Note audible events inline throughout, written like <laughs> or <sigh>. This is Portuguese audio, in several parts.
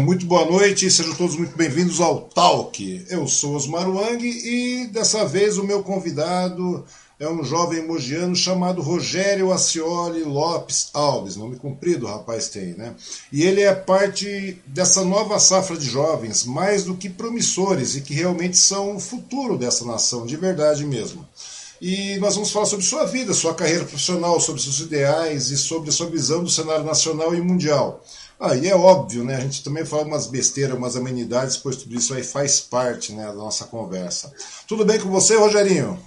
Muito boa noite, sejam todos muito bem-vindos ao Talk. Eu sou Osmar Wang e dessa vez o meu convidado é um jovem mogiano chamado Rogério Acioli Lopes Alves, nome comprido o rapaz tem, né? E ele é parte dessa nova safra de jovens, mais do que promissores e que realmente são o futuro dessa nação, de verdade mesmo. E nós vamos falar sobre sua vida, sua carreira profissional, sobre seus ideais e sobre sua visão do cenário nacional e mundial. Ah, e é óbvio, né? A gente também fala umas besteiras, umas amenidades, pois tudo isso aí faz parte né, da nossa conversa. Tudo bem com você, Rogerinho?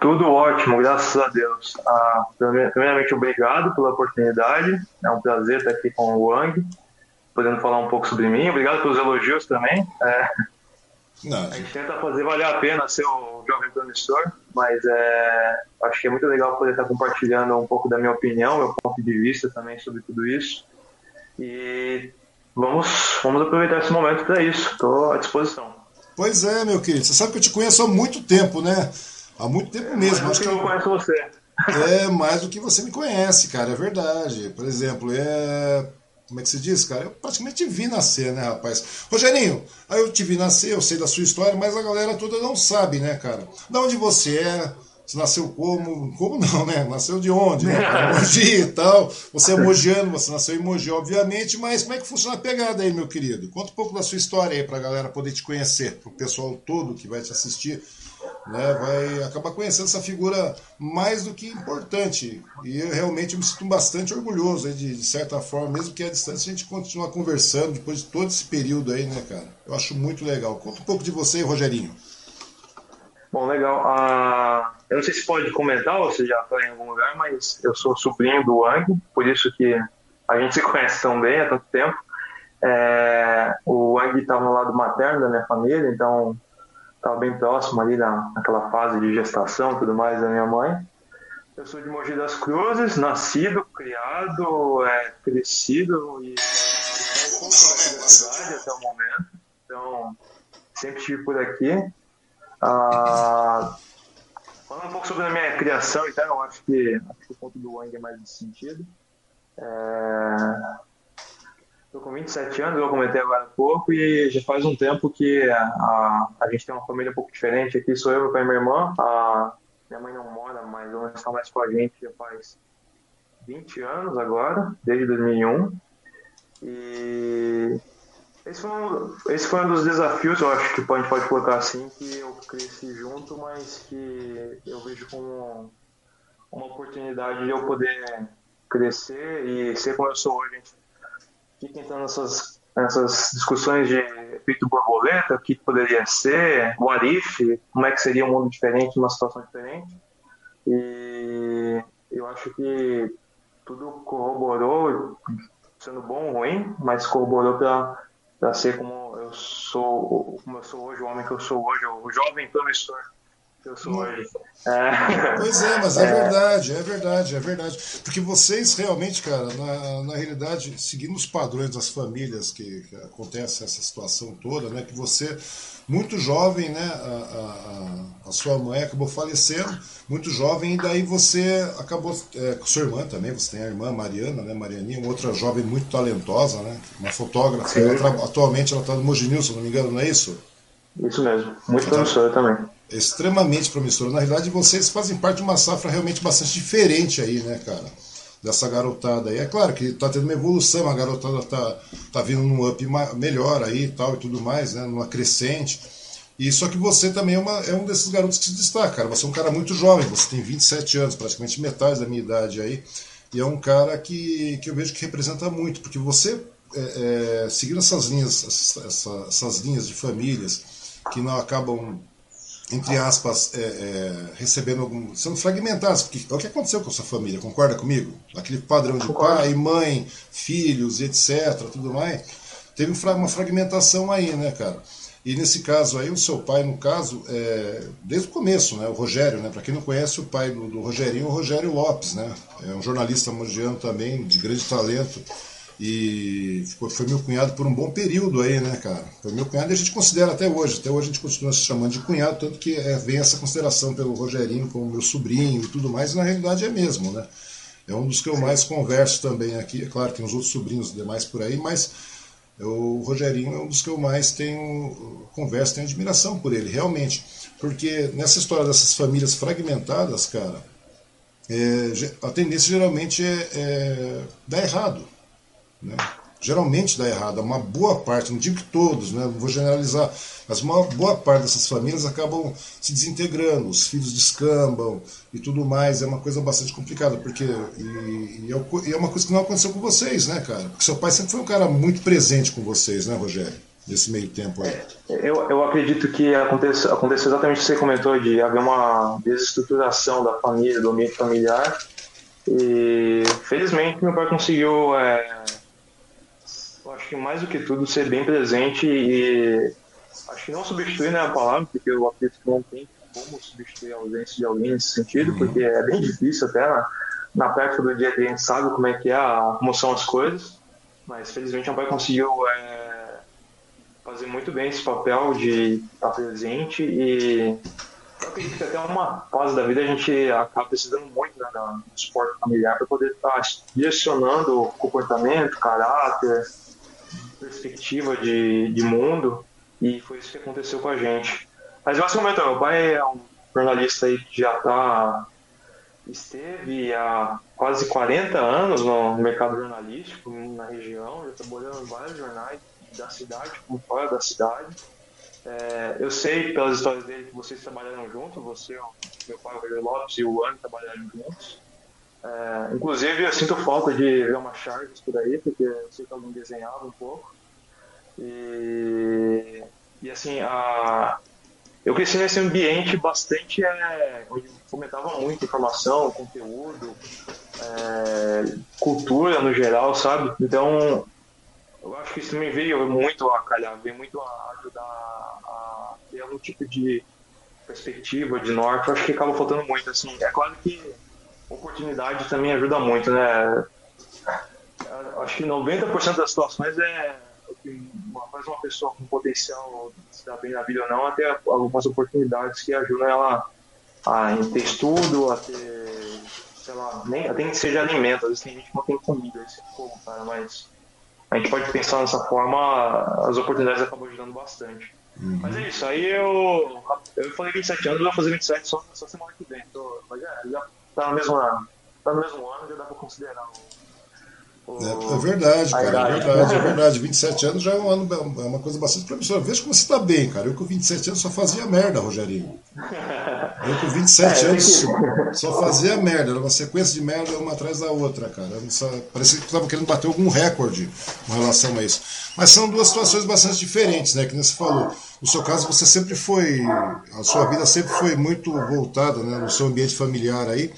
Tudo ótimo, graças a Deus. Ah, primeiramente, obrigado pela oportunidade. É um prazer estar aqui com o Wang, podendo falar um pouco sobre mim. Obrigado pelos elogios também. É, a gente tenta fazer valer a pena ser o jovem promissor, mas é, acho que é muito legal poder estar compartilhando um pouco da minha opinião, meu ponto de vista também sobre tudo isso. E vamos, vamos aproveitar esse momento para isso. Estou à disposição. Pois é, meu querido. Você sabe que eu te conheço há muito tempo, né? Há muito tempo mesmo. Acho que eu conheço você. É mais do que você me conhece, cara. É verdade. Por exemplo, é. Como é que se diz, cara? Eu praticamente te vi nascer, né, rapaz? Rogerinho, aí eu te vi nascer, eu sei da sua história, mas a galera toda não sabe, né, cara? Da onde você é, você nasceu como? Como não, né? Nasceu de onde? Né? Mogi e tal. Você é mogiano, você nasceu em Mogi, obviamente, mas como é que funciona a pegada aí, meu querido? Conta um pouco da sua história aí pra galera poder te conhecer, pro pessoal todo que vai te assistir, né? Vai acabar conhecendo essa figura mais do que importante. E eu realmente me sinto bastante orgulhoso aí, de, de certa forma, mesmo que a distância, a gente continuar conversando depois de todo esse período aí, né, cara? Eu acho muito legal. Conta um pouco de você, Rogerinho. Bom, legal. Ah, eu não sei se pode comentar ou se já está em algum lugar, mas eu sou sobrinho do Wang, por isso que a gente se conhece tão bem há tanto tempo. É, o Wang estava no lado materno da minha família, então estava bem próximo ali na, naquela fase de gestação e tudo mais da minha mãe. Eu sou de Mogi das Cruzes, nascido, criado, é, crescido e estou na cidade até o momento. Então, sempre estive por aqui. Ah, falando um pouco sobre a minha criação, então, eu acho que, acho que o ponto do Wang é mais nesse sentido. Estou é, com 27 anos, eu comentei agora há pouco, e já faz um tempo que a, a, a gente tem uma família um pouco diferente. Aqui sou eu, meu pai e minha irmã. A, minha mãe não mora, mas ela está mais com a gente já faz 20 anos agora, desde 2001. E esse foi, um, esse foi um dos desafios, eu acho que a gente pode colocar assim, que eu cresci junto, mas que eu vejo como uma oportunidade de eu poder crescer e ser como eu sou hoje. Fica entrando nessas, nessas discussões de efeito borboleta, o que poderia ser, o Arif, como é que seria um mundo diferente, uma situação diferente. E eu acho que tudo corroborou, sendo bom ou ruim, mas corroborou para para ser como eu sou, como eu sou hoje, o homem que eu sou hoje, o jovem promissor É. Pois é, mas é, é, verdade, é verdade, é verdade. Porque vocês realmente, cara, na, na realidade, seguindo os padrões das famílias que, que acontece essa situação toda, né, que você muito jovem, né? A, a, a, sua mãe acabou falecendo, muito jovem, e daí você acabou é, com sua irmã também, você tem a irmã Mariana, né? Marianinha, uma outra jovem muito talentosa, né? Uma fotógrafa. Ela, atualmente ela está no Moginil, se não me engano, não é isso? Isso mesmo, muito promissora também. Extremamente promissora. Na realidade, vocês fazem parte de uma safra realmente bastante diferente aí, né, cara? dessa garotada aí. É claro que está tendo uma evolução, a garotada está tá vindo num up melhor aí e tal e tudo mais, né? Numa crescente. E só que você também é, uma, é um desses garotos que se destaca, cara. Você é um cara muito jovem, você tem 27 anos, praticamente metade da minha idade aí. E é um cara que, que eu vejo que representa muito, porque você, é, é, seguindo essas linhas, essas, essas linhas de famílias que não acabam entre aspas, é, é, recebendo algum. sendo fragmentados, porque é o que aconteceu com a sua família, concorda comigo? Aquele padrão de pai, mãe, filhos, etc., tudo mais. Teve uma fragmentação aí, né, cara? E nesse caso aí, o seu pai, no caso, é, desde o começo, né, o Rogério, né, para quem não conhece o pai do, do Rogerinho, o Rogério Lopes, né, é um jornalista mogiano também, de grande talento, e foi meu cunhado por um bom período aí, né, cara? Foi meu cunhado e a gente considera até hoje. Até hoje a gente continua se chamando de cunhado, tanto que é, vem essa consideração pelo Rogerinho como meu sobrinho e tudo mais, e na realidade é mesmo, né? É um dos que eu mais converso também aqui. É claro, tem os outros sobrinhos demais por aí, mas o Rogerinho é um dos que eu mais tenho conversa, tenho admiração por ele, realmente. Porque nessa história dessas famílias fragmentadas, cara, é, a tendência geralmente é, é dar errado. Né? Geralmente dá errado. Uma boa parte, não digo que todos, né? não vou generalizar, mas uma boa parte dessas famílias acabam se desintegrando, os filhos descambam e tudo mais. É uma coisa bastante complicada, porque. E, é e é uma coisa que não aconteceu com vocês, né, cara? Porque seu pai sempre foi um cara muito presente com vocês, né, Rogério? Nesse meio tempo aí. É, eu, eu acredito que aconteceu, aconteceu exatamente o que você comentou, de haver uma desestruturação da família, do ambiente familiar. E felizmente meu pai conseguiu. É, que mais do que tudo ser bem presente e acho que não substituir né, a palavra, porque eu acredito que não tem como substituir a ausência de alguém nesse sentido, uhum. porque é bem difícil até na, na prática do dia a dia a gente sabe como é que é, a, como são as coisas, mas felizmente meu pai conseguiu é, fazer muito bem esse papel de estar presente e eu acredito que até uma fase da vida a gente acaba precisando muito né, do suporte familiar para poder estar direcionando o comportamento, caráter, perspectiva de, de mundo e foi isso que aconteceu com a gente. Mas basicamente, meu pai é um jornalista aí que já está esteve há quase 40 anos no mercado jornalístico na região, já trabalhou em vários jornais da cidade, como fora da cidade. É, eu sei pelas histórias dele que vocês trabalharam juntos, você, meu pai, o Roger Lopes e o Ano trabalharam juntos. É, inclusive, eu sinto falta de ver uma Charles por aí, porque eu sei que alguém desenhava um pouco. E, e assim, a, eu cresci nesse ambiente bastante. É, onde fomentava muito informação, conteúdo, é, cultura no geral, sabe? Então, eu acho que isso também veio muito a calhar, veio muito a ajudar a ter algum tipo de perspectiva, de norte. Eu acho que acaba faltando muito. Assim, é claro que oportunidade também ajuda muito, né? Acho que 90% das situações é uma, faz uma pessoa com potencial de se dar bem na vida ou não, até algumas oportunidades que ajudam ela a ter estudo, a ter, sei lá, nem, até que seja alimento. Às vezes tem gente que não tem comida, esse é fogo, cara, mas a gente pode pensar dessa forma, as oportunidades acabam ajudando bastante. Uhum. Mas é isso, aí eu, eu falei 27 anos, eu vou fazer 27 só, só semana que vem. Tô, mas já, já tá, no mesmo, tá no mesmo ano, já dá pra considerar é, é, verdade, cara, é verdade, é verdade. 27 anos já é um ano, é uma coisa bastante promissora. Veja como você está bem, cara. Eu com 27 anos só fazia merda, Rogerinho. <laughs> Eu com 27 é, anos só fazia merda. Era uma sequência de merda uma atrás da outra, cara. Só, parecia que estava querendo bater algum recorde com relação a isso. Mas são duas situações bastante diferentes, né? Que você falou. No seu caso, você sempre foi. A sua vida sempre foi muito voltada né, no seu ambiente familiar aí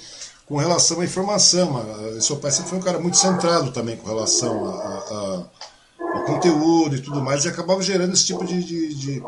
com relação à informação. Seu pai sempre foi um cara muito centrado também com relação ao conteúdo e tudo mais, e acabava gerando esse tipo de, de, de,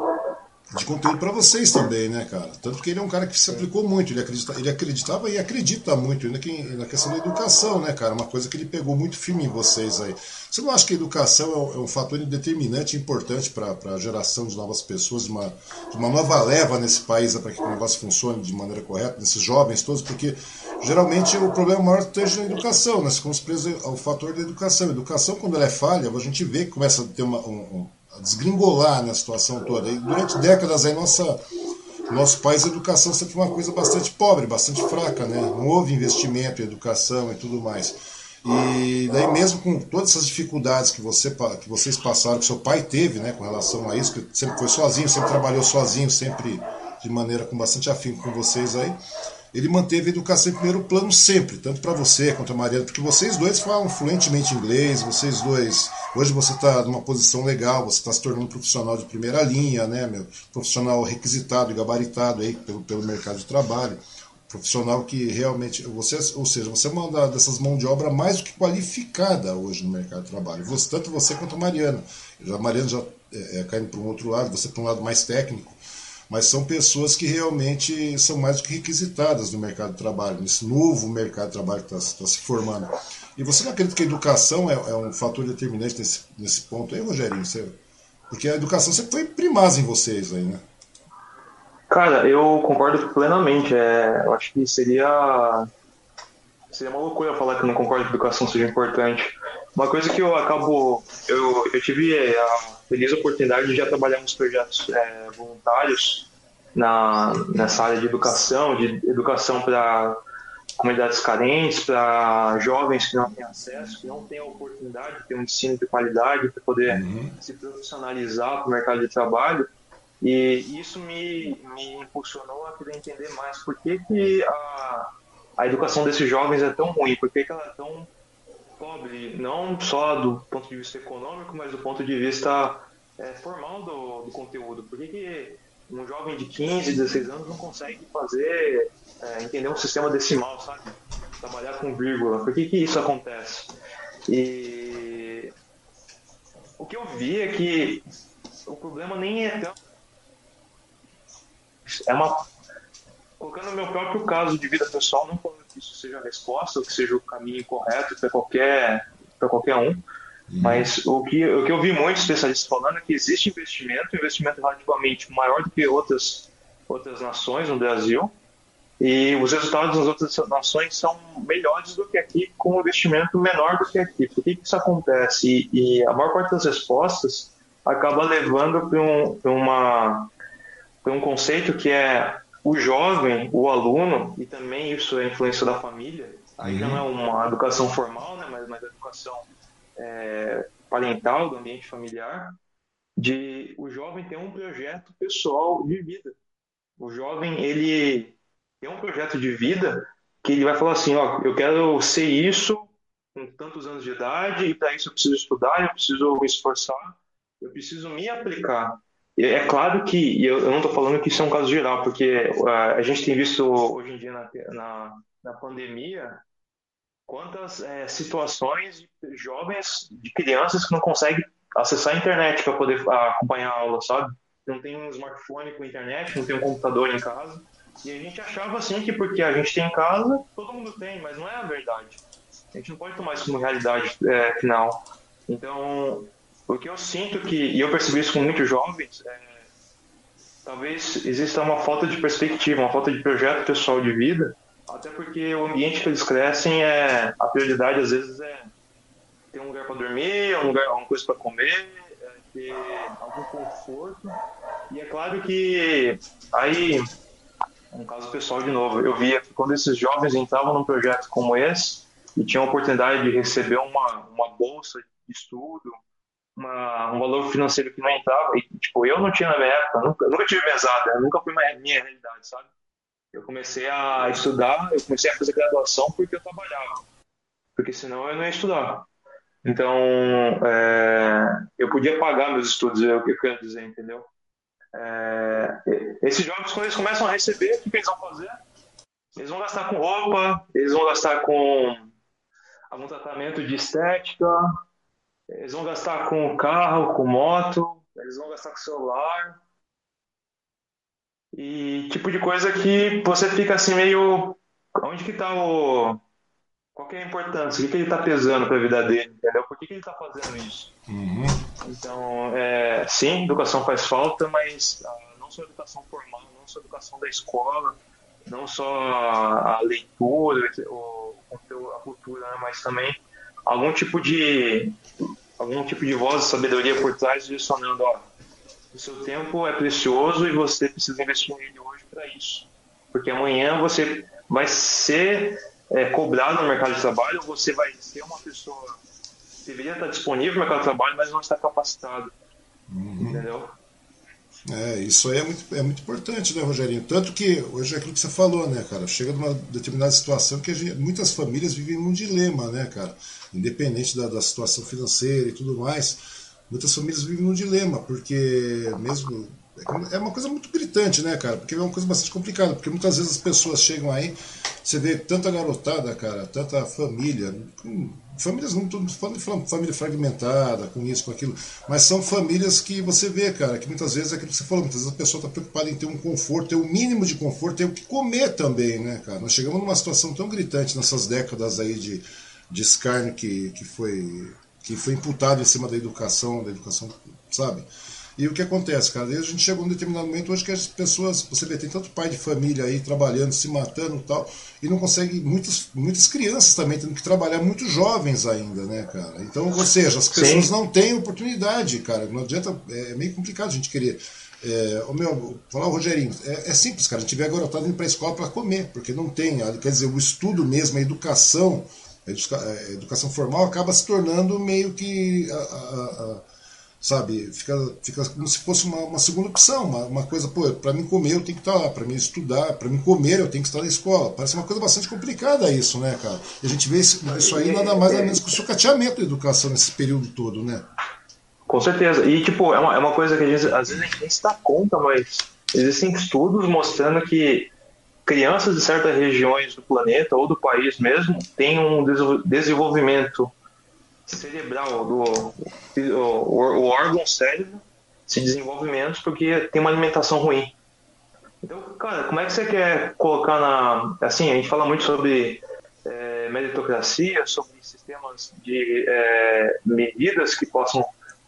de conteúdo para vocês também, né, cara? Tanto que ele é um cara que se aplicou muito, ele, acredita, ele acreditava e acredita muito ainda que, na questão da educação, né, cara? Uma coisa que ele pegou muito firme em vocês aí. Você não acha que a educação é um, é fator determinante e importante para a geração de novas pessoas, de uma, de uma nova leva nesse país para que o negócio funcione de maneira correta, nesses jovens todos? Porque geralmente o problema maior esteja na educação, nós ficamos presos ao fator da educação. A educação, quando ela é falha, a gente vê que começa a ter uma, um, desgringolar na situação toda. E durante décadas aí nossa nosso país a educação sempre foi uma coisa bastante pobre, bastante fraca, né? Não houve investimento em educação e tudo mais. E daí mesmo com todas essas dificuldades que, você, que vocês passaram, que seu pai teve, né, com relação a isso, que sempre foi sozinho, sempre trabalhou sozinho, sempre de maneira com bastante afinco com vocês aí, ele manteve a educação em primeiro plano sempre, tanto para você quanto a Mariana, porque vocês dois falam fluentemente inglês, vocês dois, hoje você está numa posição legal, você está se tornando um profissional de primeira linha, né, meu, profissional requisitado e gabaritado aí pelo, pelo mercado de trabalho, profissional que realmente, você, ou seja, você é uma dessas mãos de obra mais do que qualificada hoje no mercado de trabalho, você, tanto você quanto a Mariana, a Mariana já é, é caindo para um outro lado, você para um lado mais técnico, mas são pessoas que realmente são mais do que requisitadas no mercado de trabalho, nesse novo mercado de trabalho que está tá se formando. E você não acredita que a educação é, é, um fator determinante nesse, nesse ponto aí, Rogerinho? Você, porque a educação sempre foi primaz em vocês aí, né? Cara, eu concordo plenamente. É, eu acho que seria seria uma loucura falar que eu não concordo que a educação seja importante. Uma coisa que eu acabo. Eu, eu tive a feliz oportunidade de já trabalhar nos projetos é, voluntários na, nessa área de educação, de educação para comunidades carentes, para jovens que não têm acesso, que não têm a oportunidade de ter um ensino de qualidade para poder uhum. se profissionalizar para o mercado de trabalho. E isso me, me impulsionou a querer entender mais por que, que a, a educação desses jovens é tão ruim, por que, que ela é tão pobre, não só do ponto de vista econômico, mas do ponto de vista é, formal do, do conteúdo. Por que, que um jovem de 15, 16 anos não consegue fazer, é, entender um sistema decimal, sabe? Trabalhar com vírgula. Por que, que isso acontece? E o que eu vi é que o problema nem é tão. É uma. Colocando o meu próprio caso de vida pessoal, não que isso seja a resposta, ou que seja o caminho correto para qualquer, qualquer um, mas o que, o que eu vi muitos especialistas falando é que existe investimento, investimento relativamente maior do que outras, outras nações no Brasil, e os resultados nas outras nações são melhores do que aqui, com um investimento menor do que aqui. Por que, que isso acontece? E, e, a maior parte das respostas acaba levando para um, uma, um conceito que é o jovem, o aluno, e também isso é influência da família, aí não é uma educação formal, né, mas, mas a educação é, parental, do ambiente familiar, de o jovem ter um projeto pessoal de vida. O jovem, ele tem um projeto de vida que ele vai falar assim, ó, eu quero ser isso com tantos anos de idade e para isso eu preciso estudar, eu preciso me esforçar, eu preciso me aplicar. É claro que, eu, eu não estou falando que isso é um caso geral, porque uh, a gente tem visto hoje em dia na, na, na pandemia quantas é, situações de jovens, de crianças que não conseguem acessar a internet para poder acompanhar a aula, sabe? Não tem um smartphone com internet, não tem um computador em casa. E a gente achava assim que porque a gente tem em casa, todo mundo tem, mas não é a verdade. A gente não pode tomar isso como realidade é, final. Então, o que eu sinto que, e eu percebi isso com muitos jovens, é, talvez exista uma falta de perspectiva, uma falta de projeto pessoal de vida, até porque o ambiente que eles crescem é a prioridade às vezes é ter um lugar para dormir, um lugar, uma coisa para comer, é ter algum conforto. E é claro que aí um caso pessoal de novo, eu via que quando esses jovens entravam num projeto como esse e tinham a oportunidade de receber uma, uma bolsa de estudo, uma, um valor financeiro que não entrava, e tipo, eu não tinha na minha época, nunca, nunca tive mesada, nunca foi minha, minha realidade, sabe? Eu comecei a estudar, eu comecei a fazer graduação porque eu trabalhava. Porque senão eu não ia estudar. Então, é, eu podia pagar meus estudos, é o que eu quero dizer, entendeu? É, esses jovens, quando eles começam a receber, o que eles vão fazer? Eles vão gastar com roupa, eles vão gastar com algum tratamento de estética, eles vão gastar com carro, com moto, eles vão gastar com celular, e tipo de coisa que você fica assim meio. Onde que tá o. Qual que é a importância? O que, que ele tá pesando para a vida dele, entendeu? Por que, que ele tá fazendo isso? Uhum. Então, é, sim, educação faz falta, mas ah, não só a educação formal, não só a educação da escola, não só a leitura, o, a cultura, né, mas também algum tipo de algum tipo de voz de sabedoria por trás direcionando, ó, o seu tempo é precioso e você precisa investir nele hoje para isso. Porque amanhã você vai ser é, cobrado no mercado de trabalho, você vai ser uma pessoa que deveria estar disponível no mercado de trabalho, mas não está capacitado. Uhum. Entendeu? É, isso aí é muito, é muito importante, né, Rogerinho? Tanto que, hoje é aquilo que você falou, né, cara? Chega numa determinada situação que gente, muitas famílias vivem num dilema, né, cara? Independente da, da situação financeira e tudo mais muitas famílias vivem num dilema, porque mesmo. É uma coisa muito gritante, né, cara? Porque é uma coisa bastante complicada, porque muitas vezes as pessoas chegam aí, você vê tanta garotada, cara, tanta família, famílias não estou falando de família fragmentada, com isso, com aquilo, mas são famílias que você vê, cara, que muitas vezes é aquilo que você falou, muitas vezes a pessoa está preocupada em ter um conforto, ter o um mínimo de conforto, ter o que comer também, né, cara? Nós chegamos numa situação tão gritante nessas décadas aí de, de escárnio que, que foi que foi imputado em cima da educação, da educação, sabe? E o que acontece, cara? A gente chegou num determinado momento hoje que as pessoas, você vê, tem tanto pai de família aí trabalhando, se matando e tal, e não consegue, muitas, muitas crianças também tendo que trabalhar, muito jovens ainda, né, cara? Então, ou seja, as pessoas Sim. não têm oportunidade, cara. Não adianta, é meio complicado a gente querer. É, o meu, falar o Rogerinho, é, é, simples, cara. A gente vê agora tá indo para a escola para comer, porque não tem, quer dizer, o estudo mesmo, a educação, a educação, a educação formal acaba se tornando meio que a, a, a sabe? Fica, fica como se fosse uma, uma segunda opção, uma, uma coisa, pô, para mim comer eu tenho que estar lá, para mim estudar, para mim comer eu tenho que estar na escola. Parece uma coisa bastante complicada isso, né, cara? E a gente vê isso, isso aí nada mais nada menos que o sucateamento da educação nesse período todo, né? Com certeza. E, tipo, é uma, é uma coisa que às vezes a gente nem se dá conta, mas existem estudos mostrando que crianças de certas regiões do planeta ou do país mesmo têm um desenvolvimento cerebral, do, o, o órgão cérebro se desenvolve menos porque tem uma alimentação ruim. Então, cara, como é que você quer colocar na. Assim, a gente fala muito sobre é, meritocracia, sobre sistemas de é, medidas que possam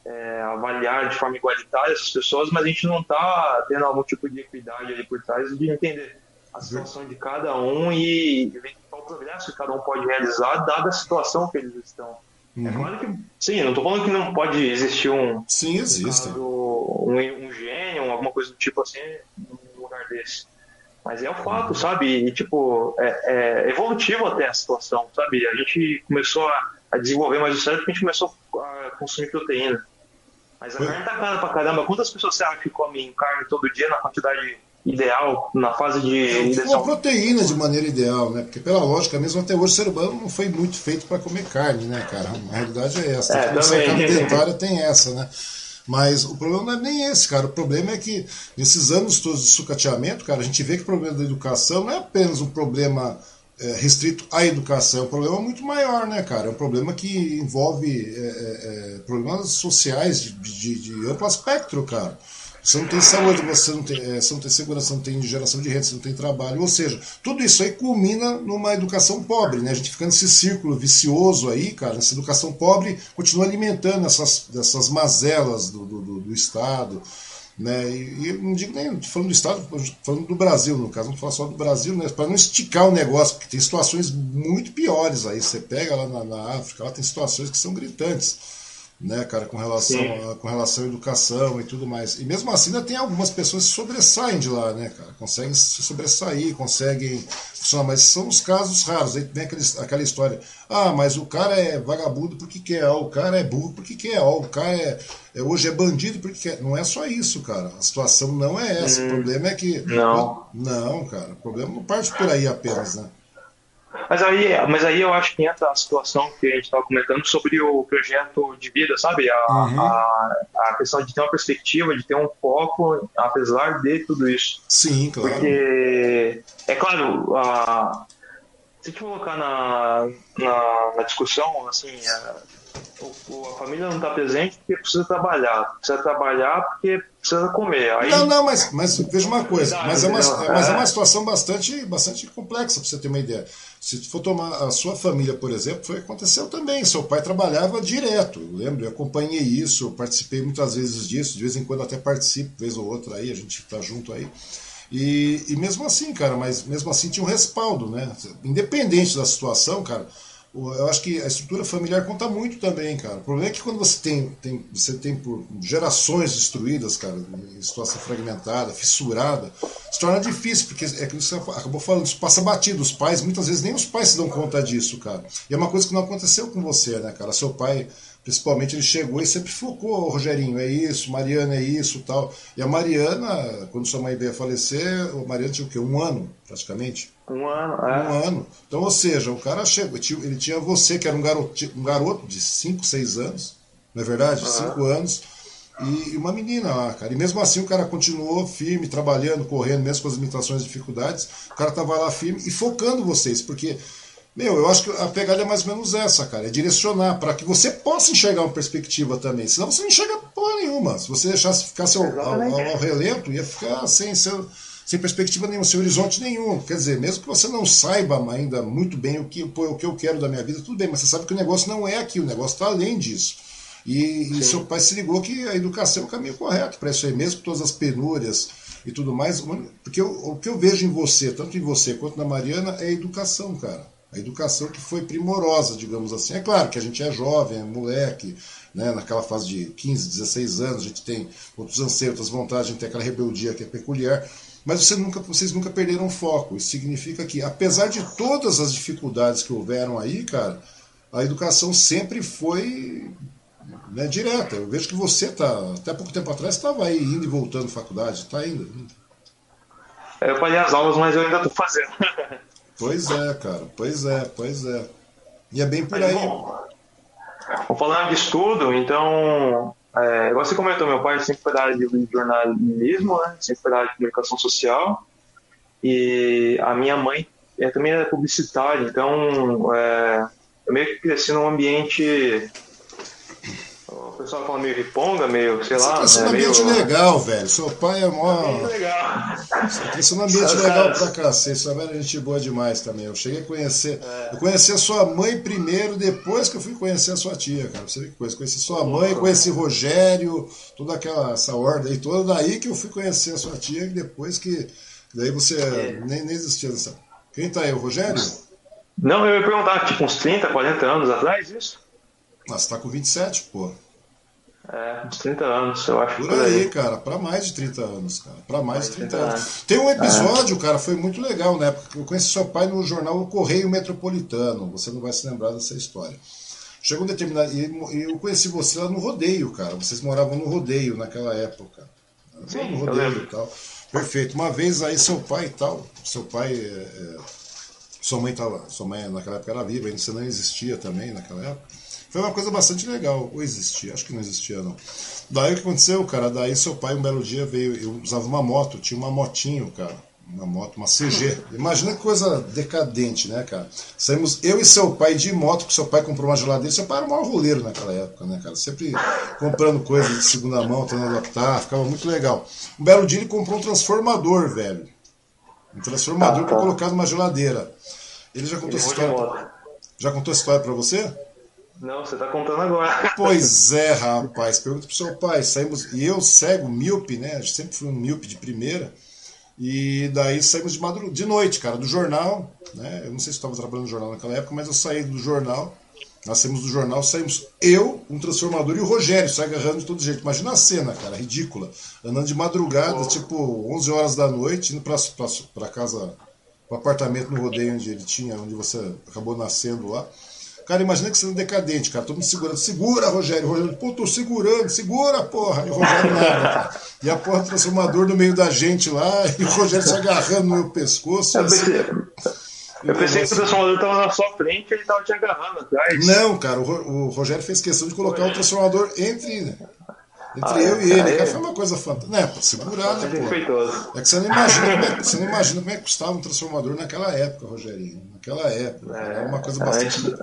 é, avaliar de forma igualitária essas pessoas, mas a gente não está tendo algum tipo de equidade ali por trás de entender a situação de cada um e qual progresso que cada um pode realizar, dada a situação que eles estão. É uhum. É claro que, sim, não estou falando que não pode existir um. Sim, existe. Um, um, um gênio, alguma coisa do tipo assim, num lugar desse. Mas é o fato, uhum. sabe? E, tipo, é, é, evolutivo até a situação, sabe? A gente começou a, a desenvolver mais o cérebro porque a gente começou a consumir proteína. Mas a Foi. carne tá cara pra caramba. Quantas pessoas você acha que comem carne todo dia na quantidade ideal na fase de é, Uma proteína de maneira ideal, né? Porque pela lógica mesmo até hoje o ser humano não foi muito feito para comer carne, né, cara? A realidade é essa. É, a carne dentária tem essa, né? Mas o problema não é nem esse, cara. O problema é que nesses anos todos de sucateamento, cara, a gente vê que o problema da educação não é apenas um problema é, restrito à educação, é um problema muito maior, né, cara? É um problema que envolve é, é, é problemas sociais de, de, de amplo espectro, cara. Você não tem saúde, você não tem, é, você não tem segurança, você não tem geração de renda, você não tem trabalho. Ou seja, tudo isso aí culmina numa educação pobre, né? A gente fica nesse círculo vicioso aí, cara. Essa educação pobre continua alimentando essas, essas mazelas do, do, do Estado. Né? E, e não digo nem falando do Estado, falando do Brasil, no caso, não falar só do Brasil, né? para não esticar o negócio, porque tem situações muito piores aí. Você pega lá na, na África, lá tem situações que são gritantes né, cara, com relação, a, com relação à educação e tudo mais. E mesmo assim ainda tem algumas pessoas que sobressaem de lá, né, cara, conseguem se sobressair, conseguem funcionar, mas são os casos raros. Aí tem aquele, aquela história, ah, mas o cara é vagabundo porque quer, ó, o cara é burro porque quer, ó, o cara é, é, hoje é bandido porque quer. Não é só isso, cara. A situação não é essa. Hum, o problema é que. Não. Não, cara. O problema não parte por aí apenas, né? Mas aí, mas aí eu acho que entra a situação que a gente estava comentando sobre o projeto de vida, sabe? A, uhum. a, a, questão de ter uma perspectiva, de ter um foco, apesar de tudo isso. Sim, claro. Porque, é claro, a, se a gente colocar na, na, na discussão, assim, a, a família não está presente porque precisa trabalhar. Precisa trabalhar porque precisa comer. Aí... Não, não, mas, mas veja uma coisa. Mas é uma, mas é uma situação bastante, bastante complexa, para você ter uma ideia. Se for tomar a sua família, por exemplo, foi aconteceu também. Seu pai trabalhava direto. Eu lembro, eu acompanhei isso, eu participei muitas vezes disso. De vez em quando até participo, vez ou outra aí, a gente está junto aí. E, e mesmo assim, cara, mas mesmo assim tinha um respaldo, né? Independente da situação, cara eu acho que a estrutura familiar conta muito também, cara. O problema é que quando você tem, tem, você tem por gerações destruídas, cara, em situação fragmentada, fissurada, se torna difícil, porque é que você acabou falando, isso passa batido. Os pais, muitas vezes nem os pais se dão conta disso, cara. E é uma coisa que não aconteceu com você, né, cara? Seu pai Principalmente ele chegou e sempre focou, Rogerinho, é isso, Mariana é isso tal. E a Mariana, quando sua mãe veio a falecer, a Mariana tinha o quê? Um ano, praticamente. Um ano, é. Um ano. Então, ou seja, o cara chegou, ele tinha você, que era um garoto, um garoto de 5, 6 anos, não é verdade? 5 uhum. anos. E uma menina lá, cara. E mesmo assim o cara continuou firme, trabalhando, correndo, mesmo com as limitações e dificuldades. O cara tava lá firme e focando vocês, porque meu, eu acho que a pegada é mais ou menos essa, cara. É direcionar para que você possa enxergar uma perspectiva também. Senão você não enxerga porra nenhuma. Se você deixasse ficar ao, ao, ao, relento, ia ficar sem, sem, sem perspectiva nenhuma, sem horizonte nenhum. Quer dizer, mesmo que você não saiba ainda muito bem o que, o que eu quero da minha vida, tudo bem, mas você sabe que o negócio não é aqui, o negócio está além disso. E, e seu pai se ligou que a educação é o caminho correto para isso aí, mesmo com todas as penúrias e tudo mais. Porque eu, o que eu vejo em você, tanto em você quanto na Mariana, é a educação, cara. A educação que foi primorosa, digamos assim. É claro que a gente é jovem, é moleque, né, naquela fase de 15, 16 anos, a gente tem outros anseios, outras vontades, a gente tem aquela rebeldia que é peculiar. Mas você nunca, vocês nunca perderam foco. Isso significa que, apesar de todas as dificuldades que houveram aí, cara, a educação sempre foi né, direta. Eu vejo que você tá, até pouco tempo atrás, estava aí indo e voltando à faculdade, está indo. Eu parei as aulas, mas eu ainda estou fazendo. <laughs> pois é, cara, pois é, pois é. E é bem por aí. Bom, falando de estudo, então, é, você comentou, meu pai sempre foi da área de jornalismo, né? sempre foi da área de comunicação social, e a minha mãe é, também é publicitária, então é, eu meio que cresci num ambiente pessoal fala meio riponga, meio, sei lá. Você tá num ambiente meio... legal, velho. Seu pai é mó. É legal. Você tá num ambiente legal pra cacete. Sua mãe é gente boa demais também. Eu cheguei a conhecer. É. Eu conheci a sua mãe primeiro, depois que eu fui conhecer a sua tia, cara. Você vê que coisa. Conheci sua mãe, conheci Rogério, toda aquela essa ordem aí toda. Daí que eu fui conhecer a sua tia, e depois que. Daí você é. nem, nem existia dessa. Quem tá aí, o Rogério? Não, eu ia perguntar, tipo, uns 30, 40 anos atrás, isso? Ah, você tá com 27, pô. É, uns 30 anos, eu acho. Por, por aí, aí, cara, para mais de 30 anos, cara. Para mais, mais de 30, 30 anos. anos. Tem um episódio, é. cara, foi muito legal na época. Eu conheci seu pai no jornal O Correio Metropolitano. Você não vai se lembrar dessa história. Chegou um determinado. E eu conheci você lá no rodeio, cara. Vocês moravam no rodeio naquela época. Sim, no rodeio e tal. Perfeito. Uma vez aí seu pai e tal. Seu pai. É, é, sua mãe tava. Sua mãe naquela época era viva, ainda você não existia também naquela época. Foi uma coisa bastante legal. Ou existia, acho que não existia não. Daí o que aconteceu, cara? Daí seu pai um belo dia veio, eu usava uma moto, tinha uma motinho, cara. Uma moto, uma CG. Imagina que coisa decadente, né, cara? Saímos eu e seu pai de moto, que seu pai comprou uma geladeira. Seu pai era o maior roleiro naquela época, né, cara? Sempre comprando coisas de segunda mão, tentando adaptar, ficava muito legal. Um belo dia ele comprou um transformador, velho. Um transformador ah, tá. para colocar numa geladeira. Ele já contou essa história. Já contou essa história para você? Não, você está contando agora. <laughs> Pois é, rapaz. Pergunta pro seu pai. Saímos, e eu cego, míope, né? Sempre fui um míope de primeira. E daí saímos de, madru... de noite, cara, do jornal. Né? Eu não sei se estava trabalhando no jornal naquela época, mas eu saí do jornal. Nós saímos do jornal, saímos eu, um transformador e o Rogério, sai agarrando de todo jeito. Imagina a cena, cara, ridícula. Andando de madrugada, oh. tipo 11 horas da noite, indo para casa, para apartamento no rodeio onde ele tinha, onde você acabou nascendo lá. Cara, imagina que sendo decadente, cara. Todo mundo segurando. Segura, Rogério. Rogério, pô, tô segurando. Segura, porra. E o Rogério nada, cara. E a porra transformador no meio da gente lá. E o Rogério se agarrando no meu pescoço. Eu pensei, eu pensei que o transformador estava na sua frente e ele estava te agarrando atrás. Não, cara. O, Rogério fez questão de colocar o transformador entre entre ah, eu e ele, cara, foi uma coisa fantástica. Né, pra segurar, né, pô? É que você não imagina como é, você não imagina como é que custava um transformador naquela época, Rogerinho. Naquela época. É, era uma coisa bastante.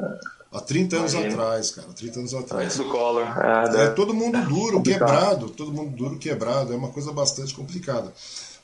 Há 30 anos Imagina. atrás, cara. 30 anos atrás. Antes do Collor. É, é todo mundo duro, quebrado. Todo mundo duro, quebrado. É uma coisa bastante complicada.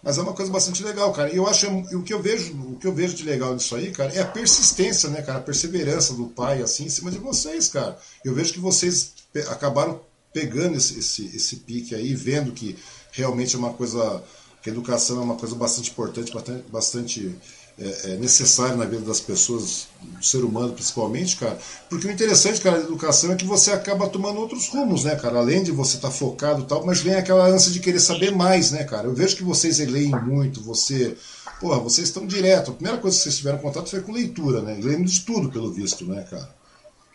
Mas é uma coisa bastante legal, cara. E eu acho o que eu vejo, o que eu vejo de legal nisso aí, cara, é a persistência, né, cara, a perseverança do pai assim em cima de vocês, cara. Eu vejo que vocês acabaram pegando esse, esse, esse pique aí, vendo que realmente é uma coisa, que a educação é uma coisa bastante importante, bastante, bastante é, é necessária na vida das pessoas, do ser humano principalmente, cara. Porque o interessante, cara, da educação é que você acaba tomando outros rumos, né, cara? Além de você estar tá focado e tal, mas vem aquela ânsia de querer saber mais, né, cara? Eu vejo que vocês leem muito, você. Porra, vocês estão direto. A primeira coisa que vocês tiveram contato foi com leitura, né? Lendo de tudo, pelo visto, né, cara?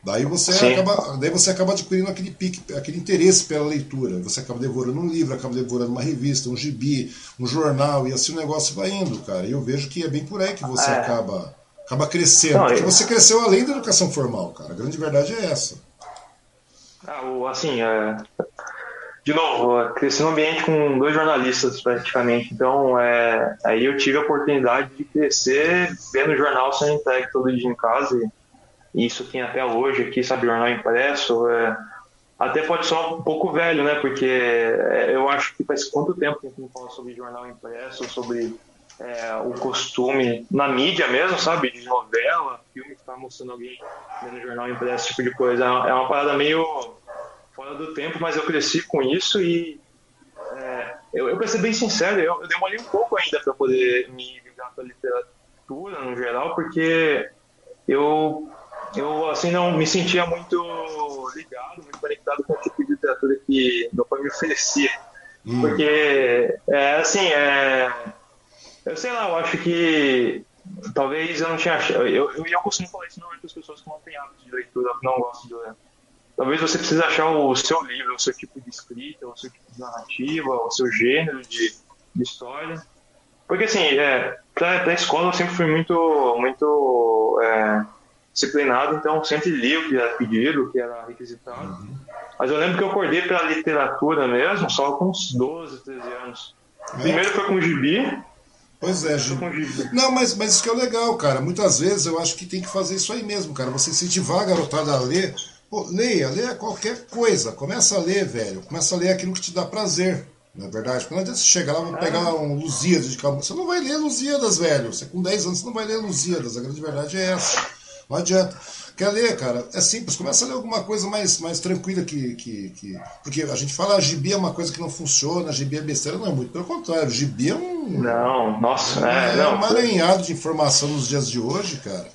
Daí você, acaba, daí você acaba adquirindo aquele pique, aquele interesse pela leitura. Você acaba devorando um livro, acaba devorando uma revista, um gibi, um jornal, e assim o negócio vai indo, cara. E eu vejo que é bem por aí que você é. acaba, acaba crescendo. Não, porque eu... você cresceu além da educação formal, cara. A grande verdade é essa. Ah, assim, é... de novo, cresci num ambiente com dois jornalistas praticamente. Então, é... aí eu tive a oportunidade de crescer vendo o jornal sem entregue todo dia em casa. E isso tem até hoje aqui, sabe, jornal impresso. É, até pode ser um pouco velho, né? Porque é, eu acho que faz quanto tempo que a gente não fala sobre jornal impresso, sobre é, o costume na mídia mesmo, sabe? De novela, filme que tá mostrando alguém vendo jornal impresso, tipo de coisa. É uma parada meio fora do tempo, mas eu cresci com isso e é, eu, eu, pra ser bem sincero, eu, eu demorei um pouco ainda para poder me ligar para literatura no geral, porque eu, eu assim não me sentia muito ligado, muito conectado com o tipo de literatura que meu pai me oferecia. Hum. Porque, é, assim, é, eu sei lá, eu acho que talvez eu não tinha achado. Eu, eu, eu costumo falar isso não é para as pessoas que não têm hábito de leitura, que não gostam de ler. Talvez você precise achar o seu livro, o seu tipo de escrita, o seu tipo de narrativa, o seu gênero de, de história. Porque, assim, é, para a escola eu sempre fui muito, muito é, disciplinado, então sempre li o que era pedido, o que era requisitado. Uhum. Mas eu lembro que eu acordei para literatura mesmo só com uns 12, 13 anos. É. Primeiro foi com gibi, Pois é, Gil. Não, mas, mas isso que é legal, cara. Muitas vezes eu acho que tem que fazer isso aí mesmo, cara. Você incentivar a garotada a ler. Pô, leia, leia qualquer coisa. Começa a ler, velho. Começa a ler aquilo que te dá prazer. Não é verdade? Adianta você chegar lá e pegar um Lusíadas de calma. Você não vai ler Lusíadas, velho. Você com 10 anos você não vai ler Lusíadas. A grande verdade é essa. Não adianta. Quer ler, cara? É simples. Começa a ler alguma coisa mais, mais tranquila que, que, que. Porque a gente fala, a gibi é uma coisa que não funciona, a gibi é besteira. Não, é muito pelo contrário. O gibi é um. Não, nossa. É, é não. um emaranhado de informação nos dias de hoje, cara.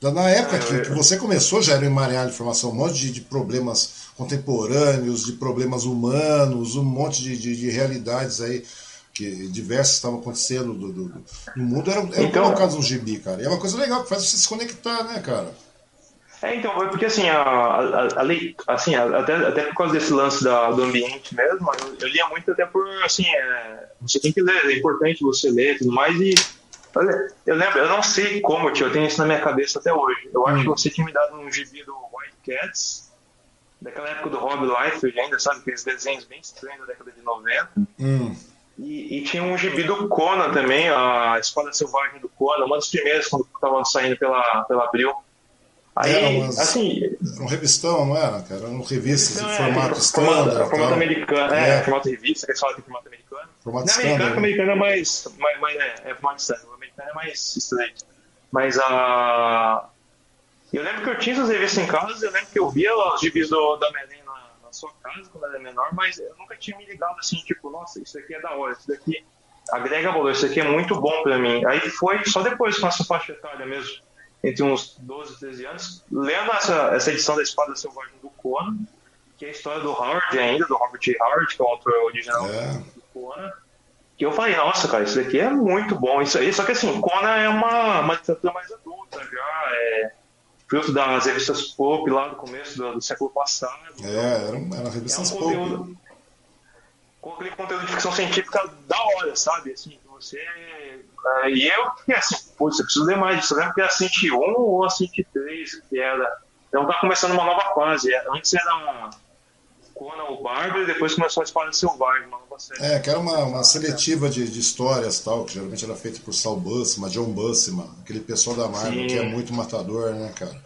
Na época que, que você começou, já era um emaranhado de informação, um monte de, de problemas contemporâneos, de problemas humanos, um monte de, de, de realidades aí que diversas estavam acontecendo do, do, do, no mundo eram, eram então, colocados no gibi, cara. E é uma coisa legal que faz você se conectar, né, cara? É, então, foi porque assim, a, a, a assim até, até por causa desse lance da, do ambiente mesmo, eu, eu, lia muito até por, assim, é, você tem que ler, é importante você ler e tudo mais, e eu lembro, eu não sei como, tio, eu tenho isso na minha cabeça até hoje. Eu acho hum. que você tinha me dado um gibi do White Cats, daquela época do Rob Liefeld ainda, sabe, aqueles desenhos bem estranhos da década de 90. Hum. E, e, tinha um gibi do Conan também, a Espada Selvagem do Conan, uma das primeiras quando estavam saindo pela, pela Abril. Aí, era umas, assim. Era um revistão, não era, cara? Eram revistas de formato é, standard. Formato, americano, é, é, formato revista, que eles falam que é formato americano. Formato não, standard. americano, americano é mais. mais, mais é, é formato standard. O americano é mais estreito. Mas a. Eu lembro que eu tinha essas revistas em casa, eu lembro que eu via os gibis do, da Melena na, sua casa quando era menor, mas eu nunca tinha me ligado assim, tipo, nossa, isso aqui é da hora, isso daqui agrega valor, isso aqui é muito bom pra mim. Aí foi só depois com essa faixa etária mesmo entre uns 12 e 13 anos, lendo essa, essa edição da Espada Selvagem do Conan, que é a história do Howard ainda, do Robert. Howard, que é o autor original é. do Conan, que eu falei, nossa, cara, isso daqui é muito bom, isso aí, só que assim, Conan é uma, uma literatura mais adulta já, é fruto das revistas pop lá do começo do, do século passado. É, eram, eram revistas é um pop. Conteúdo, com aquele conteúdo de ficção científica da hora, sabe? Assim, você Uh, e eu fiquei assim, putz, eu preciso ler mais disso. Eu lembro que era a 101 ou a 103 que era. Então tá começando uma nova fase. É, antes era Conan o Bárbaro e depois começou a Espada Selvagem, uma nova série. É, que era uma, uma seletiva de, de histórias tal, que geralmente era feita por Saul Buscema, John Buscema, aquele pessoal da Marvel Sim. que é muito matador, né, cara?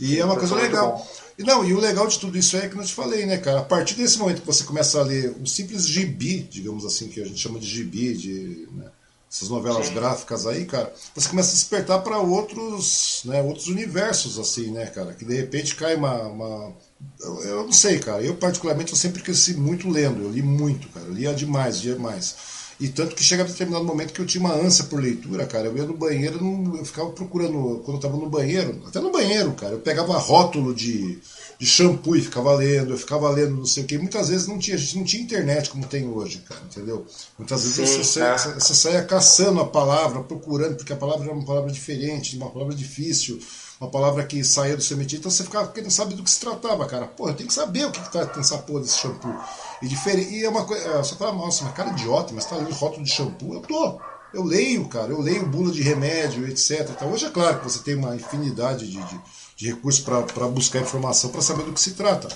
E Sim, é uma coisa legal. E não, e o legal de tudo isso é que eu te falei, né, cara? A partir desse momento que você começa a ler um simples gibi, digamos assim, que a gente chama de gibi, de. Né, essas novelas Sim. gráficas aí, cara, você começa a despertar para outros, né, outros universos, assim, né, cara, que de repente cai uma, uma... Eu, eu, não sei, cara, eu particularmente eu sempre cresci muito lendo, eu li muito, cara, eu lia demais, demais. E tanto que chega a determinado momento que eu tinha uma ânsia por leitura, cara. Eu ia no banheiro, eu ficava procurando, quando eu tava no banheiro, até no banheiro, cara, eu pegava rótulo de, de shampoo e ficava lendo, eu ficava lendo não sei o que. Muitas vezes não tinha, a gente não tinha internet como tem hoje, cara, entendeu? Muitas vezes Sim, você, é. você, saia caçando a palavra, procurando, porque a palavra era uma palavra diferente, uma palavra difícil, uma palavra que saía do seu metido, então você ficava querendo saber do que se tratava, cara. Porra, eu tenho que saber o que, que tá nessa porra desse shampoo. E, diferente, e é uma coisa, é, você fala, nossa, mas cara idiota, mas tá lendo rótulo de shampoo? Eu tô. Eu leio, cara, eu leio bula de remédio, etc. Então, hoje é claro que você tem uma infinidade de, de de recursos para buscar informação, para saber do que se trata.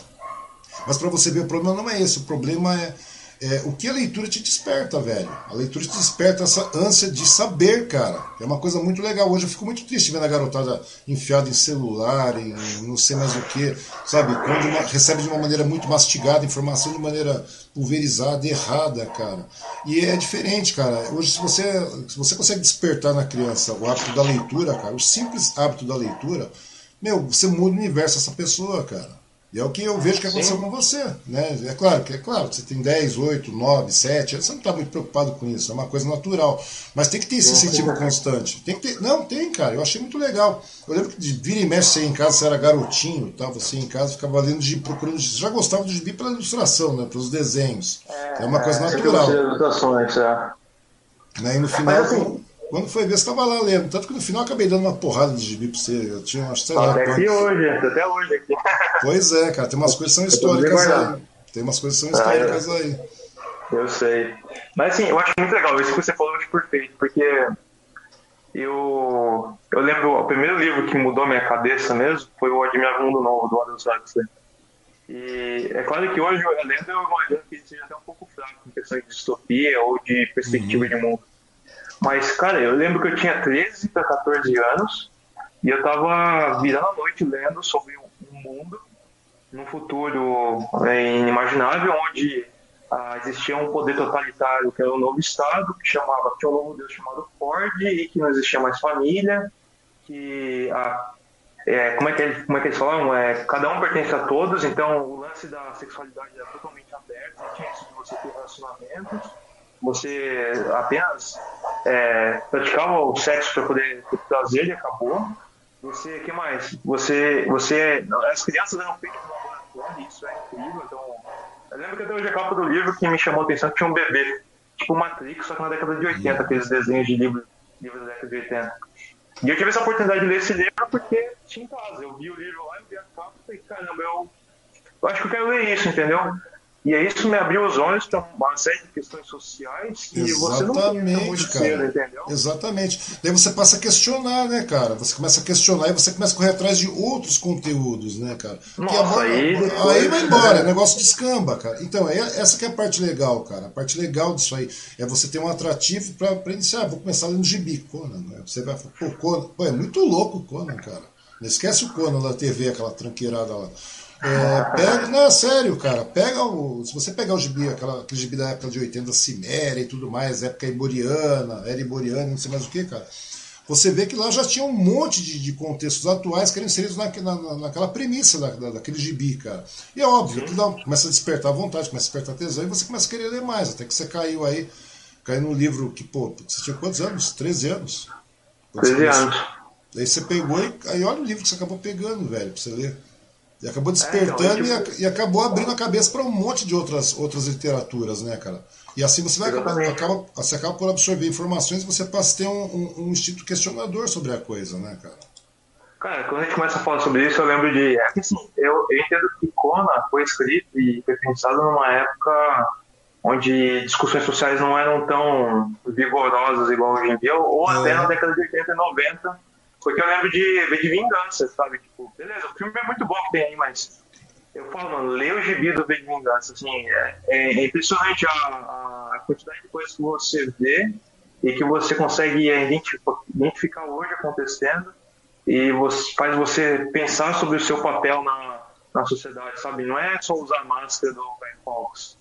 Mas para você ver, o problema não é esse, o problema é, é, o que a leitura te desperta, velho. A leitura te desperta essa ânsia de saber, cara. É uma coisa muito legal. Hoje eu fico muito triste vendo a garotada enfiada em celular, em não sei mais o que, sabe? Quando uma, recebe de uma maneira muito mastigada informação de maneira pulverizada, errada, cara. E é diferente, cara. Hoje, se você, se você consegue despertar na criança o hábito da leitura, cara, o simples hábito da leitura meu, você muda o universo dessa pessoa, cara. E é o que eu vejo que aconteceu Sim. com você. Né? É claro que é claro, você tem 10, 8, 9, 7, você não está muito preocupado com isso, é uma coisa natural. Mas tem que ter esse incentivo constante. Tem que ter. Não, tem, cara. Eu achei muito legal. Eu lembro que de vira e mexe você em casa, você era garotinho, tá? você em casa ficava lendo de procurando. Você já gostava do gibi pela ilustração, né? Pelos desenhos. É, é uma coisa é, natural. Ilustrações, é. Né? E no final. Mas, assim, quando foi ver, você estava lá lendo. Tanto que no final eu acabei dando uma porrada de gibi pra você. Eu tinha umas, sei lá. Até aqui hoje, até hoje aqui. <laughs> Pois é, cara. Tem umas coisas que são históricas aí. Tem umas coisas que são históricas ah, aí. Eu sei. Mas assim, eu acho muito legal. Isso que você falou, eu acho perfeito. Porque eu, eu lembro, o primeiro livro que mudou minha cabeça mesmo foi o Admirável Mundo Novo, do Aldous Huxley. E é claro que hoje, lendo, eu imagino que seja até um pouco fraco em questão de distopia ou de perspectiva uhum. de mundo. Mas, cara, eu lembro que eu tinha 13 para 14 anos e eu tava virando a noite lendo sobre um mundo num futuro é, inimaginável onde ah, existia um poder totalitário que era um novo Estado que chamava, tinha um novo Deus chamado Ford e que não existia mais família, que a é, como, é que eles, como é que eles falam? É, cada um pertence a todos, então o lance da sexualidade era totalmente aberto, não tinha isso de você ter relacionamentos você apenas é, praticava o sexo para poder ter prazer e acabou. Você, que mais? Você, você, as crianças eram feitas no laboratório, isso é incrível. Então, eu lembro que até hoje a capa do livro que me chamou a atenção tinha um bebê, tipo Matrix, só que na década de 80, aqueles desenhos de livro, livro da década de 80. E eu tive essa oportunidade de ler esse livro porque tinha em casa. Eu vi o livro lá, eu vi a capa e falei, caramba, eu, eu acho que eu quero ler isso, entendeu? E aí isso me abriu os olhos para uma série de questões sociais que Exatamente, você não tem muito cara. cedo, entendeu? Exatamente. Daí você passa a questionar, né, cara? Você começa a questionar e você começa a correr atrás de outros conteúdos, né, cara? Nossa, aí, depois... aí vai embora, o negócio descamba, cara. Então, é, essa que é a parte legal, cara. A parte legal disso aí é você ter um atrativo para iniciar. Vou começar lendo gibi, Conan, né? Você vai falar, pô, Conan, pô, é muito louco o Conan, cara. Não esquece o Conan da TV, aquela tranqueirada lá. É, pega, não, é sério, cara. Pega o. Se você pegar o gibi, aquela, aquele gibi da época de 80, Ciméria e tudo mais, época iboriana, era iboriana, não sei mais o que, cara. Você vê que lá já tinha um monte de, de contextos atuais que eram inseridos na, na, naquela premissa da, da, daquele gibi, cara. E é óbvio que dá, começa a despertar vontade, começa a despertar a tesão e você começa a querer ler mais, até que você caiu aí, caiu num livro que, pô, você tinha quantos anos? 13 anos? 13 anos. Daí você pegou e aí olha o livro que você acabou pegando, velho, pra você ler. E acabou despertando é, então, tipo... e, acabou abrindo a cabeça para um monte de outras, outras literaturas, né, cara? E assim você vai acaba, você acaba por absorver informações e você passa a ter um, um, um, instinto questionador sobre a coisa, né, cara? Cara, quando a gente começa a falar sobre isso, eu lembro de. É que assim, eu, eu entendo que Kona foi escrito e foi pensado numa época onde discussões sociais não eram tão vigorosas igual hoje em dia, ou é. até na década de 80 e 90 porque eu lembro de ver de vingança, sabe? Tipo, beleza, o filme é muito bom que tem aí, mas eu falo, mano, lê o gibi do V de Vingança, assim, é, é impressionante a, a, quantidade de coisas que você vê e que você consegue identificar, hoje acontecendo e você, faz você pensar sobre o seu papel na, na sociedade, sabe? Não é só usar máscara do Ben Fox.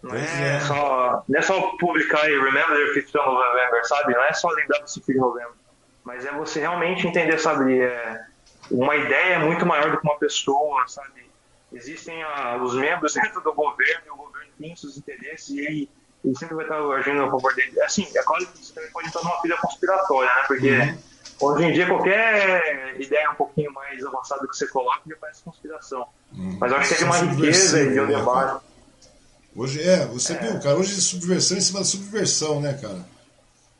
Não é, é, Só, não é só publicar e Remember the 5th of November, sabe? Não é só lembrar do 5 de novembro mas é você realmente entender, sabe, é, uma ideia é muito maior do que uma pessoa, sabe? Existem a, os membros <laughs> dentro do governo, e o governo tem seus interesses e ele, ele sempre vai estar agindo a favor dele. Assim, é claro que você também pode estar numa pilha conspiratória, né? Porque uhum. hoje em dia qualquer ideia um pouquinho mais avançada que você coloca já parece conspiração. Uhum. Mas eu acho que tem uma riqueza de um né, debate. Hoje é, você é. viu, cara, hoje é subversão em cima da subversão, né, cara?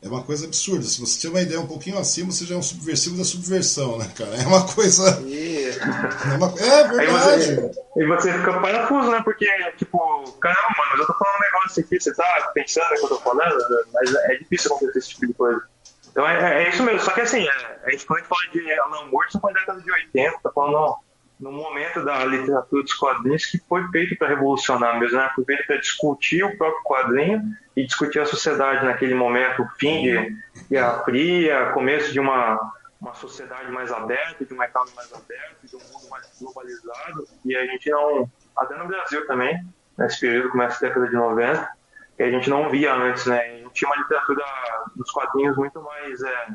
É uma coisa absurda. Se você tiver uma ideia um pouquinho acima, você já é um subversivo da subversão, né, cara? É uma coisa. <laughs> É, uma... é verdade. E você, e você fica parafuso, né? Porque, tipo, caramba, mano, eu tô falando um negócio aqui, você tá pensando no que eu tô falando, mas é difícil acontecer esse tipo de coisa. Então é, é isso mesmo. Só que assim, é, a gente, quando a gente fala de Alan Moore, são a década de 80, tá falando no momento da literatura dos quadrinhos que foi feito para revolucionar mesmo, né? Foi feito para discutir o próprio quadrinho e discutir a sociedade naquele momento, o fim de Guerra Fria, começo de uma, uma sociedade mais aberta, de um mercado mais aberto, de um mundo mais globalizado. E a gente não, até no Brasil também, nesse período, começa a década de 90, que a gente não via antes, né? A gente tinha uma literatura dos quadrinhos muito mais é,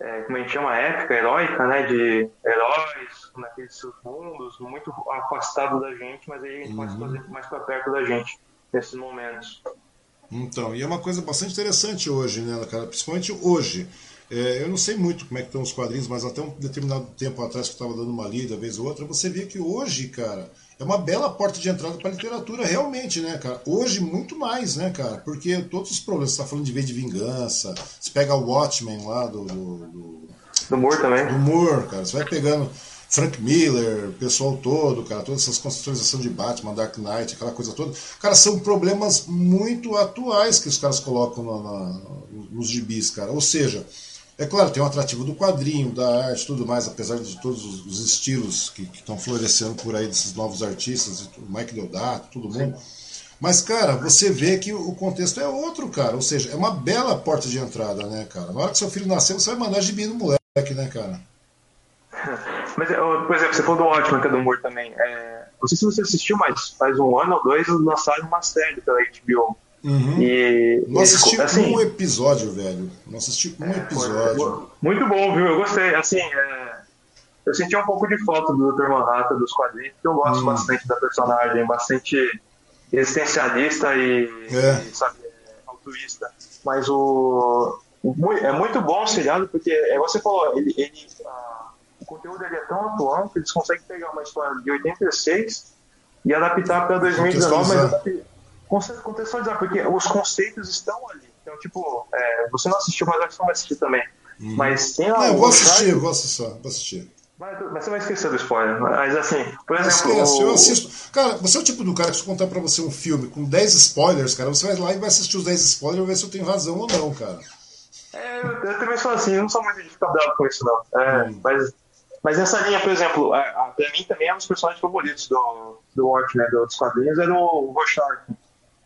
é, como a gente chama, épica, heróica, né? De heróis naqueles mundos muito afastados da gente, mas aí a gente uhum. mais, mais para perto da gente nesses momentos. Então, e é uma coisa bastante interessante hoje, né, cara? Principalmente hoje. É, eu não sei muito como é que estão os quadrinhos, mas até um determinado tempo atrás que eu estava dando uma lida, vez ou outra, você vê que hoje, cara, é uma bela porta de entrada para a literatura, realmente, né, cara? Hoje, muito mais, né, cara? Porque todos os problemas, você está falando de vez de vingança, você pega o Watchmen lá do. Do, do, do Moore também. Do Moore, cara. Você vai pegando Frank Miller, o pessoal todo, cara, todas essas conceptualizações de Batman, Dark Knight, aquela coisa toda. Cara, são problemas muito atuais que os caras colocam na, na, nos gibis, cara. Ou seja, é claro, tem o atrativo do quadrinho, da arte tudo mais, apesar de todos os, estilos que estão florescendo por aí desses novos artistas, o Mike Deodato, todo mundo. Mas, cara, você vê que o contexto é outro, cara. Ou seja, é uma bela porta de entrada, né, cara? Na hora que seu filho nascer, você vai mandar gibi no moleque, né, cara? <laughs> Mas, por exemplo, você falou do ótimo que é do humor também. É, não sei se você assistiu, mas faz um ano ou dois lançaram uma série pela HBO Uhum. E, não assisti assim, um episódio, velho. Não assisti um é, episódio. Muito bom, viu? Eu gostei. Assim, é, eu senti um pouco de falta do Dr. Manhattan dos quadrinhos, porque eu gosto hum. bastante da personagem, bastante existencialista e, é. e sabe, altruísta. Mas o, é muito bom o seriado, porque, é você falou, ele, ele a, o conteúdo dele é tão atual que eles conseguem pegar uma história de 86 e adaptar para 2019, mas contextualizar, porque os conceitos estão ali. Então, tipo, é, você não assistiu, mas acho que você vai assistir também. Uhum. Mas tem Não, eu vou assistir, eu vou assistir, vou assistir. Mas, mas, você vai esquecer do spoiler. Mas assim, por exemplo. Eu assisto. Cara, você é o tipo do cara que se eu contar pra você um filme com 10 spoilers, cara, você vai lá e vai assistir os 10 spoilers e ver se eu tenho razão ou não, cara. É, eu, eu também sou assim, eu não sou muito de ficar bravo com isso, não. É, hum. mas, mas essa linha, por exemplo, a, a, pra mim também é um dos personagens favoritos do, do Watchmen, né, dos quadrinhos, era o Rorschach.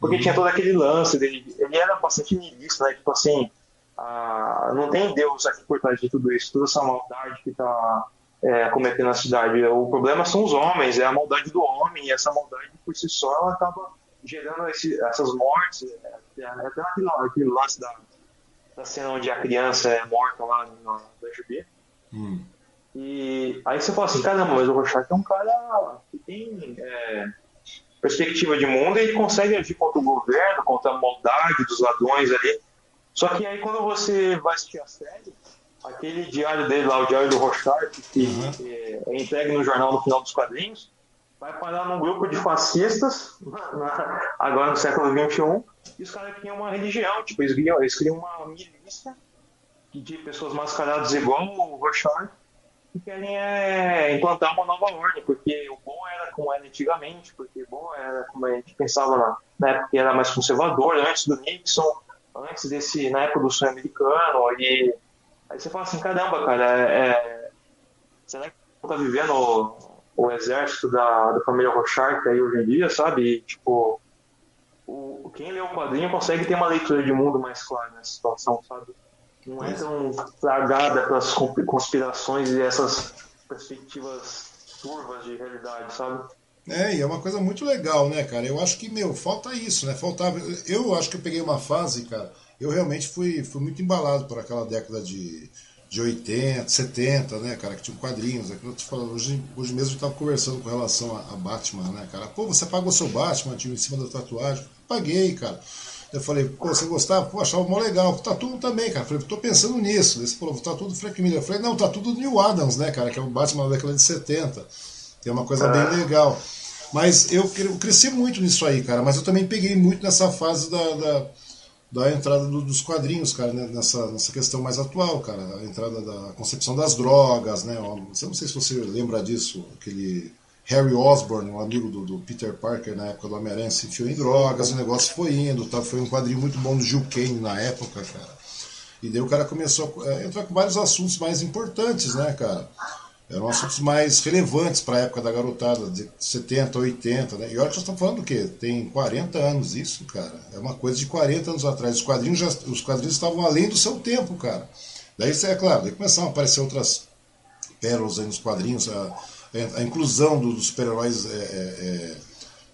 Porque tinha todo aquele lance dele. Ele era bastante niilista, né? Tipo assim, ah, não tem Deus aqui por trás de tudo isso, toda essa maldade que está é, cometendo na cidade. O problema são os homens, é a maldade do homem, e essa maldade por si só ela acaba gerando esse, essas mortes. É, até aquele, aquele lance da, da cena onde a criança é morta lá no, no Hum. E aí você fala assim, caramba, mas o Rorschach é um cara que tem. É, perspectiva de mundo, ele consegue agir contra o governo, contra a maldade dos ladrões ali. Só que aí quando você vai assistir a série, aquele diário dele lá, o diário do Rochard, que uhum. é, é entregue no jornal no final dos quadrinhos, vai parar num grupo de fascistas, <laughs> na, agora no século XXI, e os caras tinham uma religião, tipo, eles criam, eles criam uma milícia de pessoas mascaradas igual o Rochard, que querem é, implantar uma nova ordem, porque o bom era como era antigamente, porque o bom era como a gente pensava na, na época que era mais conservador, antes do Nixon, antes desse, na época do sonho americano, e aí você fala assim, caramba, cara, é, é será que tá vivendo o, o exército da, da família Rorschach aí hoje em dia, sabe? E, tipo, o, quem lê o quadrinho consegue ter uma leitura de mundo mais clara nessa situação, sabe? Não é tão plagada pelas conspirações e essas perspectivas turvas de realidade, sabe? É, e é uma coisa muito legal, né, cara? Eu acho que, meu, falta isso, né? Faltava. Eu acho que eu peguei uma fase, cara. Eu realmente fui, fui muito embalado por aquela década de, de 80, 70, né, cara? Que tinha quadrinhos. É que eu tô falando, hoje, hoje mesmo eu estava conversando com relação a, a, Batman, né, cara? Pô, você pagou seu Batman, tinha em cima da tatuagem? Paguei, cara. Eu falei, pô, você gostava? Pô, achava mó legal. Tá tudo também, cara. Eu falei, tô pensando nisso. Ele falou, tá tudo Frank Miller. Eu falei, não, tá tudo New Adams, né, cara? Que é o Batman da década de 70. Tem uma coisa bem legal. Mas eu, eu, cresci muito nisso aí, cara. Mas eu também peguei muito nessa fase da, da, da entrada do, dos quadrinhos, cara, né? nessa, nessa questão mais atual, cara. A entrada da concepção das drogas, né? Eu não sei se você lembra disso, aquele Harry Osborn, um amigo do, do, Peter Parker na época do Homem-Aranha, se enfiou em drogas, o negócio foi indo, tá? foi um quadrinho muito bom do Gil Kane na época, cara. E daí o cara começou a entrar com vários assuntos mais importantes, né, cara? Eram assuntos mais relevantes para a época da garotada, de 70, 80, né? E olha que nós estamos falando do quê? Tem 40 anos isso, cara. É uma coisa de 40 anos atrás. Os quadrinhos, já, os quadrinhos estavam além do seu tempo, cara. Daí, é claro, daí começaram a aparecer outras pérolas aí nos quadrinhos. A, a inclusão dos super-heróis é, é, é,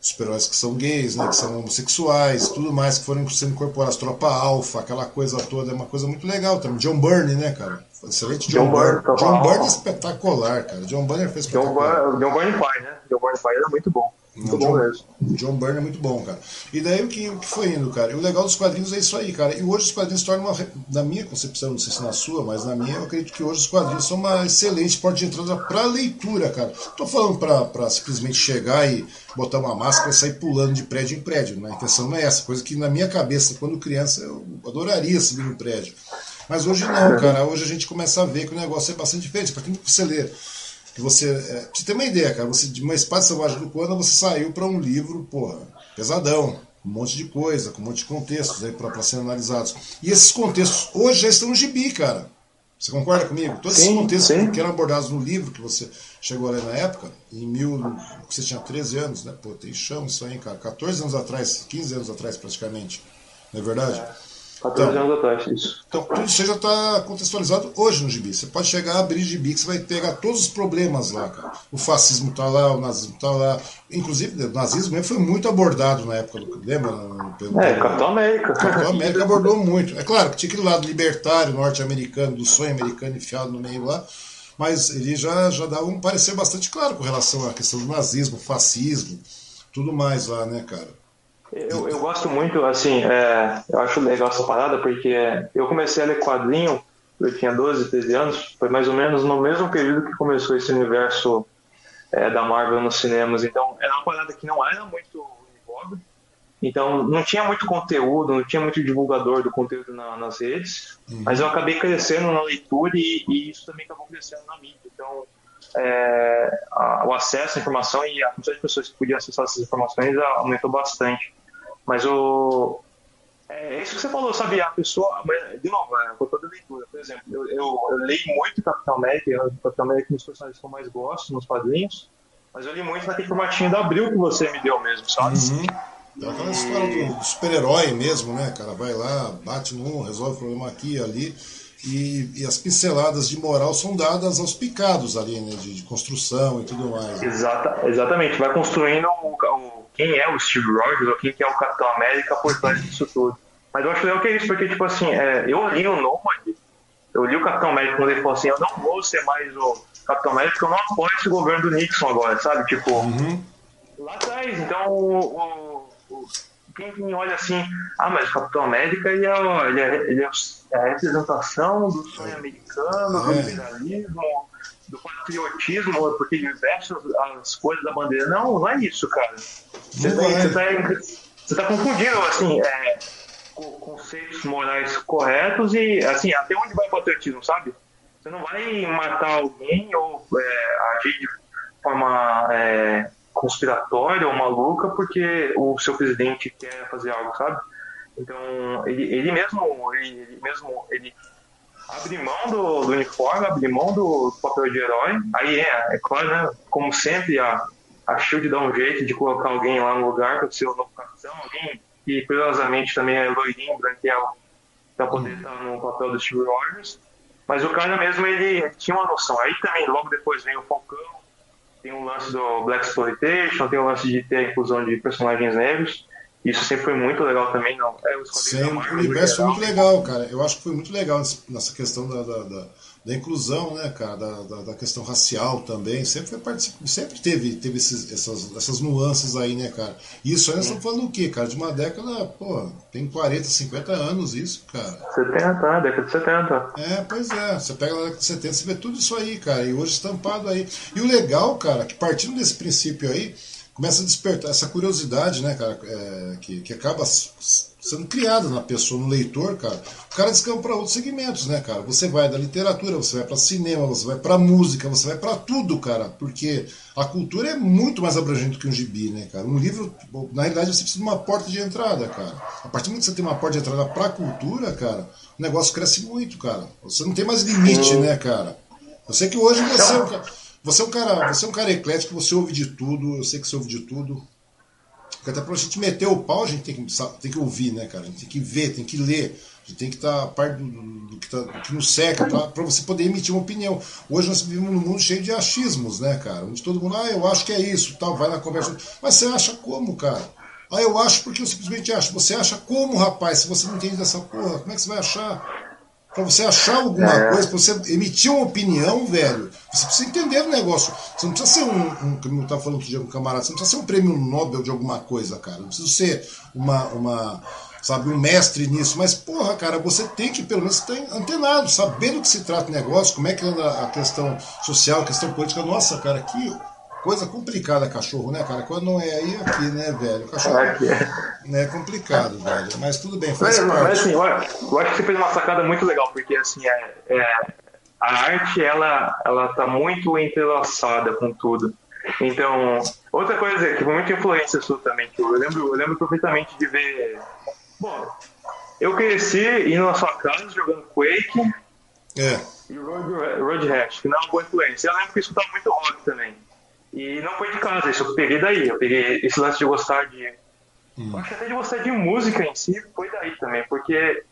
super-heróis que são gays, né, que são homossexuais, tudo mais que foram sendo incorporados, tropa alfa, aquela coisa toda, é uma coisa muito legal também. John Byrne, né, cara? Excelente John, John Byrne. John, John Byrne é espetacular, cara. John Byrne fez espetacular. John, John Byrne pai, né? John Byrne pai era muito bom. Muito Não, bom John, mesmo. John Byrne é muito bom, cara. E daí o que, o que foi indo, cara? E o legal dos quadrinhos é isso aí, cara. E hoje os quadrinhos tornam uma. Na minha concepção, não sei se na sua, mas na minha, eu acredito que hoje os quadrinhos são uma excelente porta de entrada pra leitura, cara. Tô falando pra, pra simplesmente chegar e botar uma máscara e sair pulando de prédio em prédio. Né? A intenção não é essa. Coisa que na minha cabeça, quando criança, eu adoraria subir no prédio. Mas hoje não, cara. Hoje a gente começa a ver que o negócio é bastante diferente. Para quem você lê, que você. É, pra você ter uma ideia, cara, você, de uma espada selvagem do Conan, você saiu para um livro, porra, pesadão. Um monte de coisa, com um monte de contextos aí para serem analisados. E esses contextos hoje já estão no gibi, cara. Você concorda comigo? Todos sim, esses contextos sim. que eram abordados no livro que você chegou a ler na época, em mil. Você tinha 13 anos, né? Pô, tem chão isso aí, cara. 14 anos atrás, 15 anos atrás praticamente. Não é verdade? É. 14 então, anos atrás, isso. Então, tudo isso já está contextualizado hoje no gibi. Você pode chegar a abrir gibi que você vai pegar todos os problemas lá, cara. O fascismo está lá, o nazismo está lá. Inclusive, o nazismo mesmo foi muito abordado na época do. Lembra? Pelo, é, Capitão América. Capitão América abordou muito. É claro que tinha aquele lado libertário norte-americano, do sonho americano enfiado no meio lá. Mas ele já, já dava um parecer bastante claro com relação à questão do nazismo, fascismo, tudo mais lá, né, cara? Eu, eu gosto muito, assim, é, eu acho legal essa parada, porque eu comecei a ler quadrinho, eu tinha 12, 13 anos, foi mais ou menos no mesmo período que começou esse universo é, da Marvel nos cinemas, então era uma parada que não era muito em então não tinha muito conteúdo, não tinha muito divulgador do conteúdo na, nas redes, uhum. mas eu acabei crescendo na leitura e, e, isso também acabou crescendo na mídia, então é, a, o acesso à informação e a quantidade de pessoas que podiam acessar essas informações aumentou bastante. Mas o. É, é isso que você falou, sabe? A pessoa. De novo, é, com toda leitura. Por exemplo, eu, eu, eu leio muito Capitão América, Capitão América é um dos personagens que eu mais gosto nos quadrinhos. Mas eu li muito naquele formatinho da Abril que você me deu mesmo, sabe? Uhum. É aquela história do super-herói mesmo, né, cara? Vai lá, bate num, resolve o problema aqui e ali. E, e, as pinceladas de moral são dadas aos picados ali, né? De, de construção e tudo mais. Exata, exatamente, vai construindo o, o, quem é o Steve Rogers ou quem é o Capitão América por trás disso tudo. Mas eu acho legal que é isso, porque, tipo assim, é, eu li o Nomad, eu li o Capitão América quando ele falou assim: eu não vou ser mais o Capitão América porque eu não apoio esse governo do Nixon agora, sabe? Tipo, uhum. lá atrás, então o, o quem olha assim, ah, mas o Capitão América ele é, ele é, ele é a representação do sonho americano, do imperialismo, é. do patriotismo, porque ele veste as coisas da bandeira. Não, não é isso, cara. Você está é. tá confundindo, assim, é, conceitos morais corretos e, assim, até onde vai o patriotismo, sabe? Você não vai matar alguém ou é, agir de forma é, conspiratória ou maluca porque o seu presidente quer fazer algo, sabe? Então, ele, ele mesmo, ele, ele, mesmo, ele abre mão do, do, uniforme, abre mão do papel de herói. Aí é, é claro, né? Como sempre, a, a Shield dá um jeito de colocar alguém lá no lugar para ser o novo capitão, alguém que curiosamente também é loirinho, branquelo, para poder estar no papel do Steve Rogers. Mas o cara mesmo, ele tinha uma noção. Aí também, logo depois vem o Falcão, tem o lance do Black Exploitation, tem o lance de ter a inclusão de personagens negros. Isso sempre foi muito legal também, não. É, o sempre, o universo foi muito legal, cara. Eu acho que foi muito legal nessa questão da, da, da, da inclusão, né, cara, da, da, da, questão racial também. Sempre foi sempre teve, teve esses, essas, essas nuances aí, né, cara. Isso aí nós estamos falando o quê, cara? De uma década, pô, tem 40, 50 anos isso, cara. 70, década de 70. É, pois é. Você pega na década de 70, você vê tudo isso aí, cara. E hoje estampado aí. E o legal, cara, que partindo desse princípio aí começa a despertar essa curiosidade, né, cara, é, que, que acaba sendo criada na pessoa, no leitor, cara. O cara descamba para outros segmentos, né, cara? Você vai da literatura, você vai para cinema, você vai para música, você vai para tudo, cara, porque a cultura é muito mais abrangente que um gibi, né, cara? Um livro, na realidade, você precisa de uma porta de entrada, cara. A partir do momento que você tem uma porta de entrada para a cultura, cara, o negócio cresce muito, cara. Você não tem mais limite, né, cara? Eu sei que hoje você é você é um cara, você é um cara eclético, você ouve de tudo, eu sei que você ouve de tudo. Porque até pra gente meter o pau, a gente tem que, tem que ouvir, né, cara? A gente tem que ver, tem que ler. A gente tem que estar tá parte do, do, que tá, do, que nos cerca para você poder emitir uma opinião. Hoje nós vivemos num mundo cheio de achismos, né, cara? Onde todo mundo, ah, eu acho que é isso, tal, vai na conversa. Mas você acha como, cara? Ah, eu acho porque eu simplesmente acho. Você acha como, rapaz, se você não entende dessa porra? Como é que você vai achar? Para você achar alguma é. coisa, para você emitir uma opinião, velho, você precisa entender o negócio. Você não precisa ser um, um como eu estava falando outro dia com um camarada, você não precisa ser um prêmio Nobel de alguma coisa, cara. Não precisa ser uma, uma sabe, um mestre nisso. Mas, porra, cara, você tem que pelo menos estar antenado, saber do que se trata o negócio, como é que anda a questão social, a questão política. Nossa, cara, que coisa complicada cachorro, né, cara? Quando não é aí, é aqui, né, velho? Cachorro é né, complicado, velho. Mas tudo bem, faz mas, parte. Mas, assim, eu, eu acho que você fez uma sacada muito legal, porque, assim, é, é a arte, ela, ela tá muito entrelaçada com tudo. Então, outra coisa que foi muita influência sua também, que eu lembro, eu lembro perfeitamente de ver Bom, eu cresci indo na sua casa jogando Quake é. e Road, Road Rash, que não é uma boa influência. Eu lembro que eu escutava muito rock também. E não foi de casa, isso eu peguei daí. Eu peguei esse lance de gostar de. Hum. Acho que até de gostar de música em si foi daí também, porque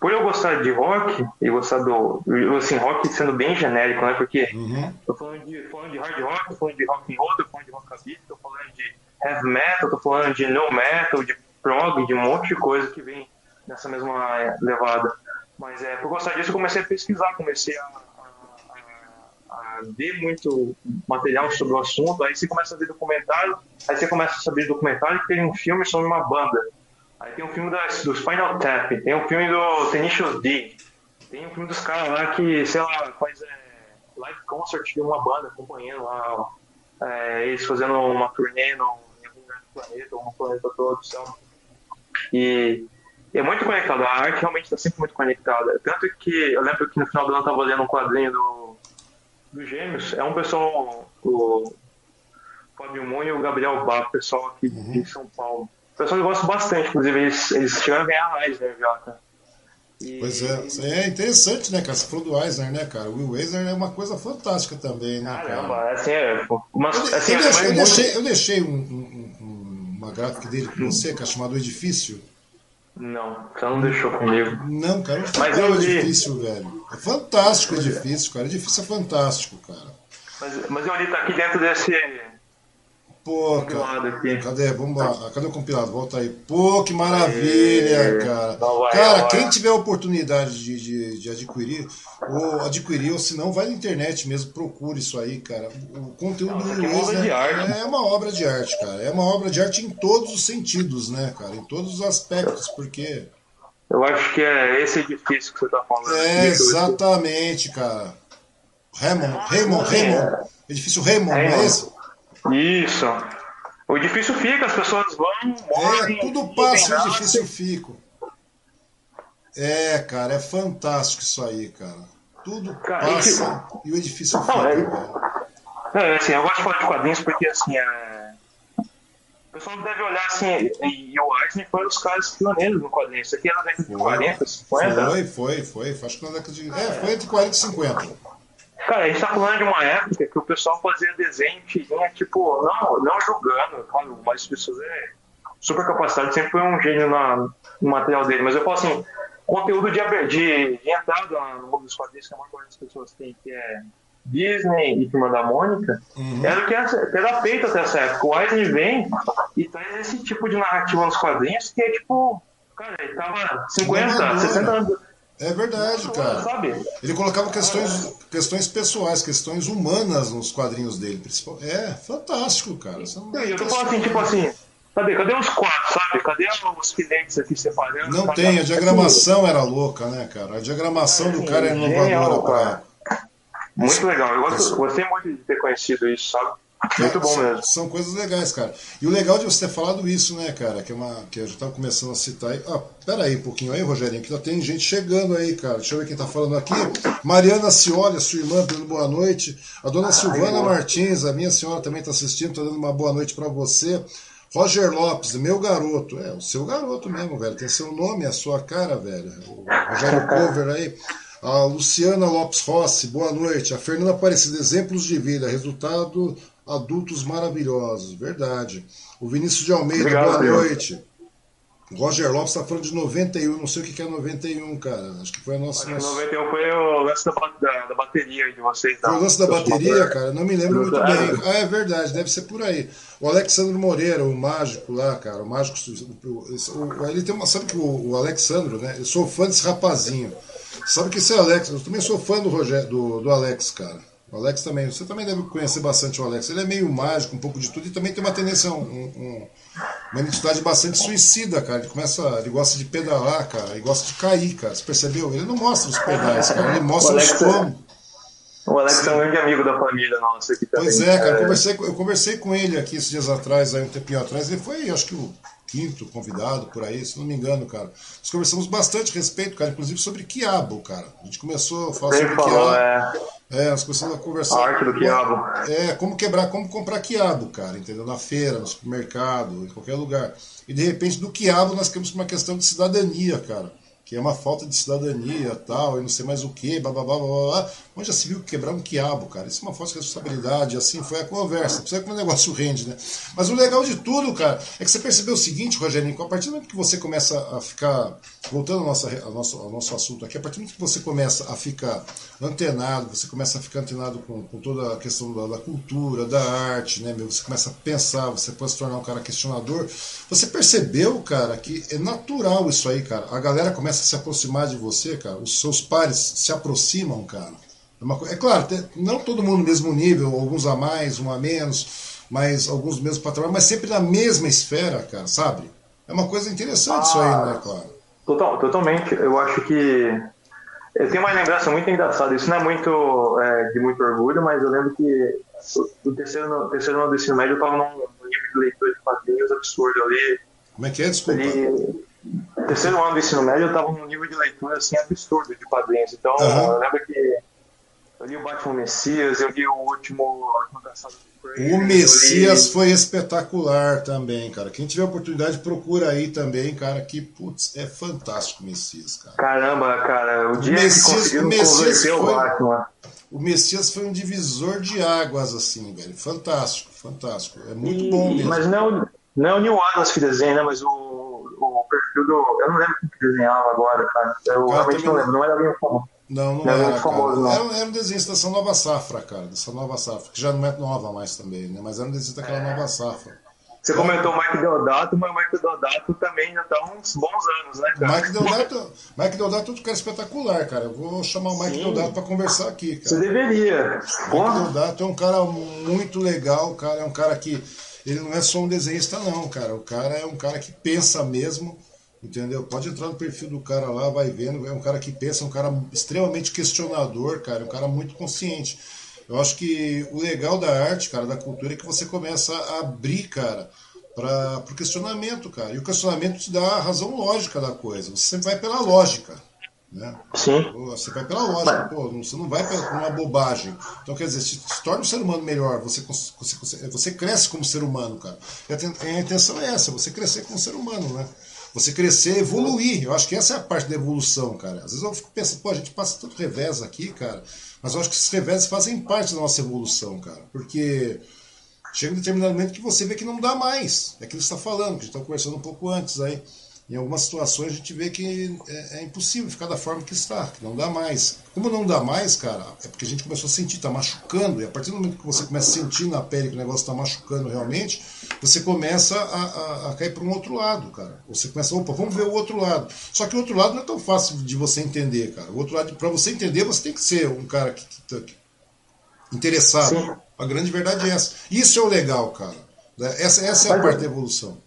por eu gostar de rock e gostar do. Assim, rock sendo bem genérico, né? Porque uhum. tô falando de, falando de hard rock, tô falando de rock and roll, tô falando de rockabilly, tô falando de heavy metal, tô falando de no metal, de prog, de um monte de coisa que vem nessa mesma levada. Mas é, por gostar disso, eu comecei a pesquisar, comecei a, a, ver muito material sobre o assunto. Aí você começa a ver documentário, aí você começa a saber documentário que tem um filme sobre uma banda. Aí tem um filme das, do Spinal Tap, tem um filme do Tenacious D, tem um filme dos caras lá que, sei lá, faz é, live concert de uma banda acompanhando lá, é, eles fazendo uma turnê no, em algum lugar do planeta, ou no planeta todo? E é muito conectado. A arte realmente está sempre muito conectada. Tanto que eu lembro que no final do ano eu estava lendo um quadrinho do, do Gêmeos. É um pessoal, o Fábio Moon e o Gabriel Bá, pessoal aqui uhum. de São Paulo. Pessoal que eu gosto bastante, inclusive eles, eles chegaram a ganhar mais, né, já, cara. E... Pois é, é interessante, né, cara? Você falou do Eisner, né, cara? O Will Eisner é uma coisa fantástica também, né, Caramba, cara? assim, é, uma, assim, eu, eu, deixei, eu, deixei, eu deixei um, um, um uma gráfica dele com você, cara, chamado Edifício? Não, você não deixou comigo. Não, cara, não mas é o edifício, velho. É fantástico o edifício, cara. O edifício é fantástico, cara. Mas, mas eu li, tá aqui dentro desse. Pô, cara. Cadê? Vamos lá. Cadê o compilado? Volta aí. Pô, que maravilha, cara. Cara, quem tiver a oportunidade de, de, de, adquirir, ou adquirir, ou se não, vai na internet mesmo, procure isso aí, cara. O conteúdo do Luiz né, é uma obra de arte, cara. É uma obra de arte em todos os sentidos, né, cara? Em todos os aspectos, porque. Eu acho que é esse edifício que você tá falando. É, exatamente, cara. Raymond, Raymond, Raymond. Edifício Raymond, Raymond. não é esse? Isso. O edifício fica, as pessoas vão, morrem. É, tudo passa, o edifício fica. É, cara, é fantástico isso aí, cara. Tudo cara, passa e, e o edifício não, fica, é, é, assim, eu gosto de falar de quadrinhos porque, assim, é... o pessoal deve olhar assim, e, e o Eisner foi um dos caras pioneiros no quadrinho. Isso aqui é na década de 40, 50? Foi, foi, foi. Acho que na década de. É, foi entre 40 e 50. Cara, a gente tá falando de uma época que o pessoal fazia desenho tirinha, tipo, não, não julgando, claro, mas as pessoas é super capacitado, sempre foi um gênio na, no material dele, mas eu falo assim, conteúdo de, de, de entrada no mundo dos quadrinhos que a maioria das pessoas tem, que é Disney e Turma da Mônica, uhum. era o que era feito até essa época. O Eisner vem e traz esse tipo de narrativa nos quadrinhos que é tipo, cara, ele tava 50, 60 anos é verdade, cara. Ele colocava questões, questões pessoais, questões humanas nos quadrinhos dele. Principal. É, fantástico, cara. Não, eu tô falando assim, tipo assim, cadê, cadê os quadros, sabe? Cadê os filetes aqui separando? Não tem, a diagramação era louca, né, cara? A diagramação do cara é inovadora pra. Muito legal, eu gosto, gostei muito de ter conhecido isso, sabe? Muito bom mesmo. São coisas legais, cara. E o legal de você ter falado isso, né, cara? Que, é uma, que eu já estava começando a citar aí. Ah, pera aí um pouquinho aí, Rogerinho, que já tem gente chegando aí, cara. Deixa eu ver quem tá falando aqui. Mariana Cioli, sua irmã, dando boa noite. A dona Silvana Martins, a minha senhora também está assistindo, tá dando uma boa noite para você. Roger Lopes, meu garoto. É, o seu garoto mesmo, velho. Tem seu nome, a sua cara, velho. O Rogério <laughs> Cover aí. A Luciana Lopes Rossi, boa noite. A Fernanda Aparecida, exemplos de vida, resultado adultos maravilhosos, verdade. O Vinícius de Almeida, Obrigado, boa noite. Roger Lopes tá falando de 91, não sei o que é 91, cara. Acho que foi a nossa. Acho que 91 foi o lance da, da, da bateria de vocês. Foi o lance da bateria, cara? Não me lembro muito bem. Ah, é verdade, deve ser por aí. O Alexandre Moreira, o mágico lá, cara, o mágico. O, ele tem uma. Sabe que o, o Alexandro, né? Eu sou fã desse rapazinho. Sabe que esse Alex, eu também sou fã do, Roger, do, do Alex, cara. O Alex também, você também deve conhecer bastante o Alex. Ele é meio mágico, um pouco de tudo, e também tem uma tendência, um, um, uma identidade bastante suicida, cara. Ele começa, ele gosta de pedalar, cara, ele gosta de cair, cara. Você percebeu? Ele não mostra os pedais, cara, ele mostra os como. O Alex é um grande amigo da família nossa aqui também. Pois é, cara, eu é. conversei, eu conversei com ele aqui esses dias atrás, aí um tempinho atrás, ele foi, acho que o quinto convidado por aí, se não me engano, cara. Nós conversamos bastante a respeito, cara, inclusive sobre quiabo, cara. A gente começou a falar sobre falou, quiabo. É... É, nós começamos a conversar. A arte do quiabo. É, como quebrar, como comprar quiabo, cara, entendeu? Na feira, no supermercado, em qualquer lugar. E de repente do quiabo nós temos uma questão de cidadania, cara que é uma falta de cidadania tal, e não sei mais o que, blá blá blá blá blá. Onde já se viu quebrar um quiabo, cara? Isso é uma falta de responsabilidade, assim foi a conversa. Precisa que o negócio rende, né? Mas o legal de tudo, cara, é que você percebeu o seguinte, Rogerinho, a partir do momento que você começa a ficar, voltando ao nosso, ao nosso, ao nosso assunto aqui, a partir do momento que você começa a ficar antenado, você começa a ficar antenado com, com toda a questão da, da, cultura, da arte, né, meu? Você começa a pensar, você pode se tornar um cara questionador. Você percebeu, cara, que é natural isso aí, cara. A galera começa começa a se aproximar de você, cara, os seus pares se aproximam, cara. É, é claro, não todo mundo no mesmo nível, alguns a mais, um a menos, mas alguns mesmos patamares, mas sempre na mesma esfera, cara, sabe? É uma coisa interessante ah, isso aí, né, claro. Total, totalmente. Eu acho que eu tenho uma lembrança muito engraçada. Isso não é muito é, de muito orgulho, mas eu lembro que no terceiro, terceiro ano do ensino médio eu estava num nível de leitura de quadrinhos absurdo ali. Como é que é? Desculpa. Ali, terceiro ano do ensino médio, eu estava num nível de leitura assim absurdo de quadrinhos. Então, uhum. eu lembro que eu li o Batman Messias, eu li o último. O Messias li... foi espetacular também, cara. Quem tiver oportunidade, procura aí também, cara. Que, putz, é fantástico o Messias, cara. Caramba, cara. O, o dia Messias, que o Messias foi, o Batman. O Messias foi um divisor de águas, assim, velho. Fantástico, fantástico. É muito e, bom mesmo. Mas não, não é o Neil Adams que desenha, né? Mas o o perfil do. Eu não lembro quem que desenhava agora, cara. Eu cara, realmente não lembro. Não era bem famoso. Não, não, não era, era famoso, não. Era, era um desenho dessa nova safra, cara. Dessa nova safra. Que já não é nova mais também, né? Mas era um desenho daquela é. nova safra. Você comentou o Mike Deodato, mas o Mike Deodato também já tá uns bons anos, né, cara? Mike Deodato, Mike Deodato é outro cara espetacular, cara. Eu vou chamar o Mike Sim. Deodato pra conversar aqui, cara. Você deveria. Mike Deodato é um cara muito legal, cara. É um cara que. Ele não é só um desenhista, não, cara. O cara é um cara que pensa mesmo Entendeu? Pode entrar no perfil do cara lá, vai vendo. É um cara que pensa, é um cara extremamente questionador, cara, é um cara muito consciente. Eu acho que o legal da arte, cara, da cultura, é que você começa a abrir, cara, para o questionamento, cara. E o questionamento te dá a razão lógica da coisa. Você sempre vai pela lógica. Né? Sim. Você vai pela lógica, pô, você não vai por uma bobagem. Então, quer dizer, se, se torna um ser humano melhor, você, você, você cresce como ser humano, cara. E a, a intenção é essa, você crescer como ser humano, né? você crescer, evoluir. Eu acho que essa é a parte da evolução, cara. Às vezes eu fico pensando, pô, a gente passa tanto revés aqui, cara, mas eu acho que esses revés fazem parte da nossa evolução, cara. Porque chega um determinado momento que você vê que não dá mais. É aquilo que você está falando, que a gente está conversando um pouco antes aí em algumas situações a gente vê que é, é, impossível ficar da forma que está, que não dá mais. Como não dá mais, cara, é porque a gente começou a sentir, está machucando, e a partir do momento que você começa a sentir na pele que o negócio está machucando realmente, você começa a, a, a cair para um outro lado, cara. Você começa, opa, vamos ver o outro lado. Só que o outro lado não é tão fácil de você entender, cara. O outro lado, para você entender, você tem que ser um cara que, que, tá, que interessado. Sim. A grande verdade é essa. Isso é o legal, cara. Essa, essa é a parte da evolução.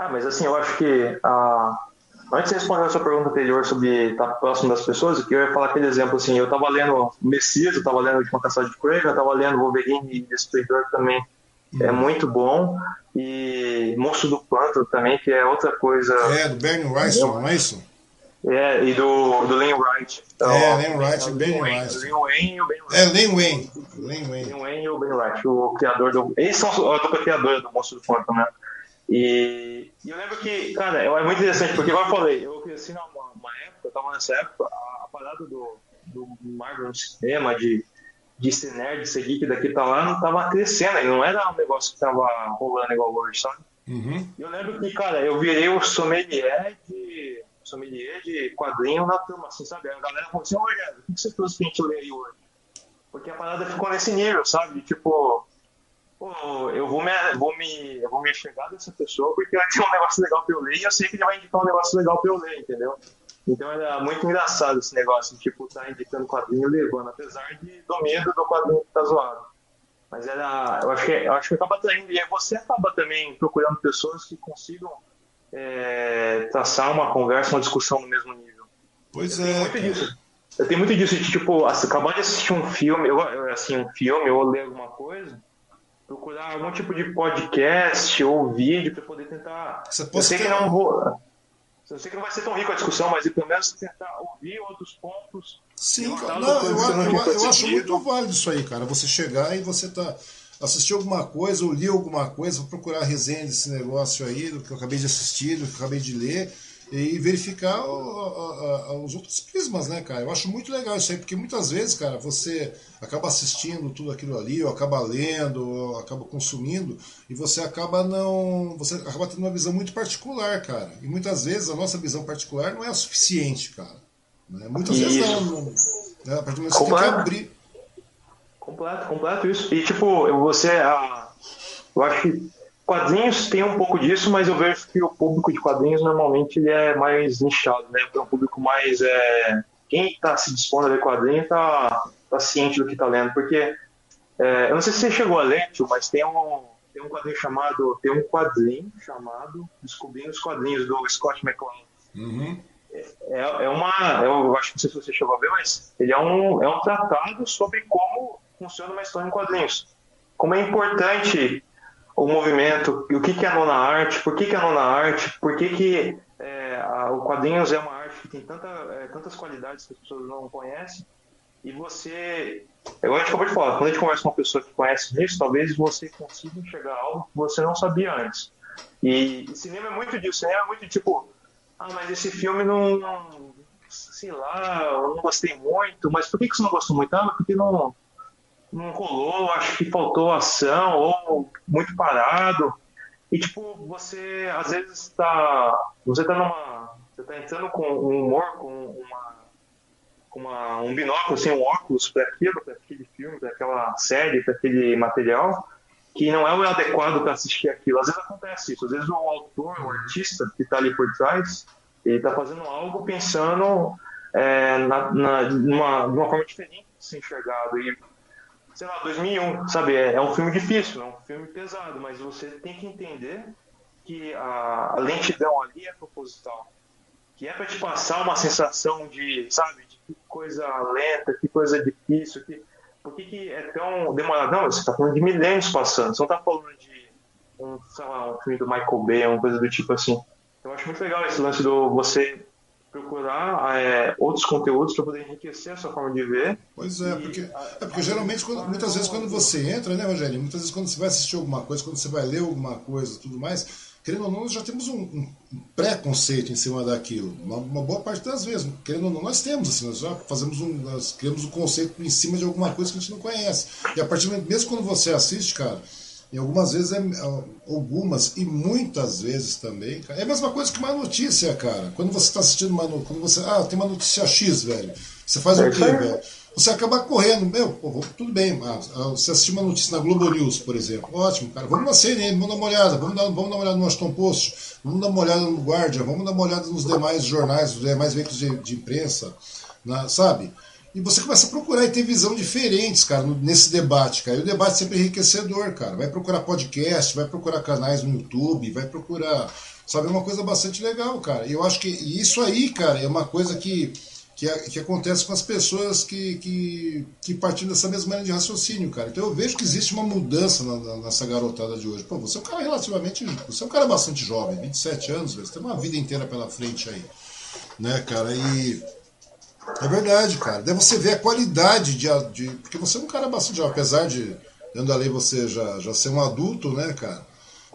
Ah, mas assim, eu acho que ah, antes de responder a sua pergunta anterior sobre estar próximo das pessoas, eu ia falar aquele exemplo assim, eu estava lendo Messias, eu estava lendo Uma Caçada de Coelho, eu estava lendo Wolverine e Esplendor também é uhum. muito bom e Monstro do Pântano também, que é outra coisa. É, do Bernie Wright, não é isso? É, e do, do Lane Wright. Então, é, Lane Wright e Ben Wayne e o Ben Wright. É, Lane Wayne. Lane Wayne. Lane Wayne e o Ben Wright, o criador do... Eles são o criador do Monstro do Pântano, né? E, e, eu lembro que, cara, é muito interessante, porque, como eu falei, eu cresci numa uma época, eu tava nessa época, a, a parada do, do Marvel no cinema, de, de ser nerd, de ser geek daqui pra lá, não tava crescendo, não era um negócio que tava rolando igual hoje, sabe? Uhum. Eu lembro que, cara, eu virei o sommelier de, sommelier de quadrinho na turma, assim, sabe? A galera falou assim, olha, o que você trouxe pra gente ler aí hoje? Porque a parada ficou nesse nível, sabe? Tipo, pô, eu vou me, vou me, eu vou me chegar dessa pessoa porque ela tem um negócio legal pra eu ler e eu sei que ele vai indicar um negócio legal pra eu ler, entendeu? Então era muito engraçado esse negócio de, tipo, tá indicando quadrinho e levando, apesar de, do medo do quadrinho que tá zoado. Mas era, eu acho que, eu acho que acaba atraindo, e aí você acaba também procurando pessoas que consigam é, traçar uma conversa, uma discussão no mesmo nível. Pois eu é. Tenho muito disso. Eu tenho muito disso de, tipo, acabar de assistir um filme, eu, assim, um filme ou ler alguma coisa, procurar algum tipo de podcast ou vídeo para poder tentar. Você eu sei que não vou. Eu sei que não vai ser tão rico a discussão, mas pelo menos tentar ouvir outros pontos. Sim, cara. Não, eu, eu, eu, eu acho muito válido isso aí, cara. Você chegar e você tá assistir alguma coisa ou li alguma coisa, procurar resenha desse negócio aí, do que eu acabei de assistir, do que eu acabei de ler, e verificar a, a, os outros prismas, né, cara? Eu acho muito legal isso aí, porque muitas vezes, cara, você acaba assistindo tudo aquilo ali, ou acaba lendo, ou acaba consumindo, e você acaba não. Você acaba tendo uma visão muito particular, cara. E muitas vezes a nossa visão particular não é o suficiente, cara. Né? Muitas vezes não. não né? A partir do momento que você tem que abrir. Completo, completo isso. E tipo, você. Ah, eu acho que Quadrinhos tem um pouco disso, mas eu vejo que o público de quadrinhos normalmente ele é mais nichado, né? É um público mais. É... Quem está se dispondo a ler quadrinho está tá ciente do que está lendo, porque é, eu não sei se você chegou a ler, tio, mas tem um, tem um quadrinho chamado. Tem um quadrinho chamado Descobrindo os Quadrinhos, do Scott McCloud. Uhum. É, é, uma. Eu acho que não sei se você chegou a ver, mas ele é um, é um tratado sobre como funciona uma história em quadrinhos. Como é importante o movimento, o que, que é a nona arte, por que, que é a nona arte, por que, que é, a, o quadrinhos é uma arte que tem tanta, é, tantas qualidades que as pessoas não conhecem, e você, igual a gente acabou de falar, quando a gente conversa com uma pessoa que conhece isso, talvez você consiga enxergar algo que você não sabia antes. E, e cinema é muito disso, cinema é muito tipo, ah, mas esse filme não, não sei lá, eu não gostei muito, mas por que, que você não gostou muito? Ah, porque não não rolou, acho que faltou ação, ou muito parado. E tipo, você às vezes está. Você tá numa. Você tá entrando com um humor, com uma. Com uma, um binóculo, assim, um óculos para aquilo, para aquele filme, para aquela série, para aquele material, que não é o adequado para assistir aquilo. Às vezes acontece isso, às vezes o autor, o artista que está ali por trás, ele está fazendo algo pensando é, na, na, numa, numa forma diferente de ser enxergado. E sei lá, 2001, sabe? É, é um filme difícil, é um filme pesado, mas você tem que entender que a, a lentidão ali é proposital. Que é para te passar uma sensação de, sabe, de que coisa lenta, que coisa difícil, que, por que, que é tão demorado? Não, você está falando de milênios passando, você não está falando de um, sei lá, um filme do Michael Bay, uma coisa do tipo assim. Eu acho muito legal esse lance do você procurar é, outros conteúdos para poder enriquecer a sua forma de ver. Pois é, porque, é porque geralmente, quando, muitas vezes quando você entra, né, Rogério? Muitas vezes quando você vai assistir alguma coisa, quando você vai ler alguma coisa tudo mais, querendo ou não, nós já temos um, um pré-conceito em cima daquilo. Uma, uma, boa parte das vezes, querendo ou não, nós temos, assim, nós já fazemos um, nós criamos um conceito em cima de alguma coisa que a gente não conhece. E a partir do momento, mesmo quando você assiste, cara e algumas vezes, é, é, algumas e muitas vezes também, cara, é a mesma coisa que uma notícia, cara. Quando você está assistindo uma quando você, ah, tem uma notícia X, velho. Você faz é o quê, velho? Você acaba correndo, meu, pô, tudo bem, mas, ah, você assistiu uma notícia na Globo News, por exemplo. Ótimo, cara. Vamos na CNN, vamos dar uma olhada, vamos dar, vamos dar uma olhada no Washington Post, vamos dar uma olhada no Guardian, vamos dar uma olhada nos demais jornais, nos demais veículos de, de imprensa, na, sabe? E você começa a procurar e ter visão diferentes, cara, nesse debate, cara. E o debate é sempre enriquecedor, cara. Vai procurar podcast, vai procurar canais no YouTube, vai procurar. Sabe, é uma coisa bastante legal, cara. E eu acho que isso aí, cara, é uma coisa que, que, que acontece com as pessoas que, que, que partem dessa mesma linha de raciocínio, cara. Então eu vejo que existe uma mudança na, nessa garotada de hoje. Pô, você é um cara relativamente. Você é um cara bastante jovem, 27 anos, você tem uma vida inteira pela frente aí. Né, cara? E é verdade, cara. Daí você vê a qualidade de, de. Porque você é um cara bastante. Apesar de, dentro da lei, você já, já ser um adulto, né, cara?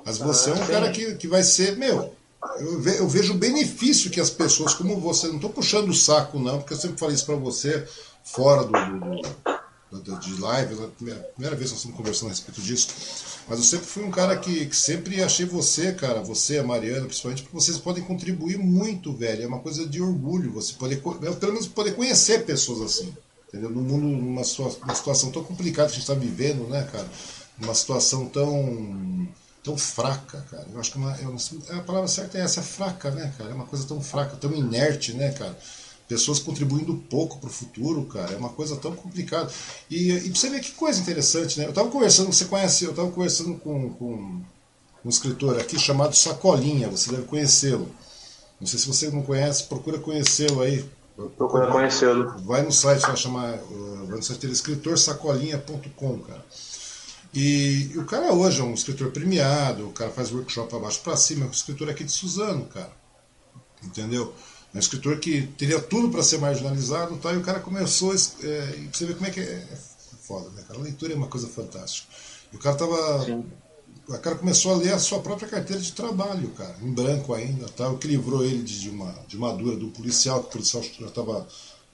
Mas você ah, é um cara que, que vai ser. Meu, eu, ve, eu vejo o benefício que as pessoas, como você. Não estou puxando o saco, não, porque eu sempre falei isso para você, fora do, do, do de live, a primeira vez que nós estamos conversando a respeito disso. Mas eu sempre fui um cara que, que sempre achei você, cara, você, a Mariana, principalmente, porque vocês podem contribuir muito, velho. É uma coisa de orgulho você poder, pelo menos poder conhecer pessoas assim. Entendeu? No mundo, numa, numa situação tão complicada que a gente está vivendo, né, cara? Numa situação tão tão fraca, cara. Eu acho que uma, eu, a palavra certa é essa, é fraca, né, cara? É uma coisa tão fraca, tão inerte, né, cara? Pessoas contribuindo pouco para o futuro, cara. É uma coisa tão complicada. E, e pra você ver que coisa interessante, né? Eu estava conversando, você conhece, eu estava conversando com, com um escritor aqui chamado Sacolinha, você deve conhecê-lo. Não sei se você não conhece, procura conhecê-lo aí. Procura conhecê-lo. Vai no site, vai chamar, uh, vai no site dele, escritorsacolinha.com, cara. E, e, o cara hoje é um escritor premiado, o cara faz workshop abaixo para cima, é um escritor aqui de Suzano, cara. Entendeu? Um escritor que teria tudo para ser marginalizado tá? e o cara começou. É, e você vê como é que é, é foda, né, cara? A leitura é uma coisa fantástica. E o cara tava. Sim. O cara começou a ler a sua própria carteira de trabalho, cara, em branco ainda, tá? o que livrou ele de, uma, de uma dura do policial, que o policial já estava.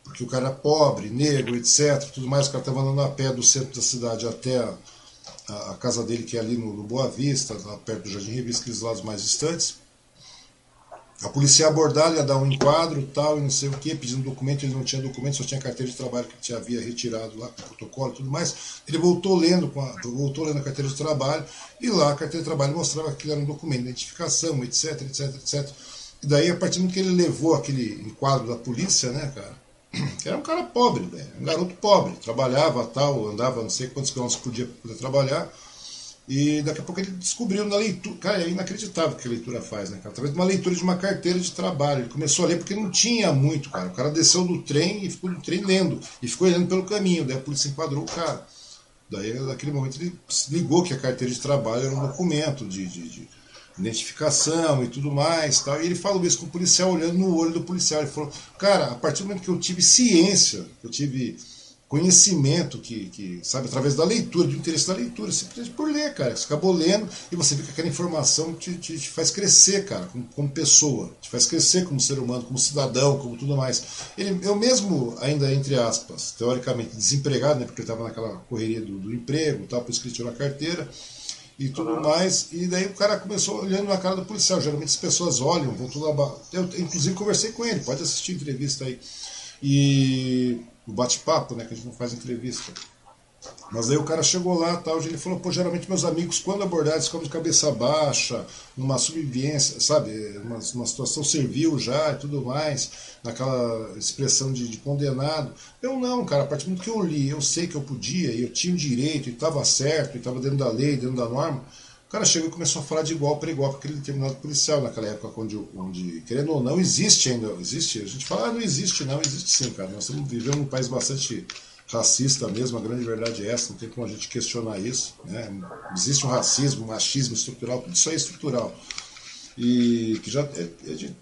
Porque o cara era pobre, negro, etc. Tudo mais, o cara estava andando a pé do centro da cidade até a, a, a casa dele, que é ali no, no Boa Vista, lá perto do Jardim Revista, aqueles lados mais distantes. A polícia abordar, ia dar um enquadro tal, e não sei o que, pedindo documento, ele não tinha documento, só tinha carteira de trabalho que tinha havia retirado lá, com protocolo e tudo mais. Ele voltou lendo, a, voltou lendo a carteira de trabalho, e lá a carteira de trabalho mostrava que era um documento de identificação, etc, etc, etc. E daí, a partir do que ele levou aquele enquadro da polícia, né, cara, que era um cara pobre, velho, um garoto pobre, trabalhava tal, andava não sei quantos quilômetros por dia para poder trabalhar, e daqui a pouco ele descobriu na leitura. Cara, é inacreditável o que a leitura faz, né, cara? De uma leitura de uma carteira de trabalho. Ele começou a ler porque não tinha muito, cara. O cara desceu do trem e ficou no trem lendo. E ficou lendo pelo caminho. Daí a polícia enquadrou o cara. Daí, naquele momento, ele ligou que a carteira de trabalho era um documento de, de, de identificação e tudo mais. Tal. E ele falou isso com o policial, olhando no olho do policial. Ele falou: Cara, a partir do momento que eu tive ciência, eu tive conhecimento que, que, sabe, através da leitura, do interesse da leitura, simplesmente por ler, cara. Você acabou lendo e você vê que aquela informação te, te, te faz crescer, cara, como, como, pessoa, te faz crescer como ser humano, como cidadão, como tudo mais. Ele, eu mesmo, ainda entre aspas, teoricamente desempregado, né, porque ele estava naquela correria do, do emprego, tal, por isso que ele tirou a carteira e tudo uhum. mais. E daí o cara começou olhando na cara do policial. Geralmente as pessoas olham, vão tudo abaixo. Eu, inclusive, conversei com ele, pode assistir a entrevista aí. E o bate-papo, né? Que a gente não faz entrevista. Mas aí o cara chegou lá tal, ele falou, pô, geralmente meus amigos, quando abordados, ficam de cabeça baixa, numa subvivência, sabe, uma, uma situação servil já e tudo mais, naquela expressão de, de, condenado. Eu não, cara, a partir do momento que eu li, eu sei que eu podia, e eu tinha o direito, e estava certo, e estava dentro da lei, dentro da norma, o cara chegou e começou a falar de igual para igual com aquele determinado policial naquela época, onde, onde, querendo ou não, existe ainda. Existe. A gente fala, ah, não existe, não, existe sim, cara. Nós estamos vivendo num país bastante racista mesmo, a grande verdade é essa, não tem como a gente questionar isso. Né? Existe um racismo, um machismo estrutural, tudo isso é estrutural. E que já é, é de,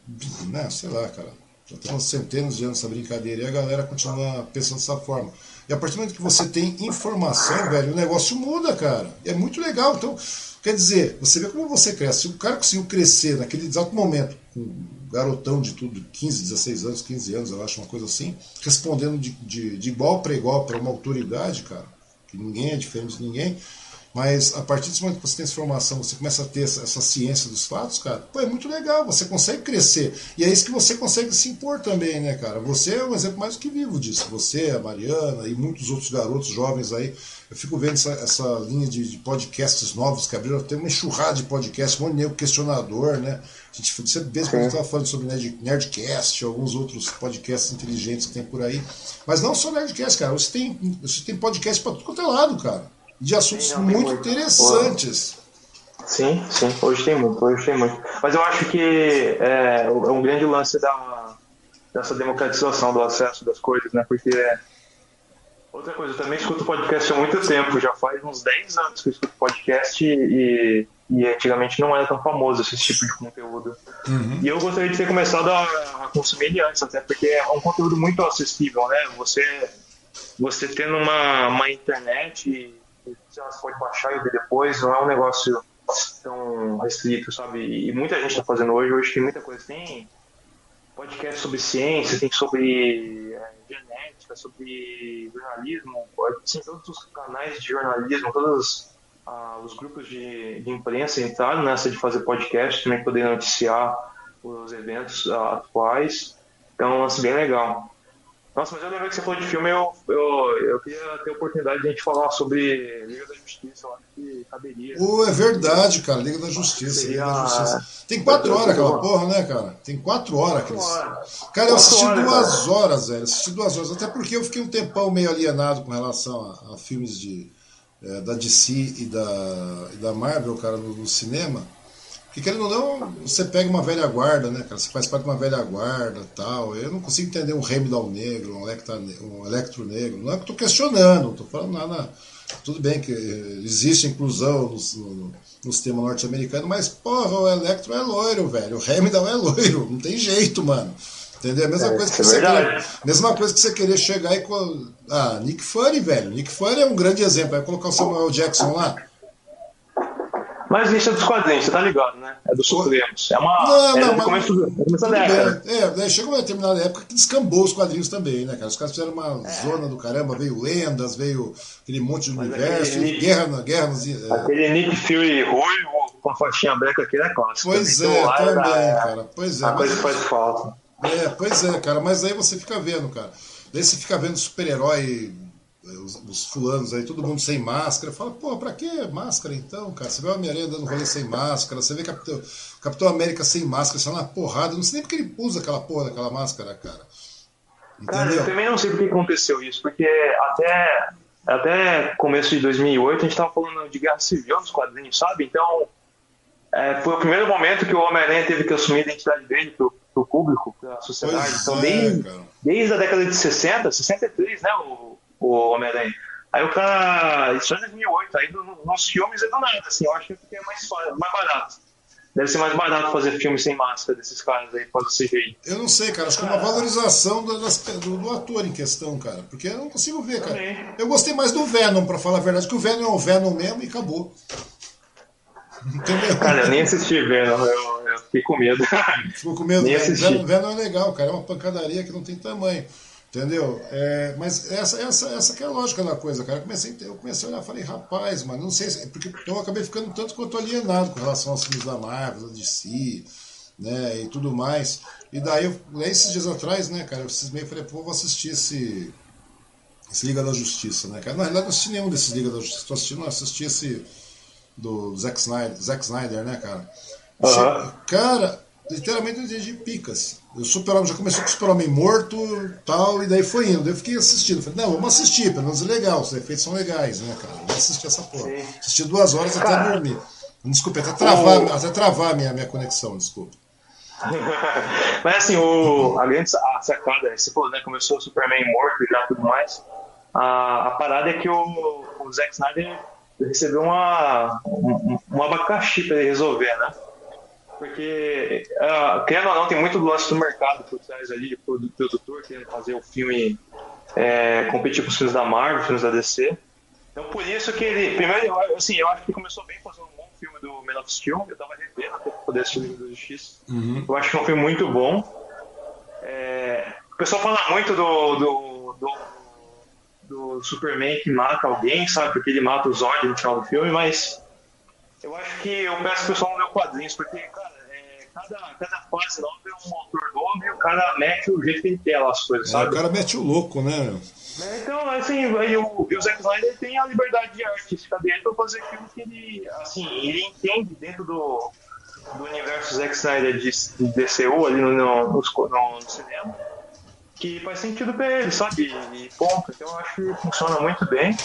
né, sei lá, cara, já temos centenas de anos essa brincadeira e a galera continua pensando dessa forma. E a partir do momento que você tem informação, velho, o negócio muda, cara. É muito legal. Então, Quer dizer, você vê como você cresce. Se o cara conseguiu crescer naquele exato momento, com um garotão de tudo, 15, 16 anos, 15 anos, eu acho, uma coisa assim, respondendo de, de, de igual para igual para uma autoridade, cara, que ninguém é diferente de ninguém, mas a partir do momento que você tem essa formação, você começa a ter essa, essa, ciência dos fatos, cara, pô, é muito legal, você consegue crescer. E é isso que você consegue se impor também, né, cara? Você é um exemplo mais do que vivo disso. Você, a Mariana e muitos outros garotos jovens aí. Eu fico vendo essa, essa linha de, de, podcasts novos que abriram, tem uma enxurrada de podcasts, um monte de questionador, né? A gente sempre vez que a gente estava falando sobre Nerd, Nerdcast, alguns outros podcasts inteligentes que tem por aí. Mas não só Nerdcast, cara. Você tem, você tem podcast para tudo quanto é lado, cara de assuntos sim, muito, muito interessantes. Sim, sim, hoje tem muito, hoje tem muito. Mas eu acho que é, é um grande lance da, dessa democratização do acesso das coisas, né? Porque outra coisa, eu também escuto podcast há muito tempo, já faz uns 10 anos que eu escuto podcast e, e antigamente não era tão famoso esse tipo de conteúdo. Uhum. E eu gostaria de ter começado a, a consumir ele antes, até porque é um conteúdo muito acessível, né? Você, você tendo uma, uma internet pode baixar e ver depois, não é um negócio tão restrito, sabe? E muita gente está fazendo hoje, hoje tem muita coisa. Tem podcast sobre ciência, tem sobre é, genética, sobre jornalismo, assim, todos os canais de jornalismo, todos ah, os grupos de, de imprensa entraram nessa de fazer podcast, também poder noticiar os eventos ah, atuais. Então, lance bem legal. Nossa, mas eu lembro que você falou de filme, eu, eu, eu queria ter a oportunidade de a gente falar sobre Liga da Justiça, eu acho que caberia. Oh, é verdade, cara, Liga da Justiça. Liga da Justiça. Tem quatro horas aquela porra, né, cara? Tem quatro horas. Cara, eu assisti duas cara. horas, velho. Assisti duas horas. Até porque eu fiquei um tempão meio alienado com relação a, a filmes de, é, da DC e da, e da Marvel, cara, no, no cinema. Porque querendo ou não, você pega uma velha guarda, né, cara? Você faz parte de uma velha guarda tal. Eu não consigo entender um Heimdall negro, um, Electra, um Electro negro. Não é que eu tô questionando, não tô falando nada. Tudo bem que existe inclusão no, no, no sistema norte-americano, mas, porra, o Electro é loiro, velho. O Heimdall é loiro. Não tem jeito, mano. Entendeu? A mesma, é, coisa que é você querer, mesma coisa que você querer chegar e. Ah, Nick Fury, velho. Nick Fury é um grande exemplo. Vai colocar o Samuel Jackson lá. Mas isso é dos quadrinhos, você tá ligado, né? É dos Supremos. É uma. Não, é não, mas. Começo, começo da década. É, daí chegou uma determinada época que descambou os quadrinhos também, né, cara? Os caras fizeram uma é. zona do caramba, veio lendas, veio aquele monte de mas universo, Nick, guerra na guerra nos. É. Aquele Nick Fury ruivo com a faixinha branca aqui é clássico. Pois é, também, da, cara. Pois é. A coisa faz falta. É, pois é, cara. Mas aí você fica vendo, cara. Daí você fica vendo super-herói os, os, fulanos aí, todo mundo sem máscara. Fala, pô, pra que máscara então, cara? Você vê o Homem-Aranha dando rolê sem máscara, você vê Capitão, Capitão América sem máscara, você na porrada. Não sei nem porque ele usa aquela porra daquela máscara, cara. Entendeu? Cara, eu também não sei por que aconteceu isso, porque até, até começo de 2008 a gente tava falando de guerra civil nos quadrinhos, sabe? Então, é, foi o primeiro momento que o Homem-Aranha teve que assumir a identidade dele pro, pro público, pra sociedade. Pois então, é, desde, desde a década de 60, 63, né? O, o Homem-Aranha. Aí o cara. Isso é 2008, aí nos filmes é do nada, assim, eu acho que é mais, mais barato. Deve ser mais barato fazer filme sem máscara desses caras aí, pode ser jeito. Eu não sei, cara, acho que é uma valorização do, do, do, ator em questão, cara. Porque eu não consigo ver, cara. Também. Eu gostei mais do Venom, pra falar a verdade, que o Venom é o Venom mesmo e acabou. <laughs> Cara, eu nem assisti Venom, eu, eu fiquei com medo. Ficou com medo? <laughs> Nem Venom, Venom é legal, cara, é uma pancadaria que não tem tamanho. Entendeu? É, mas essa, essa, essa que é a lógica da coisa, cara. Eu comecei, eu comecei a olhar e falei, rapaz, mano, não sei se. Porque eu acabei ficando tanto quanto alienado com relação aos filmes da Marvel, da DC, né, e tudo mais. E daí, eu, esses dias atrás, né, cara, eu cismei e falei, pô, vou assistir esse, esse Liga da Justiça, né, cara. Na realidade, não assisti nenhum desses Liga da Justiça, tô assistindo, não, assisti esse do Zack Snyder, Zack Snyder né, cara. Uhum. Cara, literalmente entendi picas. O Super-Homem já começou com o Super-Homem morto tal, e daí foi indo. Eu fiquei assistindo. Falei, não, vamos assistir, pelo menos é legal, os efeitos são legais, né, cara? Vamos assistir essa porra. Sim. Assisti duas horas até dormir. Desculpa, até travar, o... até travar a minha, minha conexão, desculpa. <laughs> Mas assim, o, a grande a sacada, você falou, né? Começou o Superman morto e já tudo mais. A, a parada é que o, o Zack Snyder recebeu uma, um, um abacaxi pra ele resolver, né? Porque, uh, querendo ou não, tem muito lance do mercado por trás ali, do produtor querendo fazer o filme é, competir com os filmes da Marvel, filmes da DC. Então, por isso que ele. Primeiro, assim, eu acho que começou bem fazendo um bom filme do Man of Steel. Eu tava revendo até poder assistir o livro da Justiça. Uhum. Eu acho que é um filme muito bom. É, o pessoal fala muito do, do, do, do, Superman que mata alguém, sabe? Porque ele mata os Zod no final do filme, mas eu acho que eu peço que o pessoal não leu quadrinhos, porque, cara, é, cada, cada fase nova é um autor novo e o cara mete o jeito que ele quer lá as coisas, é, sabe? O cara mete o louco, né? É, então, assim, aí o, o Zack Snyder tem a liberdade de artística dele pra fazer aquilo que ele, assim, ele entende dentro do, do universo Zack Snyder de, de DCU ali no, no, no, no, cinema, que faz sentido pra ele, sabe? E ponto. Então eu acho que funciona muito bem.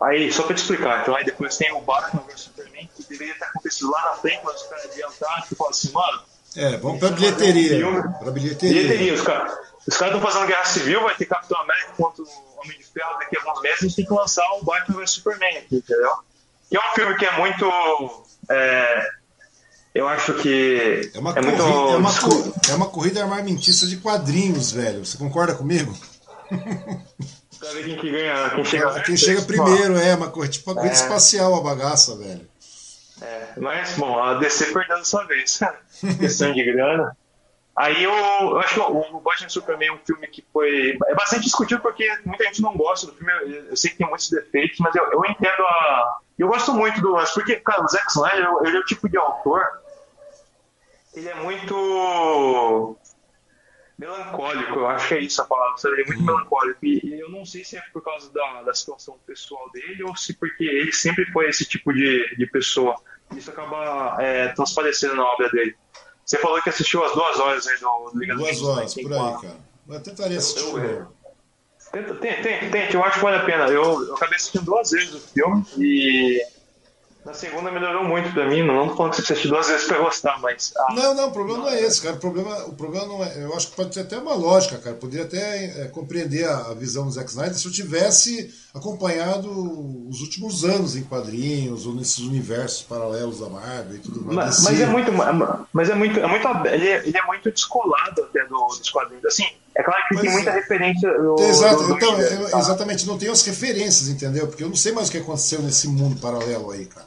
Aí, só pra te explicar, então aí depois tem o Batman vs Superman, deveria ter acontecido lá na frente, mas os caras adiantaram, falam assim, mano. É, vamos pra bilheteria. Um pra bilheteria. Bilheteria, os caras. Os caras estão fazendo guerra civil, vai ter Capitão América contra o Homem de Ferro daqui a alguns meses, a gente tem que lançar o Batman vs Superman aqui, entendeu? Que é um filme que é muito. É, eu acho que. É uma, é corrida, muito... é, uma, é uma corrida armamentista de quadrinhos, velho. Você concorda comigo? Pra ver quem que ganha, quem chega, quem chega primeiro, é, uma corrida, tipo uma corrida é. espacial a bagaça, velho. É, mas, bom, a DC perdeu dessa vez. <laughs> Questão de grana. Aí eu, eu acho que o, Batman Superman é um filme que foi. É bastante discutido porque muita gente não gosta do filme. Eu, sei que tem muitos defeitos, mas eu, eu entendo a. Eu gosto muito do lance, porque, cara, o Zack Snyder, ele é o tipo de autor. Ele é muito melancólico, eu acho que é isso a palavra, sabe? Ele é muito hum. melancólico. E, eu não sei se é por causa da, da situação pessoal dele ou se porque ele sempre foi esse tipo de, de pessoa. Isso acaba é, transparecendo na obra dele. Você falou que assistiu as duas horas aí do, do Liga Duas horas, por aí, cara. Eu tentaria assistir. Eu, eu, tenta, tente, tente, eu acho que vale a pena. Eu, eu acabei assistindo duas vezes o filme e na segunda melhorou muito pra mim, não tô falando que você assistiu duas vezes pra gostar, mas. Ah, não, não, o problema não, é esse, cara. O problema, o problema não é. Eu acho que pode ter até uma lógica, cara. Poderia até é, compreender a, a, visão do Zack Snyder se eu tivesse acompanhado os últimos anos em quadrinhos, ou nesses universos paralelos da Marvel e tudo mais. Mas, mas é muito. Mas é muito. É muito ele, é, ele é muito descolado até do, dos quadrinhos. Assim, é claro que mas, tem muita referência. Do, exato, do, então, eu, exatamente, não tenho as referências, entendeu? Porque eu não sei mais o que aconteceu nesse mundo paralelo aí, cara.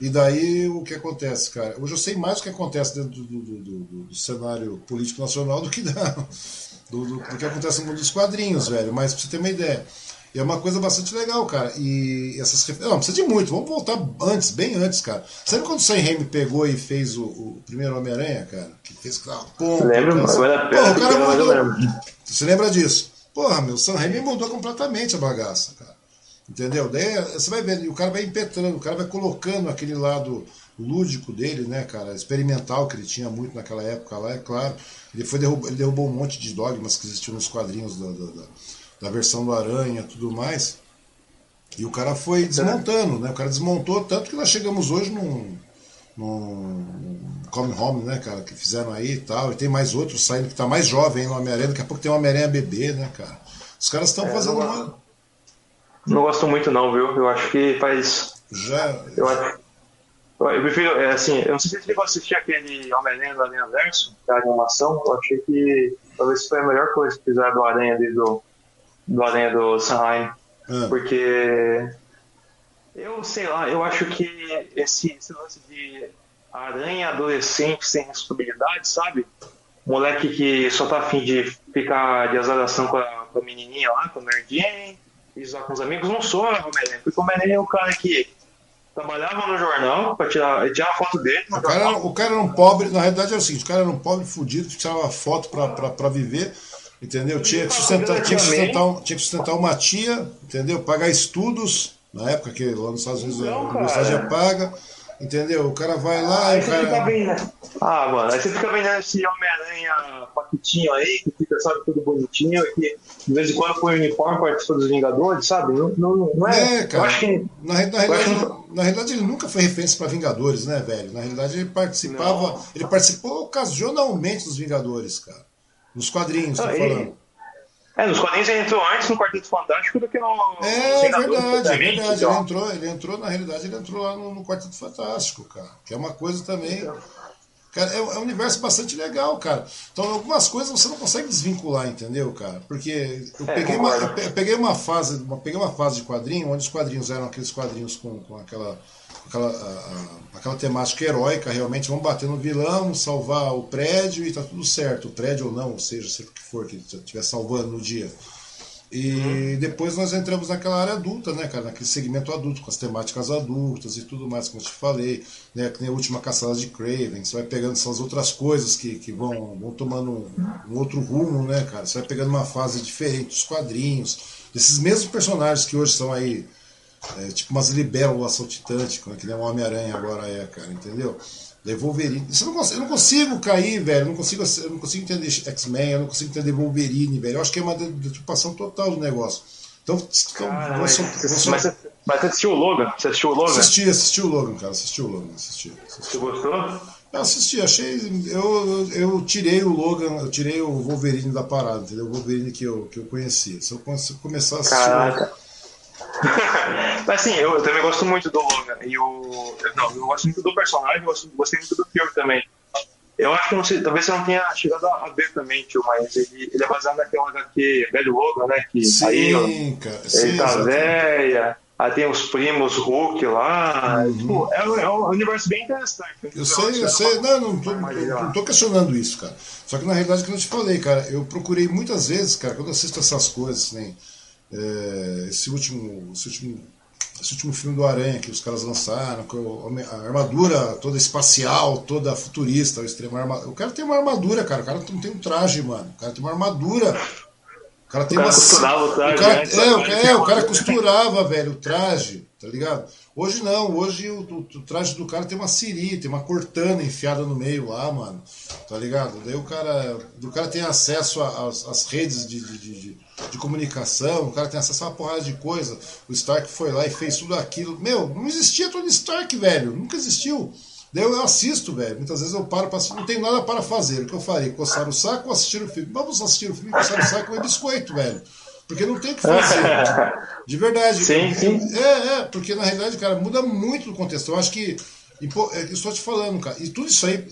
E daí o que acontece, cara? Hoje eu sei mais o que acontece dentro do, do, do, do cenário político nacional do que, da, do, que acontece no mundo dos quadrinhos, velho. Mas pra você ter uma ideia. E é uma coisa bastante legal, cara. E essas Não, precisa de muito. Vamos voltar antes, bem antes, cara. Sabe quando o Sam Raimi pegou e fez o, o primeiro Homem-Aranha, cara? Que fez aquela pompa. Lembro, mas vale a pena. Porra, o cara mudou. Você lembra disso? Porra, meu, o Sam Raimi mudou completamente a bagaça, cara. Entendeu? Daí você vai vendo, o cara vai impetrando, o cara vai colocando aquele lado lúdico dele, né, cara, experimental que ele tinha muito naquela época lá, é claro. Ele, foi derrubou, ele derrubou um monte de dogmas que existiam nos quadrinhos da, da, da versão do Aranha tudo mais. E o cara foi desmontando, né? O cara desmontou tanto que nós chegamos hoje num, num Come Home, né, cara, que fizeram aí e tal. E tem mais outros saindo que tá mais jovem no Homem-Aranha. Daqui a pouco tem o Homem-Aranha bebê, né, cara? Os caras estão é, fazendo uma não gosto muito não, viu? Eu acho que faz. Já. Eu acho. Eu prefiro, é, assim, eu não sei se você assistir aquele Homem-Aranha do Aranha Verso, da animação, eu achei que talvez foi a melhor coisa que fizeram do Aranha ali do, do Aranha do Sanheim. Ah. Porque eu sei lá, eu acho que esse, esse lance de aranha adolescente sem responsabilidade, sabe? Moleque que só tá afim de ficar de azaração com a, com a menininha lá, com a Mary Jane, isso com os amigos, não sou Homem-Aranha, porque o Homem-Aranha é o cara que trabalhava no jornal para tirar, tirar foto dele. O cara, o cara, era um pobre, na realidade é o seguinte: o cara era um pobre fudido que tirava foto para viver, entendeu? Tinha que, sustentar, tinha, que sustentar, tinha que sustentar uma tia, entendeu? Pagar estudos, na época que lá nos Estados Unidos a universidade já paga Entendeu? O cara vai lá aí e cara. Fica vendo... Ah, mano, aí você fica vendo esse Homem-Aranha paquitinho aí, que fica, sabe, tudo bonitinho, que de vez em quando põe o uniforme, participa dos Vingadores, sabe? Não, não, não é. É, cara. Que... Na, na, realidade, que... na realidade, ele nunca foi referência para Vingadores, né, velho? Na realidade, ele participava. Não. Ele participou ocasionalmente dos Vingadores, cara. Nos quadrinhos, tô falando. É, nos quadrinhos ele entrou antes no Quarteto Fantástico do que no. É, verdade, é verdade. Ele entrou, ele entrou, na realidade, ele entrou lá no, no Quarteto Fantástico, cara. Que é uma coisa também. Então. Cara, é, é, um universo bastante legal, cara. Então, algumas coisas você não consegue desvincular, entendeu, cara? Porque eu é, peguei, uma, eu peguei uma fase, uma, peguei uma fase de quadrinho, onde os quadrinhos eram aqueles quadrinhos com, com aquela aquela, a, aquela temática heróica, realmente, vamos bater no vilão, salvar o prédio e tá tudo certo, o prédio ou não, ou seja, seja o que for que estiver salvando no dia. E uhum. depois nós entramos naquela área adulta, né, cara? Naquele segmento adulto, com as temáticas adultas e tudo mais, como eu te falei, né? Que nem a última caçada de Craven, você vai pegando essas outras coisas que, que vão, vão tomando um, um outro rumo, né, cara? Você vai pegando uma fase diferente dos quadrinhos, desses mesmos personagens que hoje são aí é, tipo umas libélulas saltitantes, que nem um Homem-Aranha agora é, cara, entendeu? Daí Wolverine. Isso eu, não consigo, eu não consigo cair, velho. Eu não consigo, eu não consigo entender X-Men, eu não consigo entender Wolverine, velho. Eu acho que é uma deturpação total do negócio. Então, então cara, mas, mas, mas, você assistiu o Logan? Você assistiu o Logan? Assisti, assisti o Logan, cara. Assisti o Logan. Assisti, assisti. Você gostou? Eu assisti, achei. Eu, eu tirei o Logan, eu tirei o Wolverine da parada, entendeu? O Wolverine que eu, que eu conhecia. Se eu começar a assistir. Caraca. <laughs> Mas assim, eu, eu, também gosto muito do Logan. E o, não, eu gosto muito do personagem, gosto, gostei muito do filme também. Eu acho que não sei, talvez você não tenha chegado a ver também, tio, mas ele, ele é baseado naquela HQ Velho Logan, né? Que sim, aí, cara. Ele sim, tá velha. Aí tem os primos Hulk lá. Uhum. Tipo, é, é, um universo bem interessante. Eu sei, eu sei. Não, não tô, não tô questionando isso, cara. Só que na realidade, como eu te falei, cara, eu procurei muitas vezes, cara, quando assisto essas coisas, nem é, esse último. Esse último esse último filme do Aranha que os caras lançaram, com a armadura toda espacial, toda futurista, o extremo armadura. O cara tem uma armadura, cara. O cara não tem um traje, mano. O cara tem uma armadura cara tem o cara uma. Costurava o traje. O cara, é, é, é, o cara costurava, velho, o traje, tá ligado? Hoje não, hoje o, o, o, traje do cara tem uma siri, tem uma cortana enfiada no meio lá, mano. Tá ligado? Daí o cara. O cara tem acesso às redes de, de, de, de, comunicação, o cara tem acesso a uma porrada de coisa. O Stark foi lá e fez tudo aquilo. Meu, não existia Tony Stark, velho. Nunca existiu. Daí eu assisto, velho. Muitas vezes eu paro para não tenho nada para fazer. O que eu farei? Coçar o saco ou assistir o filme? Vamos assistir o filme, coçar o saco e biscoito, velho. Porque não tem o que fazer. <laughs> De verdade. Sim, sim. É, é, porque na realidade, cara, muda muito o contexto. Eu acho que. É, eu estou te falando, cara. E tudo isso aí.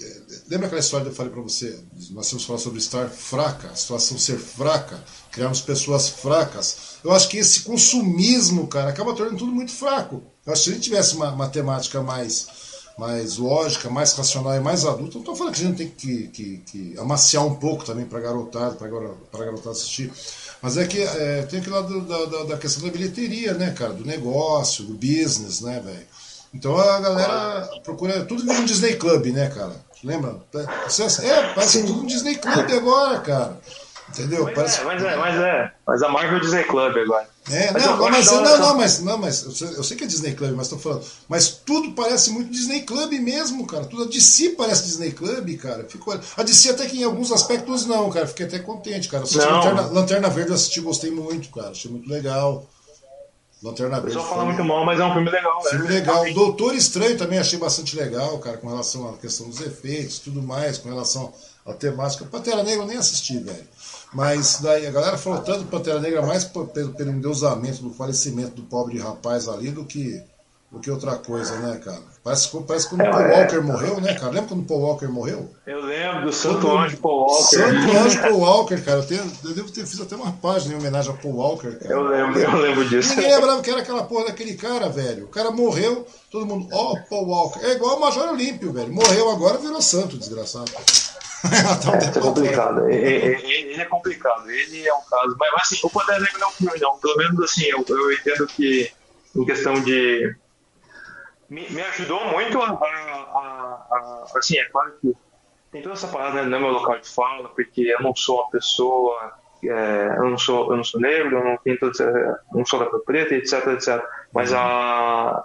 Lembra aquela história que eu falei para você? Nós temos falar sobre estar fraca, a situação ser fraca, criarmos pessoas fracas. Eu acho que esse consumismo, cara, acaba tornando tudo muito fraco. Eu acho que se a gente tivesse uma matemática mais mais lógica, mais racional e mais adulta. Não estou falando que a gente tem que, que, que amaciar um pouco também para garotada, para garotada assistir. Mas é que é, tem aquele lado da, da, da, questão da bilheteria, né, cara? Do negócio, do business, né, velho? Então a galera procura. Tudo vira um Disney Club, né, cara? Lembra? É, parece tudo um Disney Club agora, cara. Entendeu? Mas, Parece... é, mas é, mas é. Mas a Marvel Disney Club agora. É, mas não, não, mas, não, não, mas, não, mas eu sei, eu sei que é Disney Club, mas tô falando. Mas tudo parece muito Disney Club mesmo, cara. Tudo a DC parece Disney Club, cara. Fico, a DC até que em alguns aspectos não, cara. Fiquei até contente, cara. Lanterna, Lanterna Verde eu assisti, gostei muito, cara. Achei muito legal. Lanterna Verde. O pessoal fala muito mal, mas é um filme legal. Filme é. legal. Doutor Estranho também achei bastante legal, cara, com relação à questão dos efeitos tudo mais, com relação à temática. Pantera Negra eu nem assisti, velho. Mas daí a galera falou tanto do Pantera Negra mais pelo, pelo endeusamento do falecimento do pobre rapaz ali do que, do que outra coisa, né, cara? Parece, parece quando o é, Paul é. Walker morreu, né, cara? Lembra quando o Paul Walker morreu? Eu lembro do Santo Anjo Paul Walker. Santo Anjo Paul Walker, cara. Eu, tenho, eu devo ter fiz até uma página em homenagem ao Paul Walker, cara. Eu lembro, eu lembro disso. Ninguém lembrava que era aquela porra daquele cara, velho. O cara morreu, todo mundo, ó, oh, Paul Walker. É igual o Major Olímpio, velho. Morreu agora, virou santo, desgraçado. <laughs> é, é complicado. Ele é complicado. Ele é um caso. Mas, mas assim, o Pantera Negra não é um filme, não. Pelo menos assim, eu, eu entendo que em questão de. Me, me ajudou muito a, a, a, Assim, é claro que tem toda essa parada, né, não é meu local de fala, porque eu não sou uma pessoa. É, eu, não sou, eu não sou negro, eu não, tenho todo, não sou da cor preta, etc, etc. Mas a,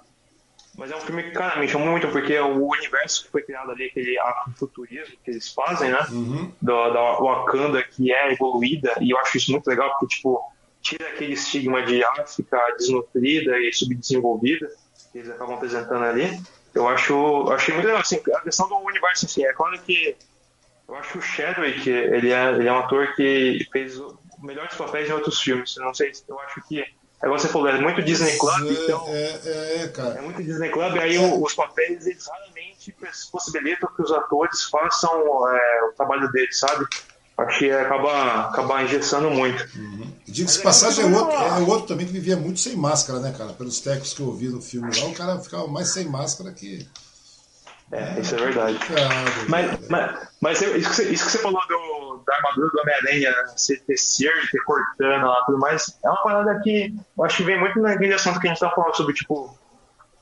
mas é um filme que, cara, me chamou muito, porque o universo que foi criado ali, aquele afrofuturismo que eles fazem, né? Uhum. Da, da Wakanda, que é evoluída, e eu acho isso muito legal, porque, tipo, tira aquele estigma de África desnutrida e subdesenvolvida que eles acabam apresentando ali. Eu acho, achei muito legal, assim, a questão do universo, assim, é claro que eu acho que o Chadwick, ele é, ele é um ator que fez melhores papéis em outros filmes. Eu não sei, eu acho que é você falou, é muito Disney Club, é, então. É, é, é, cara. É muito Disney Club, aí os papéis eles raramente possibilitam que os atores façam é, o trabalho deles, sabe? Acho que acaba, acaba engessando muito. Uhum. Diga-se passagem, é outro, é outro também que vivia muito sem máscara, né, cara? Pelos técnicos que eu vi no filme lá, o cara ficava mais sem máscara que. É, isso é verdade. mas, mas, mas isso, que você, isso que você falou do, da armadura do Homem-Aranha ser tecer, ter cortando lá tudo mais, é uma parada que eu acho que vem muito naquele assunto que a gente tá falando sobre, tipo,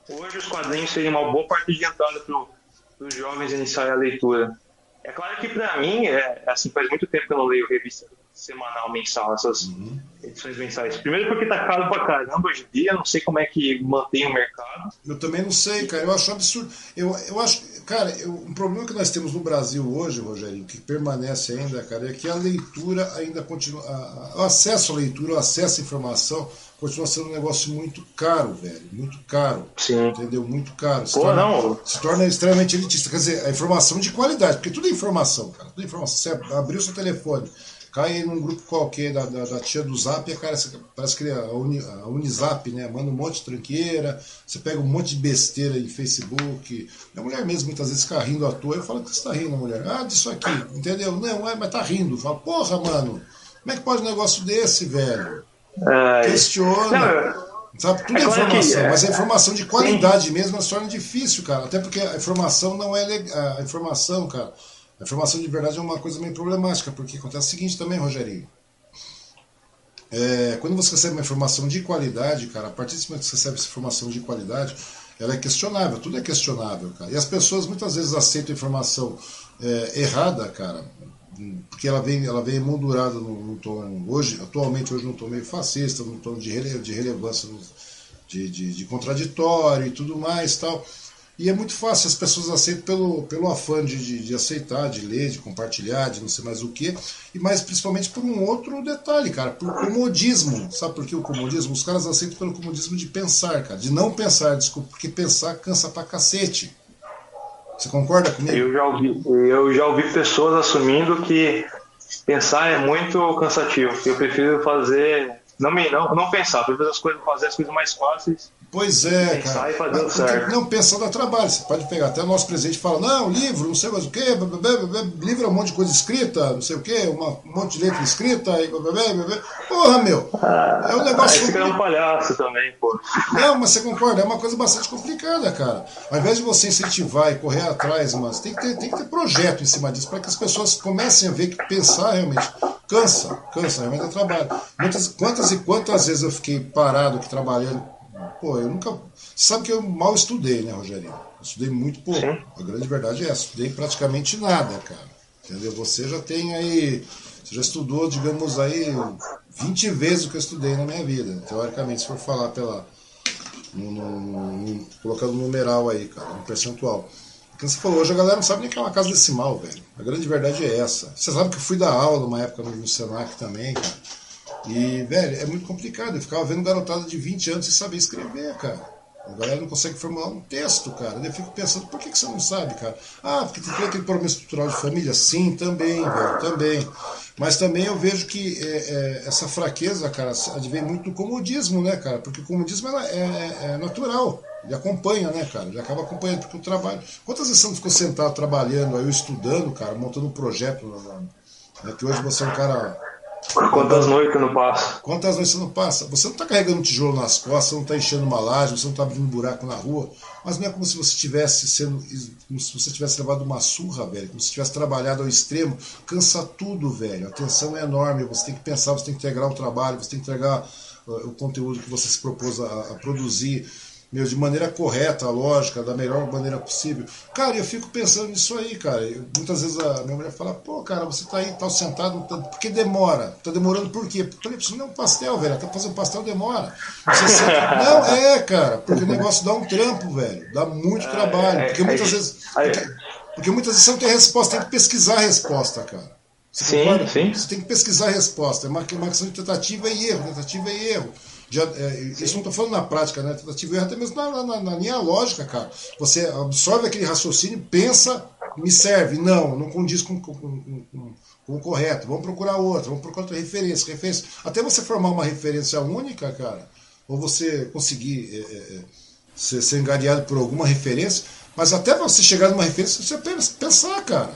hoje os quadrinhos seriam uma boa parte de entrada para os jovens iniciarem a leitura. É claro que para mim, é, assim, faz muito tempo que eu não leio revista semanal, mensal, essas uhum. edições mensais. Primeiro porque tá caro pra caramba hoje em dia, não sei como é que mantém o mercado. Eu também não sei, cara, eu acho absurdo. Eu, eu acho, cara, eu, um problema que nós temos no Brasil hoje, Rogério, que permanece ainda, cara, é que a leitura ainda continua, a, a, o acesso à leitura, o acesso à informação continua sendo um negócio muito caro, velho. Muito caro. Sim. Entendeu? Muito caro. Se, Pô, torna, não. se torna extremamente elitista. Quer dizer, a informação de qualidade, porque tudo é informação, cara. Tudo é informação. Você abriu seu telefone, cai num grupo qualquer da, da, da tia do Zap, e cara, parece que é a, Uni, a Unizap, né? Manda um monte de tranqueira, você pega um monte de besteira em Facebook. Minha mulher mesmo muitas vezes fica rindo à toa. Eu falo que você está rindo, mulher. Ah, disso aqui, entendeu? Não, é, mas tá rindo. Eu falo, porra, mano, como é que pode um negócio desse, velho? É, Questiona. Não, Sabe? Tudo é, é informação, que, mas a informação de qualidade sim. mesmo se torna difícil, cara. Até porque a informação não é legal. A informação, cara, a informação de verdade é uma coisa meio problemática, porque acontece o seguinte também, Rogerinho. É, quando você recebe uma informação de qualidade, cara, a partir do momento que você recebe essa informação de qualidade, ela é questionável, tudo é questionável, cara. E as pessoas muitas vezes aceitam informação é, errada, cara, porque ela vem, ela vem emoldurada num, tom, hoje, atualmente hoje num tom meio fascista, num tom de, rele, de relevância, de, de, de, contraditório e tudo mais tal. E é muito fácil, as pessoas aceitam pelo, pelo afã de, de, de, aceitar, de ler, de compartilhar, de não sei mais o que, e mais principalmente por um outro detalhe, cara, por comodismo. Sabe por que o comodismo? Os caras aceitam pelo comodismo de pensar, cara, de não pensar, desculpa, porque pensar cansa pra cacete. Você concorda comigo? Eu já ouvi, eu já ouvi pessoas assumindo que pensar é muito cansativo. Eu prefiro fazer. Não, me, não, não pensar, eu prefiro as coisas, fazer as coisas mais fáceis Pois é, cara. E fazer certo. Não, pensa dá trabalho. Você pode pegar até o nosso presidente fala, não, livro, não sei mais o quê, livro é um monte de coisa escrita, não sei o quê, uma, um monte de letra escrita, e porra, meu. Ah, é um negócio. É um palhaço também, pô. Não, mas você concorda, é uma coisa bastante complicada, cara. Ao invés de você incentivar e correr atrás, mas tem que ter, tem que ter projeto em cima disso, para que as pessoas comecem a ver que pensar realmente cansa, cansa, realmente é trabalho. Muitas, quantas e quantas vezes eu fiquei parado aqui trabalhando Pô, eu nunca. Sabe que eu mal estudei, né, Rogerinho? Eu estudei muito pouco. Sim. A grande verdade é essa. Estudei praticamente nada, cara. Entendeu? Você já tem aí. Você já estudou, digamos aí, 20 vezes o que eu estudei na minha vida. Teoricamente, se for falar pela. No, no, no, colocando um numeral aí, cara, um percentual. Porque você falou, hoje a galera não sabe nem que é uma casa decimal, velho. A grande verdade é essa. Você sabe que eu fui dar aula numa época no, no Senac também, cara. E, velho, é muito complicado. Eu ficava vendo garotada de 20 anos sem saber escrever, cara. A galera não consegue formular um texto, cara. Eu fico pensando, por que, que você não sabe, cara? Ah, porque tem aquele problema estrutural de família? Sim, também, velho, também. Mas também eu vejo que é, é, essa fraqueza, cara, advém muito do comodismo, né, cara? Porque o comodismo é, é, é, natural. Ele acompanha, né, cara? Ele acaba acompanhando, porque o trabalho. Quantas vezes você não ficou sentado trabalhando, aí eu estudando, cara, montando um projeto? Né, que hoje você é um cara Quantas noites não passa? Quantas noites você não passa? Você não está carregando um tijolo nas costas, você não está enchendo uma laje, você não está abrindo um buraco na rua, mas não é como se você tivesse sendo, como se você tivesse levado uma surra, velho, como se tivesse trabalhado ao extremo. Cansa tudo, velho. A tensão é enorme. Você tem que pensar, você tem que integrar o trabalho, você tem que entregar uh, o conteúdo que você se propôs a, a produzir meu, de maneira correta, lógica, da melhor maneira possível. Cara, eu fico pensando nisso aí, cara. Eu, muitas vezes a minha mulher fala, pô, cara, você tá aí, tá sentado, tá, por que demora? Tá demorando por quê? Porque falei, preciso não é um pastel, velho. Até fazer um pastel demora. <laughs> não, é, cara, porque o negócio dá um trampo, velho. Dá muito trabalho. É, porque é, muitas vezes. Porque, porque muitas vezes você não tem resposta, tem que pesquisar a resposta, cara. Você sim, concorda? sim. Você tem que pesquisar a resposta. É uma, uma questão de tentativa e erro, tentativa e erro. Já, é, isso não estou falando na prática, né? Tentativa e erro, até mesmo na, na, na, linha lógica, cara. Você absorve aquele raciocínio, pensa, me serve. Não, não condiz com, com, com, com o correto. Vamos procurar outra, vamos procurar outra referência, referência. Até você formar uma referência única, cara, ou você conseguir é, é, é ser, ser por alguma referência, mas até você chegar numa referência, você pensar, cara.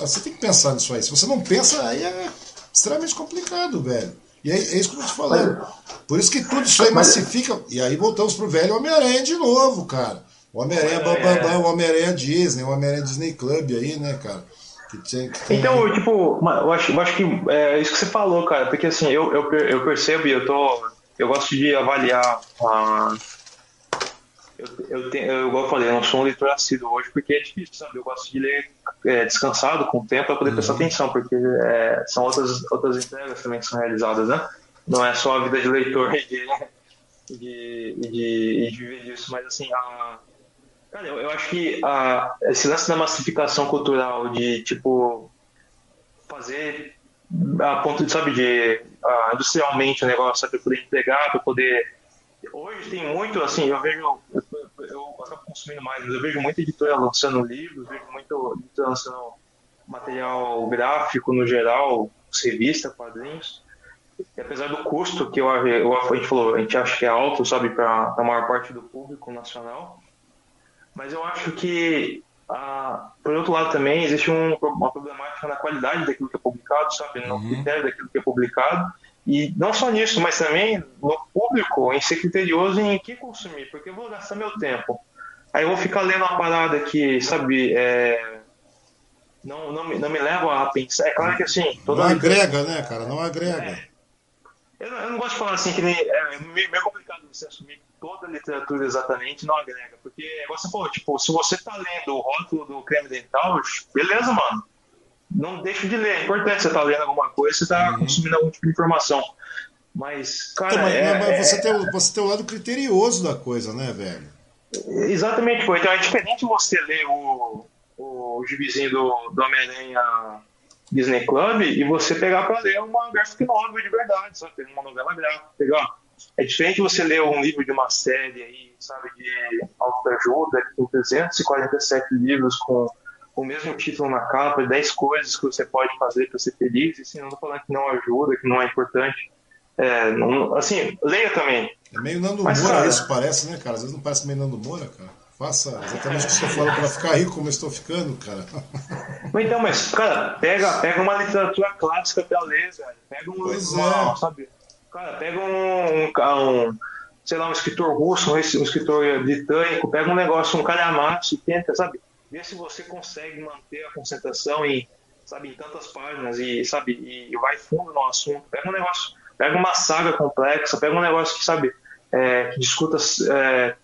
Você tem que pensar nisso aí. Se você não pensa, aí é extremamente complicado, velho. E é, é isso que eu te falando. Por isso que tudo isso aí massifica. E aí voltamos pro velho Homem-Aranha de novo, cara. O Homem-Aranha Bambambam, o Homem-Aranha Disney, o Homem-Aranha Disney Club aí, né, cara? Que que tem... Então, tipo, eu acho, eu acho que é isso que você falou, cara, porque assim, eu, eu, eu percebo e eu tô. Eu gosto de avaliar. Eu, eu, tenho, eu, igual eu falei, eu não sou um leitor assíduo hoje porque é difícil, sabe? Eu gosto de ler é, descansado, com o tempo, para poder uhum. prestar atenção, porque é, são outras, outras entregas também que são realizadas, né? Não é só a vida de leitor e de, de, de, de viver disso, mas assim, a, cara, eu, eu acho que a, esse lance da massificação cultural, de tipo, fazer a ponto de, sabe, de uh, industrialmente o negócio, para poder entregar, para poder. Hoje tem muito, assim, eu vejo, eu, eu acabo consumindo mais, mas eu vejo muita editora lançando livros, vejo muito editora lançando material gráfico no geral, revista, quadrinhos. E apesar do custo que eu, eu, a gente falou, a gente acha que é alto, sabe, para a maior parte do público nacional, mas eu acho que, ah, por outro lado também, existe um, uma problemática na qualidade daquilo que é publicado, sabe, no uhum. critério daquilo que é publicado, E não só nisso, mas também no público, em ser criterioso em que consumir, porque eu vou gastar meu tempo. Aí eu vou ficar lendo uma parada que, sabe, é, não, não, me, não me leva a pensar. É claro que assim. Toda não agrega, né, cara? Não agrega. É, eu, não, eu, não, gosto de falar assim que nem, é meio, meio complicado você assumir que toda literatura exatamente não agrega. Porque, você falou, tipo, se você tá lendo o rótulo do creme dental, beleza, mano. Não deixa de ler. É importante você estar tá lendo alguma coisa, você tá uhum. consumindo algum tipo de informação. Mas, cara. Então, mas, é, mas você, é... tem, você tem o lado criterioso da coisa, né, velho? Exatamente, pô. Então é diferente você ler o, o gibizinho do, do Homem-Aranha Disney Club e você pegar para ler uma graphic novel de verdade, sabe? Uma novela gráfica. É diferente você ler um livro de uma série aí, sabe, de autoajuda, que tem 347 livros com o mesmo título na capa, 10 coisas que você pode fazer para ser feliz, e assim, não tô falando que não ajuda, que não é importante. É, não, assim, leia também. É meio Nando Mas, Moura cara, isso parece, né, cara? Às vezes não parece meio Nando Moura, cara. Faça exatamente o que estou falando para ficar rico como eu estou ficando, cara. Então, mas, cara, pega, pega uma literatura clássica pra ler, velho. Pega um. Pois uma, é. sabe? Cara, pega um, um, um, sei lá, um escritor russo, um, escritor britânico, pega um negócio, um calhamaço e tenta, sabe? Ver se você consegue manter a concentração em, sabe, em tantas páginas e, sabe, e, vai fundo no assunto. Pega um negócio, pega uma saga complexa, pega um negócio que, sabe, é, que discuta. É,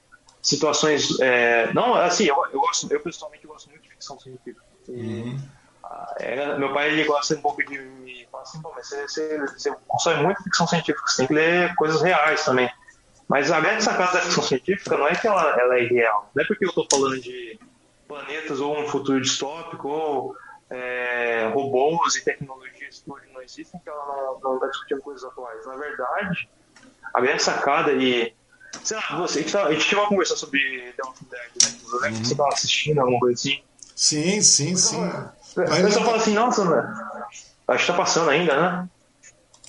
situações. É, não, assim, eu, eu, gosto, eu pessoalmente gosto muito de ficção científica. Uhum. É, meu pai ele gosta um pouco de me falar assim, mas você, você, você consome muito ficção científica, você tem que ler coisas reais também. Mas a grande sacada da ficção científica não é que ela, ela é irreal, não é porque eu estou falando de planetas ou um futuro distópico ou é, robôs e tecnologias que hoje não existem que ela não está discutindo coisas atuais. Na verdade, a grande sacada e Sei lá, você, a gente, tá, a gente tinha uma conversa sobre The Walking Dead, né? Eu lembro que você tava assistindo alguma coisa assim. Sim, sim, sim. O pessoal fala assim, nossa, né? Acho que tá passando ainda, né?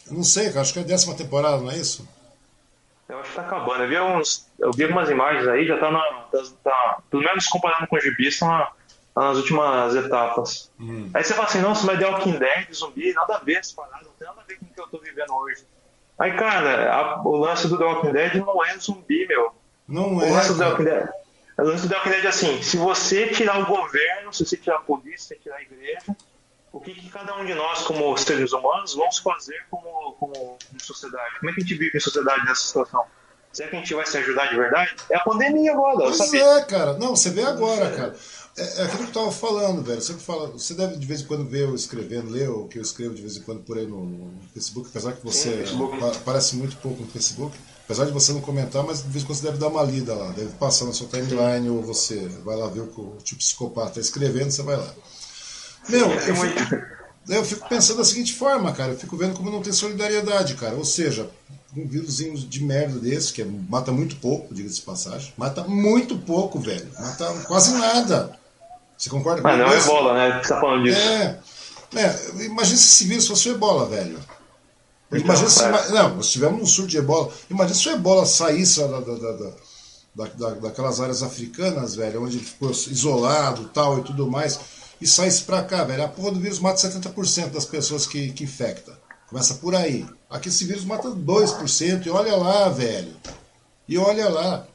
não sei, acho que é a décima temporada, não é isso? Eu acho que tá acabando. Eu vi, uns, eu vi algumas imagens aí, já tá na. Tá, tá, pelo menos comparando com o gibi, estão na, tá nas últimas etapas. Hum. Aí você fala assim, nossa, mas The Walking Dead, zumbi, nada a ver essa parada, não tem nada a ver com o que eu tô vivendo hoje. Aí, cara, a, o lance do The Walking Dead não é zumbi, meu. Não o é. Lance do The Walking Dead, o lance do The Walking Dead é assim: se você tirar o governo, se você tirar a polícia, se você tirar a igreja, o que, que cada um de nós, como seres humanos, vamos fazer como, como, como sociedade? Como é que a gente vive em sociedade nessa situação? Será que a gente vai se ajudar de verdade? É a pandemia agora, pois sabe? é, cara. Não, você vê agora, cara. É, é aquilo que eu tava falando, velho. Você, fala, você deve de vez em quando ver eu escrevendo, ler o que eu escrevo de vez em quando por aí no, no Facebook, apesar que você Sim, aparece muito pouco no Facebook. Apesar de você não comentar, mas de vez em quando você deve dar uma lida lá, deve passar na sua timeline, ou você vai lá ver o que o tipo psicopata está escrevendo, você vai lá. Meu, eu fico, eu fico pensando da seguinte forma, cara, eu fico vendo como não tem solidariedade, cara. Ou seja, um vírusinho de merda desse, que é, mata muito pouco, diga-se de passagem. Mata muito pouco, velho. Mata quase nada. Você concorda com isso? Mas não é ebola, né? Você tá falando disso. É. é imagina se esse vírus fosse ebola, velho. Então, imagina se. É. Não, nós tivemos um surto de ebola. Imagina se o ebola saísse da, da, da, da, da, daquelas áreas africanas, velho, onde ele ficou isolado tal e tudo mais, e saísse pra cá, velho. A porra do vírus mata 70% das pessoas que, que infecta. Começa por aí. Aqui esse vírus mata 2%, e olha lá, velho. E olha lá.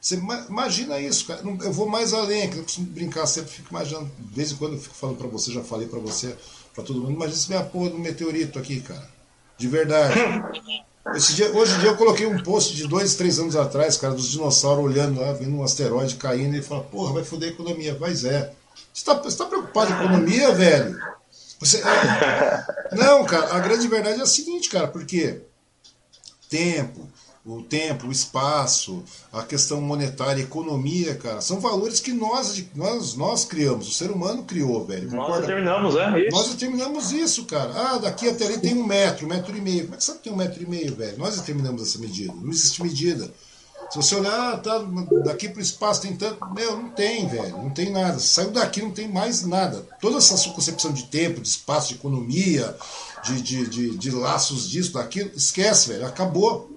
Você imagina isso, cara. Eu vou mais além, que eu costumo brincar sempre, fico imaginando, de vez em quando eu fico falando para você, já falei para você, para todo mundo, imagina se vem a porra do meteorito aqui, cara. De verdade. Dia, hoje em dia eu coloquei um post de dois, três anos atrás, cara, dos dinossauros olhando lá, vendo um asteroide caindo e fala, porra, vai foder a economia. Mas é. Você tá, você tá preocupado com a economia, velho? Você, é... <laughs> Não, cara, a grande verdade é a seguinte, cara, porque tempo, o tempo, o espaço, a questão monetária, a economia, cara, são valores que nós, nós, nós criamos, o ser humano criou, velho. Nós concorda? determinamos, é isso. Nós determinamos isso, cara. Ah, daqui até ali tem um metro, um metro e meio. Como é que sabe que tem um metro e meio, velho? Nós determinamos essa medida. Não existe medida. Se você olhar, tá, daqui para o espaço tem tanto. Meu, não tem, velho. Não tem nada. Saiu daqui, não tem mais nada. Toda essa sua concepção de tempo, de espaço, de economia, de, de, de, de laços disso, daquilo, esquece, velho. Acabou.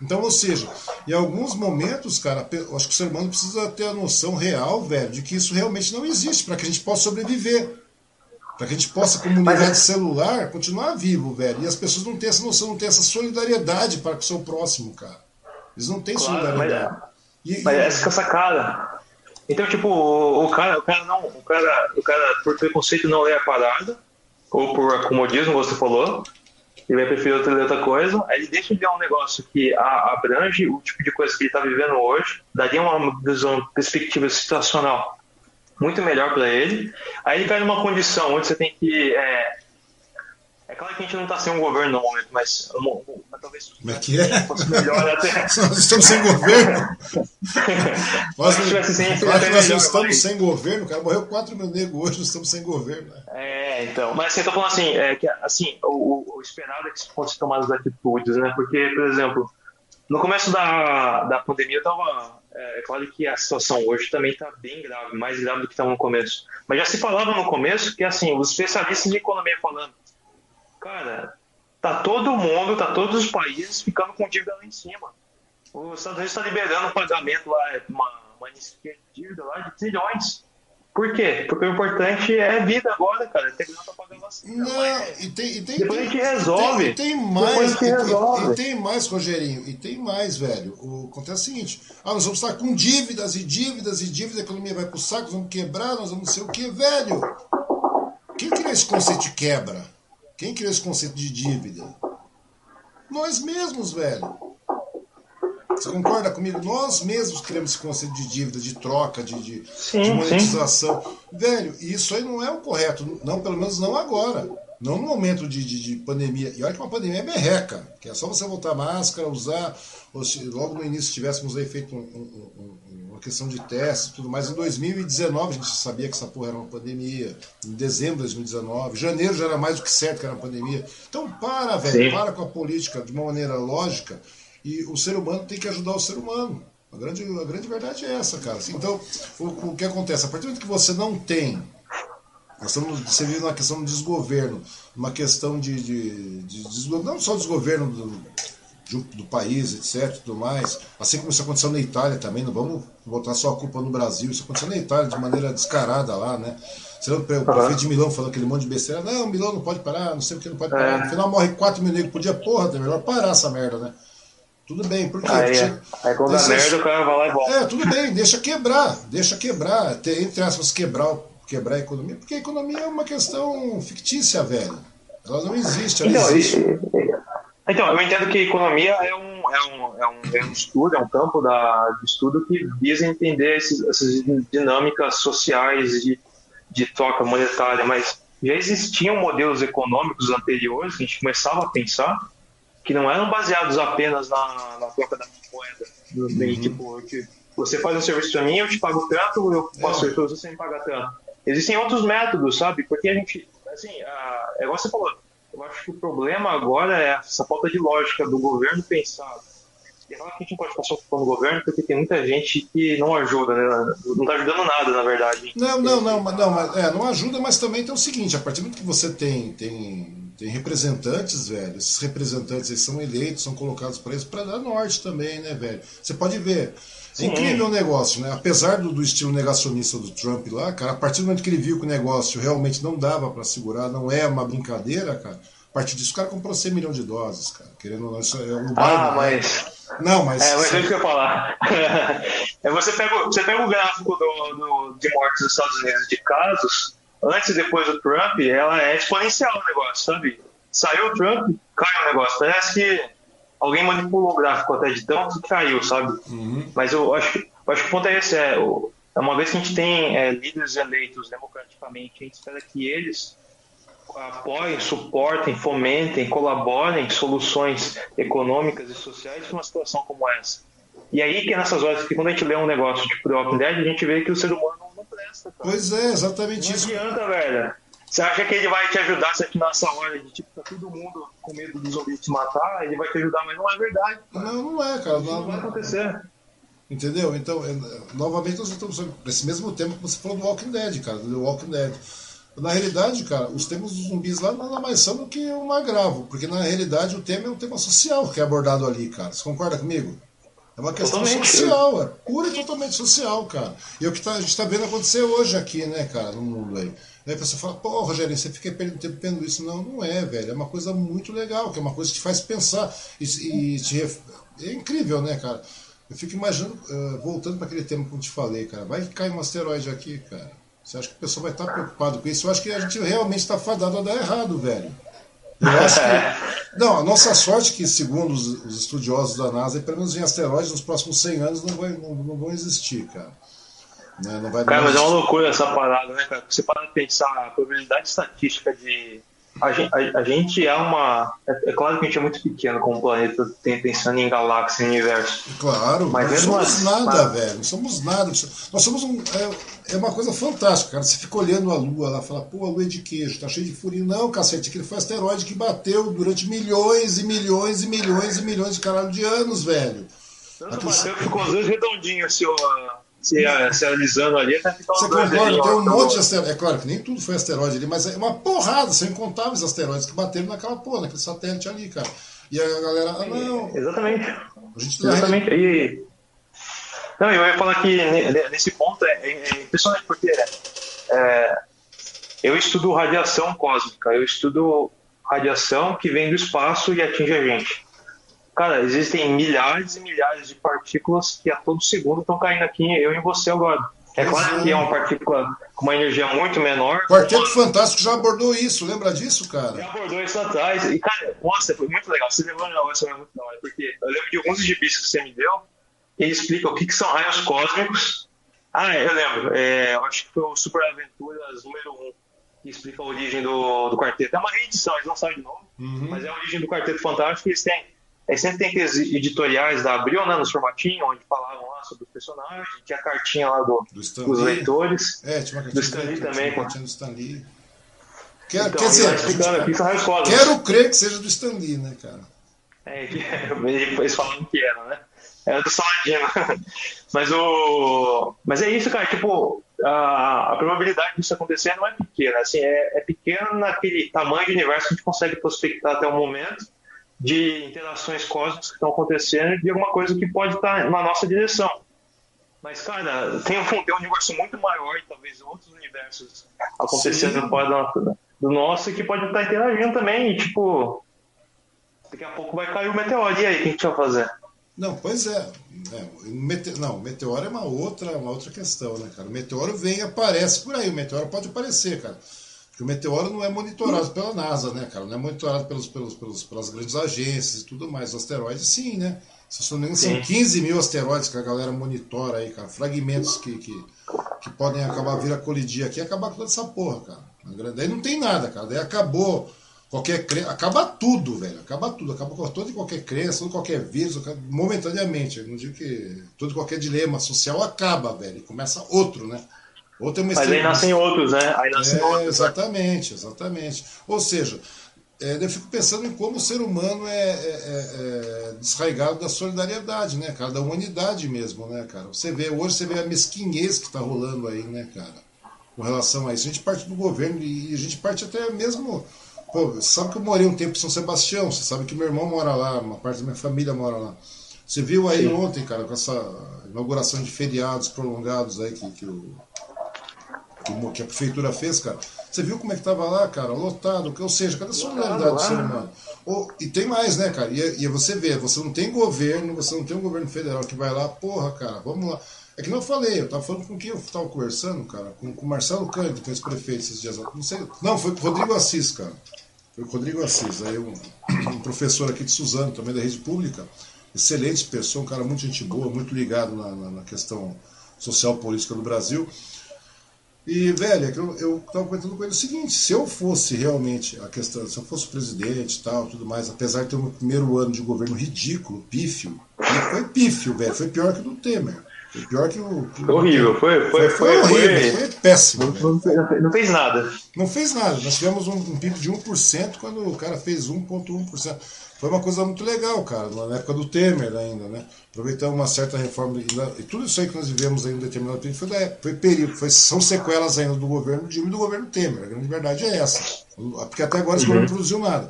Então, ou seja, em alguns momentos, cara, eu acho que o ser humano precisa ter a noção real, velho, de que isso realmente não existe, para que a gente possa sobreviver. Para que a gente possa, comunidade mas... celular, continuar vivo, velho. E as pessoas não têm essa noção, não têm essa solidariedade para com o seu próximo, cara. Eles não têm claro, solidariedade. Mas, e, mas e... essa é a sacada. Então, tipo, o, o, cara, o cara não. O cara, o cara, por preconceito, não lê a parada, ou por acomodismo, você falou. Ele vai preferir outra, outra coisa, aí ele deixa de ver um negócio que abrange o tipo de coisa que ele está vivendo hoje, daria uma visão, perspectiva situacional muito melhor para ele. Aí ele cai numa condição onde você tem que. É, é claro que a gente não está sem um governo no momento, mas, mas talvez. Como é que é? Fosse melhor <laughs> até. nós estamos sem governo. nós, sem, claro que nós melhor, estamos mas... sem governo, cara. Morreu 4 mil negros hoje, nós estamos sem governo. Né? É, então. Mas assim, eu tô falando assim, é, que, assim o, o esperado é que fossem tomadas atitudes, né? Porque, por exemplo, no começo da, da pandemia eu tava é, é claro que a situação hoje também está bem grave, mais grave do que estava no começo. Mas já se falava no começo que, assim, os especialistas de economia falando, cara, tá todo mundo, tá todos os países ficando com dívida lá em cima. Os Estados Unidos está liberando um pagamento lá, uma, uma dívida lá de trilhões. Por quê? Porque o importante é vida agora, cara. Tem grana pra pagar vacina. Não, e tem, e tem, depois a gente resolve. Tem, tem mais. E, resolve. E, tem mais, Rogerinho. E tem mais, velho. O, acontece o seguinte: ah, nós vamos estar com dívidas e dívidas e dívidas, a economia vai pro saco, nós vamos quebrar, nós vamos não sei o quê, velho. Quem criou esse conceito de quebra? Quem criou esse conceito de dívida? Nós mesmos, velho. Você concorda comigo? Nós mesmos criamos esse conceito de dívida, de troca, de, de, sim, de monetização. Sim. Velho, isso aí não é o correto. Não, pelo menos não agora. Não no momento de, de, de, pandemia. E olha que uma pandemia é berreca, que é só você voltar máscara, usar. Se logo no início tivéssemos aí feito um, um, um, uma questão de teste e tudo mais. Em 2019 a gente sabia que essa porra era uma pandemia. Em dezembro de 2019. Janeiro já era mais do que certo que era uma pandemia. Então para, velho, para com a política de uma maneira lógica e o ser humano tem que ajudar o ser humano. A grande, a grande verdade é essa, cara. Então, o, o que acontece? A partir do momento que você não tem. Nós estamos, você vive numa questão de desgoverno, uma questão de, de, de, não só desgoverno do, do país, etc. tudo mais. Assim como isso aconteceu na Itália também, não vamos botar só a culpa no Brasil, isso aconteceu na Itália de maneira descarada lá, né? Você não, o prefeito de Milão falou aquele monte de besteira, não, Milão não pode parar, não sei o que não pode parar. É. No final morre 4 mil negros por dia, porra, é melhor parar essa merda, né? Tudo bem, porque. Aí, é. aí quando dá merda, o cara vai lá e volta. É, tudo bem, deixa quebrar, deixa quebrar, ter, entre aspas, quebrar, quebrar a economia, porque a economia é uma questão fictícia, velho. Ela não existe, ela então, existe. Então, eu entendo que economia é um, é um, é um, é um estudo, é um campo da, de estudo que visa entender esses, essas dinâmicas sociais de, de troca monetária, mas já existiam modelos econômicos anteriores que a gente começava a pensar que não eram baseados apenas na, na troca da moeda. Uhum. E, tipo, que você faz um serviço para mim, eu te pago tanto, eu posso é. serviço você me paga tanto. Existem outros métodos, sabe? Porque a gente, assim, a, é igual você falou, eu acho que o problema agora é essa falta de lógica do governo pensar. E é que a gente não pode ficar só o governo, porque tem muita gente que não ajuda, né? Não está ajudando nada, na verdade. Não, não, não, não, não, mas, é, não ajuda, mas também tem o seguinte, a partir do momento que você tem, tem tem representantes, velho. Esses representantes eles são eleitos, são colocados para isso, para dar norte também, né, velho? Você pode ver. É incrível o negócio, né? Apesar do, do, estilo negacionista do Trump lá, cara, a partir do momento que ele viu que o negócio realmente não dava para segurar, não é uma brincadeira, cara, a partir disso o cara comprou 100 milhões de doses, cara. Querendo ou não, isso é um bairro. Ah, né? mas. Não, mas. É, mas é isso que eu ia falar. <laughs> é, você, pega, você pega o gráfico do, do, de mortes nos Estados Unidos de casos, antes e depois do Trump, ela é exponencial o negócio, sabe? Saiu o Trump, cai o negócio. Parece que alguém manipulou o gráfico até de tanto que caiu, sabe? Uhum. Mas eu acho, eu acho que o ponto é esse: é, é uma vez que a gente tem é, líderes eleitos democraticamente, a gente espera que eles apoiem, suportem, fomentem, colaborem soluções econômicas e sociais para uma situação como essa. E aí que é nessas horas que quando a gente lê um negócio The Walking Dead, a gente vê que o ser humano não presta. Cara. Pois é, exatamente não isso. Não adianta, velho. Você acha que ele vai te ajudar se aqui nessa hora de tipo, tá todo mundo com medo dos zumbis te matar, ele vai te ajudar, mas não é verdade. Cara. Não, não é, cara. Não, não vai acontecer. Entendeu? Então, é, novamente, nós estamos nesse mesmo tempo que você falou do Walking Dead, cara, do Walking Dead. Na realidade, cara, os temas dos zumbis lá nada mais são do que um agravo, porque na realidade o tema é um tema social que é abordado ali, cara. Você concorda comigo? É uma questão totalmente. social, é pura e totalmente social, cara. E é o que tá, a gente está vendo acontecer hoje aqui, né, cara, no mundo aí. Aí a pessoa fala, pô, Rogério, você fica perdendo tempo vendo isso. Não, não é, velho. É uma coisa muito legal, que é uma coisa que te faz pensar. E, e te, é incrível, né, cara? Eu fico imaginando, uh, voltando para aquele tema que eu te falei, cara. Vai cair um asteroide aqui, cara. Você acha que o pessoal vai estar preocupado com isso? Eu acho que a gente realmente está fadado a dar errado, velho. Eu acho que. <laughs> Não, a nossa sorte é que, segundo os, os estudiosos da NASA, pelo menos em asteroides, nos próximos 100 anos não, vai, não, não vão existir, cara. Né? Não vai cara, mas é uma loucura essa parada, né, cara? Você para pensar a probabilidade estatística de. A gente, a, a gente é uma. É, é, claro que a gente é muito pequeno como planeta, tem, pensando em galáxia e universo. Claro, mas não somos assim, nada, mas... velho. Não somos nada. Nós somos um. É, é, uma coisa fantástica, cara. Você fica olhando a Lua lá fala, pô, a Lua é de queijo, tá cheio de furinho. Não, cacete, aquele foi asteroide que bateu durante milhões e milhões e milhões e milhões de caralho de anos, velho. Tanto Aquele... bateu ficou os dois redondinhos, assim, ó se, se analisando ali, até ficar Você concorda? Tem um monte de asteroides. É claro que nem tudo foi asteroide ali, mas é uma porrada, são incontáveis asteroides que bateram naquela porra, naquele satélite ali, cara. E a galera, ah, não. Exatamente. A gente Exatamente. E, não, eu ia falar que nesse ponto é, é, é impressionante, porque é, eu estudo radiação cósmica, eu estudo radiação que vem do espaço e atinge a gente. Cara, existem milhares e milhares de partículas que a todo segundo estão caindo aqui, eu e você agora. É claro que é uma partícula com uma energia muito menor. O Quarteto Fantástico já abordou isso, lembra disso, cara? Já abordou isso atrás. E, cara, nossa, foi muito legal. Você lembrou um negócio foi muito legal, porque eu lembro de alguns gibis que você me deu, e ele explica o que, que são raios cósmicos. Ah, eu lembro. É, eu acho que foi o Super Aventuras número 1, que explica a origem do, do quarteto. É uma reedição, eles não sabem de novo, uhum. mas é a origem do Quarteto Fantástico. Eles têm Aí sempre tem aqueles editoriais da Abril, né, nos formatinhos, onde falavam lá sobre os personagens, tinha a cartinha lá do, do dos leitores. É, tinha uma cartinha do Stanley também. Tinha cartinha do Stanley. Quer, então, quer dizer, gente, quero crer que seja do Stanley, né, cara? É, <laughs> eles falando que era, né? Era do Saladino. <laughs> mas, o... mas é isso, cara, tipo, a, a probabilidade disso acontecer não é pequena, assim, é, é pequena naquele tamanho de universo que a gente consegue prospectar até o momento de interações cósmicas que estão acontecendo de alguma coisa que pode estar na nossa direção. Mas, cara, tem um, tem um universo muito maior e talvez outros universos acontecendo fora do nosso que pode estar interagindo também. E, tipo, daqui a pouco vai cair o meteoro. E aí, o que a gente vai fazer? Não, pois é. é mete... Não, meteoro é uma outra, uma outra questão, né, cara? O meteoro vem e aparece por aí. O meteoro pode aparecer, cara. Porque o meteoro não é monitorado pela NASA, né, cara? Não é monitorado pelos, pelos, pelos, pelas grandes agências e tudo mais. Os asteroides, sim, né? Se não me engano, são 15 mil asteroides que a galera monitora aí, cara. Fragmentos que, que, que podem acabar vir a colidir aqui e acabar com toda essa porra, cara. Daí não tem nada, cara. Daí acabou qualquer crença. Acaba tudo, velho. Acaba tudo. Acaba com toda e qualquer crença, todo qualquer vírus, momentaneamente. Eu não digo que todo qualquer dilema social acaba, velho. E começa outro, né? Ou tem uma Mas aí nascem outros, né? Aí nascem é, outros. Né? Exatamente, exatamente. Ou seja, é, eu fico pensando em como o ser humano é, é, é, é, desraigado da solidariedade, né, cara? Da humanidade mesmo, né, cara? Você vê, hoje você vê a mesquinhez que está rolando aí, né, cara? Com relação a isso. A gente parte do governo e a gente parte até mesmo. Pô, sabe que eu morei um tempo em São Sebastião, você sabe que meu irmão mora lá, uma parte da minha família mora lá. Você viu aí Sim. ontem, cara, com essa inauguração de feriados prolongados aí que, que o que a prefeitura fez, cara. Você viu como é que tava lá, cara? Lotado. Ou seja, cadê a solidariedade do ser humano? Ou, e tem mais, né, cara? E, e você vê, você não tem governo, você não tem um governo federal que vai lá, porra, cara, vamos lá. É que não falei, eu tava falando com quem eu tava conversando, cara, com, com o Marcelo Cândido, que é ex-prefeito esses dias. Não sei. Não, foi com o Rodrigo Assis, cara. Foi com o Rodrigo Assis, aí um, <clears throat> um professor aqui de Suzano, também da rede pública. Excelente pessoa, um cara muito gente boa, muito ligado na, na, na questão social política do Brasil. E, velho, é eu, eu tava comentando com ele o seguinte, se eu fosse realmente a questão, se eu fosse presidente e tal, tudo mais, apesar de ter um primeiro ano de governo ridículo, pífio, foi pífio, velho, foi pior que o do Temer. Foi pior que o. Que foi horrível, foi, foi, foi, foi, horrível, foi, péssimo. Não, não, não, fez nada. Não fez nada. Nós tivemos um, um PIB de 1% quando o cara fez 1,1%. Foi uma coisa muito legal, cara, na época do Temer ainda, né? Aproveitando uma certa reforma. E tudo isso aí que nós vivemos aí em um determinado período foi, da época, foi período, foi, são sequelas ainda do governo Dilma e do governo Temer. A grande verdade é essa. Porque até agora esse uhum. governo não produziu nada.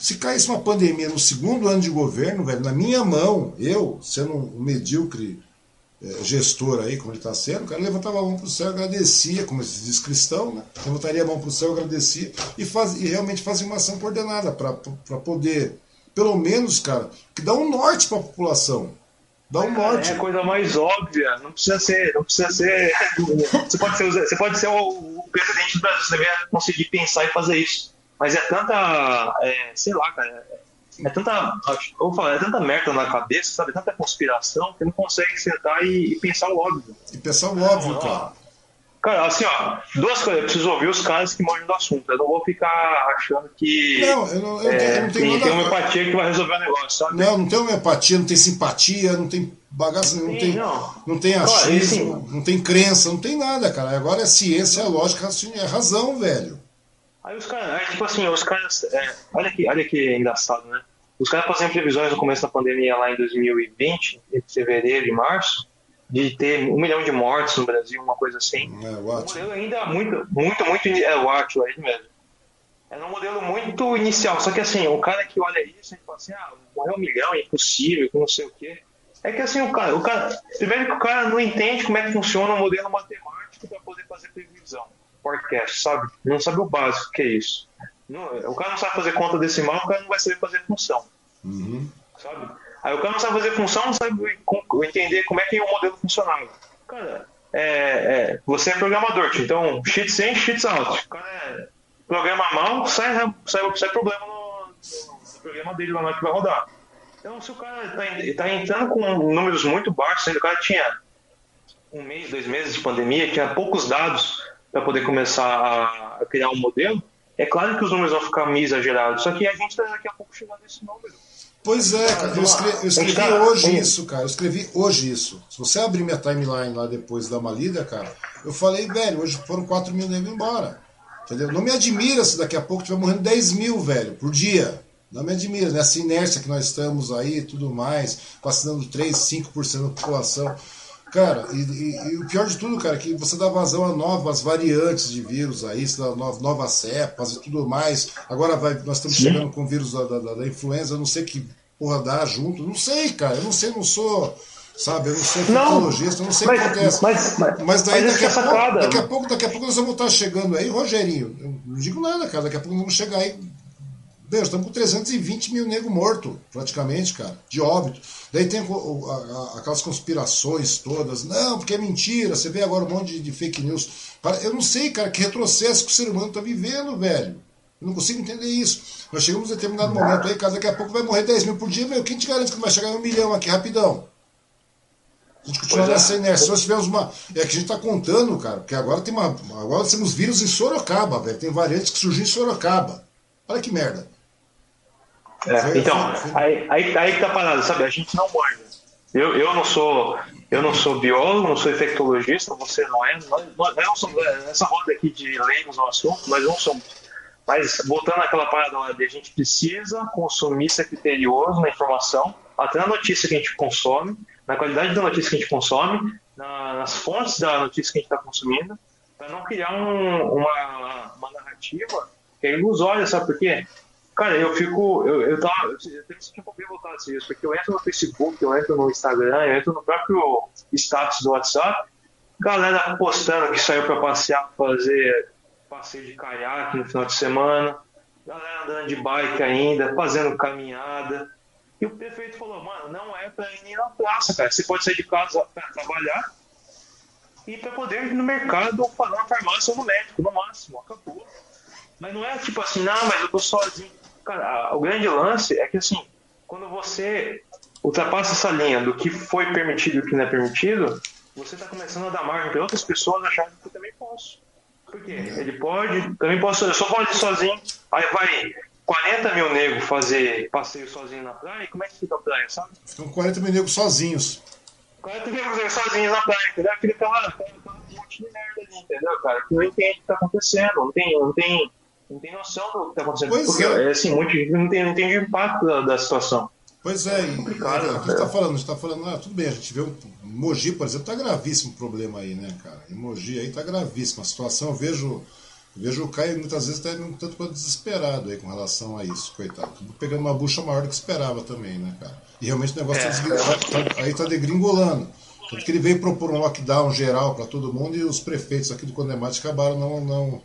Se caísse uma pandemia no segundo ano de governo, velho, na minha mão, eu, sendo um medíocre é, gestor aí, como ele está sendo, o cara levantava a mão para o céu, agradecia, como se diz cristão, né? levantaria a mão para o céu, agradecia e, faz, e realmente fazia uma ação coordenada para poder, pelo menos, cara, que dá um norte para a população. Dá um norte. É a coisa mais óbvia, não precisa ser, não precisa ser. Você pode ser, você pode ser o, presidente do Brasil, você deve conseguir pensar e fazer isso. Mas é tanta, é, sei lá, cara, é tanta, vou falar, é tanta merda na cabeça, sabe? Tanta conspiração que não consegue sentar e, e pensar o óbvio. E pensar o óbvio, não, cara. Cara, assim, ó, duas coisas. Eu preciso ouvir os caras que manjam do assunto. Eu não vou ficar achando que. Não, eu não, eu é, eu não tenho tem, nada... tem uma empatia que vai resolver o negócio, sabe? Não, não tem uma empatia, não tem simpatia, não tem bagaço, não, tem, não. não tem achismo, claro, não tem crença, não tem nada, cara. Agora é ciência, é lógica, é razão, velho. Aí os caras, é, tipo assim, os caras. É, olha, que, olha que engraçado, né? Os caras faziam previsões no começo da pandemia, lá em 2020, entre fevereiro e março, de ter um milhão de mortes no Brasil, uma coisa assim. É, o modelo ainda muito, muito, muito. É o Atio aí mesmo. Era um modelo muito inicial. Só que assim, o cara que olha isso, ele fala assim: ah, morreu um milhão, é impossível, não sei o quê. É que assim, o cara, o cara. Primeiro que o cara não entende como é que funciona o modelo matemático para poder fazer previsão. Forecast, sabe? Não sabe o básico que é isso. Não, o cara não sabe fazer conta decimal, o cara não vai saber fazer função. Uhum. Sabe? Aí o cara não sabe fazer função, não sabe entender como é que o modelo funcionava. Cara, é, é, você é programador, então cheats in, cheats out. O cara é, programa mal, sai, sai, sai problema no, no, programa dele lá na que vai rodar. Então, se o cara está tá entrando com números muito baixos, o cara tinha um mês, dois meses de pandemia, tinha poucos dados para poder começar a, a criar um modelo, é claro que os números vão ficar meio exagerados, só que a gente está daqui a pouco chegando nesse número. Pois é, cara, eu escrevi, eu escrevi hoje isso, cara. Eu escrevi hoje isso. Se você abrir minha timeline lá depois da uma lida, cara, eu falei, velho, hoje foram 4 mil negros embora. Entendeu? Não me admira se daqui a pouco tiver morrendo 10 mil, velho, por dia. Não me admira, nessa inércia que nós estamos aí e tudo mais, vacinando 3, 5% da população. Cara, e, e, e, o pior de tudo, cara, é que você dá vazão a novas variantes de vírus aí, novas cepas e tudo mais. Agora vai, nós estamos Sim. chegando com o vírus da, da, da, influenza, não sei que porra dá junto. Não sei, cara, eu não sei, não sou. Sabe, eu não sou infectologista, eu não sei o que acontece. Mas, mas, mas daí mas daqui, a pouco, daqui a pouco, daqui a pouco nós vamos estar chegando aí, Rogerinho. Eu não digo nada, cara. Daqui a pouco nós vamos chegar aí Bem, estamos com 320 mil negros mortos, praticamente, cara, de óbito. Daí tem aquelas conspirações todas. Não, porque é mentira. Você vê agora um monte de, fake news. Eu não sei, cara, que retrocesso que o ser humano está vivendo, velho. Eu não consigo entender isso. Nós chegamos a determinado momento aí, cara, daqui a pouco vai morrer 10 mil por dia, meu. Quem te garante que não vai chegar em um milhão aqui rapidão? A gente continua pois nessa é. inércia. Nós tivemos uma. É que a gente está contando, cara, porque agora tem uma. Agora temos vírus em Sorocaba, velho. Tem variantes que surgiram em Sorocaba. Olha que merda. É, então, aí, aí, aí que tá parado, sabe? A gente não manja. Eu, eu não sou eu não sou biólogo, não sou infectologista, você não é. Nós, nós não somos, nessa roda aqui de leigos no assunto, nós não somos. Mas voltando àquela parada lá de a gente precisa consumir ser criterioso na informação, até na notícia que a gente consome, na qualidade da notícia que a gente consome, na, nas fontes da notícia que a gente está consumindo, para não criar um, uma, uma narrativa que é ilusória, sabe por quê? Cara, eu fico. Eu, eu tava. Eu tenho sentido um voltar a isso, porque eu entro no Facebook, eu entro no Instagram, eu entro no próprio status do WhatsApp, galera postando que saiu para passear, fazer passeio de caiaque no final de semana, galera andando de bike ainda, fazendo caminhada. E o prefeito falou, mano, não é para ir nem na praça, cara. Você pode sair de casa para trabalhar e para poder ir no mercado ou fazer uma farmácia ou no médico, no máximo, acabou. Mas não é tipo assim, não, mas eu tô sozinho. Cara, o grande lance é que assim, quando você ultrapassa essa linha do que foi permitido e o que não é permitido, você está começando a dar margem para outras pessoas acharem que eu também posso. Por quê? Ele pode, também posso, eu só posso ir sozinho, aí vai 40 mil negros fazer passeio sozinho na praia, como é que fica a praia, sabe? Ficam 40 mil negros sozinhos. 40 mil negros sozinhos na praia, entendeu? Fica aquela, aquela um monte de merda ali, entendeu, cara? Que não entende o que está acontecendo, não tem, não tem não tem noção do que está acontecendo. Pois porque, é. assim, muito, não tem, não tem impacto da, da situação. Pois é, é complicado, é, a gente está falando, a gente tá falando, ah, tudo bem, a gente vê um Mogi, por exemplo, está gravíssimo o problema aí, né, cara? Em Mogi aí está gravíssimo a situação, eu vejo Eu vejo o Caio muitas vezes até um tanto quanto desesperado aí com relação a isso, coitado. Pegando uma bucha maior do que esperava também, né, cara? E realmente o negócio tá é. tá, tá, aí tá degringolando. Tanto que ele veio propor um lockdown geral para todo mundo e os prefeitos aqui do Condemate acabaram não, não,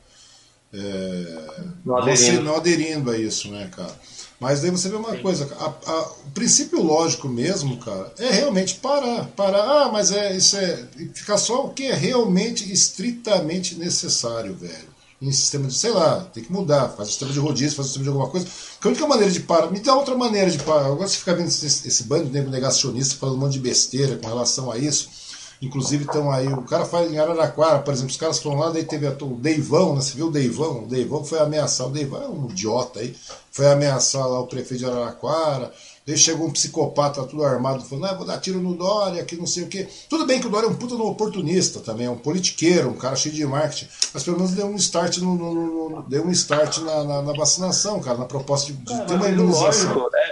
é, não, aderindo. não aderindo a isso, né, cara? Mas daí você vê uma Sim. coisa, a, a, o princípio lógico mesmo, cara, é realmente parar. Parar, ah, mas é isso é. Ficar só o que é realmente estritamente necessário, velho. Em sistema de, sei lá, tem que mudar, faz o sistema de rodízio, faz o sistema de alguma coisa. Porque a única maneira de parar, me dá outra maneira de parar. Agora você fica vendo esse, esse bando de negacionista falando um monte de besteira com relação a isso. Inclusive estão aí, o cara faz em Araraquara, por exemplo, os caras foram lá, daí teve o Deivão, né? Você viu o Deivão? O Deivão foi ameaçar, o Deivão é um idiota aí, foi ameaçar lá o prefeito de Araraquara, daí chegou um psicopata tudo armado, falando, ah, vou dar tiro no Dória, que não sei o quê. Tudo bem que o Dória é um puta no oportunista também, é um politiqueiro, um cara cheio de marketing, mas pelo menos deu um start, no, no, no deu um start na, na, na, vacinação, cara, na proposta de, de ter uma imunização. Lógico, é,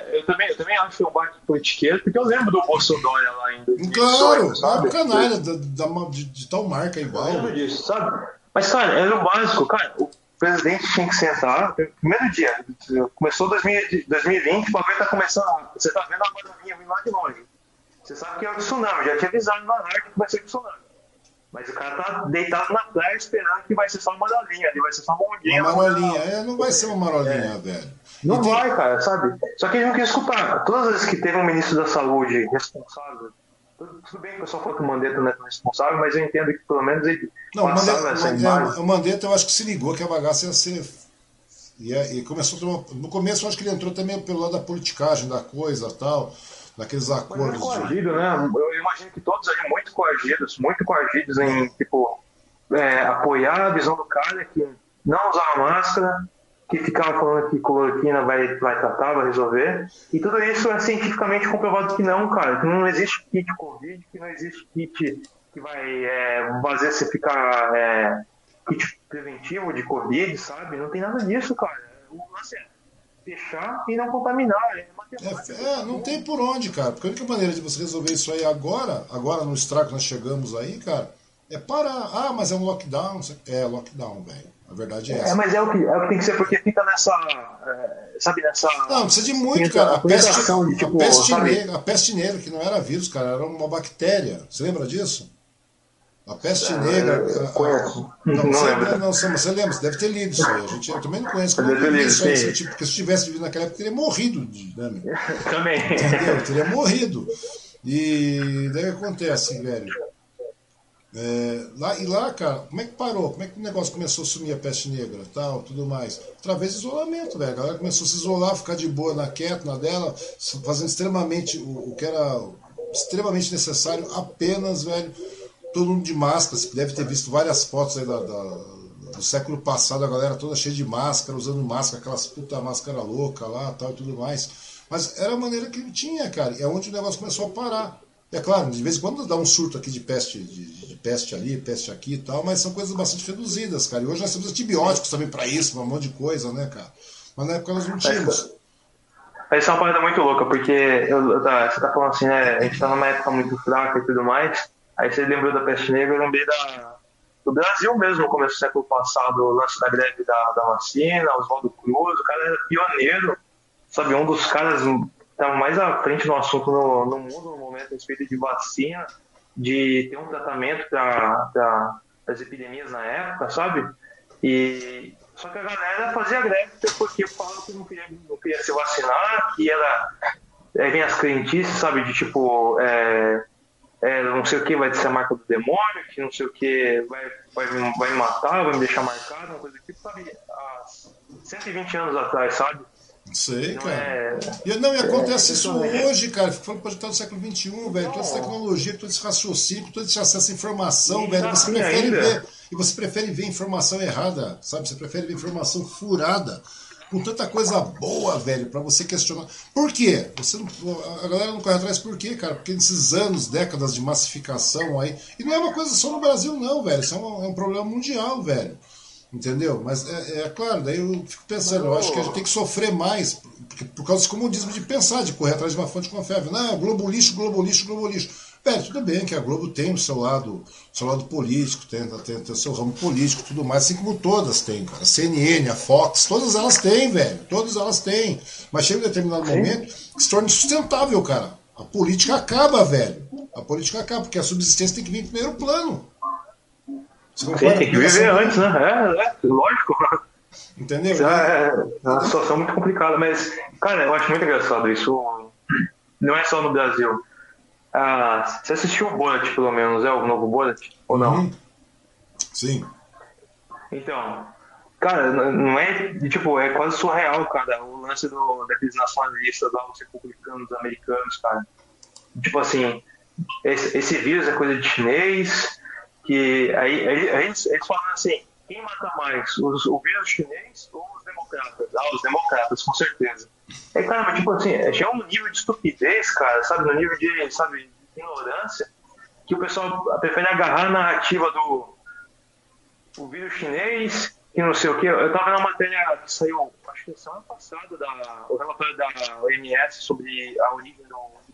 que é um baque politiqueiro, porque eu lembro do Bolsonaro lá ainda. Claro, sabe? canalha da, da, de, de, tal marca igual. Eu lembro disso, sabe? Mas, cara, era o básico, cara. O presidente tinha que sentar. Primeiro dia, começou 2020, o bagulho tá começando. Você tá vendo a bananinha vindo lá de longe. Você sabe que é o tsunami, já tinha avisado na área que vai ser tsunami. Mas o cara tá deitado na praia esperando que vai ser só uma marolinha ali, vai ser só uma ondinha. Uma marolinha, é, não vai ser uma marolinha, é. velho. Não tem... vai, cara, sabe? Só que ele não quer escutar. Todas as vezes que teve um ministro da saúde responsável tudo bem que o pessoal falou que o Mandetta não é responsável, mas eu entendo que pelo menos ele não, passava essa imagem. O Mandetta eu acho que se ligou que a bagaça ia ser. Ia, e começou uma, no começo eu acho que ele entrou também pelo lado da politicagem da coisa tal, daqueles acordos. Mas coagido, né? Eu imagino que todos ali muito coagidos, muito coagidos em tipo é, apoiar a visão do cara que não usava máscara, que ficavam falando que cloroquina vai, vai tratar, vai resolver. E tudo isso é cientificamente comprovado que não, cara. Que não existe kit Covid, que não existe kit que vai é, fazer você ficar é, kit preventivo de Covid, sabe? Não tem nada disso, cara. O lance é fechar e não contaminar. É, é, é, não tem por onde, cara. Porque a única maneira de você resolver isso aí agora, agora no estrago que nós chegamos aí, cara, é parar. Ah, mas é um lockdown. É, lockdown, velho. A verdade é, é essa. É, mas é o, que, é o que tem que ser, porque fica nessa. É, sabe, nessa. Não, precisa de muito, cara. A peste, de, tipo, a, peste negra, a peste negra, que não era vírus, cara, era uma bactéria. Você lembra disso? A peste é, negra. Conheço. Não, não, você, lembra. Não, você lembra, você deve ter lido isso aí. A gente, eu também não conheço. Como eu lido, isso aí, tipo, porque se tivesse vivido naquela época, teria morrido. Né, <laughs> também. Entendeu? Teria morrido. E daí acontece, velho. É, lá, e lá, cara, como é que parou? Como é que o negócio começou a sumir a peste negra tal, tudo mais? Através de isolamento, velho. A galera começou a se isolar, ficar de boa na quieta, na dela, fazendo extremamente o, o que era extremamente necessário, apenas, velho, todo mundo de máscara. Você deve ter visto várias fotos aí da, da, do século passado, a galera toda cheia de máscara, usando máscara, aquelas puta máscara louca lá tal e tudo mais. Mas era a maneira que ele tinha, cara. É onde o negócio começou a parar. É claro, de vez em quando dá um surto aqui de peste, de, de peste ali, peste aqui e tal, mas são coisas bastante reduzidas, cara. E hoje nós temos antibióticos também para isso, um monte de coisa, né, cara? Mas na época nós não tínhamos. Isso é uma parada muito louca, porque eu, tá, você tá falando assim, né? A gente tá numa época muito fraca e tudo mais. Aí você lembrou da peste negra, eu lembrei da, do Brasil mesmo, no começo do século passado, o lance da greve da, da vacina, Oswaldo Cruz, o cara era pioneiro, sabe? Um dos caras estava mais à frente no assunto no, no mundo no momento a respeito de vacina, de ter um tratamento para as epidemias na época, sabe? E só que a galera fazia greve porque falava que não queria, não queria se vacinar, que era é, vem as crentices, sabe, de tipo é, é, não sei o que vai ser a marca do demônio, que não sei o que vai, vai, vai me matar, vai me deixar marcado, uma coisa tipo, sabe, há 120 anos atrás, sabe? Sei, cara. É... E, não, e acontece é, isso hoje, cara. Fico falando projetado no século XXI, velho. Toda essa tecnologia, todo esse raciocínio, todo esse acesso à informação, e velho. Você prefere ainda. ver. E você prefere ver informação errada, sabe? Você prefere ver informação furada. Com tanta coisa boa, velho, para você questionar. Por quê? Você não, a galera não corre atrás por quê, cara? Porque nesses anos, décadas de massificação aí. E não é uma coisa só no Brasil, não, velho. Isso é um, é um problema mundial, velho. Entendeu? Mas é, é, claro, daí eu fico pensando, eu acho que a gente tem que sofrer mais porque, por causa desse comodismo de pensar, de correr atrás de uma fonte confiável. Não, globo lixo, globo lixo, globo lixo. Velho, tudo bem que a Globo tem o seu lado, seu lado político, tem, tem, tem o seu ramo político tudo mais, assim como todas têm, cara. A CNN, a Fox, todas elas têm, velho. Todas elas têm. Mas chega um determinado momento que se torna insustentável, cara. A política acaba, velho. A política acaba, porque a subsistência tem que vir em primeiro plano. Você Sim, tem que viver antes, né? É, é, lógico. Entendeu? É, é uma situação muito complicada, mas, cara, eu acho muito engraçado isso. Não é só no Brasil. Ah, você assistiu o Bullet, pelo menos, é o novo Bullet? Ou não? Uhum. Sim. Então, cara, não é. Tipo, é quase surreal, cara, o lance do, daqueles nacionalistas lá, os republicanos americanos, cara. Tipo assim, esse, esse vírus é coisa de chinês, que aí, aí eles, eles falam assim, quem mata mais, os, o vírus chinês ou os democratas? Ah, os democratas, com certeza. É, cara, mas tipo assim, já é um nível de estupidez, cara, sabe? No nível de, sabe, de ignorância, que o pessoal prefere agarrar a narrativa do o vírus chinês, que não sei o que. Eu tava na matéria que saiu, acho que semana passada, da, o relatório da OMS sobre a origem do, do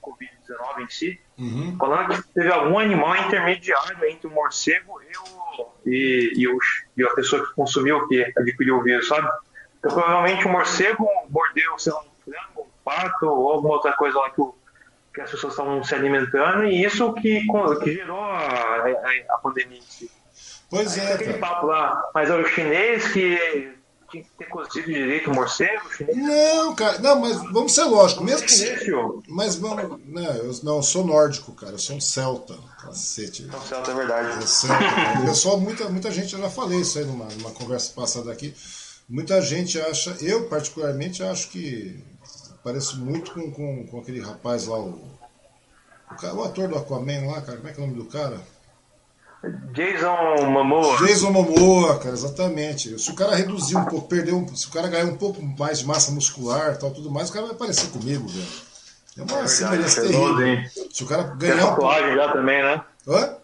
Covid-19 em si, uhum. falando que teve algum animal intermediário entre o morcego e, o, e, e, o, e a pessoa que consumiu, que adquiriu o vírus, sabe? Então, provavelmente o morcego mordeu, sei lá, um frango, um pato ou alguma outra coisa lá que, o, que as pessoas estavam se alimentando e isso que, que gerou a, a, a pandemia em si. Pois é. Aquele papo lá, mas é o chinês que tinha que ter cozido direito o morcego? Chinês? Não, cara, não, mas vamos ser lógico, mesmo que. Chinês, mas vamos. Não, eu, não, eu sou nórdico, cara, eu sou um celta. Cacete. É um celta, é verdade. É celta, pessoal, muita, muita gente, eu já falei isso aí numa, numa conversa passada aqui. Muita gente acha, eu particularmente acho que parece muito com, com, com aquele rapaz lá, o, o, o ator do Aquaman lá, cara, como é que é o nome do cara? Jason Momoa. Jason Momoa, cara, exatamente. Se o cara reduzir um pouco, perder um, se o cara ganhar um pouco mais de massa muscular tal, tudo mais, o cara vai parecer comigo, velho. É uma é semelhança terrível. Se o cara ganhar. Tem tatuagem um pouco... já também, né? Hã?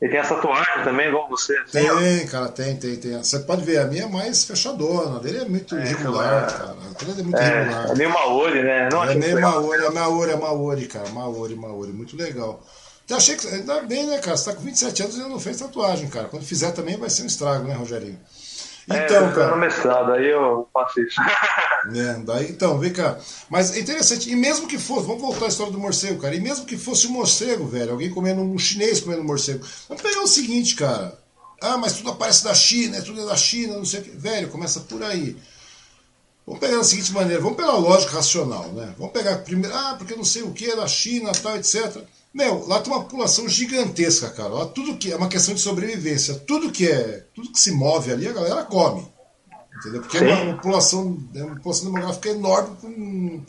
Ele tem essa tatuagem também, igual você. Assim, tem, ó. cara, tem, tem, tem. Você pode ver, a minha é mais fechadona, a dele é muito é, irregular, é... cara. A dele é muito é, irregular. É meio Maori, né? Não é meio Maori, é Maori, é Maori, cara. Maori, Maori, muito legal. Então achei que. Ainda bem, né, cara? Você tá com 27 anos e ainda não fez tatuagem, cara. Quando fizer também vai ser um estrago, né, Rogerinho? É, então, é, cara. no mestrado, aí eu faço isso. <laughs> É, daí, então, vem cá. Mas é interessante, e mesmo que fosse, vamos voltar à história do morcego, cara, e mesmo que fosse um morcego, velho, alguém comendo um chinês comendo um morcego, vamos pegar o seguinte, cara. Ah, mas tudo aparece da China, é tudo é da China, não sei o que. Velho, começa por aí. Vamos pegar da seguinte maneira, vamos pela lógica racional, né? Vamos pegar primeiro, ah, porque não sei o que é da China, tal, etc. Meu, lá tem uma população gigantesca, cara. Lá tudo que é uma questão de sobrevivência. Tudo que é, tudo que se move ali, a galera come. Entendeu? Porque Sim. é uma população, é uma população demográfica enorme para um,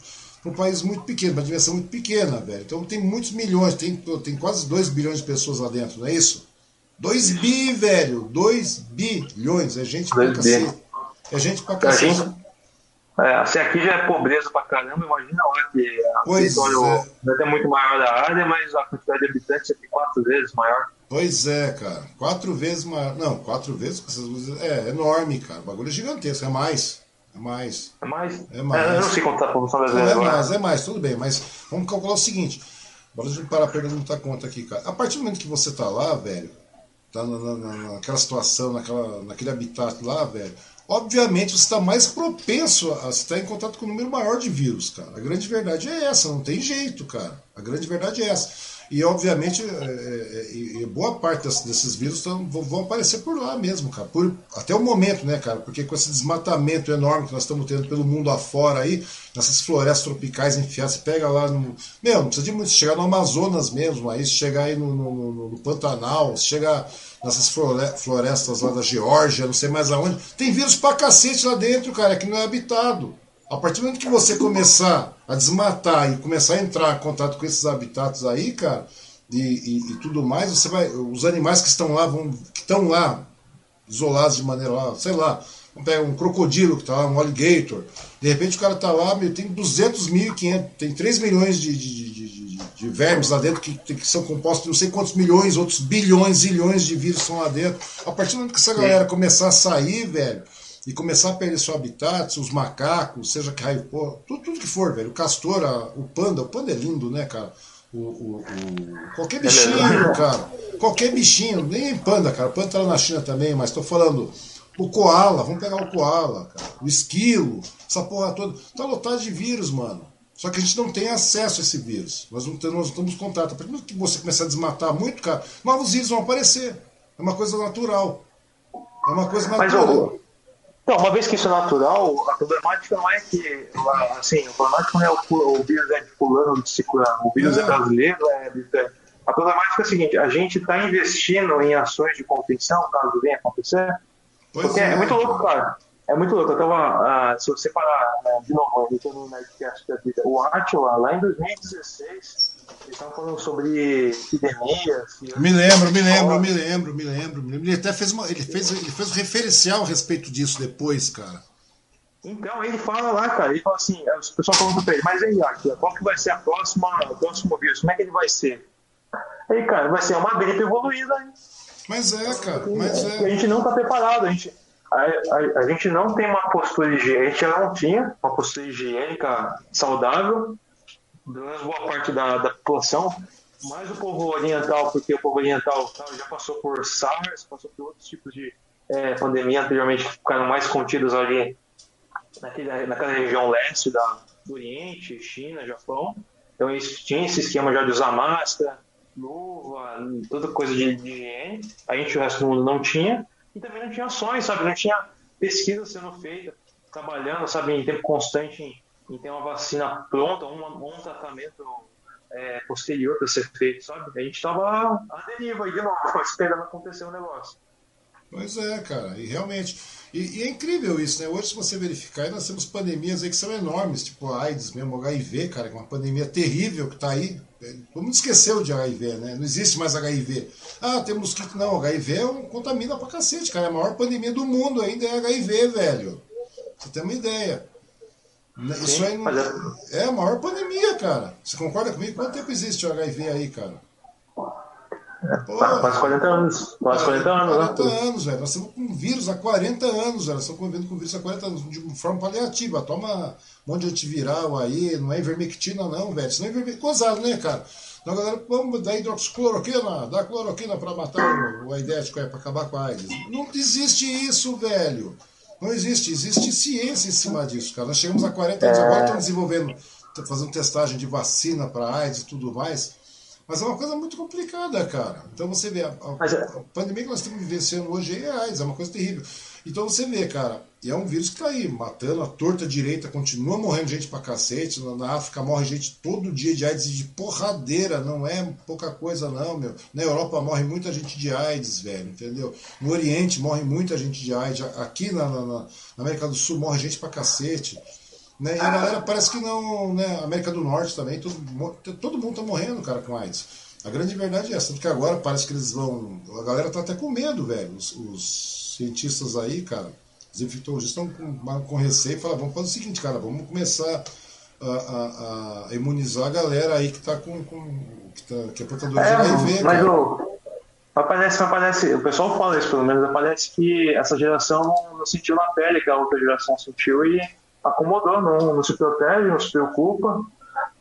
um, país muito pequeno, uma dimensão muito pequena, velho. Então tem muitos milhões, tem, tem quase 2 bilhões de pessoas lá dentro, não é isso? 2 bi, velho! 2 bilhões. É gente pra cacete. É gente pra cacete. É, se aqui já é pobreza pra caramba, imagina lá que o território é. é muito maior da área, mas a quantidade de habitantes é quatro vezes maior. Pois é, cara. Quatro vezes maior. Não, quatro vezes com essas luzes. É, é enorme, cara. O bagulho é gigantesco. É mais. É mais. É mais? É mais. É, eu não sei contar a população brasileira. É mais, é mais, tudo bem. Mas vamos calcular o seguinte. Bora a gente parar pra perguntar conta aqui, cara. A partir do momento que você tá lá, velho, tá na, na, naquela situação, naquela, naquele habitat lá, velho obviamente você está mais propenso a estar em contato com um número maior de vírus, cara. A grande verdade é essa, não tem jeito, cara. A grande verdade é essa. E obviamente, é, é, boa parte desses vírus tão, vão aparecer por lá mesmo, cara. Por, até o momento, né, cara? Porque com esse desmatamento enorme que nós estamos tendo pelo mundo afora aí, nessas florestas tropicais enfiadas, você pega lá no. Meu, não precisa de muito, chegar no Amazonas mesmo, aí chegar aí no, no, no, no Pantanal, chegar nessas florestas lá da Geórgia, não sei mais aonde. Tem vírus pra cacete lá dentro, cara, que não é habitado. A partir do momento que você começar a desmatar e começar a entrar em contato com esses habitats aí, cara, e, e, e tudo mais, você vai. Os animais que estão lá vão. que estão lá, isolados de maneira lá, sei lá, pegar um crocodilo que está lá, um alligator. De repente o cara está lá, meu, tem 200 mil, 500, tem 3 milhões de, de, de de vermes lá dentro que, que, são compostos de não sei quantos milhões, outros bilhões, zilhões de vírus estão lá dentro. A partir do momento que essa galera começar a sair, velho, e começar a perder seu habitat, os macacos, seja que raio, pô, tudo, tudo que for, velho, o castor, a, o panda, o panda é lindo, né, cara? o, o, o qualquer bichinho, cara. Qualquer bichinho, nem panda, cara. Panda tá lá na China também, mas tô falando. O koala, vamos pegar o koala, cara. O esquilo, essa porra toda. Tá lotado de vírus, mano. Só que a gente não tem acesso a esse vírus. Nós não, temos, nós não temos contato. A partir que você começar a desmatar muito, cara, novos vírus vão aparecer. É uma coisa natural. É uma coisa natural. Mas, então, uma vez que isso é natural, a problemática não é que, assim, o problemático não é o, o vírus é de fulano de ciclano, o vírus é, brasileiro, é, a problemática é a seguinte, a gente está investindo em ações de contenção, caso venha acontecer, pois porque é, é, muito louco, cara. É muito louco. Eu tava, uh, se você parar uh, de novo, eu tô no Nerdcast da vida, o Atila, lá em 2016, eles estavam falando sobre epidemias. Me lembro, me lembro, me lembro, me lembro, me lembro. Ele até fez, uma, ele fez, ele fez um referencial a respeito disso depois, cara. Então, ele fala lá, cara, ele fala assim, o pessoal falando pra ele, mas aí, Atila, qual que vai ser a próxima, o próximo vírus? Como é que ele vai ser? Aí, cara, vai ser uma gripe evoluída. Hein? Mas é, cara, mas é. A gente não tá preparado, a gente, a, a, a gente não tem uma postura higiênica, a gente não tinha uma postura higiênica saudável, pelo menos boa parte da, da população, mais o povo oriental, porque o povo oriental tá, já passou por SARS, passou por outros tipos de é, pandemia anteriormente, ficaram mais contidos ali naquele, naquela região leste da, do Oriente, China, Japão. Então eles tinham esse esquema já de usar máscara, luva, toda coisa de, de higiene. A gente, o resto do mundo, não tinha. E também não tinha ações, sabe? Não tinha pesquisa sendo feita, trabalhando, sabe, em tempo constante e tem uma vacina pronta, um, um tratamento é, posterior para ser feito, sabe? A gente estava à deriva aí de novo, <laughs> esperando acontecer o um negócio. Pois é, cara, e realmente. E, e, é incrível isso, né? Hoje, se você verificar, nós temos pandemias aí que são enormes, tipo AIDS mesmo, HIV, cara, que é uma pandemia terrível que está aí. Vamos esquecer o de HIV, né? Não existe mais HIV. Ah, tem mosquito. Não, HIV é um, contamina pra cacete, cara. É a maior pandemia do mundo ainda é HIV, velho. Você tem uma ideia. Isso aí não... É, a maior pandemia, cara. Você concorda comigo? Quanto tempo existe o HIV aí, cara? Pô, quase 40 anos. Quase 40 anos, 40 né? anos, velho. Nós estamos com vírus há 40 anos, velho. Nós estamos convivendo com vírus há 40 anos, de forma paliativa. Toma um monte de antiviral aí, não é ivermectina, não, velho. Isso não é ivermectina. Né, cara? Então, galera, vamos dar hidroxicloroquina, dá cloroquina para matar o, o aidético, é, para acabar com a AIDS. Não existe isso, velho. Não existe, existe ciência em cima disso, cara. Nós chegamos a 40 anos, agora estamos desenvolvendo, fazendo testagem de vacina para AIDS e tudo mais. Mas é uma coisa muito complicada, cara. Então você vê, a, a, é- a pandemia que nós estamos vivenciando hoje é AIDS, é uma coisa terrível. Então você vê, cara, e é um vírus que tá aí, matando a torta direita, continua morrendo gente pra cacete. Na África morre gente todo dia de AIDS de porradeira, não é pouca coisa, não, meu. Na Europa morre muita gente de AIDS, velho, entendeu? No Oriente morre muita gente de AIDS. Aqui na, na, na América do Sul morre gente pra cacete. Né? E a galera parece que não, né? América do Norte também, todo, todo mundo tá morrendo, cara, com AIDS. A grande verdade é essa, porque agora parece que eles vão. A galera tá até com medo, velho. Os, os cientistas aí, cara os infectologistas estão com, com receio e falam, vamos fazer o seguinte, cara, vamos começar a, a, a imunizar a galera aí que está com, com que, tá, que é portadora é, de HIV. Mas o, aparece, aparece, o pessoal fala isso pelo menos, parece que essa geração não sentiu na pele que a outra geração sentiu e acomodou, não, não se protege, não se preocupa,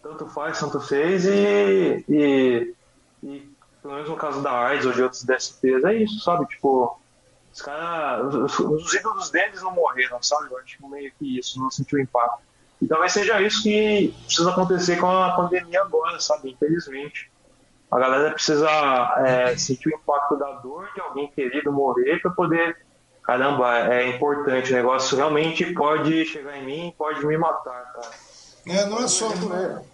tanto faz, tanto fez e, e, e pelo menos no caso da AIDS ou de outros DSTs é isso, sabe? Tipo, os caras, os, os, ídolos deles não morreram, sabe? Eu acho meio que isso, não sentiu impacto. E talvez seja isso que precisa acontecer com a pandemia agora, sabe? Infelizmente. A galera precisa é, sentir o impacto da dor de alguém querido morrer para poder. Caramba, é importante. O negócio realmente pode chegar em mim, pode me matar, cara. É, não é só.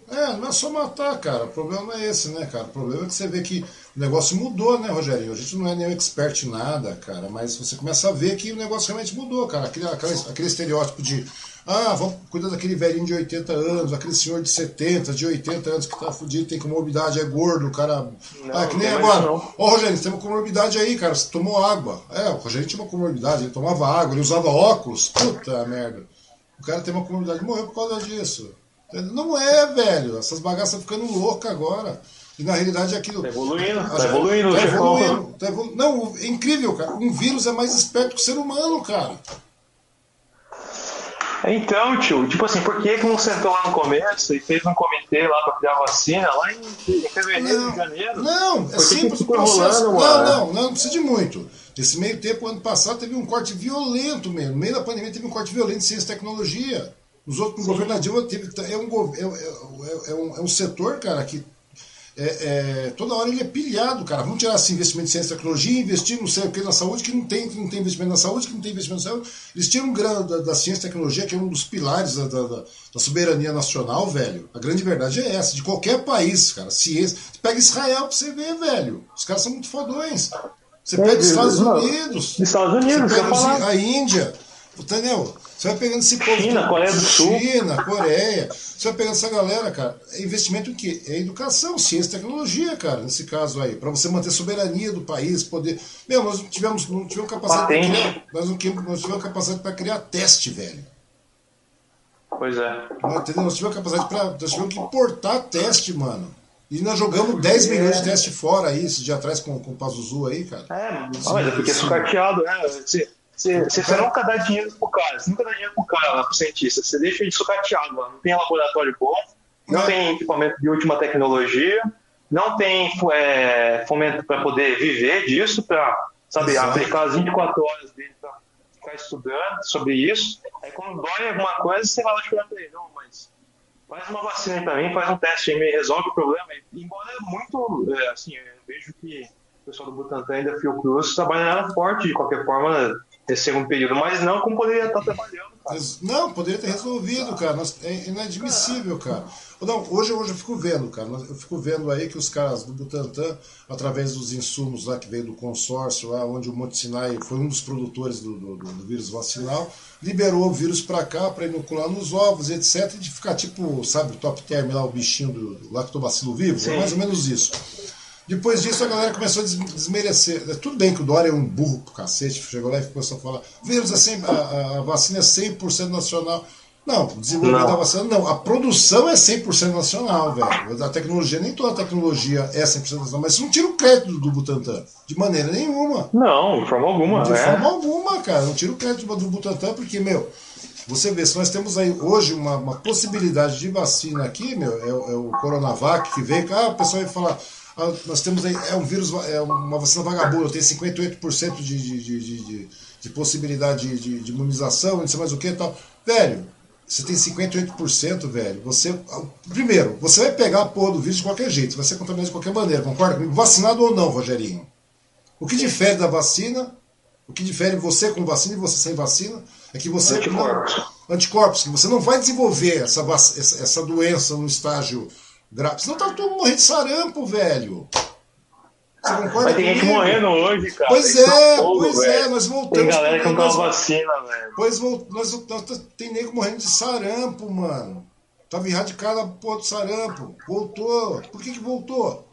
É, não é só matar, cara. O problema é esse, né, cara? O problema é que você vê que o negócio mudou, né, Rogério? A gente não é nenhum expert em nada, cara, mas você começa a ver que o negócio realmente mudou, cara. Aquele, aquele, aquele estereótipo de. Ah, vamos cuidar daquele velhinho de 80 anos, aquele senhor de 70, de 80 anos que tá fudido, tem comorbidade, é gordo, o cara. Não, ah, que nem agora. Ô, oh, Rogério, você tem uma comorbidade aí, cara, você tomou água. É, o Rogério tinha uma comorbidade, ele tomava água, ele usava óculos. Puta merda. O cara tem uma comorbidade, morreu por causa disso. Não é, velho. Essas bagaças estão ficando loucas agora. E na realidade é aquilo. Tá evoluindo, tá evoluindo, tá evoluindo, tá evoluindo. Não, é incrível, cara. Um vírus é mais esperto que o ser humano, cara. Então, tio, tipo assim, por que, que não sentou lá no começo e fez um comitê lá pra criar vacina lá em, em fevereiro, não, de janeiro? Não, é simples o processo. Rolando, não, não, não, não precisa de muito. Esse meio tempo, ano passado, teve um corte violento mesmo. No meio da pandemia teve um corte violento de ciência e tecnologia. Os outros, no governo Dilma, teve, é, um, é, é, é, um, é um setor, cara, que é, é, toda hora ele é pilhado, cara. Vamos tirar esse investimento em ciência e tecnologia investir não sei o que na saúde, que não tem, que não tem investimento na saúde, que não tem investimento na saúde. Eles tiram grana da, da ciência e tecnologia, que é um dos pilares da, da, da, soberania nacional, velho. A grande verdade é essa, de qualquer país, cara. Ciência. Pega Israel pra você ver, velho. Os caras são muito fodões. Você pega os Estados Unidos. Estados Unidos, você pega a Índia. Entendeu? Você vai pegando esse povo. China, Coreia do Sul. China, Coreia. Você vai pegando essa galera, cara. É investimento em quê? É educação, ciência e tecnologia, cara, nesse caso aí. Para você manter a soberania do país, poder. Meu, nós não tivemos, não tivemos capacidade para criar. Nós não, nós tivemos capacidade para criar teste, velho. Pois é. Entendeu? Nós tivemos capacidade para. Nós tivemos que importar teste, mano. E nós jogamos 10 milhões de teste fora aí, esse dia atrás com, com o Pazuzu aí, cara. É, mas é porque é sucateado, né? Você, você, nunca dá dinheiro pro cara, você nunca dá dinheiro pro cara, pro cientista. Você deixa ele sucateado, mano. Não tem laboratório bom, não tem equipamento de última tecnologia, não tem é, fomento para poder viver disso, para sabe, aplicar as 24 horas dele para ficar estudando sobre isso. Aí quando dói alguma coisa, você vai lá chorar pra ele. Não, mas faz uma vacina para mim, faz um teste aí, me resolve o problema. E, embora é muito, é, assim, eu vejo que o pessoal do Butantan e da Fiocruz trabalharam forte de qualquer forma segundo período, mas não como poderia estar trabalhando. Cara. Não, poderia ter resolvido, cara. É inadmissível, cara. Não, hoje, hoje eu fico vendo, cara. Eu fico vendo aí que os caras do Butantan, através dos insumos lá que veio do consórcio, lá onde o Monte Sinai foi um dos produtores do, do, do vírus vacinal, liberou o vírus para cá para inocular nos ovos, etc. E de ficar tipo, sabe, top term lá, o bichinho do, do lactobacilo vivo. É Sim. É mais ou menos isso. Depois disso a galera começou a desmerecer. É, tudo bem que o Dória é um burro pro cacete, chegou lá e começou a falar: vírus é 100, a, a vacina é 100% nacional. Não, o desenvolvimento da vacina não. A produção é 100% nacional, velho. A tecnologia, nem toda a tecnologia é 100% nacional, mas isso não tira o crédito do Butantan, de maneira nenhuma. Não, de forma alguma. De né? forma alguma, cara. Não tira o crédito do Butantan, porque, meu, você vê, se nós temos aí hoje uma, uma possibilidade de vacina aqui, meu, é, é o Coronavac que veio, ah, o pessoal vai falar nós temos aí, é um vírus, é uma vacina vagabunda, tem 58% de, de, de, de, de possibilidade de, de, imunização, não sei mais o que e tal. Velho, você tem 58%, velho. Você. Primeiro, você vai pegar a porra do vírus de qualquer jeito, vai ser contaminado de qualquer maneira, concorda comigo? Vacinado ou não, Rogerinho? O que difere da vacina, o que difere você com vacina e você sem vacina, é que você. Anticorpos. Não, anticorpos, que você não vai desenvolver essa, essa doença no estágio grave. Senão tá todo morrendo de sarampo, velho. Você concorda Mas tem gente morrendo hoje, cara. Pois é, fogo, pois é, velho. é, nós voltamos. Tem galera que não toma vacina, velho. Pois nós, nós, tem nego morrendo de sarampo, mano. Tava erradicado a porra do sarampo. Voltou. Por que que voltou?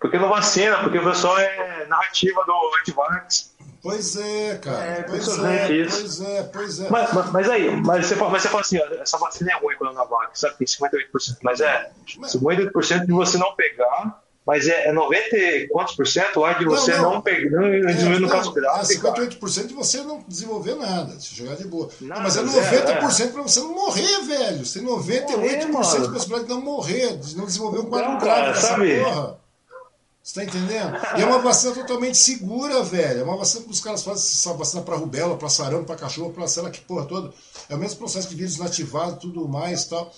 Porque não vacina, porque o pessoal é narrativa do antivax. Pois é, cara. É, pois, é, isso. pois é, pois é. Mas, mas, mas aí, mas você, mas você fala assim, essa vacina é ruim quando Coronavac, sabe? Tem 58%. Mas é 58% de você não pegar, mas é, é 90 quantos por cento lá de você não, não. não pegar, não é, desenvolver no caso grave. É 58% de você não desenvolver nada, de jogar de boa. Não, mas é 90% é, é. para você não morrer, velho. Você tem 98% morrer, de possibilidade de não morrer, de não desenvolver um quadro grave dessa sabe? porra. Você tá entendendo? E é uma vacina totalmente segura, velho. É uma vacina que os caras fazem essa vacina para rubela, para sarampo, para cachorro, para sei lá que porra toda. É o mesmo processo de vírus inativado, tudo mais tal.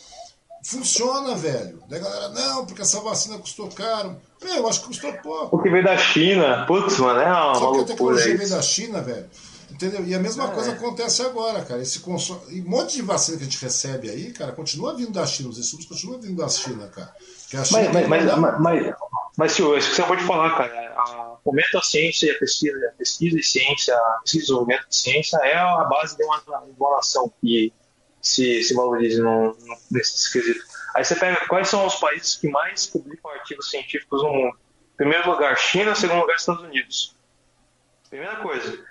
Funciona, velho. Daí a galera, não, porque essa vacina custou caro. Meu, eu acho que custou pouco. Porque veio da China. Putz, mano, é uma Só que a tecnologia veio da China, velho. Entendeu? E a mesma é. coisa acontece agora, cara. Esse console... E um monte de vacina que a gente recebe aí, cara, continua vindo da China. Os insumos continuam vindo da China, cara. China mas, mas, mas, mas, mas, senhor, isso que você pode falar, cara, a, fomento à ciência e a pesquisa, a pesquisa e ciência, a pesquisa e desenvolvimento de ciência é a base de uma, uma nação que se, se valorize no, no, nesse quesito. Aí você pega quais são os países que mais publicam artigos científicos no mundo. Primeiro lugar, China, segundo lugar, Estados Unidos. Primeira coisa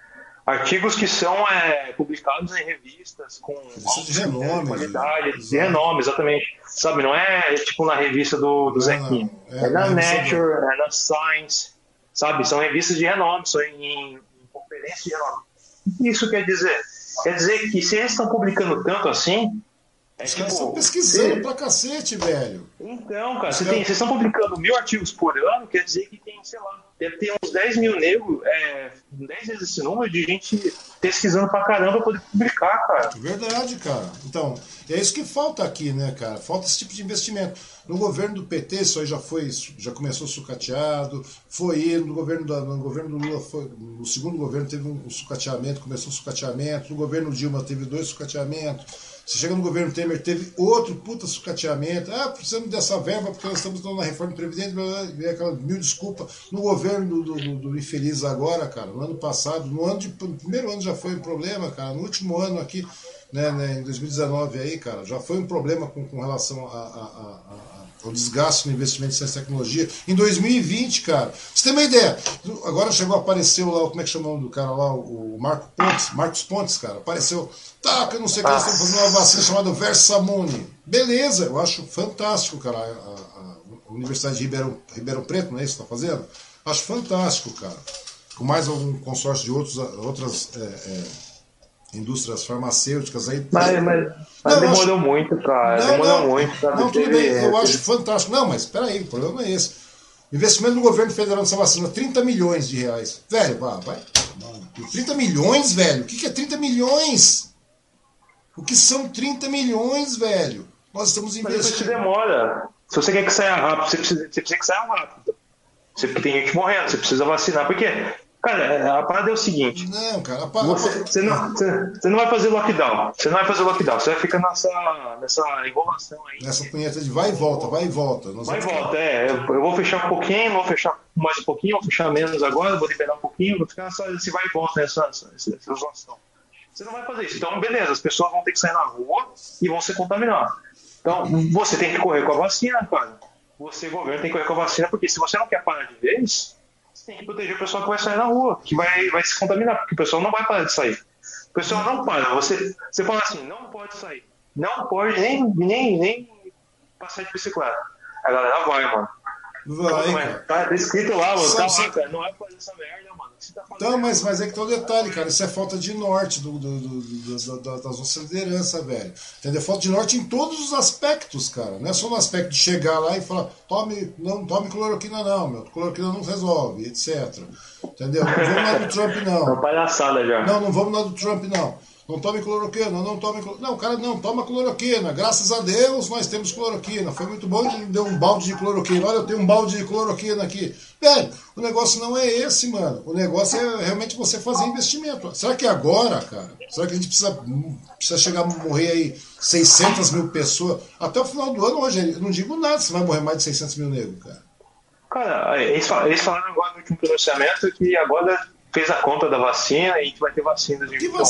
artigos que são é, publicados em revistas com de renome, qualidade, de renome, exatamente. Sabe, não é tipo na revista do, do Zequinha. É, é, na Nature, é na Science, sabe? São revistas de renome, são em, em conferências de renome. O que isso quer dizer? Quer dizer que se eles estão publicando tanto assim, é Os caras estão tipo, pesquisando se... pra cacete, velho. Então, cara, você vocês estão publicando mil artigos por ano, quer dizer que tem, sei lá, deve ter uns 10 mil negros, é, 10 vezes esse número de gente pesquisando pra caramba pra poder publicar, cara. Verdade, cara. Então, é isso que falta aqui, né, cara? Falta esse tipo de investimento. No governo do PT, isso aí já foi, já começou sucateado, foi no governo, da, no governo do Lula, foi, no segundo governo teve um sucateamento, começou um sucateamento, no governo Dilma teve dois sucateamentos você chega no governo Temer, teve outro puta sucateamento. Ah, precisamos dessa verba porque nós estamos na reforma previdente, aquela mil desculpa. No governo do, do, do, infeliz agora, cara, no ano passado, no ano de, no primeiro ano já foi um problema, cara. No último ano aqui, né, né, em 2019 aí, cara, já foi um problema com, com relação a, a, a o desgaste no investimento em ciência e tecnologia. Em 2020, cara, você tem uma ideia, agora chegou, apareceu lá, como é que chama o do cara lá, o Marco Pontes, Marcos Pontes, cara, apareceu, tá, que eu não sei o que, eles estão fazendo uma vacina chamada Versamune. Beleza, eu acho fantástico, cara, a, a, a Universidade de Ribeirão, Ribeirão Preto, não é isso que está fazendo? Acho fantástico, cara. Com mais algum consórcio de outros, outras é, é, indústrias farmacêuticas aí. Mas, mas, mas não, demorou acho... muito, cara. Não, demorou não, muito. Sabe? Não, tudo bem, eu acho fantástico. Não, mas peraí, o problema é esse. Investimento do governo federal nessa vacina, 30 milhões de reais. Velho, vai, vai. 30 milhões, velho? O que é 30 milhões? O que são 30 milhões, velho? Nós estamos investindo. Mas isso demora. Se você quer que saia rápido, você precisa, você precisa que saia rápido. Você, tem gente morrendo, você precisa vacinar. Porque Cara, a parada é o seguinte. Não, cara, parada. Você, você, não, você, você, não vai fazer lockdown. Você não vai fazer lockdown. Você vai ficar nessa, nessa enrolação aí. Nessa punheta de vai e volta, vai e volta. Nós vai e volta, é. Eu, eu, vou fechar um pouquinho, vou fechar mais um pouquinho, vou fechar menos agora, vou liberar um pouquinho, vou ficar nessa, esse vai e volta, nessa, essa, essa oscilação. Você não vai fazer isso. Então, beleza, as pessoas vão ter que sair na rua e vão se contaminar. Então, você tem que correr com a vacina, cara. Você, governo, tem que correr com a vacina, porque se você não quer parar de vez tem que proteger o pessoal que vai sair na rua, que vai, vai se contaminar, porque o pessoal não vai parar de sair. O pessoal não para. Você, você fala assim, não pode sair. Não pode nem, nem, nem passar de bicicleta. A galera vai, mano. Vai. Tá descrito lá, mano. Tá lá, cara. Não é pra fazer essa merda, então, mas, mas é que tem um detalhe, cara. Isso é falta de norte do, do, do, do das nossas lideranças, velho. Entendeu? Falta de norte em todos os aspectos, cara. Não é só no aspecto de chegar lá e falar, tome, não tome cloroquina, não, meu. Cloroquina não resolve, etc. Entendeu? Não vamos lá do Trump, não. É uma palhaçada já. Não, não vamos lá do Trump, não. Não tome cloroquina, não tome cloroquina. Não, o cara não toma cloroquina. Graças a Deus nós temos cloroquina. Foi muito bom de deu um balde de cloroquina. Olha, eu tenho um balde de cloroquina aqui. Velho, o negócio não é esse, mano. O negócio é realmente você fazer investimento. Será que agora, cara? Será que a gente precisa, precisa chegar a morrer aí 600 mil pessoas? Até o final do ano, Rogério, eu não digo nada se vai morrer mais de 600 mil negros, cara. Cara, eles falaram agora no último pronunciamento que agora fez a conta da vacina e a gente vai ter vacinas de que vac...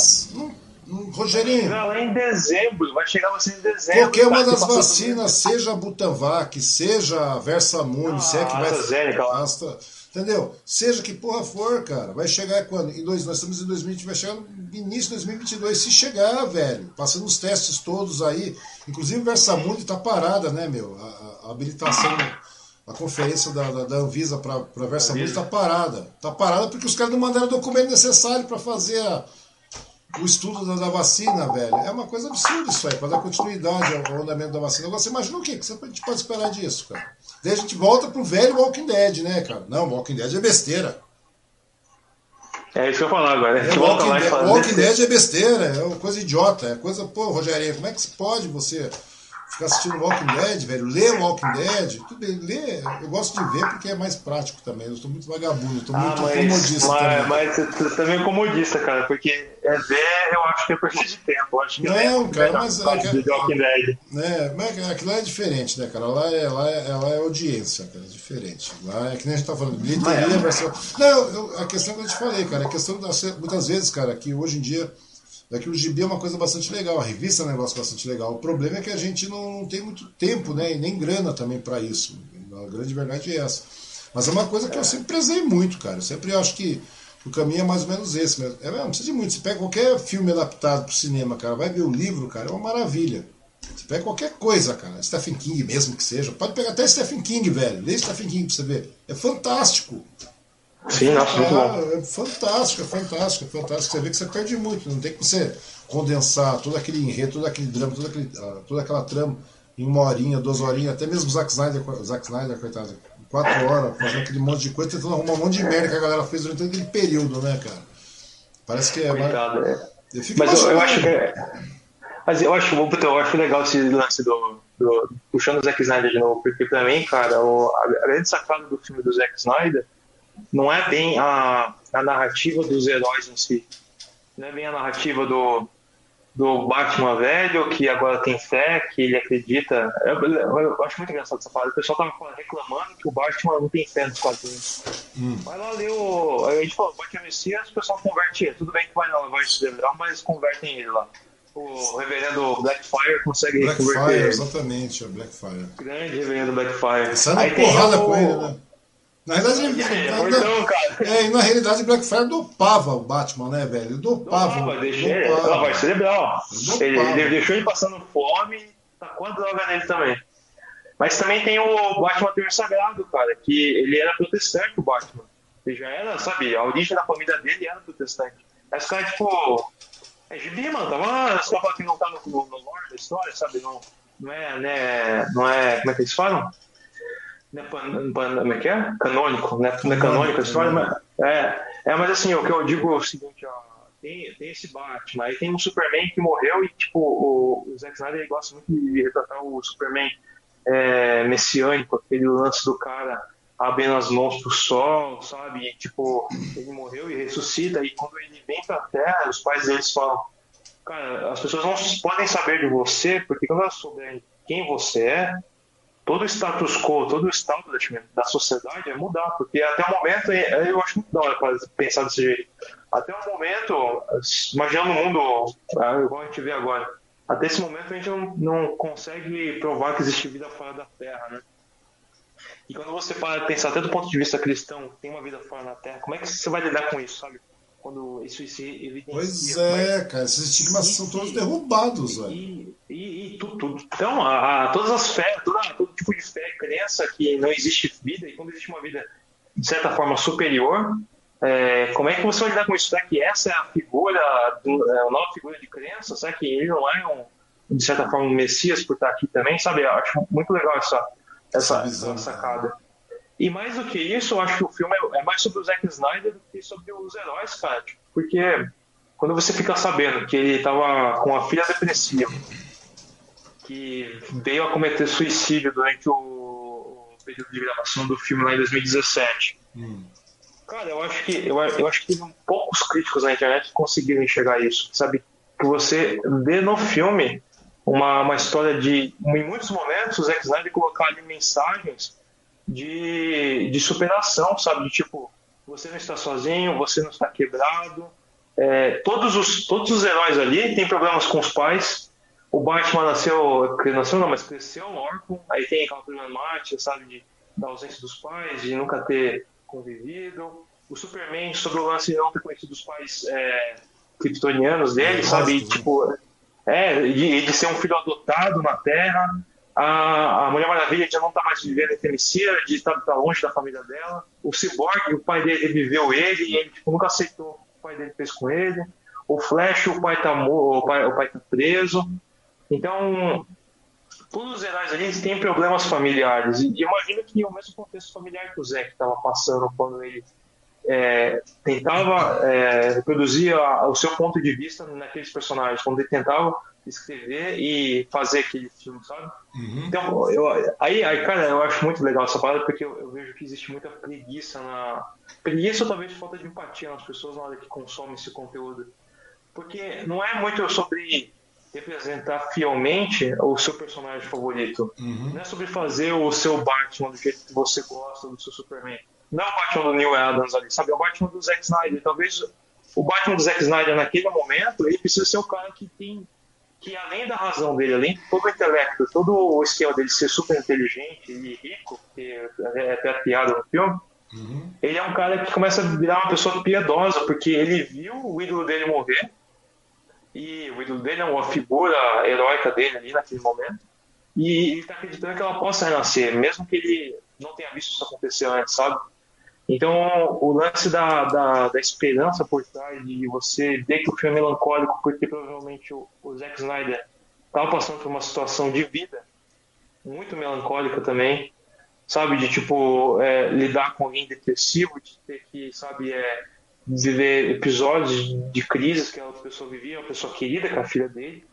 Rogerinho. Não, é em dezembro, vai chegar vacina em dezembro. Qualquer uma das vacinas, seja a Butanvac, seja a Versamune, ah, se é que vai. Astra, entendeu? Seja que porra for, cara. Vai chegar quando? Em dois, nós estamos em 2020, vai chegar no início de 2022. Se chegar, velho, passando os testes todos aí. Inclusive, Versamune tá parada, né, meu? A, a habilitação. A conferência da, da, da Anvisa para Versamune está parada. Está parada porque os caras não mandaram o documento necessário para fazer a, o estudo da, da, vacina, velho, é uma coisa absurda isso aí, para dar continuidade ao, andamento da vacina. Agora, você imagina o que, que você, a gente pode esperar disso, cara? Daí a gente volta pro velho Walking Dead, né, cara? Não, Walking Dead é besteira. É isso que eu falar agora. É, Walking, Dead, Walking Dead é besteira, é uma coisa idiota, é coisa, pô, Rogério, como é que pode você ficar assistindo Walking Dead, velho, ler Walking Dead, tudo bem, ler, eu gosto de ver porque é mais prático também. Eu estou muito vagabundo, estou ah, muito mas, comodista mas, também. Mas você também é comodista, cara, porque é ver, eu acho que é perda de tempo. Eu acho que não, é, cara, mas. É, de Walking Dead. Né, mas aquilo lá é diferente, né, cara? Lá é, lá é, lá é audiência, cara, é diferente. Lá é que nem a gente tá falando, bilheteria, é. versão. Não, eu, a questão que eu te falei, cara, a questão das, muitas vezes, cara, que hoje em dia é que o gibi é uma coisa bastante legal, a revista é um negócio bastante legal. O problema é que a gente não tem muito tempo, né, e nem grana também para isso. A grande verdade é essa. Mas é uma coisa que eu sempre prezei muito, cara. Eu sempre acho que o caminho é mais ou menos esse mesmo. É, não precisa de muito. Você pega qualquer filme adaptado para o cinema, cara, vai ver o livro, cara, é uma maravilha. Você pega qualquer coisa, cara. Stephen King mesmo que seja. Pode pegar até Stephen King, velho. Lê Stephen King pra você ver. É fantástico. Sim, nossa, muito bom. É fantástico, é fantástico, é fantástico. Você vê que você perde muito, não tem que você condensar todo aquele enredo, todo aquele drama, todo aquele, ah, toda aquela trama em uma horinha, duas horinhas, até mesmo o Zack Snyder, Zack Snyder, coitado, quatro horas, fazendo aquele monte de coisa, tentando arrumar um monte de merda que a galera fez durante aquele período, né, cara? Parece que é. Coitado, mas, é. Eu mas eu, eu acho que. É... Mas eu acho, eu acho legal esse lance do, do, puxando o Zack Snyder de novo, porque pra mim, cara, o, a grande sacada do filme do Zack Snyder não é bem a, a narrativa dos heróis em si. Não é bem a narrativa do, do Batman velho, que agora tem fé, que ele acredita. Eu, eu, eu acho muito engraçado essa palavra. O pessoal tava reclamando que o Batman não tem fé nos quadrinhos. Hum. Vai lá ler o. A gente falou, Batman Messias, o pessoal converte ele. Tudo bem que vai na lavagem cerebral, mas convertem ele lá o reverendo Blackfire consegue Blackfire, converter. exatamente, o Blackfire. Grande reverendo Blackfire. Sai na porrada o... com ele, né? Na realidade, ele, é, na, então, cara. <laughs> É, na realidade, Blackfire dopava o Batman, né, velho? Ele dopava. Dopava, deixou ele, lavagem cerebral. Ele, ele, deixou ele passando fome e tacou a droga nele também. Mas também tem o Batman Terror Sagrado, cara, que ele era protestante, o Batman. Ele já era, sabe, a origem da família dele era protestante. Mas, cara, tipo, é gibi, mano. Tava, só pra quem não tá no, no, no lore da história, sabe? Não, não é, né? Não é. Como é que eles falam? Não é, pan, pan, como é que é? Canônico, né? Não é canônico a história, mas. É, é, mas assim, o que eu digo é o seguinte, ó. Tem, tem esse Batman, aí tem um Superman que morreu e, tipo, o, o Zack Snyder gosta muito de retratar o Superman é, messiânico, aquele lance do cara abrindo as mãos pro sol, sabe? E, tipo, ele morreu e ressuscita, e quando ele vem pra terra, os pais deles falam: Cara, as pessoas não podem saber de você, porque quando elas souberem quem você é, todo o status quo, todo o estado da, sociedade vai mudar, porque até o momento, eu acho muito da hora pensar desse jeito. Até o momento, imaginando o mundo ah, igual a gente vê agora, até esse momento a gente não, não consegue provar que existe vida fora da Terra, né? E quando você para pensar até do ponto de vista cristão, tem uma vida fora da Terra, como é que você vai lidar com isso, sabe? Quando isso se evidencia. Pois é, mas... cara, esses estigmas são todos derrubados, velho. E, e, e, tudo, tudo. Então, a, a, todas as fé, toda, todo tipo de fé, crença que não existe vida, e quando existe uma vida de certa forma superior, é, como é que você vai lidar com isso? Será que essa é a figura, do, é a nova figura de crença? Será que ele não é, um, de certa forma, um Messias por estar aqui também? Sabe, eu acho muito legal essa essa, essa sacada. E mais do que isso, eu acho que o filme é, é mais sobre o Zack Snyder do que sobre os heróis, cara. Tipo, porque quando você fica sabendo que ele estava com a filha depressiva, que veio a cometer suicídio durante o, o período de gravação do filme lá em 2017. Hum. Cara, eu acho que eu, eu acho que poucos críticos na internet conseguiram enxergar isso, sabe? Que você vê no filme uma, uma história de, em muitos momentos, o Zack Snyder colocar ali mensagens de, de superação, sabe? De tipo, você não está sozinho, você não está quebrado. É, todos, os, todos os heróis ali têm problemas com os pais. O Batman nasceu, nasceu não, mas cresceu órfão. Aí tem aquela problemática, sabe? De, da ausência dos pais, de nunca ter convivido. O Superman, sobre o lance de não ter conhecido os pais é, kryptonianos dele, sabe? E, tipo, é, de, de ser um filho adotado na Terra. A, Mulher Maravilha já não está mais vivendo em Tennessee, de estar tá, longe da família dela. O Cyborg, o pai dele viveu ele e ele tipo, nunca aceitou o que o pai dele fez com ele. O Flash, o pai está o pai, o pai tá preso. Então, todos os heróis ali têm problemas familiares. E imagino que o mesmo contexto familiar que o Zé estava passando quando ele é, tentava é, reproduzir a, o seu ponto de vista naqueles personagens, quando ele tentava escrever e fazer aquele filme, sabe? Uhum. Então, eu, aí, aí, cara, eu acho muito legal essa parada porque eu, eu, vejo que existe muita preguiça na. Preguiça ou talvez falta de empatia nas pessoas na hora que consomem esse conteúdo. Porque não é muito sobre representar fielmente o seu personagem favorito. Uhum. Não é sobre fazer o seu Batman do jeito que você gosta do seu Superman não é o Batman do Neil Adams ali, sabe? É o Batman do Zack Snyder. Talvez o Batman do Zack Snyder naquele momento, ele precisa ser o cara que tem que além da razão dele, além de todo o intelecto, todo o esquema dele ser super inteligente e rico, que é até piada no filme, uhum. ele é um cara que começa a virar uma pessoa piedosa, porque ele viu o ídolo dele morrer, e o ídolo dele é uma figura heróica dele ali naquele momento, e ele está acreditando que ela possa renascer, mesmo que ele não tenha visto isso acontecer antes, sabe? Então, o lance da, da, da, esperança por trás de você ver que o filme é melancólico, porque provavelmente o, o Zack Snyder estava passando por uma situação de vida muito melancólica também, sabe? De, tipo, é, lidar com alguém depressivo, de ter que, sabe, é, viver episódios de crises que a outra pessoa vivia, uma pessoa querida, que é a filha dele,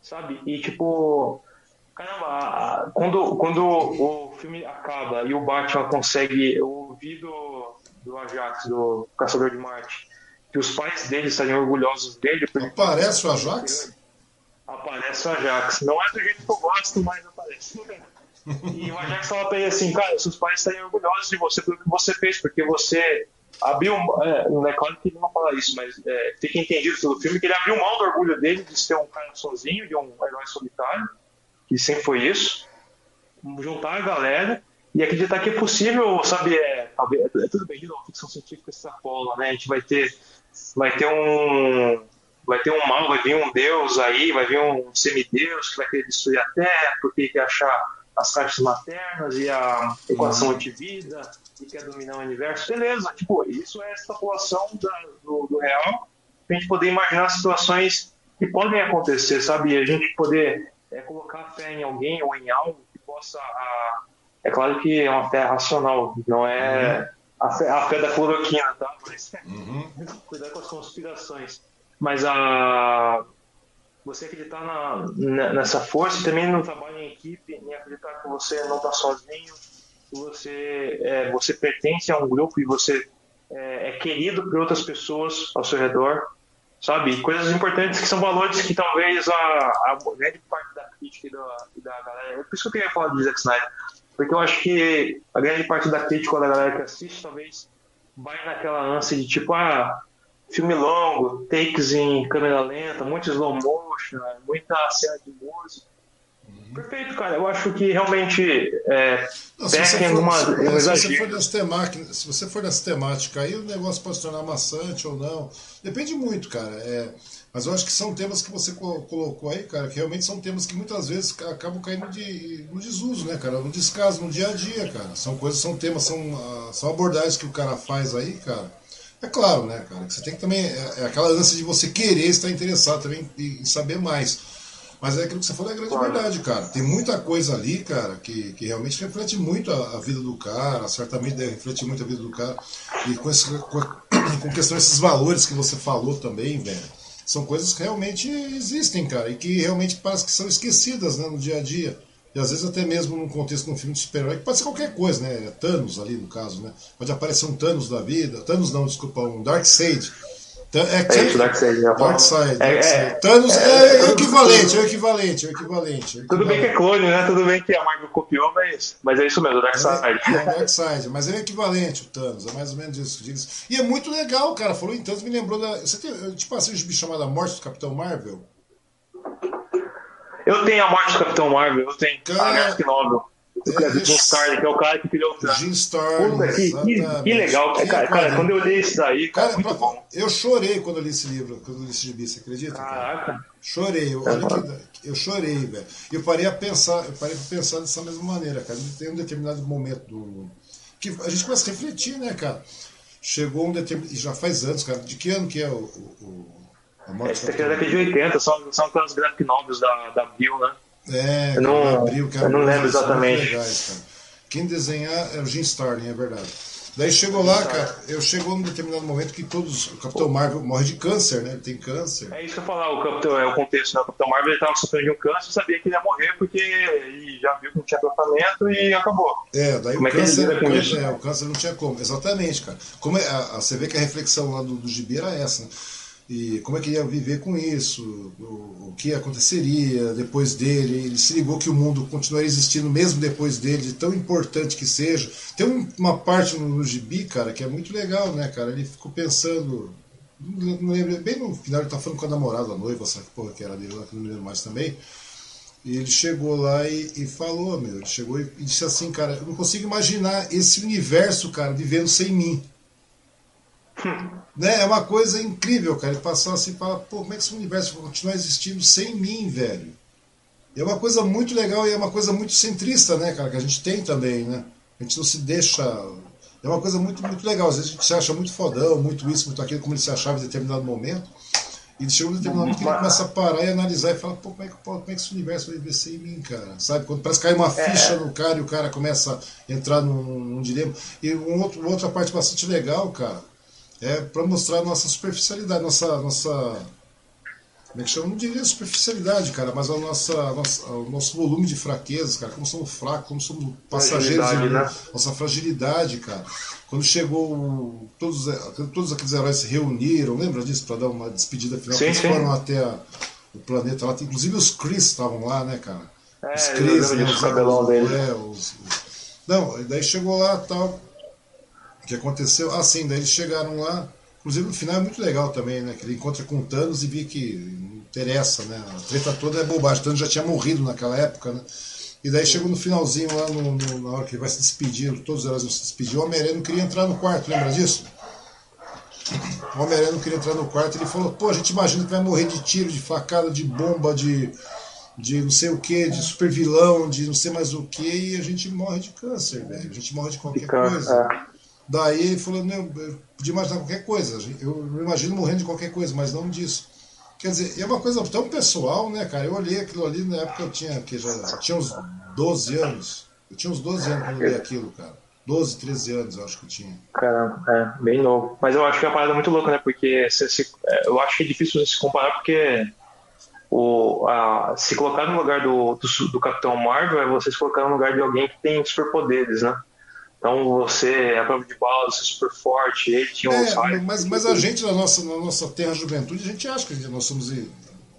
sabe? E, tipo, caramba, quando, quando o filme acaba e o Batman consegue ouvir do, do Ajax, do Caçador de Marte, que os pais dele estariam orgulhosos dele. Aparece o Ajax? Aparece o Ajax. Não é do jeito que eu gosto, mas aparece. E o Ajax fala pra ele assim, cara, seus pais estariam orgulhosos de você pelo que você fez, porque você abriu. É, não é claro que ele não fala isso, mas é, fica entendido pelo filme que ele abriu mão do orgulho dele de ser um cara sozinho, de um herói solitário, que sempre foi isso. Juntar a galera e acreditar que é possível, sabe? É, é tudo bem, novo, ficção científica extrapola, né? A gente vai ter, vai ter um. Vai ter um mal, vai vir um deus aí, vai vir um semideus que vai querer destruir a Terra, porque quer achar as caixas maternas e a equação uhum. antivida e quer dominar o universo, beleza. Tipo, isso é a extrapolação da, do, do, real pra gente poder imaginar situações que podem acontecer, sabe? A gente poder é, colocar fé em alguém ou em algo que possa. A... É claro que é uma fé racional, não é uhum. a, fé, a, fé, da cloroquina, tá? Mas uhum. <laughs> cuidar com as conspirações. Mas a você acreditar na, nessa força e também no trabalho em equipe, em acreditar que você não está sozinho, que você, é, você pertence a um grupo e você é, é, querido por outras pessoas ao seu redor, sabe? Coisas importantes que são valores que talvez a, a grande parte crítica e da, e da galera. É por isso que eu queria falar de Zack Snyder, porque eu acho que a grande parte da crítica da galera que assiste talvez vai naquela ânsia de tipo, ah filme longo, takes em câmera lenta, muito slow motion, muita cena de música. Uhum. Perfeito, cara. Eu acho que realmente é, Não, se, você for, alguma, se, um se, você for nessa temática, se você for nessa temática aí, o negócio pode se tornar maçante ou não. Depende muito, cara. É, mas eu acho que são temas que você colocou aí, cara, que realmente são temas que muitas vezes acabam caindo de, no desuso, né, cara? No descaso, no dia a dia, cara. São coisas, são temas, são, ah, são abordagens que o cara faz aí, cara é claro, né, cara? Que você tem que também. É, é aquela ânsia de você querer estar interessado também em, saber mais. Mas é aquilo que você falou, é grande claro. verdade, cara. Tem muita coisa ali, cara, que, que realmente reflete muito a, a, vida do cara, certamente deve refletir muito a vida do cara. E com, esse, com, <coughs> com questão desses valores que você falou também, velho, são coisas que realmente existem, cara, e que realmente parece que são esquecidas né, no dia a dia. E às vezes até mesmo num contexto de um filme de super-herói, que pode ser qualquer coisa, né? Thanos ali no caso, né? Pode aparecer um Thanos da vida. Thanos não, desculpa, um Darkseid. É, é isso, Darkseid. Né? Darkseid, é, é, Thanos é, é, é, equivalente, é equivalente, é equivalente. Tudo bem que é clone, né? Tudo bem que a Marvel copiou, mas, mas é isso mesmo, Darkseid. É, é Darkseid, mas é equivalente o Thanos, é mais ou menos isso. Diz. E é muito legal, cara. Falou em Thanos, me lembrou da. Você tem, tipo assim, um gibi chamado A Morte do Capitão Marvel? Eu tenho a morte do Capitão Marvel, eu tenho cara, a Graphic Novel. É, do Jim Starlin, que é o cara que criou o Thanos. Jim. Puta, que, que, que, legal. Que cara, cara, quando eu li isso daí, cara, cara muito bom. Eu chorei quando eu li esse livro, quando eu li esse gibi, você acredita? Caraca. Cara? Chorei, eu, olha que, eu chorei, velho. Eu parei a pensar, eu parei a pensar dessa mesma maneira, cara. Tem um determinado momento do. Que a gente começa a refletir, né, cara? Chegou um determinado. Já faz anos, cara. De que ano que é o, o esse aqui é da década de 80, são, são aquelas graphic novels da, da Bill, né? É, eu não, Abril, que eu não lembro exatamente. Legais, Quem desenhar é o Jim Starlin, é verdade. Daí chegou lá, cara, eu chegou num determinado momento que todos. O Capitão Marvel morre de câncer, né? Ele tem câncer. É isso que eu falar, o Capitão, é o contexto, né? O Capitão Marvel estava sofrendo de um câncer, sabia que ele ia morrer porque ele já viu que não tinha tratamento e acabou. É, daí como o é câncer, é, câncer, é, o câncer não tinha como. Exatamente, cara. Como é, a, a, você vê que a reflexão lá do, do Gibi era essa, né? E como é que ia viver com isso, o, o, que aconteceria depois dele. Ele se ligou que o mundo continuaria existindo mesmo depois dele, de tão importante que seja. Tem um, uma parte no, no gibi, cara, que é muito legal, né, cara? Ele ficou pensando. Não lembro, bem no final ele tá falando com a namorada, a noiva, sabe que porra que era dele lá, que não lembro mais também. E ele chegou lá e, e falou, meu, ele chegou e, e disse assim, cara, eu não consigo imaginar esse universo, cara, vivendo sem mim. Né? É uma coisa incrível, cara. Ele passou assim e fala, pô, como é que esse universo vai continuar existindo sem mim, velho? E é uma coisa muito legal e é uma coisa muito centrista, né, cara, que a gente tem também, né? A gente não se deixa é uma coisa muito, muito legal. Às vezes a gente se acha muito fodão, muito isso, muito aquilo, como ele se achava em determinado momento. E chega um determinado momento que ele começa a parar e analisar e fala, pô, como é que, como é que esse universo vai descer em mim, cara? Sabe? Quando parece que cai uma é. ficha no cara e o cara começa a entrar num, num dilema. E um outro, uma outra parte bastante legal, cara, é para mostrar a nossa superficialidade, nossa, nossa como é que chama? Não diria superficialidade, cara, mas a nossa, a nossa, o nosso volume de fraquezas, cara, como somos fracos, como somos passageiros, né? nossa fragilidade, cara. Quando chegou, todos, todos aqueles heróis se reuniram, lembra disso, para dar uma despedida final? Sim, eles sim. foram até a, o planeta lá, inclusive os Chris estavam lá, né, cara? É, os Chris, né, os, cabelão dele. É, os, os, não, daí chegou lá tal. Que aconteceu? Ah, sim, daí eles chegaram lá. Inclusive no final é muito legal também, né? Que ele encontra com o Thanos e vê que não interessa, né? A treta toda é bobagem. O Thanos já tinha morrido naquela época, né? E daí chegou no finalzinho lá, no, no, na hora que ele vai se despedir, todos eles vão se despedir, o Homem-Aranha não queria entrar no quarto, lembra disso? O Homem-Aranha não queria entrar no quarto, ele falou, pô, a gente imagina que vai morrer de tiro, de facada, de bomba, de, de não sei o que, de super vilão, de não sei mais o que, e a gente morre de câncer, velho. A gente morre de qualquer coisa. Daí falou, não, eu podia imaginar qualquer coisa. Eu imagino morrendo de qualquer coisa, mas não disso. Quer dizer, é uma coisa tão pessoal, né, cara? Eu olhei aquilo ali na época eu tinha, que já tinha uns 12 anos. Eu tinha uns 12 anos quando eu li aquilo, cara. 12, 13 anos eu acho que eu tinha. Caramba, é, bem novo. Mas eu acho que é uma parada muito louca, né? Porque se, se, é, eu acho que é difícil se comparar porque o, a, se colocar no lugar do, do, do Capitão Marvel é você se colocar no lugar de alguém que tem superpoderes, né? Então você é prova de bala, você é super forte, ele tinha é, um mas, mas a gente, na nossa, na nossa terra juventude, a gente acha que nós somos.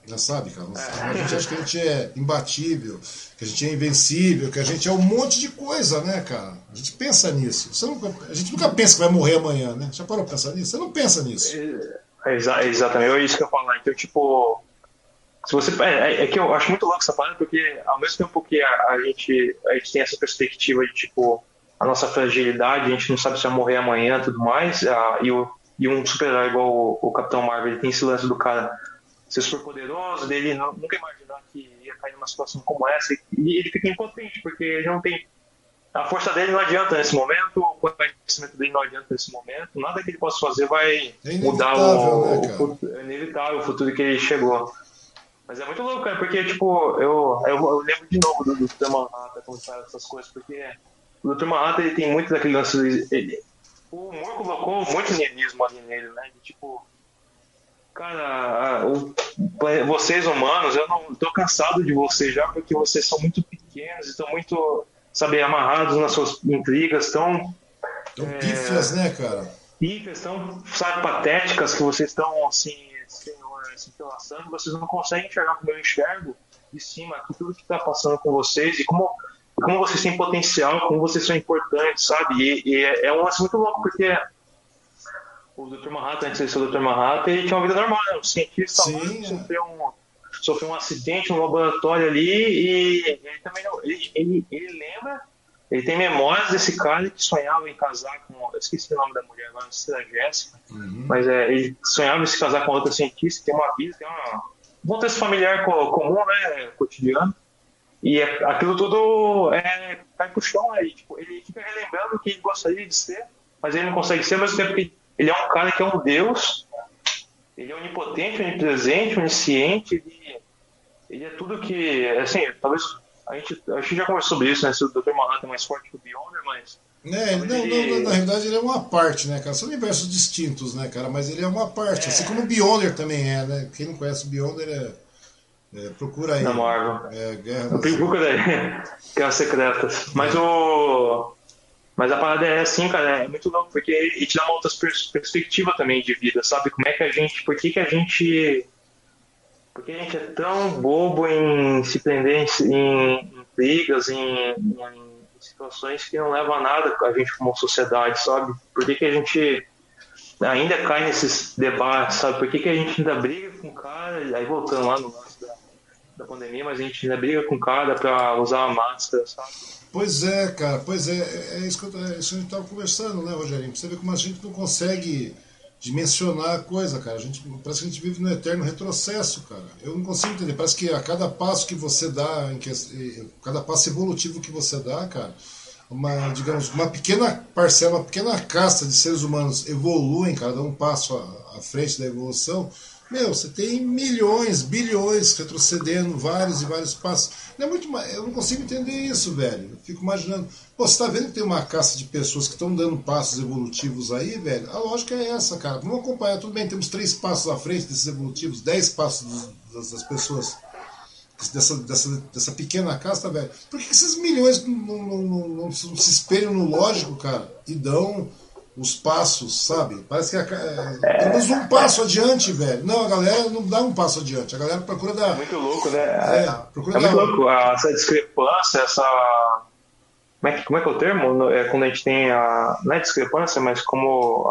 Já sabe, cara. É. A gente acha que a gente é imbatível, que a gente é invencível, que a gente é um monte de coisa, né, cara? A gente pensa nisso. Você nunca, a gente nunca pensa que vai morrer amanhã, né? Já parou pra pensar nisso? Você não pensa nisso. É, exa exatamente, é isso que eu ia falar. Então, tipo, se você é, é, é, que eu acho muito louco essa parada porque ao mesmo tempo que a, a, gente a gente tem essa perspectiva de tipo a nossa fragilidade, a gente não sabe se vai morrer amanhã e tudo mais. Ah, e, o, e um super-herói igual o, o, Capitão Marvel, ele tem esse lance do cara ser super poderoso, dele não, nunca imaginar que ia cair numa situação como essa. E ele fica impotente, porque ele não tem. A força dele não adianta nesse momento, o conhecimento dele não adianta nesse momento, nada que ele possa fazer vai é mudar o, né, o, é inevitável o futuro que ele chegou. Mas é muito louco, cara, porque, tipo, eu, eu, eu lembro de novo do, do quando fala essas coisas, porque o Dr. Manhattan ele tem muito daquele lance. Ele, o humor colocou muito niilismo ali nele, né? De, tipo, cara, o, vocês humanos, eu não tô cansado de vocês já porque vocês são muito pequenos, estão muito, sabe, amarrados nas suas intrigas, estão. Tão é, pífias, né, cara? Pífias, tão, sabe, patéticas que vocês estão, assim, se, se entrelaçando, vocês não conseguem enxergar como eu enxergo de cima aqui tudo que tá passando com vocês e como como vocês têm potencial, como vocês são importantes, sabe? E, e é, é um lance muito louco, porque o Dr. Manhattan, antes de ser o Dr. Manhattan, ele tinha uma vida normal, né? Um cientista Sim, é. sofreu, um, sofreu um acidente no laboratório ali e ele também não, ele, ele, ele, lembra, ele tem memórias desse cara que sonhava em casar com, eu esqueci o nome da mulher agora, não sei se era Jéssica, uhum. mas é, ele sonhava em se casar com outra cientista, tem uma vida, tem uma, um contexto familiar comum, né, cotidiano, e é, aquilo tudo é, cai pro chão aí. Tipo, ele fica relembrando o que ele gostaria de ser, mas ele não consegue ser, ao mesmo tempo que ele é um cara que é um deus, ele é onipotente, onipresente, onisciente, ele, ele é tudo que. Assim, talvez. A gente, a gente já conversou sobre isso, né? Se o Dr. Manhattan é mais forte que o Beyonder, mas. É, não, ele... não, na realidade ele é uma parte, né, cara? São universos distintos, né, cara? Mas ele é uma parte. É. Assim como o Beyonder também é, né? Quem não conhece o Beyonder é é, procura aí. Na Marvel. É, Guerra. Procura aí. <laughs> Guerras Secretas. Mas o. Mas a parada é assim, cara, é muito louco, porque ele te dá uma outra perspectiva também de vida, sabe? Como é que a gente. Por que, que a gente. Por que a gente é tão bobo em se prender em, em brigas, em, em, situações que não levam a nada a gente como sociedade, sabe? Por que, que a gente ainda cai nesses debates, sabe? Por que, que a gente ainda briga com o cara, aí voltando lá no lance da, pandemia, mas a gente ainda briga com o cara pra usar a máscara, sabe? Pois é, cara, pois é, é, é isso que, eu, é isso que a gente estava conversando, né, Rogerinho? Você ver como a gente não consegue dimensionar a coisa, cara. A gente, parece que a gente vive no eterno retrocesso, cara. Eu não consigo entender. Parece que a cada passo que você dá, que, cada passo evolutivo que você dá, cara, uma, digamos, uma pequena parcela, uma pequena casta de seres humanos evoluem, dão um passo à, à frente da evolução, meu, você tem milhões, bilhões retrocedendo vários e vários passos. Não é muito eu não consigo entender isso, velho. Eu fico imaginando. Pô, você tá vendo que tem uma casta de pessoas que estão dando passos evolutivos aí, velho? A lógica é essa, cara. Vamos acompanhar, tudo bem, temos três passos à frente desses evolutivos, dez passos das, das pessoas dessa, dessa, dessa pequena casta, velho. Por que esses milhões não, não, não, não, se espelham no lógico, cara? E dão os passos, sabe? Parece que é, é, pelo menos um passo adiante, velho. Não, a galera não dá um passo adiante. A galera procura dar. Muito louco, né? É, procura é dar... muito louco essa discrepância, essa. Como é, que, como é que é o termo? É quando a gente tem a. Não é discrepância, mas como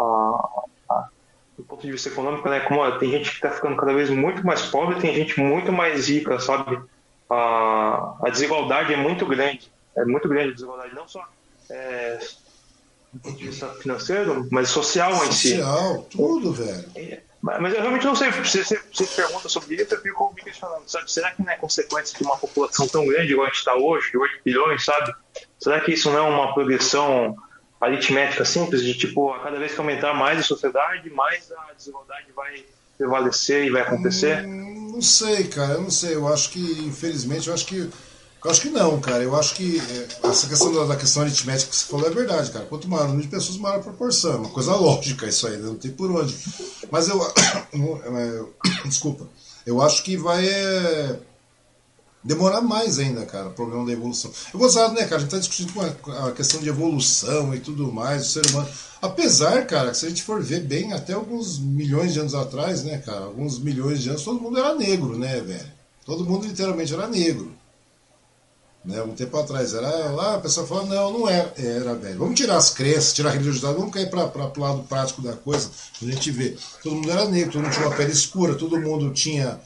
a, a do ponto de vista econômico, né? Como tem gente que está ficando cada vez muito mais pobre, tem gente muito mais rica, sabe? A, a desigualdade é muito grande, é muito grande a desigualdade, não só é, do ponto de vista financeiro, mas social, social em si. Social, tudo, velho. É, mas eu realmente não sei, se você, você pergunta sobre isso, eu fico me questionando, sabe? Será que não é consequência de uma população tão grande igual a gente está hoje, de 8 bilhões, sabe? Será que isso não é uma progressão aritmética simples de tipo, a cada vez que aumentar mais a sociedade, mais a desigualdade vai prevalecer e vai acontecer? Hum, não sei, cara, eu não sei. Eu acho que, infelizmente, eu acho que. Eu acho que não, cara. Eu acho que é, essa questão da, da questão aritmética que você falou é verdade, cara. Quanto maior o número de pessoas, maior a proporção. É uma coisa lógica isso aí, né? não tem por onde. Mas eu. <coughs> <coughs> Desculpa. Eu acho que vai. É, demorar mais ainda, cara, o problema da evolução. Eu gostado, né, cara? A gente tá discutindo a questão de evolução e tudo mais, do ser humano. Apesar, cara, que se a gente for ver bem, até alguns milhões de anos atrás, né, cara? Alguns milhões de anos, todo mundo era negro, né, velho? Todo mundo literalmente era negro. Né, um tempo atrás era lá, a pessoa falou, não, não era, era, velho. Vamos tirar as crenças, tirar a religiosidade, vamos cair para o lado prático da coisa, a gente vê. Todo mundo era negro, todo mundo tinha uma pele escura, todo mundo tinha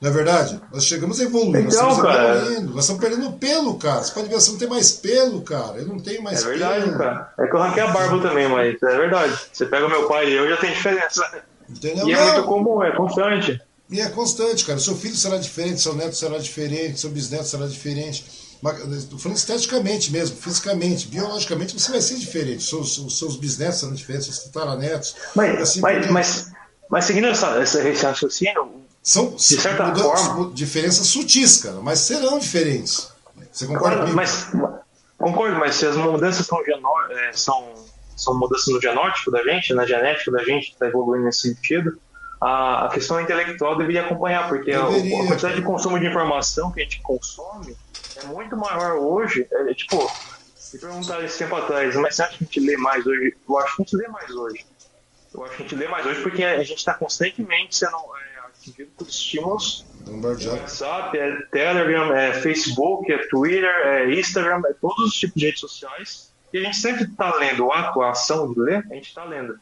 não é verdade? Nós chegamos a evoluir, então, nós estamos cara, evoluindo, nós estamos perdendo pelo, cara. Você pode ver, você não tem mais pelo, cara. Eu não tenho mais pelo. É verdade, pelo. cara. É que eu arranquei a barba também, mas é verdade. Você pega meu pai e eu já tem diferença. Entendeu? E é muito comum, é constante. E é constante, cara. Seu filho será diferente, seu neto será diferente, seu bisneto será diferente. Estou falando esteticamente mesmo, fisicamente, biologicamente você vai ser diferente. Seus, seus, seus bisnetos serão diferentes, seus tataranetos. Mas, assim, mas, porque... mas, mas seguindo essa, esse raciocínio, são de certa forma, diferenças sutis, cara, mas serão diferentes. Você concorda comigo? Mas, concordo, mas se as mudanças são, é, são, são mudanças no genótipo da gente, na genética da gente, que está evoluindo nesse sentido, a, a, questão intelectual deveria acompanhar, porque deveria, a, a, quantidade de consumo de informação que a gente consome é muito maior hoje. É, é, tipo, me perguntaram esse tempo atrás, mas você acha que a gente lê mais hoje? Eu acho que a gente lê mais hoje. Eu acho que a gente lê mais hoje porque a gente está constantemente sendo. É, atingido por estímulos. WhatsApp, é Telegram, é Facebook, é Twitter, é Instagram, é todos os tipos de redes sociais. E a gente sempre está lendo a atuação de ler, a gente está lendo.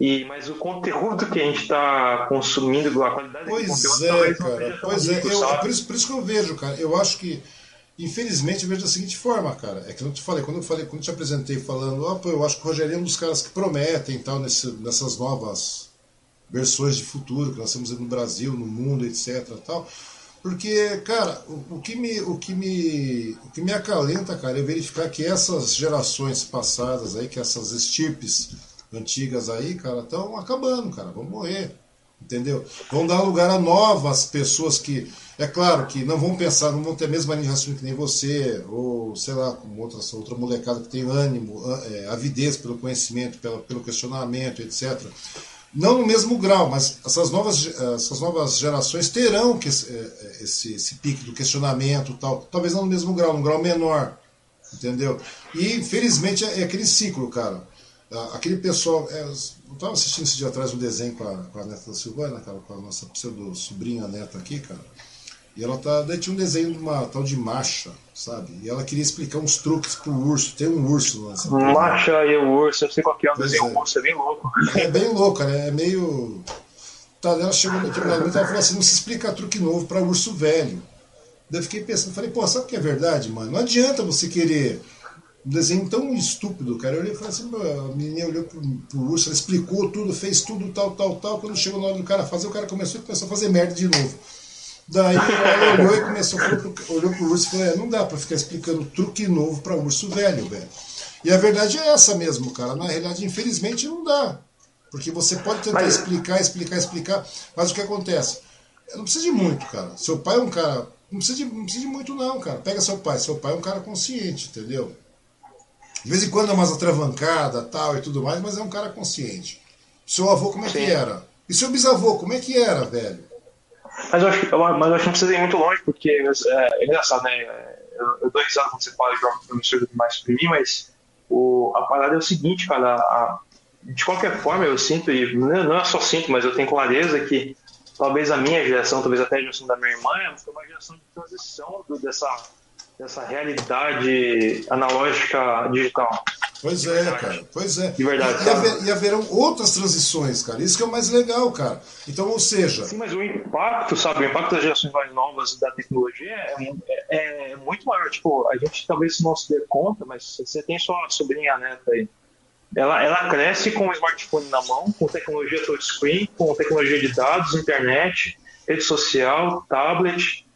E, mas o conteúdo que a gente está consumindo, a qualidade pois do conteúdo, é, cara. Pois é, eu, por, isso, por isso que eu vejo, cara. Eu acho que, infelizmente, eu vejo da seguinte forma, cara. É que eu te falei, quando eu falei, quando eu te apresentei falando, oh, pô, eu acho que o Rogério é um dos caras que prometem tal, nesse, nessas novas versões de futuro que nós temos no Brasil, no mundo, etc. Tal. Porque, cara, o, o, que me, o, que me, o que me acalenta, cara, é verificar que essas gerações passadas aí, que essas estirpes antigas aí, cara, estão acabando, cara, vão morrer. Entendeu? Vão dar lugar a novas pessoas que, é claro que não vão pensar, não vão ter a mesma linha de raciocínio que nem você, ou sei lá, como outra, outra molecada que tem ânimo, é, avidez pelo conhecimento, pelo, pelo questionamento, etc não no mesmo grau, mas essas novas, essas novas gerações terão que esse, é, é, esse, esse pique do questionamento tal, talvez não no mesmo grau, num grau menor, entendeu? E infelizmente é, é aquele ciclo, cara. Aquele pessoal. É, eu estava assistindo esse dia atrás um desenho com a, com a neta da Silvana, cara, com a nossa pseudo sobrinha neta aqui, cara. E ela tá. Daí tinha um desenho de uma tal de marcha, sabe? E ela queria explicar uns truques pro urso. Tem um urso lá. Marcha e o urso, eu sei qual que é o desenho, é. urso é bem louco. É bem louco, né? É meio. Tá, ela chegou no determinado momento e ela falou assim: não se explica truque novo para urso velho. Daí eu fiquei pensando, falei, pô, sabe o que é verdade, mano? Não adianta você querer um desenho tão estúpido, cara. Eu olhei e falei assim, a menina olhou pro, pro urso, ela explicou tudo, fez tudo, tal, tal, tal. Quando chegou na hora do cara fazer, o cara começou, começou a fazer merda de novo. Daí ela olhou e começou, pro, olhou pro urso e falou: é, não dá para ficar explicando truque novo para urso velho, velho. E a verdade é essa mesmo, cara. Na realidade, infelizmente, não dá. Porque você pode tentar mas... explicar, explicar, explicar, mas o que acontece? Não precisa de muito, cara. Seu pai é um cara. Não precisa, de, não precisa de muito, não, cara. Pega seu pai. Seu pai é um cara consciente, entendeu? De vez em quando é umas atravancada tal e tudo mais, mas é um cara consciente. Seu avô, como é Sim. que era? E seu bisavô, como é que era, velho? Mas eu acho, mas eu acho que não precisa ir muito longe, porque é, é engraçado, né? Eu, eu dou risada quando você fala de jogos promissores mais pra mim, mas o, a parada é o seguinte, cara. A, de qualquer forma, eu sinto, e não é só sinto, mas eu tenho clareza que talvez a minha geração, talvez até a geração da minha irmã, foi uma geração de transição do, dessa, dessa realidade analógica digital. Pois é, cara. Pois é. De verdade. E, haver, e, haverão outras transições, cara. Isso que é o mais legal, cara. Então, ou seja. Sim, mas o impacto, sabe? O impacto das gerações mais novas da tecnologia é, é, é muito maior. Tipo, a gente talvez não se dê conta, mas você tem sua sobrinha neta aí. Ela, ela cresce com o smartphone na mão, com tecnologia touchscreen, com tecnologia de dados, internet, rede social, tablet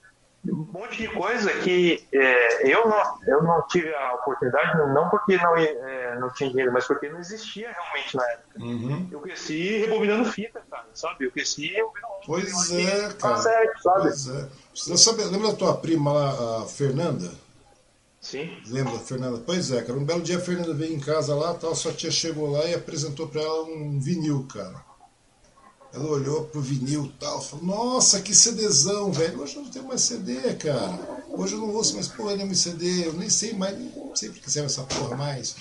um monte de coisa que é, eu, não, eu não tive a oportunidade, não porque não, é, não tinha dinheiro, mas porque não existia realmente na época. Uhum. Eu cresci rebobinando fita, cara, sabe? Eu cresci ouvindo Pois é, cara. Certo, sabe? Pois é. Você sabe, lembra da tua prima lá, a Fernanda? Sim. Lembra da Fernanda? Pois é, cara. Um belo dia a Fernanda veio em casa lá, tal, sua tia chegou lá e apresentou pra ela um vinil, cara. Ela olhou pro vinil e tal, falou, nossa, que CDzão, velho. Hoje eu não tenho mais CD, cara. Hoje eu não ouço mais porra nenhuma CD, eu nem sei mais, nem sei porque serve essa porra mais.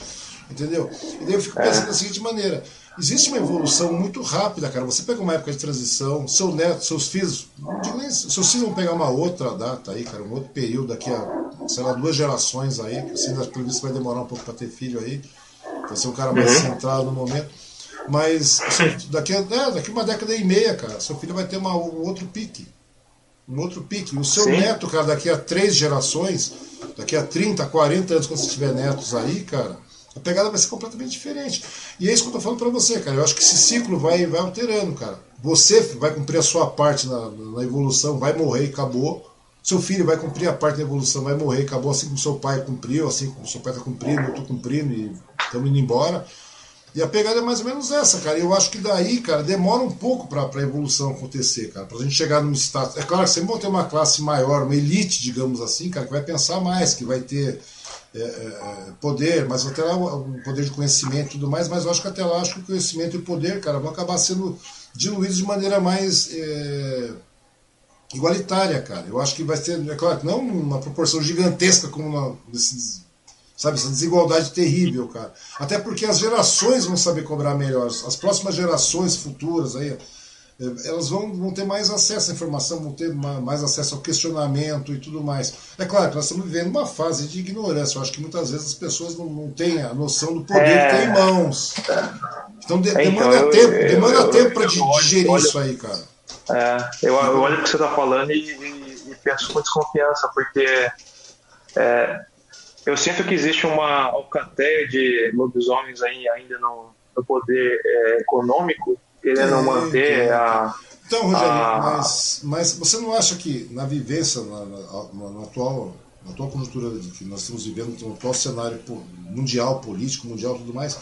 Entendeu? E daí eu fico pensando é. da seguinte maneira: existe uma evolução muito rápida, cara. Você pega uma época de transição, seu neto, seus filhos, não digo nem, seus filhos vão pegar uma outra data aí, cara, um outro período daqui a, sei lá, duas gerações aí, que assim, pelo visto vai demorar um pouco para ter filho aí, vai ser um cara mais uhum. centrado no momento. Mas daqui a, é, daqui uma década e meia, cara, seu filho vai ter uma, um outro pique. Um outro pique. O seu Sim. neto, cara, daqui a três gerações, daqui a 30, 40 anos, quando você tiver netos aí, cara, a pegada vai ser completamente diferente. E é isso que eu tô falando para você, cara. Eu acho que esse ciclo vai, vai alterando, cara. Você vai cumprir a sua parte na, na evolução, vai morrer e acabou. Seu filho vai cumprir a parte da evolução, vai morrer e acabou, assim como seu pai cumpriu, assim como seu pai está cumprindo, eu estou cumprindo e estamos indo embora. E a pegada é mais ou menos essa, cara. Eu acho que daí, cara, demora um pouco para a evolução acontecer, cara. Para a gente chegar num status. É claro que sempre vão ter uma classe maior, uma elite, digamos assim, cara, que vai pensar mais, que vai ter é, é, poder, mas até lá um poder de conhecimento e tudo mais. Mas eu acho que até lá, acho que o conhecimento e o poder, cara, vão acabar sendo diluídos de maneira mais. É, igualitária, cara. Eu acho que vai ser, é claro, não uma proporção gigantesca como uma, desses Sabe, essa desigualdade terrível, cara. Até porque as gerações vão saber cobrar melhor. As próximas gerações futuras aí, eh, elas vão, vão ter mais acesso à informação, vão ter mais acesso ao questionamento e tudo mais. É claro que nós estamos vivendo uma fase de ignorância. Eu acho que muitas vezes as pessoas não, não têm a noção do poder é... que tem em mãos. Então, de, é, então demanda eu, tempo, eu, demanda eu, tempo para digerir olho, isso aí, cara. É, eu, olho o que você está falando e, e, e, penso com desconfiança, porque é, eu sinto que existe uma alcateia de lobisomens aí ainda no, no poder é, econômico, querendo é, manter a. Então, Rogério, a... mas, mas você não acha que na vivência, na, na, na atual, na atual conjuntura que nós estamos vivendo, no atual cenário mundial, político, mundial e tudo mais,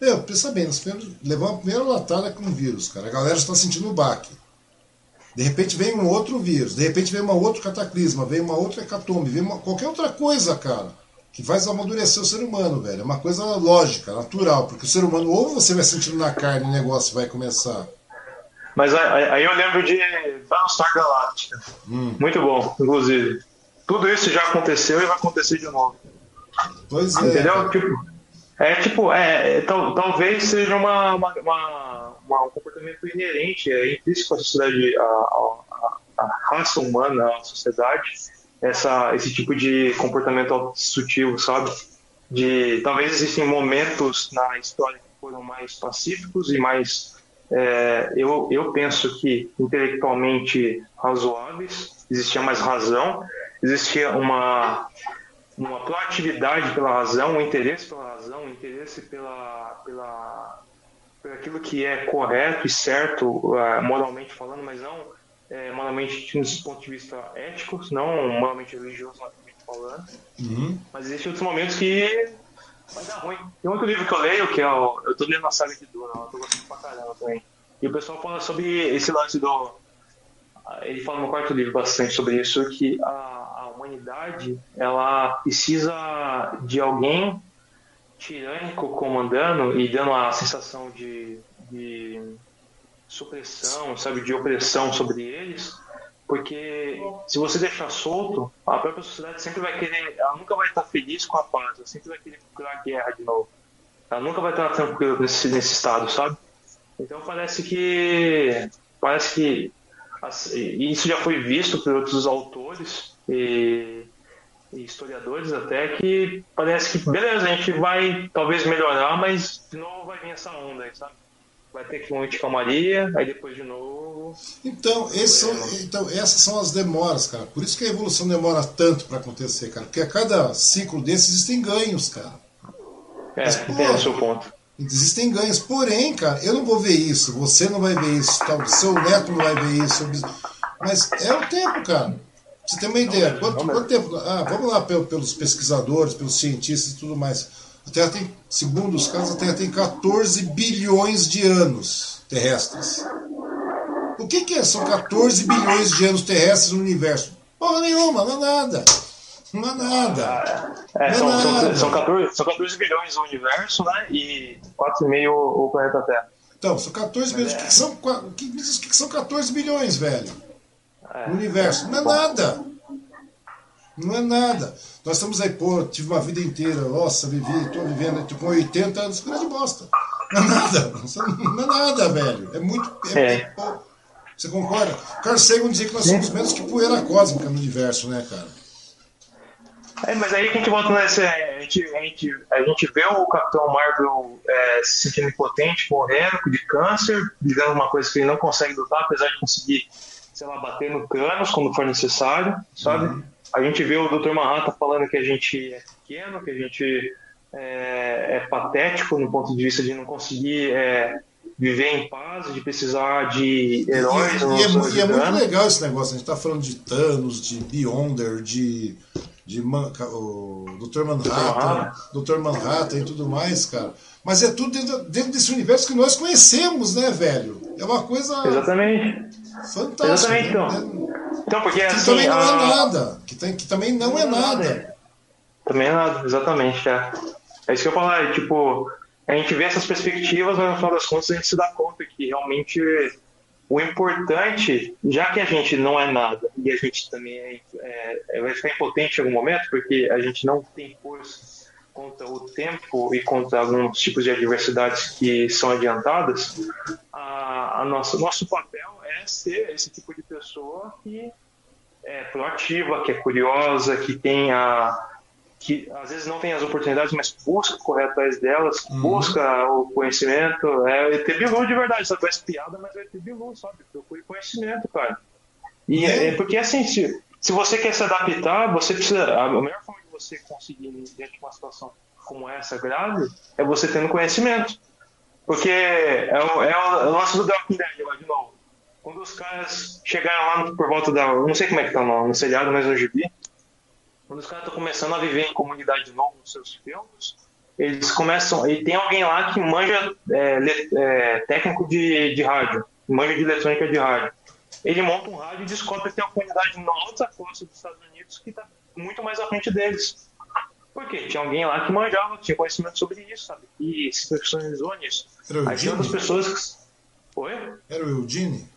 meu, pensa bem, nós levamos a primeira latada com o vírus, cara. A galera está sentindo o baque. De repente vem um outro vírus, de repente vem um outro cataclisma, vem uma outra hecatombe, vem uma, qualquer outra coisa, cara que faz amadurecer o ser humano, velho. É uma coisa lógica, natural, porque o ser humano ou você vai sentindo na carne o negócio vai começar. Mas aí eu lembro de Battlestar Galactica. Hum. Muito bom, inclusive. Tudo isso já aconteceu e vai acontecer de novo. Pois é. Entendeu? Tipo, é tipo, é, é, tal, talvez seja uma, uma, uma, uma, um comportamento inerente, é intrínseco à sociedade, à, à, à raça humana, à sociedade essa, esse tipo de comportamento sutil, sabe? De talvez existem momentos na história que foram mais pacíficos e mais é, eu, eu penso que intelectualmente razoáveis, existia mais razão, existia uma uma proatividade pela razão, um interesse pela razão, um interesse pela, pela, por aquilo que é correto e certo, uh, moralmente falando, mas não é, moralmente dos pontos de vista éticos, não moralmente religioso, falando. Uhum. Mas existem outros momentos que Vai dar ruim. Tem outro livro que eu leio, que é o. Eu tô lendo a saga de Duna, eu tô gostando pra caramba também. E o pessoal fala sobre esse lance do. Ele fala no quarto livro bastante sobre isso, que a, a humanidade ela precisa de alguém tirânico comandando e dando a sensação de, de supressão, sabe, de opressão sobre eles, porque se você deixar solto, a própria sociedade sempre vai querer, ela nunca vai estar feliz com a paz, ela sempre vai querer procurar guerra de novo. Ela nunca vai estar tranquila nesse, nesse estado, sabe? Então parece que parece que assim, isso já foi visto por outros autores e, e, historiadores até que parece que beleza a gente vai talvez melhorar, mas de novo vai vir essa onda aí, sabe? Vai ter que de calmaria, aí depois de novo. Então, são, então, essas são as demoras, cara. Por isso que a evolução demora tanto para acontecer, cara. Porque a cada ciclo desses existem ganhos, cara. É, Mas, entendo o seu ponto. Existem ganhos. Porém, cara, eu não vou ver isso, você não vai ver isso, tal, seu neto não vai ver isso. Mas é o tempo, cara. Você tem uma ideia. Quanto, quanto tempo? Ah, vamos lá pelos pesquisadores, pelos cientistas e tudo mais. A Terra tem, segundo os casos, a Terra tem 14 bilhões de anos terrestres. O que, que é? São 14 bilhões de anos terrestres no universo? Porra nenhuma, não é nada. Não é nada. É, são, é são, são, 14, são 14 bilhões no universo, né? E 4,5 o planeta Terra. Então, são 14 bilhões. O que, que, são, o o que, que são 14 bilhões, velho? É. No universo. Não é nada. Não é nada. Nós estamos aí, pô, tive uma vida inteira, nossa, vivi, estou vivendo com 80 anos, coisa de bosta. Não é nada. Não é nada, velho. É muito. É, é. é você concorda? Carl Sagan dizia que nós somos menos que poeira cósmica no universo, né, cara? É, mas aí que a gente volta nessa. A gente, a gente, a gente vê o Capitão Marvel é, se sentindo impotente, morrendo de câncer, vivendo uma coisa que ele não consegue lutar, apesar de conseguir, sei lá, bater no Thanos quando for necessário, sabe? Uhum. A gente vê o Dr. Manhattan falando que a gente é pequeno, que a gente é, é patético no ponto de vista de não conseguir é, viver em paz, de precisar de heróis. E, e, é, e é, muito legal esse negócio. A gente está falando de Thanos, de Beyonder, de de Man, o Dr. Manhattan, Dr. Manhattan e tudo mais, cara. Mas é tudo dentro, dentro, desse universo que nós conhecemos, né, velho? É uma coisa. Exatamente. Fantástica. Exatamente, então. É, então porque que assim, também não é a... é nada. Que, tem, que também não, não é, é nada. nada. Também é nada, exatamente. É. é isso que eu falar, é, tipo, a gente vê essas perspectivas, mas no final das contas a gente se dá conta que realmente o importante, já que a gente não é nada e a gente também é, é, vai ficar impotente em algum momento, porque a gente não tem força contra o tempo e contra alguns tipos de adversidades que são adiantadas, a, a nossa, nosso papel é ser esse tipo de pessoa que é proativa, que é curiosa, que tem a, que às vezes não tem as oportunidades, mas busca correr atrás delas, uhum. busca o conhecimento. É o ET Bilu de verdade, só parece piada, mas é o ET Bilu, sabe? Procure conhecimento, cara. E é, é porque assim, se, se você quer se adaptar, você precisa. A melhor forma você conseguir dentro de uma situação como essa grave é você tendo conhecimento. Porque é o, é o, nosso do Walking Dead lá de novo. Quando os caras chegaram lá por volta da. Não sei como é que tá no, no seriado, mas no gibi quando os caras estão começando a viver em comunidade de novo nos seus filmes, eles começam. E tem alguém lá que manja é, é, técnico de, de rádio, manja de eletrônica de rádio. Ele monta um rádio e descobre que tem uma comunidade na outra costa dos Estados Unidos que está muito mais à frente deles. Por quê? Tinha alguém lá que manjava, tinha conhecimento sobre isso, sabe? E se profissionalizou nisso. Era o Aí tinha outras pessoas que. Oi? Era o Eugene?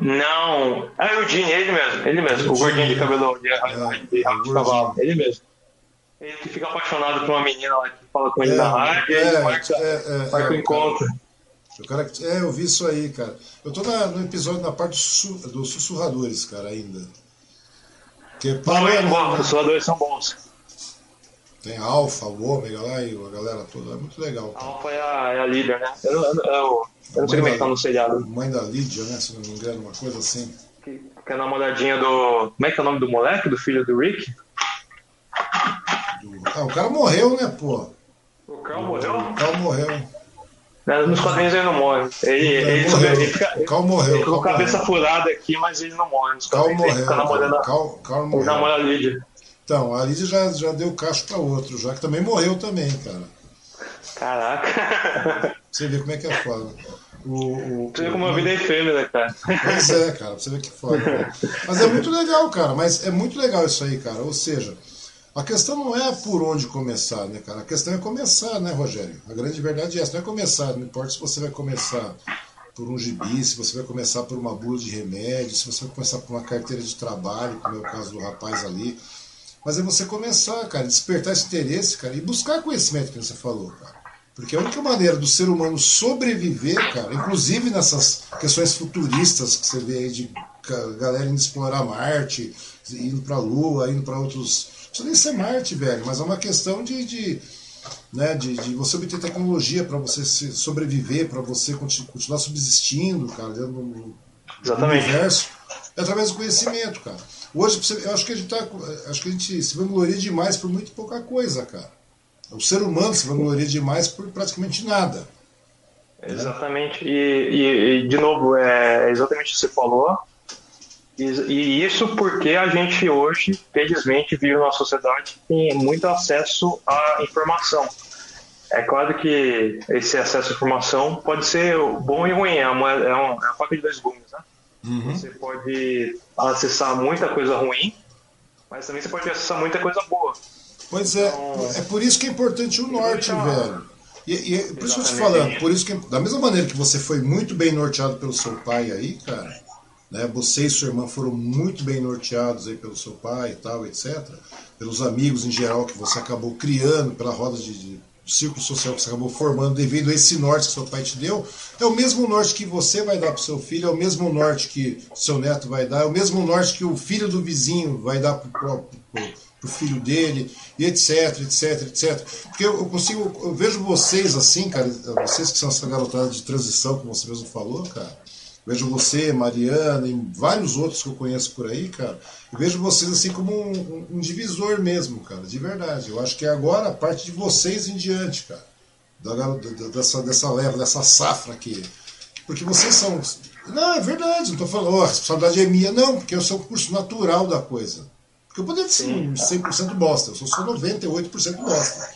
Não. Ah, é o Eugene, ele mesmo, ele mesmo, o gordinho de cabelo de, é, de, de, de cavalo, ele mesmo. Ele que fica apaixonado por uma menina lá que fala com ele é, na rádio é, e ele marca, é, marca o encontro. O cara, é, eu vi isso aí, cara. Eu tô na, no episódio na parte dos sussurradores, cara, ainda. Que parou, é bom, os sussurradores são bons. Tem a Alpha, o Ômega lá e a galera toda. É muito legal. Cara. A Alpha é a, é a líder, né? Eu, eu, eu, eu não sei como é que tá no seriado. Mãe da Lídia, né? Se não me engano, uma coisa assim. Que, que é namoradinha do. Como é que é o nome do moleque? Do filho do Rick? Do... Ah, o cara morreu, né, pô? O Carl morreu? O Carl morreu. Nos quadrinhos ele não morre. Ele, ele, morreu. ele fica, o Cal morreu. Ele ficou cabeça morreu. furada aqui, mas ele não morre. Nos Cal morreu. Ele fica namorando, Cal, Cal morreu. Namora a Lídia. Então, a Lídia já, já deu cacho para outro, já que também morreu também, cara. Caraca. <laughs> Você vê como é que é foda. O, o, você vê como a vida é efêmera, cara. Pois é, cara, você vê que foda. Cara. Mas é muito legal, cara. Mas é muito legal isso aí, cara. Ou seja, a questão não é por onde começar, né, cara? A questão é começar, né, Rogério? A grande verdade é essa, não é começar. Não importa se você vai começar por um gibi, se você vai começar por uma bula de remédio, se você vai começar por uma carteira de trabalho, como é o caso do rapaz ali. Mas é você começar, cara, despertar esse interesse, cara, e buscar conhecimento que você falou, cara. Porque a única maneira do ser humano sobreviver, cara, inclusive nessas questões futuristas que você vê aí de galera indo explorar Marte, indo para Lua, indo para outros. Não precisa nem ser Marte, velho, mas é uma questão de, de né, de, de, você obter tecnologia para você sobreviver, para você continuar subsistindo, cara, dentro do, Exatamente. universo, é através do conhecimento, cara. Hoje, eu acho que a gente tá, acho que a gente se vangloria demais por muito pouca coisa, cara. O ser humano se vangloria demais por praticamente nada. Exatamente. Né? E, e, de novo, é exatamente o que você falou. E, e, isso porque a gente hoje, felizmente, vive numa sociedade que tem muito acesso à informação. É claro que esse acesso à informação pode ser bom e ruim, é uma, é uma, é uma faca de dois gumes. Né? Uhum. Você pode acessar muita coisa ruim, mas também você pode acessar muita coisa boa. Pois é, então, é por isso que é importante o norte, então, velho. E, e é por isso que eu te falando, por isso que, da mesma maneira que você foi muito bem norteado pelo seu pai aí, cara, né? Você e sua irmã foram muito bem norteados aí pelo seu pai e tal, etc. Pelos amigos em geral que você acabou criando, pela roda de, de círculo social que você acabou formando devido a esse norte que seu pai te deu, é o mesmo norte que você vai dar para seu filho, é o mesmo norte que seu neto vai dar, é o mesmo norte que o filho do vizinho vai dar para o filho dele, e etc, etc, etc. Porque eu, eu, consigo, eu vejo vocês assim, cara, vocês que são essa garotada de transição, como você mesmo falou, cara, Vejo você, Mariana e vários outros que eu conheço por aí, cara. Eu vejo vocês assim como um, um, divisor mesmo, cara, de verdade. Eu acho que é agora a parte de vocês em diante, cara. Da, da, dessa, dessa leva, dessa safra aqui. Porque vocês são. Não, é verdade, não estou falando, oh, a responsabilidade é minha, não, porque eu sou o curso natural da coisa. Porque eu poderia ser 100% bosta, eu sou só 98% bosta.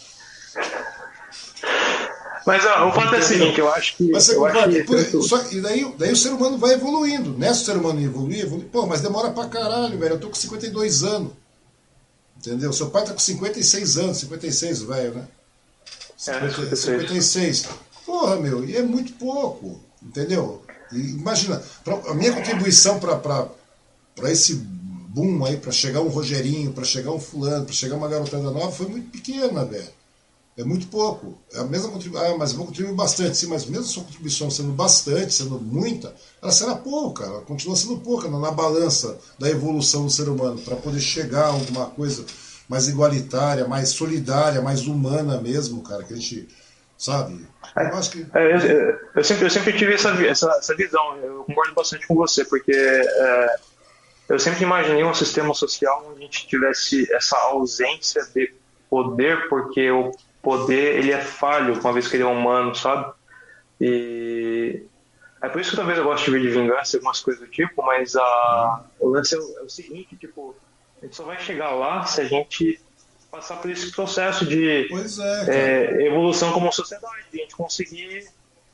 Mas ó, o fato é o seguinte, eu acho que. Mas você concorda? Que... Só, e daí, daí o ser humano vai evoluindo. Nessa o ser humano evoluir, evoluir. Pô, mas demora pra caralho, velho. Eu tô com 52 anos. Entendeu? Seu pai tá com 56 anos, 56, velho, né? 50, é, 56. 56. Porra, meu, e é muito pouco. Entendeu? E imagina, pra, a minha contribuição para esse boom aí, para chegar um Rogerinho, para chegar um fulano, para chegar uma garotada nova, foi muito pequena, velho. É muito pouco. É a mesma contribuição. Ah, mas vou contribuir bastante. Sim, mas mesmo sua contribuição sendo bastante, sendo muita, ela será pouca. Ela continua sendo pouca na, na balança da evolução do ser humano, para poder chegar a alguma coisa mais igualitária, mais solidária, mais humana mesmo, cara, que a gente. Sabe? Eu acho que. É, eu, eu, sempre, eu sempre tive essa, essa, essa visão. Eu concordo bastante com você, porque. É, eu sempre imaginei um sistema social onde a gente tivesse essa ausência de poder, porque o poder ele é falho, uma vez que ele é humano, sabe? E é por isso que talvez eu gosto de ver de vingança, algumas coisas do tipo, mas a, o lance é o, é o, seguinte, tipo, a gente só vai chegar lá se a gente passar por esse processo de é, é, evolução como sociedade, de a gente conseguir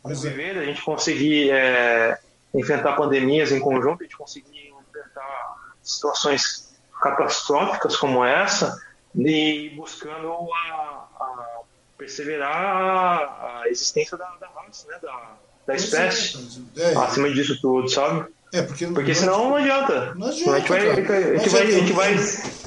viver, é. a gente conseguir é, enfrentar pandemias em conjunto, a gente conseguir enfrentar situações catastróficas como essa, e buscando a, a perseverar a, a existência da, da, raça, né? da, da espécie, é, acima disso tudo, sabe? É, porque, porque senão não adianta. Não adianta. A gente vai, a gente vai, a gente vai,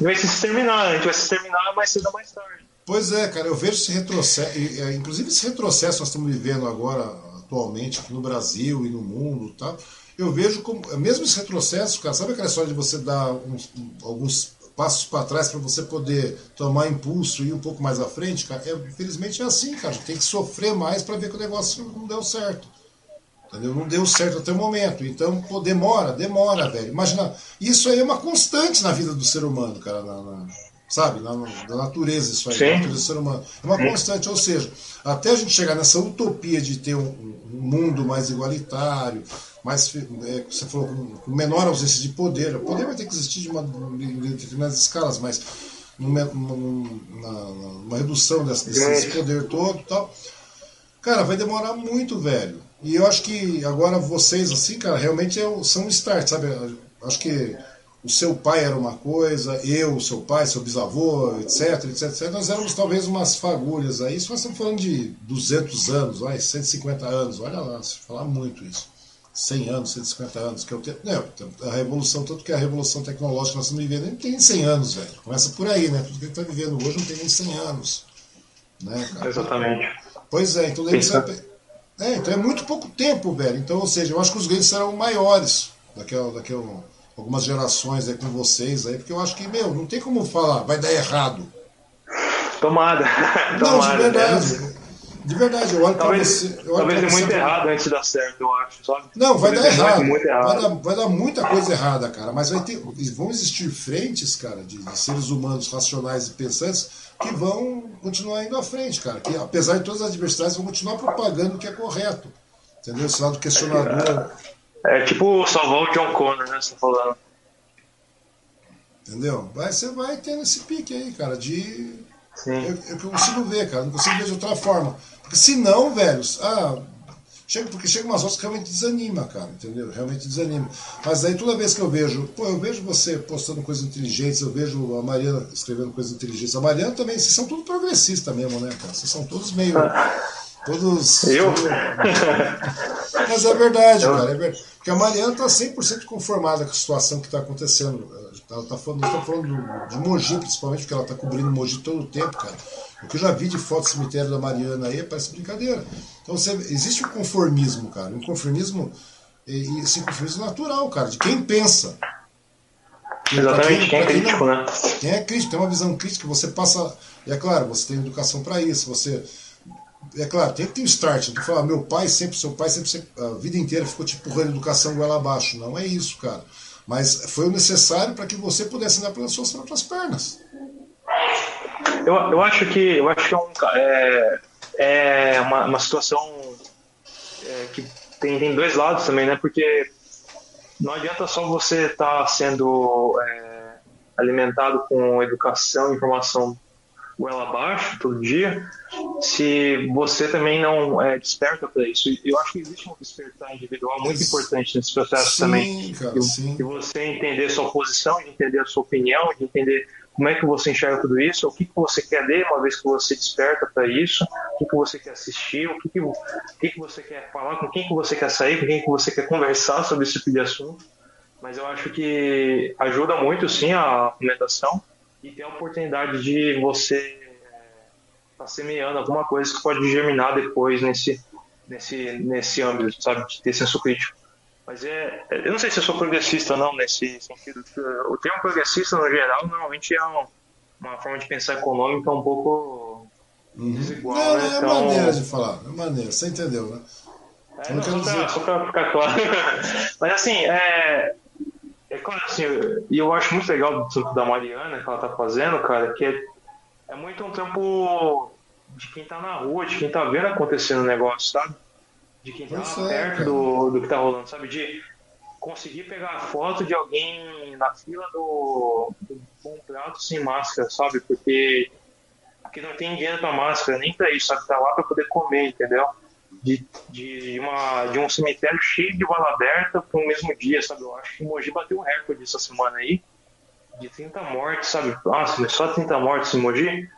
vai, se exterminar, a gente vai se exterminar mais cedo ou mais tarde. Pois é, cara, eu vejo esse retrocesso, é, inclusive esse retrocesso nós estamos vivendo agora, atualmente, aqui no Brasil e no mundo tá? Eu vejo como, mesmo esse retrocesso, cara, sabe aquela história de você dar uns, alguns passos para trás para você poder tomar impulso e ir um pouco mais à frente, cara, é, infelizmente é assim, cara. Tem que sofrer mais para ver que o negócio não deu certo. Entendeu? Não deu certo até o momento. Então, pô, demora, demora, velho. Imagina, isso aí é uma constante na vida do ser humano, cara. Na, na, sabe? Na, na, natureza, isso aí, Sim. na natureza do ser humano. É uma constante, ou seja, até a gente chegar nessa utopia de ter um, um mundo mais igualitário, mais, é, você falou, com menor ausência de poder. O poder vai ter que existir de, uma, de determinadas escalas, mas numa, numa, numa redução desse, desse poder todo e tal. Cara, vai demorar muito, velho. E eu acho que agora vocês, assim, cara, realmente é, são um start, sabe? Acho que o seu pai era uma coisa, eu, o seu pai, seu bisavô, etc, etc, etc. Nós éramos talvez umas fagulhas aí. Isso nós estamos falando de 200 anos, vai, 150 anos, olha lá, se falar muito isso. 100 anos, 150 anos, que é o tempo. Não, a revolução, tanto que a revolução tecnológica que nós estamos vivendo, nem tem 100 anos, velho. Começa por aí, né? Tudo que a gente está vivendo hoje não tem nem 100 anos. Né, cara? Exatamente. Pois é, então ser. É, então é muito pouco tempo, velho. Então, ou seja, eu acho que os ganhos serão maiores daqui a, daqui a algumas gerações aí com vocês aí, porque eu acho que, meu, não tem como falar, vai dar errado. Tomada. <laughs> Não, de verdade. De verdade, eu olho talvez, pra você. Eu talvez dê muito errado antes de dar certo, eu acho. Sabe? Não, vai dar errado. Muito errado. Vai, dar, vai dar muita coisa errada, cara. Mas vai ter, vão existir frentes, cara, de, de seres humanos racionais e pensantes que vão continuar indo à frente, cara. Que apesar de todas as adversidades, vão continuar propagando o que é correto. Entendeu? Esse lado questionador. É, é tipo salvar o John Connor, né? Você tá falando. Entendeu? Vai, você vai tendo esse pique aí, cara, de. Sim. Eu, eu consigo ver, cara, não consigo ver de outra forma. Porque se não, velho, ah, Chega, porque chega umas horas que realmente desanima, cara, entendeu? Realmente desanima. Mas aí toda vez que eu vejo, pô, eu vejo você postando coisas inteligentes, eu vejo a Mariana escrevendo coisas inteligentes. A Mariana também, vocês são tudo progressistas mesmo, né, cara? Vocês são todos meio. <laughs> Todos. Eu? <laughs> Mas é verdade, eu... cara, é verdade. Porque a Mariana está 100% conformada com a situação que está acontecendo. Ela tá falando, nós estamos falando de Mogi, principalmente, porque ela está cobrindo Mogi todo o tempo, cara. O que eu já vi de foto do cemitério da Mariana aí parece brincadeira. Então você, existe um conformismo, cara. Um conformismo, e, esse conformismo natural, cara, de quem pensa. Exatamente, quem, quem é crítico, não, né? Quem é crítico, tem uma visão crítica, você passa. E é claro, você tem educação para isso, você. É claro, tem que ter um start. Tu fala, meu pai sempre, seu pai sempre, a vida inteira ficou te empurrando educação goela abaixo. Não é isso, cara. Mas foi o necessário para que você pudesse andar pelas suas próprias pernas. Eu, eu acho que eu acho que é, é, é uma, uma situação é, que tem, tem dois lados também, né? Porque não adianta só você estar tá sendo é, alimentado com educação e informação goela abaixo todo dia, se você também não é, desperta para isso. Eu acho que existe um despertar individual muito importante nesse processo sim, também. Cara, de, sim. de você entender sua posição, de entender a sua opinião, de entender como é que você enxerga tudo isso, o que, que você quer ler uma vez que você desperta para isso, o que, que você quer assistir, o que, que, o que, que você quer falar, com quem que você quer sair, com quem que você quer conversar sobre esse tipo de assunto. Mas eu acho que ajuda muito, sim, a alimentação e ter a oportunidade de você estar tá semeando alguma coisa que pode germinar depois nesse, nesse, nesse âmbito, sabe, de ter senso crítico. Mas é, eu não sei se eu sou progressista ou não nesse sentido. O termo progressista, no geral, normalmente é uma, uma forma de pensar econômica um pouco uhum. desigual. Não, né? é então... maneira de falar, é maneira, você entendeu, né? É, não, pra, só pra ficar claro. <laughs> Mas assim, é, é claro, assim, e eu acho muito legal do trampo da Mariana que ela tá fazendo, cara, que é, é muito um tempo de quem tá na rua, de quem tá vendo acontecendo o negócio, sabe? de quem tá é, perto do, do que tá rolando, sabe? De conseguir pegar a foto de alguém na fila do, do um prato sem máscara, sabe? Porque aqui não tem dinheiro pra máscara, nem pra isso, sabe? Tá lá pra poder comer, entendeu? De, de, uma, de um cemitério cheio de bala aberta para o mesmo dia, sabe? Eu acho que o Mogi bateu um recorde essa semana aí, de 30 mortes, sabe? Nossa, só 30 mortes em Mogi?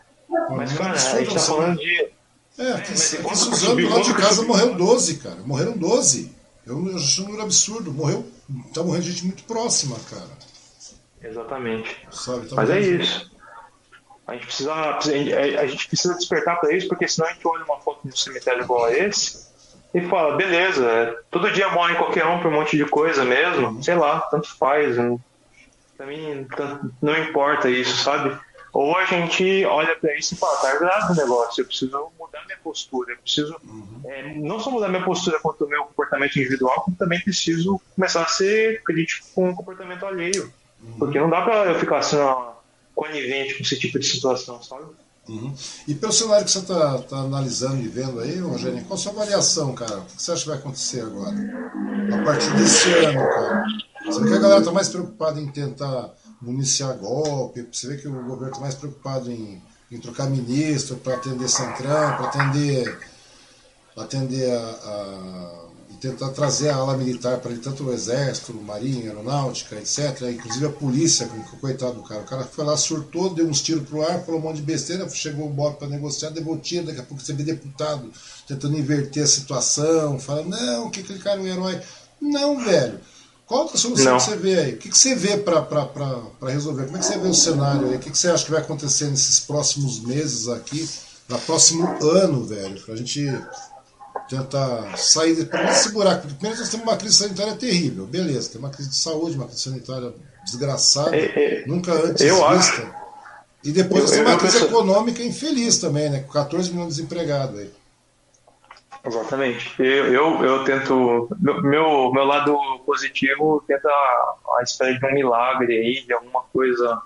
Mas, cara, a gente tá falando de é, é Suzano lá de casa morreu 12, cara. Morreram 12. Eu, eu acho um número absurdo. Morreu. Tá morrendo gente muito próxima, cara. Exatamente. Sabe, tá Mas é isso. A gente precisa, a gente precisa despertar para isso, porque senão a gente olha uma foto de um cemitério igual a esse e fala, beleza, todo dia morre qualquer um por um monte de coisa mesmo, sei lá, tanto faz. Não, pra mim não importa isso, sabe? Ou a gente olha para isso e fala, tá grave o negócio, eu preciso mudar minha postura, eu preciso uhum. é, não só mudar minha postura quanto o meu comportamento individual, como também preciso começar a ser crítico com o comportamento alheio. Uhum. Porque não dá para eu ficar assim, ó, conivente com esse tipo de situação, sabe? Uhum. E pelo cenário que você está tá analisando e vendo aí, Rogério, qual a sua avaliação, cara? O que você acha que vai acontecer agora? A partir desse ano, cara? Você vê que a galera está mais preocupada em tentar municiar golpe. Você vê que o governo está mais preocupado em, em trocar ministro para atender Centrão, para atender, atender a, a tentar trazer a ala militar para ele, tanto o exército, marinha, aeronáutica, etc. Inclusive a polícia, coitado do cara. O cara foi lá, surtou, deu uns tiros pro ar, falou um monte de besteira, chegou o Bob para negociar, deu tiro, daqui a pouco você vê deputado tentando inverter a situação, fala, não, o que aquele cara é um herói. Não, velho. Qual a solução não. que você vê aí? O que, que você vê para resolver? Como é que você vê o cenário aí? O que, que você acha que vai acontecer nesses próximos meses aqui, no próximo ano, velho? Pra gente tentar sair desse buraco. Primeiro nós temos uma crise sanitária terrível, beleza, tem uma crise de saúde, uma crise sanitária desgraçada, é, é, nunca antes eu vista. Acho. E depois nós temos uma crise penso... econômica infeliz também, né? Com 14 milhões de desempregados aí. Exatamente. Eu, eu, eu tento. Meu, meu lado positivo tenta a espera de um milagre aí, de alguma coisa,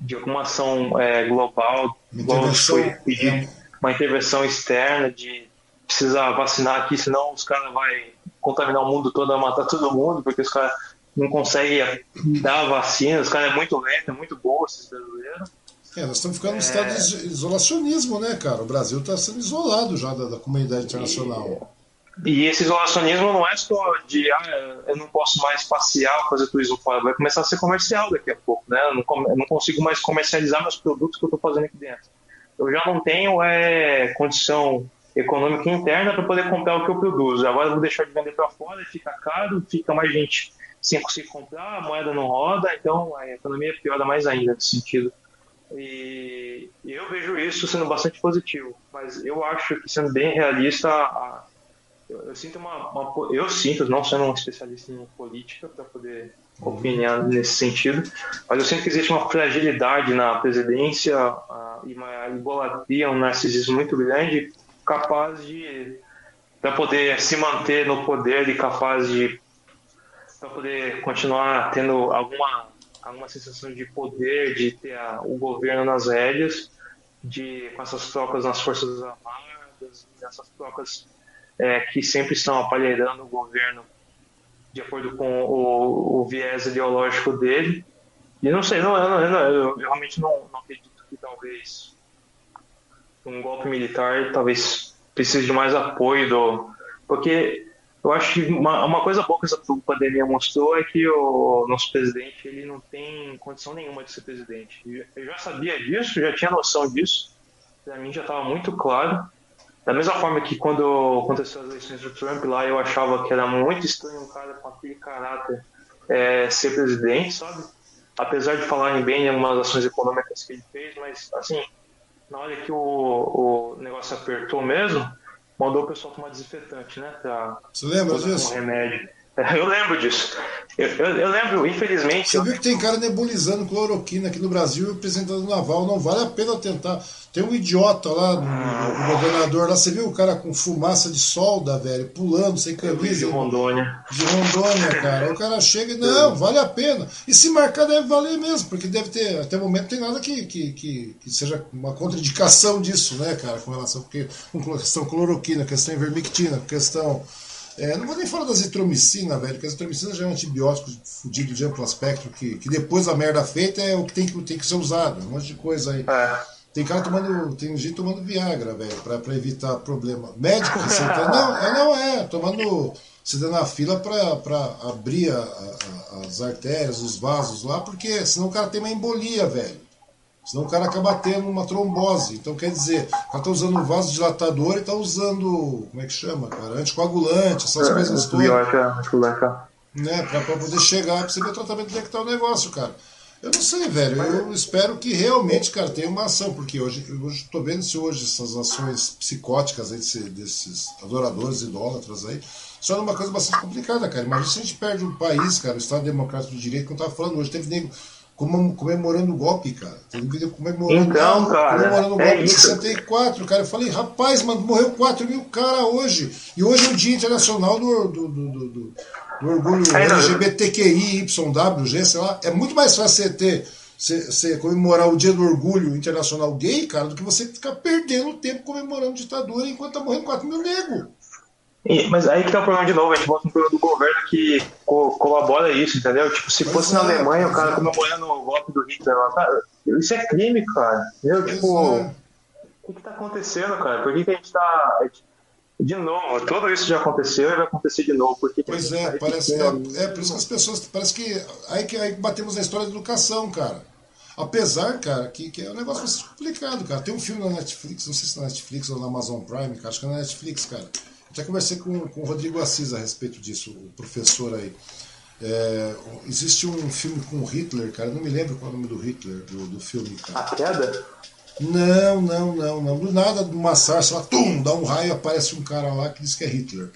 de alguma ação é, global, igual foi pedir é. uma intervenção externa de precisa vacinar aqui, senão os caras vão contaminar o mundo todo, matar todo mundo, porque os caras não conseguem dar a vacina, os caras é muito lento, é muito bom esses brasileiros. É, nós estamos ficando é... estado de isolacionismo, né, cara? O Brasil está sendo isolado já da, da comunidade internacional. E, e, esse isolacionismo não é só de, ah, eu não posso mais passear, fazer turismo fora, vai começar a ser comercial daqui a pouco, né? Eu não, eu não consigo mais comercializar meus produtos que eu estou fazendo aqui dentro. Eu já não tenho é, condição econômica interna para poder comprar o que eu produzo. Agora eu vou deixar de vender para fora, fica caro, fica mais gente sem conseguir comprar, a moeda não roda, então a economia piora mais ainda nesse sentido. E eu vejo isso sendo bastante positivo, mas eu acho que sendo bem realista, eu, eu sinto uma, uma, eu sinto, não sendo um especialista em política para poder opinar nesse sentido, mas eu sinto que existe uma fragilidade na presidência e uma idolatria, um narcisismo muito grande capaz de para poder se manter no poder e capaz de para poder continuar tendo alguma alguma sensação de poder, de ter a, o governo nas rédeas, de com essas trocas nas forças armadas, essas trocas é, que sempre estão aparelhando o governo de acordo com o, o viés ideológico dele. E não sei, não, eu, eu, eu realmente não, não acredito que talvez um golpe militar talvez precise de mais apoio do. Porque eu acho que uma, uma coisa boa que essa pandemia mostrou é que o nosso presidente ele não tem condição nenhuma de ser presidente. Eu já sabia disso, já tinha noção disso. Para mim já estava muito claro. Da mesma forma que quando aconteceu as eleições do Trump lá, eu achava que era muito estranho um cara com aquele caráter é, ser presidente, sabe? Apesar de falarem bem em algumas ações econômicas que ele fez, mas assim, na hora que o, o negócio apertou mesmo, mandou o pessoal tomar desinfetante, né? Pra, Você lembra disso? Um remédio. <laughs> Eu lembro disso. Eu, eu, eu, lembro, infelizmente. Você viu que tem cara nebulizando cloroquina aqui no Brasil e representando naval. Não vale a pena tentar. Tem um idiota lá, no, governador lá. Você viu o cara com fumaça de solda, velho, pulando, sem camisa. De Rondônia. De Rondônia, cara. O cara chega e. Não, vale a pena. E se marcar, deve valer mesmo, porque deve ter. Até o momento não tem nada que, que, que, que seja uma contraindicação disso, né, cara, com relação. Porque, com questão cloroquina, questão ivermectina, questão é, não vou nem falar da azitromicina, velho, porque a azitromicina já é um antibiótico fudido de amplo aspecto, que, que depois da merda feita é o que tem que, tem que ser usado, um monte de coisa aí. É. Tem cara tomando, tem gente tomando Viagra, velho, pra, pra evitar problema. Médico receitando, <laughs> não, é, não é, tomando, se dando na fila pra, pra abrir a, a, as artérias, os vasos lá, porque senão o cara tem uma embolia, velho. Senão o cara acaba tendo uma trombose. Então quer dizer, o cara está usando um vasodilatador e está usando, como é que chama, cara? Anticoagulante, essas é, coisas todas. Né, pra, pra poder chegar, pra você ver o tratamento onde é que tá o negócio, cara. Eu não sei, velho. Eu espero que realmente, cara, tenha uma ação, porque hoje, hoje tô vendo se hoje essas ações psicóticas aí desse, desses adoradores idólatras aí, só é uma coisa bastante complicada, cara. Imagina se a gente perde um país, cara, o Estado Democrático de Direito, como eu tava falando hoje, teve nego comemorando o golpe, cara. Um vídeo comemorando, então, cara, comemorando o golpe é de 64, cara. Eu falei, rapaz, mano, morreu 4 mil caras hoje. E hoje é o Dia Internacional do, do, do, do, do Orgulho é, LGBTQI, YWG, sei lá. É muito mais fácil você ter. Você, comemorar o Dia do Orgulho Internacional Gay, cara, do que você ficar perdendo tempo comemorando ditadura enquanto tá morrendo 4 mil negros. Mas aí que tá o problema de novo, a gente volta no problema do governo que co colabora isso, entendeu? Tipo, se fosse é, na Alemanha, o cara é. comemorando o golpe do Hitler lá, cara, isso é crime, cara. Entendeu? Tipo, é. o que, que tá acontecendo, cara? Por que, que a gente tá. De novo, tudo isso já aconteceu e vai acontecer de novo. Por que pois é, tá parece, é, é, por isso que as pessoas. Parece que. Aí que aí batemos na história da educação, cara. Apesar, cara, que, que é um negócio complicado, cara. Tem um filme na Netflix, não sei se na Netflix ou na Amazon Prime, cara, acho que é na Netflix, cara. Até conversei com, com o Rodrigo Assis a respeito disso, o professor aí. É, existe um filme com Hitler, cara, não me lembro qual é o nome do Hitler, do, do filme, cara. A Queda? Não, não, não, não. Do nada, de uma sarça tum, dá um raio aparece um cara lá que diz que é Hitler.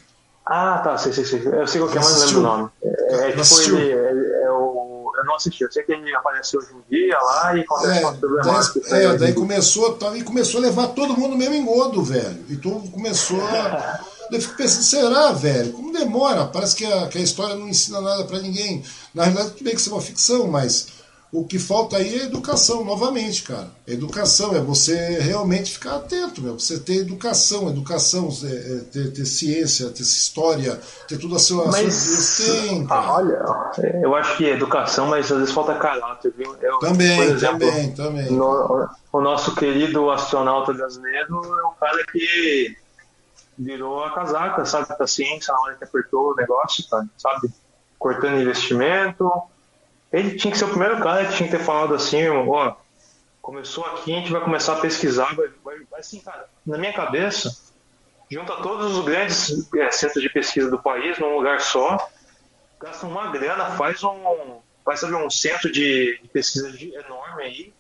Ah, tá, sei, sei, sei. Eu sei qual que é, mas não lembro o nome. É, é tipo ele, é, é o eu não assisti. Eu sei que ele apareceu hoje um dia lá e acontece é, umas problemáticas. É, daí começou, tá, e começou a levar todo mundo mesmo engodo, velho. E todo começou a. <laughs> Eu fico pensando, será, velho? Como demora? Parece que a, que a história não ensina nada para ninguém. Na realidade, tudo bem que isso é uma ficção, mas o que falta aí é educação, novamente, cara. Educação é você realmente ficar atento, meu. Você ter educação, educação, é, é, ter, ter, ciência, ter história, ter tudo a sua. Mas, tem, ah, olha, eu acho que é educação, mas às vezes falta caráter, viu? Eu, também, exemplo, também, também. No, o nosso querido astronauta brasileiro é um cara que virou a casaca, sabe, da ciência na hora que apertou o negócio, sabe? Cortando investimento ele tinha que ser o primeiro cara que tinha que ter falado assim, ó, começou aqui, a gente vai começar a pesquisar, vai, vai, assim, cara, na minha cabeça, junta todos os grandes é, centros de pesquisa do país num lugar só, gasta uma grana, faz um, faz sabe, um centro de, de pesquisa enorme aí,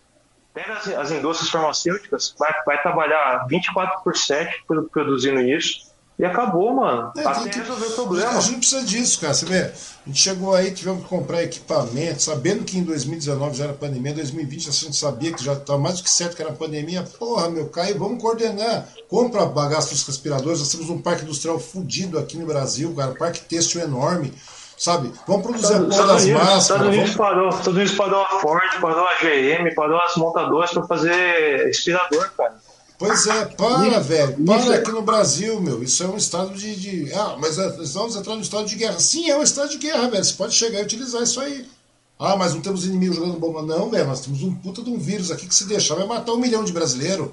pega as, as, indústrias farmacêuticas, vai, vai trabalhar 24 por 7 produzindo isso, e acabou, mano. É, Até que, resolver o problema. A gente não precisa disso, cara. Você vê, a gente chegou aí, tivemos que comprar equipamento, sabendo que em 2019 já era pandemia, em 2020 a gente sabia que já estava mais do que certo que era pandemia. Porra, meu, Caio, vamos coordenar. Compra bagaços respiradores. Nós temos um parque industrial fudido aqui no Brasil, cara. Um parque têxtil enorme. Sabe? Vamos produzir a porra das Unidos, máscaras. Estados Unidos, vamos... parou, Estados Unidos parou a Ford, parou a GM, parou as montadoras para fazer respirador, cara. Pois é, para, velho. Para aqui no Brasil, meu. Isso é um estado de. de... Ah, mas é, nós vamos entrar no estado de guerra. Sim, é um estado de guerra, velho. Você pode chegar e utilizar isso aí. Ah, mas não temos inimigos jogando bomba. Não, velho. Nós temos um puta de um vírus aqui que se deixar vai matar um milhão de brasileiros.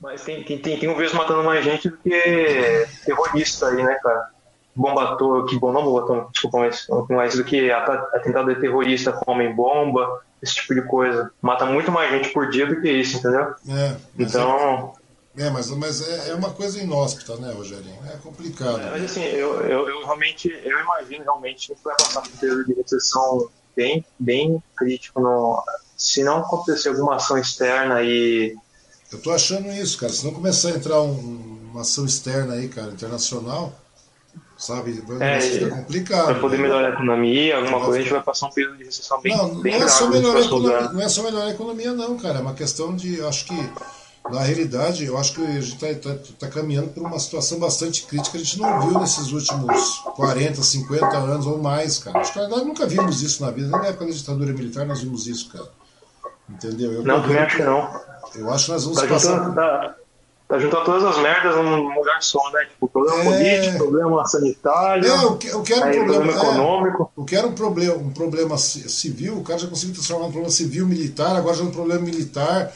Mas tem, tem, tem, tem um vírus matando mais gente do que terrorista aí, né, cara? Bomba que bom, não bomba desculpa, mas mais do que atentado de terrorista com homem-bomba, esse tipo de coisa. Mata muito mais gente por dia do que isso, entendeu? É, então. É, mas, mas é, é uma coisa inóspita, né, Rogerinho? É complicado. É, mas assim, eu, eu, eu, realmente, eu imagino realmente que vai passar por um período de recessão bem, bem crítico. No, se não acontecer alguma ação externa e. Eu tô achando isso, cara. Se não começar a entrar um, uma ação externa aí, cara, internacional, sabe? É, fica complicado. Para poder né? melhorar a economia, alguma coisa, a gente vai passar um período de recessão bem, não, bem não é só melhorar economia, Não é só melhorar a economia, não, cara. É uma questão de. Acho que na realidade, eu acho que a gente está tá, tá caminhando por uma situação bastante crítica. A gente não viu nesses últimos 40, 50 anos ou mais, cara. Acho que nós nunca vimos isso na vida. Nem na época da ditadura militar nós vimos isso, cara. Entendeu? Eu não, também acho que não. Eu acho que nós vamos tá passar. Juntando, tá, tá juntando todas as merdas num lugar só, né? Tipo, problema é... político, problema sanitário. É, eu quero um problema, problema econômico. É, eu quero um problema, um problema civil. O cara já conseguiu transformar um problema civil militar, agora já é um problema militar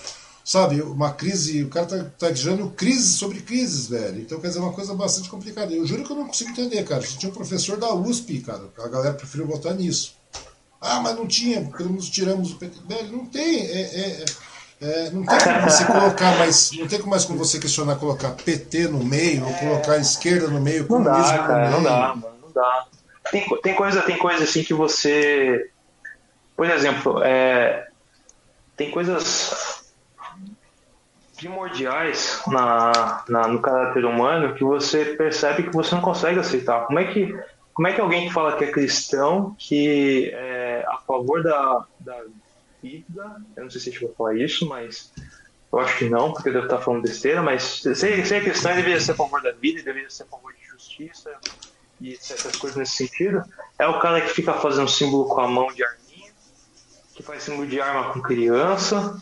sabe, uma crise, o cara tá, tá gerando crise sobre crises, velho. Então, quer dizer, é uma coisa bastante complicada. Eu juro que eu não consigo entender, cara. Tinha um professor da USP, cara, a galera preferiu votar nisso. Ah, mas não tinha, pelo menos tiramos o PT. Velho, não tem, é, é, é, não tem como você colocar mais, não tem como mais como você questionar colocar PT no meio, ou colocar esquerda no meio, não dá, cara, não dá, mano, não dá. Tem, tem coisa, tem coisa assim que você, por exemplo, é, tem coisas primordiais na, na, no caráter humano que você percebe que você não consegue aceitar. Como é que, como é que alguém que fala que é cristão, que é a favor da, da vida, eu não sei se a gente vai falar isso, mas eu acho que não, porque eu devo estar falando besteira, mas se, se cristão, ele deveria ser a favor da vida, deveria ser a favor de justiça e certas coisas nesse sentido. É o cara que fica fazendo símbolo com a mão de arminha, que faz símbolo de arma com criança,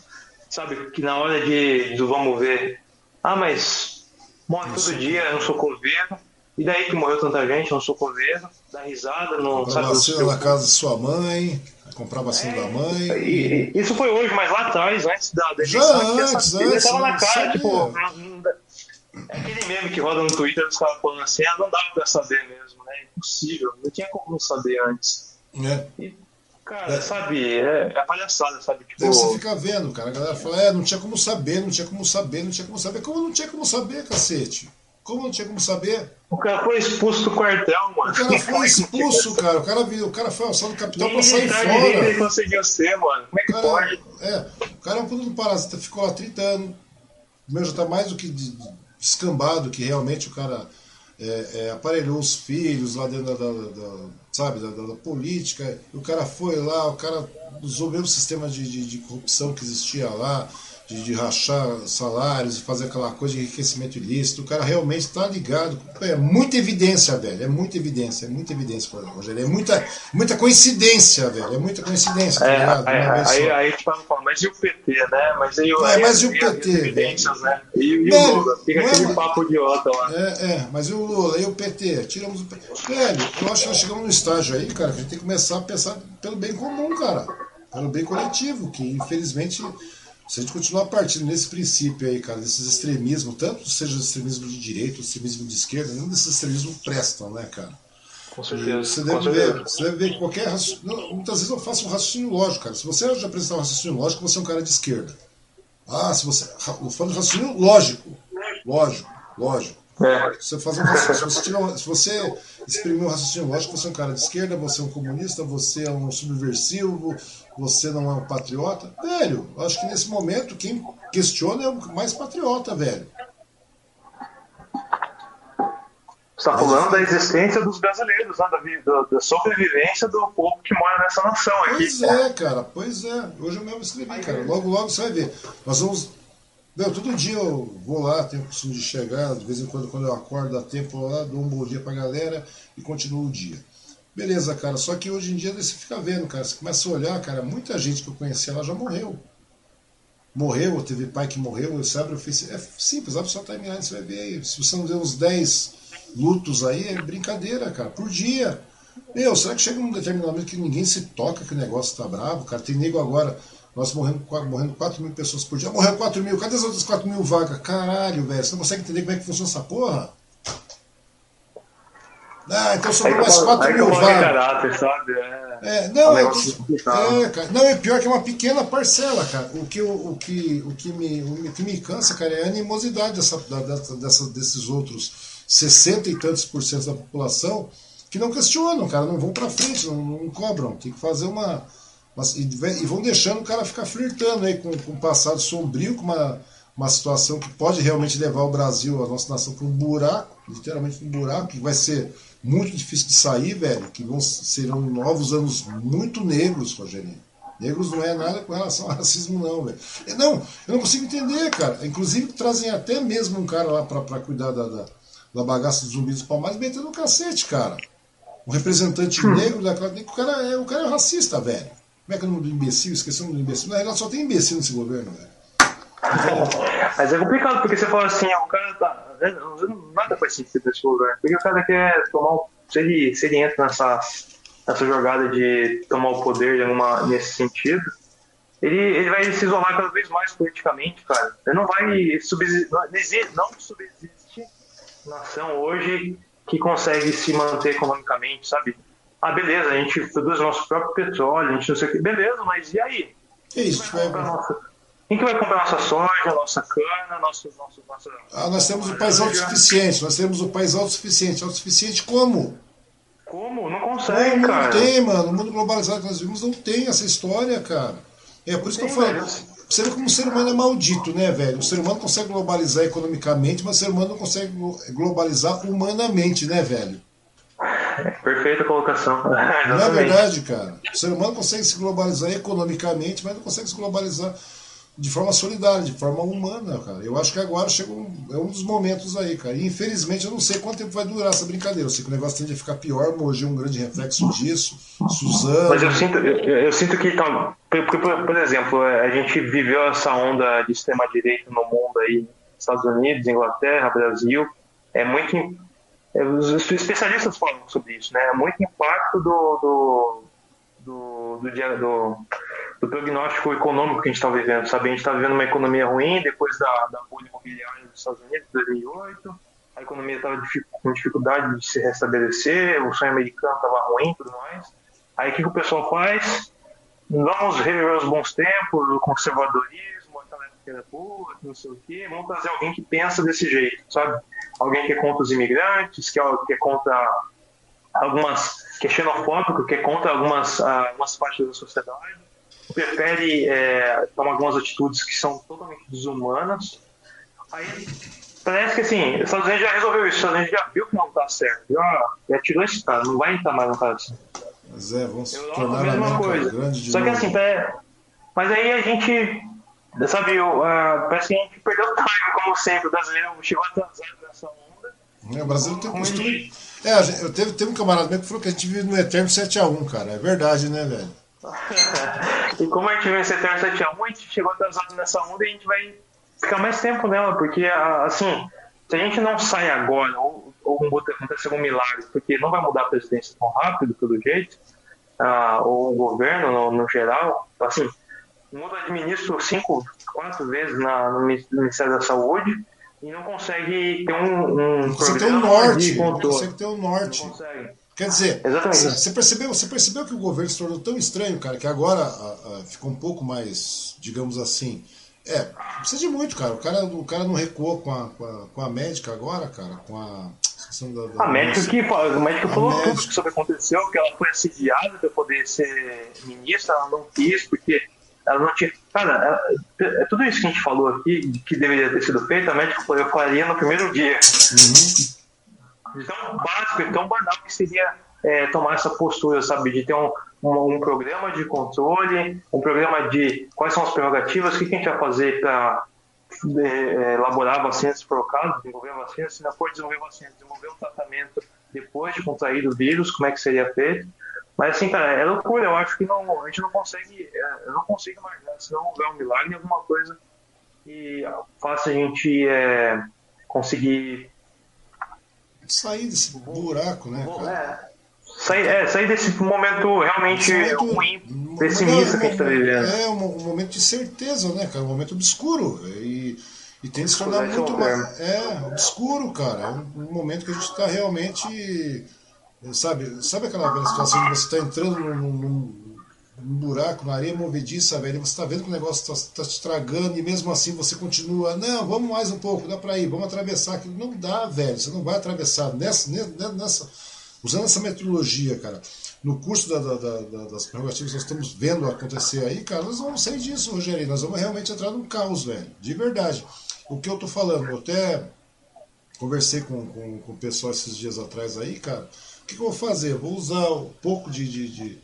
sabe, que na hora de, do vamos ver, ah, mas morre todo dia, eu não sou coveiro, E daí que morreu tanta gente, não sou coveiro, dá risada, não sabe. vacina na casa de sua mãe, comprar vacina é, da mãe. E, e, isso foi hoje, mas lá atrás, antes da, da Já antes, antes. Tava na cara, tipo, é aquele meme que roda no Twitter, os caras falando assim, ah, não dava pra saber mesmo, né? Impossível, não tinha como não saber antes. É. E, cara, é. sabe, é, é palhaçada, sabe? Tipo... você fica vendo, cara, a galera fala, é, não tinha como saber, não tinha como saber, não tinha como saber. Como não tinha como saber, cacete? Como não tinha como saber? O cara foi expulso do quartel, mano. O cara foi expulso, cara. O cara, viu, o cara foi alçado do capital pra sair fora. Ele conseguiu ser, mano. Como é que pode? É, o cara é um puto do parasita, ficou lá 30 anos. O meu já tá mais do que descambado, que realmente o cara é, é, aparelhou os filhos lá dentro da, da, da sabe, da, da, política. O cara foi lá, o cara usou o mesmo sistema de, de, de corrupção que existia lá de, de, rachar salários, e fazer aquela coisa de enriquecimento ilícito. O cara realmente está ligado. É muita evidência, velho. É muita evidência, é muita evidência, Rogério. É muita, muita coincidência, velho. É muita coincidência, tá é, ligado? É, aí, aí, tipo, fala, mas e o PT, né? Mas, aí, é, mas e o PT? Evidências, né? E, e velho, o Lula? Fica aquele é, papo idiota lá. É, é, mas e o Lula? E o PT? Tiramos o PT. Velho, eu acho que nós chegamos num estágio aí, cara, que a gente tem que começar a pensar pelo bem comum, cara. Pelo bem coletivo, que infelizmente se a gente continuar partindo nesse princípio aí, cara, desses extremismos, tanto seja extremismo de direita ou extremismo de esquerda, nenhum desses extremismos prestam, né, cara? Com certeza. Você deve, ver, você deve ver que qualquer raciocínio. Muitas vezes eu faço um raciocínio lógico, cara. Se você já apresentar um raciocínio lógico, você é um cara de esquerda. Ah, se você. Eu falo de raciocínio lógico. Lógico, lógico. É. Você faz um raciocínio. Se você, exprimir um raciocínio lógico, você é um cara de esquerda, você é um comunista, você é um subversivo, você não é um patriota. Velho, acho que nesse momento quem questiona é o mais patriota, velho. Você está falando da existência dos brasileiros, né? da, da, sobrevivência do povo que mora nessa nação aqui. Pois é, cara, pois é. Hoje eu mesmo escrevi, cara. Logo, logo você vai ver. Nós vamos. Meu, todo dia eu vou lá, tenho o costume de chegar, de vez em quando, quando eu acordo, dá tempo lá, dou um bom dia pra galera e continuo o dia. Beleza, cara. Só que hoje em dia você fica vendo, cara. Você começa a olhar, cara. Muita gente que eu conhecia lá já morreu. Morreu, teve pai que morreu. Você abre o Facebook. É simples, abre seu timeline, você vai ver aí. Se você não vê uns 10 lutos aí, é brincadeira, cara. Por dia. Meu, será que chega um determinado momento que ninguém se toca que o negócio tá bravo, cara? Tem nego agora. Nós morrendo, morrendo 4 mil pessoas por dia. Morreu 4 mil. Cadê as outras 4 mil vagas? Caralho, velho. Você não consegue entender como é que funciona essa porra? Ah, então sobrou mais 4 mil vagas. Caráter, sabe? É, é, não, é, é, cara, não, é pior que uma pequena parcela, cara. O que, o, o que, o que, me, o que me cansa, cara, é a animosidade dessa, dessa, dessa, desses outros 60 e tantos por cento da população que não questionam, cara, não vão para frente, não, não, cobram. Tem que fazer uma. Uma e, e, vão deixando o cara ficar flirtando aí com, com um passado sombrio, com uma, uma situação que pode realmente levar o Brasil, a nossa nação, para um buraco, literalmente um buraco, que vai ser muito difícil de sair, velho, que vão, serão novos anos muito negros, Rogerinho. Negros não é nada com relação ao racismo, não, velho. Não, eu não consigo entender, cara. Inclusive, trazem até mesmo um cara lá para cuidar da, da, da, bagaça dos zumbis do Palmares, metendo no cacete, cara. Um representante hum. negro daquela. O cara, é, o cara é racista, velho. Como é que é o nome do imbecil? Esqueci o nome do imbecil. Na realidade, só tem imbecil nesse governo, velho. Mas é complicado, porque você fala assim, o cara tá. Nada faz sentido nesse lugar. Porque o cara quer tomar. Se ele, se ele entra nessa, nessa jogada de tomar o poder alguma, nesse sentido, ele, ele vai se isolar cada vez mais politicamente, cara. Ele não vai subsistir. Não subsiste nação hoje que consegue se manter economicamente, sabe? Ah, beleza, a gente produz nosso próprio petróleo, a gente não sei o que. Beleza, mas e aí? É isso, vai nossa quem que vai comprar nossa soja, nossa cana, nosso, nosso, nossa... Ah, nós temos o país autossuficiente, nós temos o país autossuficiente. Autossuficiente como? Como? Não consegue, não, cara. Não tem, mano. O mundo globalizado que nós vivemos não tem essa história, cara. É por isso que eu falo. Você vê como o ser humano é maldito, né, velho? O ser humano consegue globalizar economicamente, mas o ser humano não consegue globalizar humanamente, né, velho? Perfeita colocação. <laughs> não é verdade, cara? O ser humano consegue se globalizar economicamente, mas não consegue se globalizar de forma solidária, de forma humana, cara. Eu acho que agora chegou um, é um dos momentos aí, cara. E infelizmente eu não sei quanto tempo vai durar essa brincadeira. Eu sei que o negócio tende a ficar pior, Mogi é um grande reflexo disso, Suzano. Mas eu sinto, eu, eu sinto que, então, por, por, por, exemplo, a gente viveu essa onda de extrema-direita no mundo aí, Estados Unidos, Inglaterra, Brasil. É muito é, os especialistas falam sobre isso, né? Muito impacto do, do, do, do, do, prognóstico econômico que a gente está vivendo, sabe? A gente está vivendo uma economia ruim depois da, da bolha imobiliária dos Estados Unidos, 2008. A economia estava com dificuldade de se restabelecer, o sonho americano estava ruim tudo mais. Aí o que, que o pessoal faz? Vamos reviver os bons tempos, o conservadorismo, época era boa, não sei o quê. Vamos trazer alguém que pensa desse jeito, sabe? alguém que é contra os imigrantes, que é, que é contra algumas que é xenofóbico, que é contra algumas, ah, algumas partes da sociedade, prefere é, tomar algumas atitudes que são totalmente desumanas. Aí parece que assim, os Estados Unidos já resolveu isso, os Estados Unidos já viu que não está certo, já, já tirou esse cara, não vai entrar mais no cara assim. Mas é, vamos tornar a mesma coisa. Só que assim, é, mas aí a gente Sabe, eu, uh, parece que a gente perdeu o time, como sempre. O brasileiro chegou atrasado nessa onda. É, o Brasil tem costume. É, eu teve, teve um camarada meu que falou que a gente vive no Eterno 7x1, cara. É verdade, né, velho? <laughs> e como a gente vive nesse Eterno 7x1, a gente chegou atrasado nessa onda e a gente vai ficar mais tempo nela, porque, assim, se a gente não sai agora, ou, ou acontecer um milagre, porque não vai mudar a presidência tão rápido, pelo jeito, uh, ou o governo no, no geral, assim, muda de ministro cinco, quatro vezes na, no Ministério da Saúde e não consegue ter um, um consegue ter um norte, não consegue ter um norte. Quer dizer, você percebeu, você percebeu que o governo se tornou tão estranho, cara, que agora a, a, ficou um pouco mais, digamos assim, é, precisa de muito, cara. O cara, o cara não recuou com a, com a, com a médica agora, cara, com a. Da, da a médica que o médico falou médica. tudo sobre aconteceu, que ela foi assediada para poder ser ministra, ela não quis, porque ela não tinha. Cara, ela, é tudo isso que a gente falou aqui, que deveria ter sido feito, a médica eu faria no primeiro dia. Uhum. Tão básico e tão banal que seria é, tomar essa postura, sabe? De ter um, um, um, programa de controle, um programa de quais são as prerrogativas, o que, que a gente vai fazer para é, é, elaborar vacinas for o caso, desenvolver vacinas, se não for desenvolver vacinas, desenvolver um tratamento depois de contrair o vírus, como é que seria feito. Mas assim, cara, é loucura. Eu acho que não, a gente não consegue. É, eu não consigo imaginar se não houver um milagre, alguma coisa que faça a gente é, conseguir sair desse buraco, né? Cara? É. Sair, é, sair desse momento realmente momento, ruim, pessimista que a gente está vivendo. É um, um, momento de certeza, né, cara? Um momento obscuro. E, e tem se tornar muito mais. É, obscuro, cara. É um, um momento que a gente está realmente Sabe, sabe aquela situação de você está entrando num, num, num, buraco, na areia movediça, velho, você está vendo que o negócio está tá te estragando e mesmo assim você continua, não, vamos mais um pouco, dá para ir, vamos atravessar aquilo. Não dá, velho, você não vai atravessar nessa, nessa usando essa metodologia, cara. No curso da, da, da, das prerrogativas que nós estamos vendo acontecer aí, cara, nós vamos sair disso, Rogério, nós vamos realmente entrar num caos, velho, de verdade. O que eu tô falando, eu até conversei com, com, com o pessoal esses dias atrás aí, cara, o que, que eu vou fazer? Vou usar um pouco de, de, de,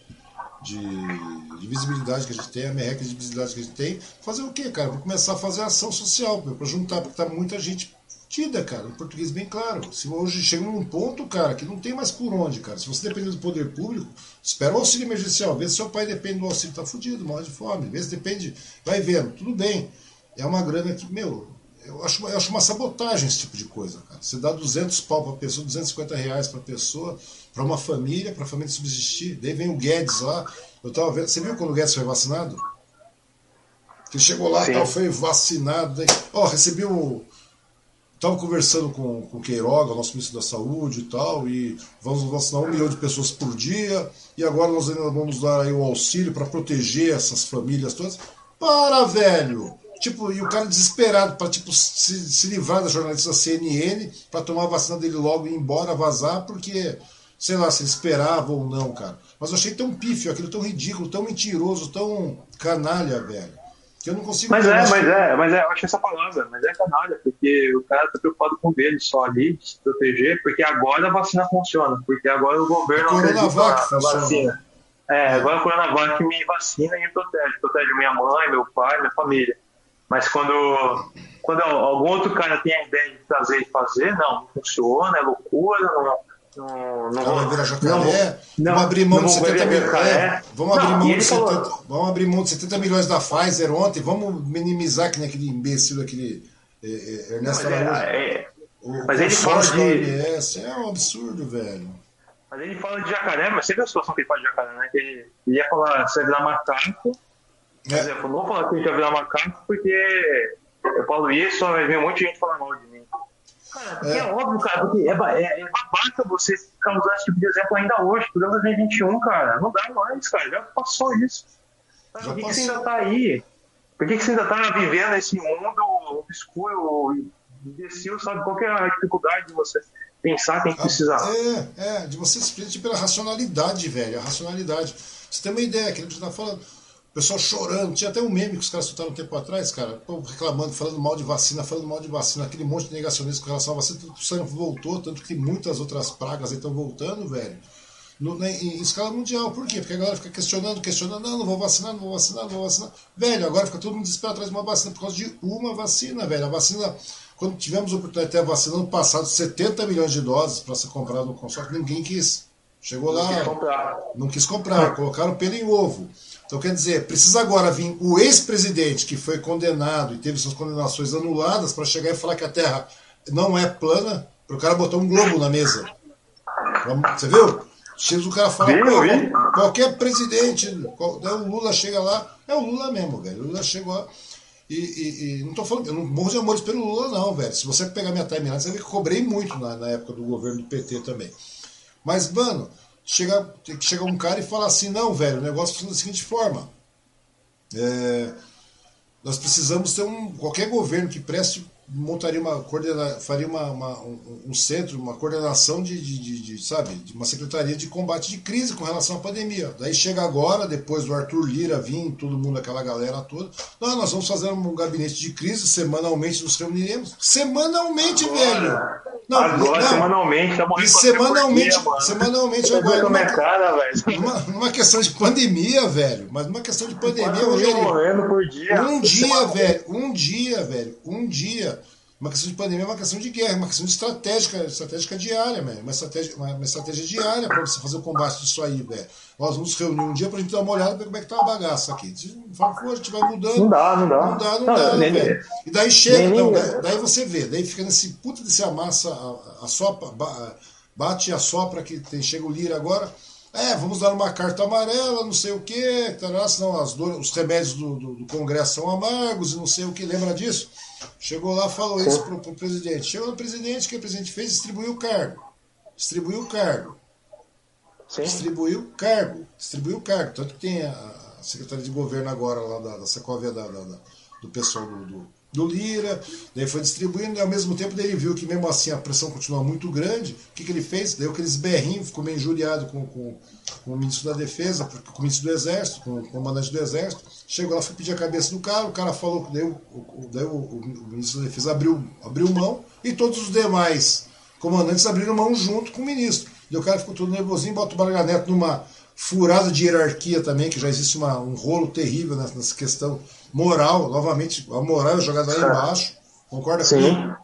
de, de visibilidade que a gente tem, a merreca de visibilidade que a gente tem. Fazer o quê, cara? Vou começar a fazer ação social para juntar, porque tá muita gente tida, cara, em português bem claro. Se hoje chega num ponto, cara, que não tem mais por onde, cara. Se você depender do poder público, espera o auxílio emergencial. Vê se seu pai depende do auxílio, tá fudido, morre de fome. Vê se depende, vai vendo, tudo bem. É uma grana que, meu, eu acho, eu acho uma sabotagem esse tipo de coisa, cara. Você dá 200 pau para pessoa, 250 reais para pessoa, para uma família, para a família subsistir. Daí vem o Guedes lá. Eu tava vendo, você viu quando o Guedes foi vacinado? Ele chegou lá, tal, foi vacinado. Ó, recebi o. Estava conversando com, com o Queiroga, nosso ministro da Saúde e tal, e vamos vacinar um milhão de pessoas por dia, e agora nós ainda vamos dar aí o auxílio para proteger essas famílias todas. Para, velho! Tipo, e o cara desesperado para tipo, se, se livrar da jornalista CNN para tomar a vacina dele logo e ir embora, vazar, porque, sei lá, se ele esperava ou não, cara. Mas eu achei tão pífio, aquilo tão ridículo, tão mentiroso, tão canalha, velho. Que eu não consigo. Mas é, mas é, mas é, eu acho essa palavra, mas é canalha, porque o cara tá preocupado com ele só ali, de se proteger, porque agora a vacina funciona, porque agora o governo. A Coronavac funciona. Vacina. É, agora a Coronavac me vacina e me protege. Protege minha mãe, meu pai, minha família. Mas quando, quando algum outro cara tem a ideia de trazer e fazer, não, não funciona, é loucura, não. Não, não, vamos virar jacaré, não, vamos abrir mão de 70 milhões. É, vamos, abrir mão de 70, falou... vamos abrir mão de 70 milhões da Pfizer ontem, vamos minimizar que nem aquele imbecil, aquele é, é, Ernesto Araújo. É, O Mas ele fala de. OMS, é um absurdo, velho. Mas ele fala de jacaré, mas sempre a situação que ele fala de jacaré, né? Ele, ele ia falar se vai virar macaco. Por É. exemplo, não vou falar que a gente vai virar macaco porque eu falo isso, vai vir um monte de gente falar mal de mim. Cara, é, É. óbvio, cara, porque é, é, é babaca você ficar usando esse tipo de exemplo ainda hoje, por 2021, cara. Não dá mais, cara. Já passou isso. Sabe, Já por que, que você passou. ainda tá aí? Por que, que você ainda tá vivendo esse mundo obscuro, imbecil, sabe? Qual que é a dificuldade de você pensar que a gente precisa. É, é, de você se pela racionalidade, velho. A racionalidade. Você tem uma ideia, que a gente tá falando. O pessoal chorando. Tinha até um meme que os caras soltaram um tempo atrás, cara. reclamando, falando mal de vacina, falando mal de vacina. Aquele monte de negacionistas com relação à vacina. O sangue voltou, tanto que muitas outras pragas aí estão voltando, velho. No, na- em, escala mundial. Por quê? Porque a galera fica questionando, questionando. Não, não vou vacinar, não vou vacinar, não vou vacinar. Velho, agora fica todo mundo desesperado atrás de uma vacina por causa de uma vacina, velho. A vacina. Quando tivemos a oportunidade de ter a vacina no passado, 70 milhões de doses para ser comprado no consórcio, ninguém quis. Chegou lá, Tem que comprar. não quis comprar, colocaram pelo em ovo. Então, quer dizer, precisa agora vir o ex-presidente que foi condenado e teve suas condenações anuladas para chegar e falar que a Terra não é plana, para o cara botar um globo na mesa. Você viu? Chega o cara fala, Vi, "Pô, vi." qualquer presidente, qual- daí o Lula chega lá, é o Lula mesmo, velho. O Lula chegou lá. E, e- e não tô falando, eu não morro de amores pelo Lula, não, velho. Se você pegar minha timeline, você vê que eu cobrei muito na, na época do governo do PT também. Mas, mano, chega, que chegar um cara e falar assim, não, velho, o negócio funciona da seguinte forma. É, nós precisamos ter um. Qualquer governo que preste montaria uma coordena, faria uma, uma- um, um centro, uma coordenação de, de, de- de, sabe, de uma secretaria de combate de crise com relação à pandemia. Daí chega agora, depois do Arthur Lira vir, todo mundo, aquela galera toda. Não, nós vamos fazer um gabinete de crise, semanalmente nos reuniremos. Semanalmente, velho! Não, Agora, não. semanalmente, tá E semanalmente, por dia, mano. semanalmente agora. Numa, cara, velho? <laughs> numa, numa questão de pandemia, velho. Mas numa questão de pandemia, Rogério. morrendo por dia. Um dia, velho, um dia, velho, um dia. Uma questão de pandemia é uma questão de guerra, uma questão de estratégica, estratégica diária, velho. Uma estratégia, uma, uma estratégia diária para você fazer o combate disso aí, velho. Nós vamos reunir um dia pra gente dar uma olhada pra ver como é que tá a bagaça aqui. Se for, a gente vai mudando. Não dá, não dá. Não dá, não, Não, dá, nem- velho. E daí chega, nem- não, nem- daí, daí você vê, daí fica nesse puta desse amassa, a, a sopa, ba- bate a sopra que tem, chega o Lira agora. É, vamos dar uma carta amarela, não sei o quê, tará, senão as dor- os remédios do, do, do Congresso são amargos e não sei o que, lembra disso? Chegou lá, falou isso pro, pro presidente. Chegou no presidente, o que o presidente fez? Distribuiu o cargo. Distribuiu o cargo Sim. distribuiu cargo, distribuiu cargo. Tanto que tem a, Secretaria de Governo agora lá da, da Secovia da, da- da- do pessoal do, do, do Lira, daí foi distribuindo, e ao mesmo tempo daí ele viu que mesmo assim a pressão continua muito grande, o que, que ele fez? Deu aqueles berrinhos, ficou meio injuriado com, com, com o ministro da Defesa, com o ministro do Exército, com o comandante do Exército, chegou lá, foi pedir a cabeça do cara, o cara falou que daí o, o- daí o, o ministro da Defesa abriu, abriu mão, e todos os demais comandantes abriram mão junto com o ministro. E o cara ficou todo nervosinho, bota o Braga Neto numa furada de hierarquia também, que já existe uma, um rolo terrível nessa, nessa questão moral. Novamente, a moral é jogada lá embaixo. Concorda Sim. comigo?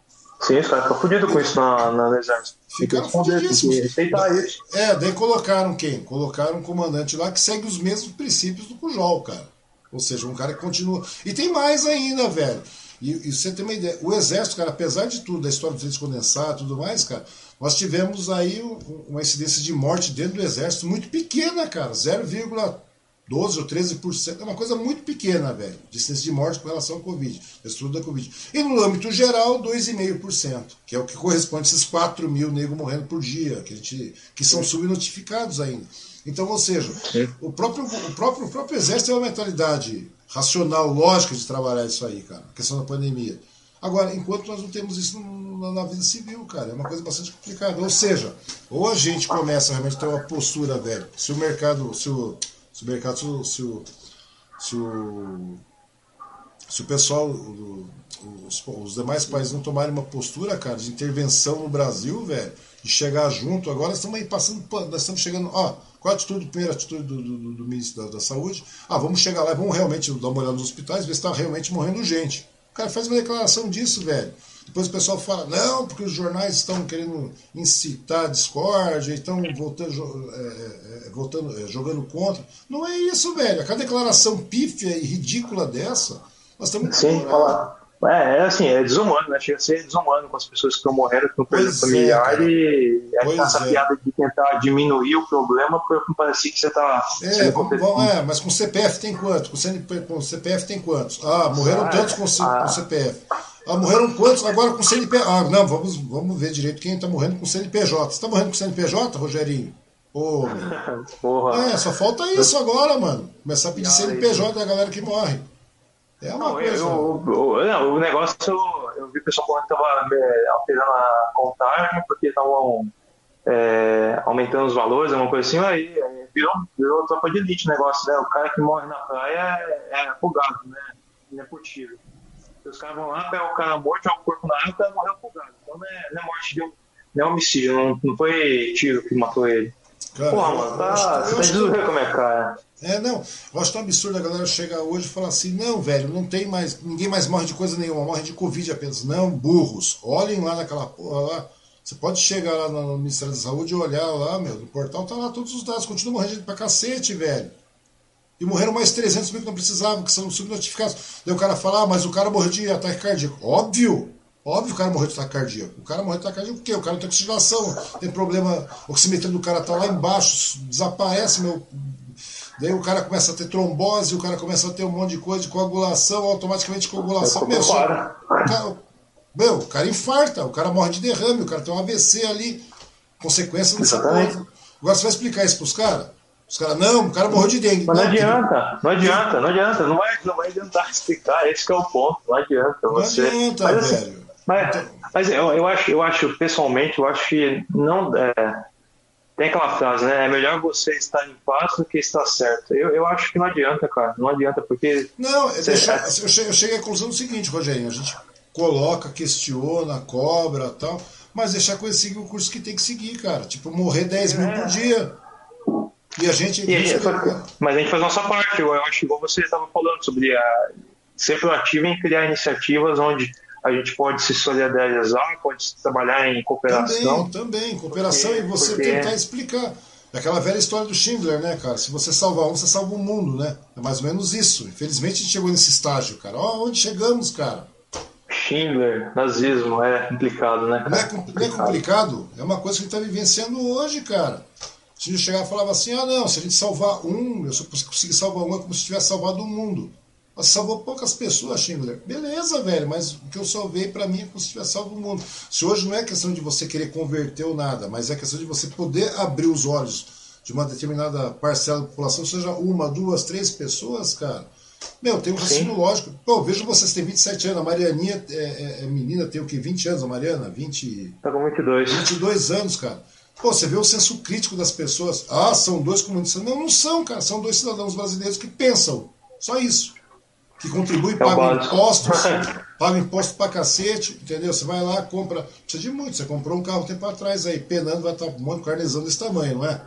Sim, os caras ficam fodidos com isso na, na, no exército. Ficaram fodidíssimos. respeitar isso. É, daí colocaram quem? Colocaram um comandante lá que segue os mesmos princípios do Pujol, cara. Ou seja, um cara que continua. E tem mais ainda, velho. E, e você tem uma ideia. O Exército, cara, apesar de tudo, da história do leite condensado e tudo mais, cara, nós tivemos aí um- uma incidência de morte dentro do Exército muito pequena, cara. 0,12 ou 13%. É uma coisa muito pequena, velho. De incidência de morte com relação ao Covid. Estudo da Covid. E no âmbito geral, 2,5%. Que é o que corresponde a esses 4 mil negros morrendo por dia, que, a gente, que são subnotificados ainda. Então, ou seja, o próprio, o, próprio, o próprio exército tem uma mentalidade racional, lógica de trabalhar isso aí, cara, a questão da pandemia. Agora, enquanto nós não temos isso na vida civil, cara, é uma coisa bastante complicada. Ou seja, ou a gente começa realmente a ter uma postura, velho, se o mercado, se o, se o mercado, se o, se o, se o, se o pessoal, o- os, os demais países não tomarem uma postura, cara, de intervenção no Brasil, velho, de chegar junto, agora nós estamos aí passando, nós estamos chegando, ó, qual a atitude, a primeira atitude do, do, do- do ministro da, da Saúde? Ah, vamos chegar lá e vamos realmente dar uma olhada nos hospitais, ver se está realmente morrendo gente. O cara faz uma declaração disso, velho. Depois o pessoal fala, não, porque os jornais estão querendo incitar a discórdia, estão voltando, é, é, é, voltando, é, jogando contra. Não é isso, velho. A cada declaração pífia e ridícula dessa, nós estamos Sim, falar. É, é assim, é desumano, né? Chega a ser desumano com as pessoas que estão morrendo, que estão perdendo familiar é, e essa é. piada de tentar diminuir o problema para parecer que você está. É, bom, é, mas com CPF tem quantos? Com, CNP, com CPF tem quantos? Ah, morreram ah, tantos com, ah, com CPF. Ah, morreram quantos agora com CNPJ? Ah, não, vamos, vamos ver direito quem está morrendo com CNPJ. Você está morrendo com CNPJ, Rogerinho? Pô, <laughs> Porra. É, só falta isso agora, mano. Começar a pedir CNPJ da galera que morre. É uma não, coisa. Eu, eu, não, o negócio, eu vi o pessoal falando que estava é, alterando a contagem porque estavam é, aumentando os valores, alguma coisa assim, aí, virou, virou tropa de elite o negócio, né? O cara que morre na praia é, é afogado, né? Não é. Os caras vão lá, pegam o cara morto, jogam o corpo na água e o cara morreu afogado. Então não é, não é morte de um. Não é homicídio, não, não foi tiro que matou ele. Cara, Porra, mano, tá, você tá de como é, cara. É, não. Eu acho tão absurdo a galera chegar hoje e falar assim: não, velho, não tem mais. Ninguém mais morre de coisa nenhuma, morre de Covid apenas. Não, burros. Olhem lá naquela porra lá. Você pode chegar lá no Ministério da Saúde e olhar lá, meu, no portal tá lá todos os dados. Continua morrendo pra cacete, velho. E morreram mais 300 mil que não precisavam, que são subnotificados. Daí o cara fala, ah, mas o cara morreu de ataque cardíaco. Óbvio! Óbvio o cara morreu de ataque cardíaco. O cara morreu de ataque cardíaco por quê? O cara não tem oxigenação, tem problema, o oximetria do cara tá lá embaixo, desaparece, meu. Daí o cara começa a ter trombose, o cara começa a ter um monte de coisa de coagulação, automaticamente coagulação. Meu, só, o cara, meu, o cara infarta, o cara morre de derrame, o cara tem um AVC ali, consequência dessa coisa. Agora você vai explicar isso pros caras? Os caras, não, o cara morreu de dengue. Mas não, não adianta, não adianta, não adianta, não vai, não vai adiantar explicar, esse é o ponto, não adianta. Você... Não adianta, mas, assim, velho. Mas, mas eu, eu, acho, eu acho, pessoalmente, eu acho que não. É, tem aquela frase, né? É melhor você estar em paz do que estar certo. Eu, eu acho que não adianta, cara. Não adianta, porque. Não, deixa, eu, cheguei, eu à conclusão do seguinte, Rogério. A gente coloca, questiona, cobra tal, mas deixar a coisa seguir o curso que tem que seguir, cara. Tipo, morrer 10 mil por é. dia. E a gente. E a gente mas a gente faz a nossa parte. Eu acho igual você estava falando sobre a, ser proativo em criar iniciativas onde a gente pode se solidarizar, pode trabalhar em cooperação. Também, também, cooperação porque, e você porque... tentar explicar. É aquela velha história do Schindler, né, cara? Se você salvar um, você salva o mundo, né? É mais ou menos isso. Infelizmente a gente chegou nesse estágio, cara. Ó, oh, onde chegamos, cara? Schindler, nazismo, é complicado, né? Não é, complicado. não é complicado? É uma coisa que a gente está vivenciando hoje, cara. Se eu chegar e falava assim, ah não, se a gente salvar um, eu só conseguir salvar um é como se tivesse salvado o mundo. Mas salvou poucas pessoas, Schindler. Beleza, velho, mas o que eu salvei para mim é como se tivesse salvo o mundo. Se hoje não é questão de você querer converter ou nada, mas é questão de você poder abrir os olhos de uma determinada parcela da população, seja uma, duas, três pessoas, cara. Meu, tem um raciocínio Sim. lógico. Pô, vejo vocês têm 27 anos, a Marianinha é, é, é menina, tem o quê? 20 anos, a Mariana? 20... Tá com 22. 22 anos, cara. Pô, você vê o senso crítico das pessoas. Ah, são dois comunistas. Não, não são, cara. São dois cidadãos brasileiros que pensam. Só isso que contribui, é <laughs> paga impostos, paga imposto pra cacete, entendeu? Você vai lá, compra. Precisa de muito. Você comprou um carro um tempo atrás aí, penando, vai estar um monte de carnezão desse tamanho, não é?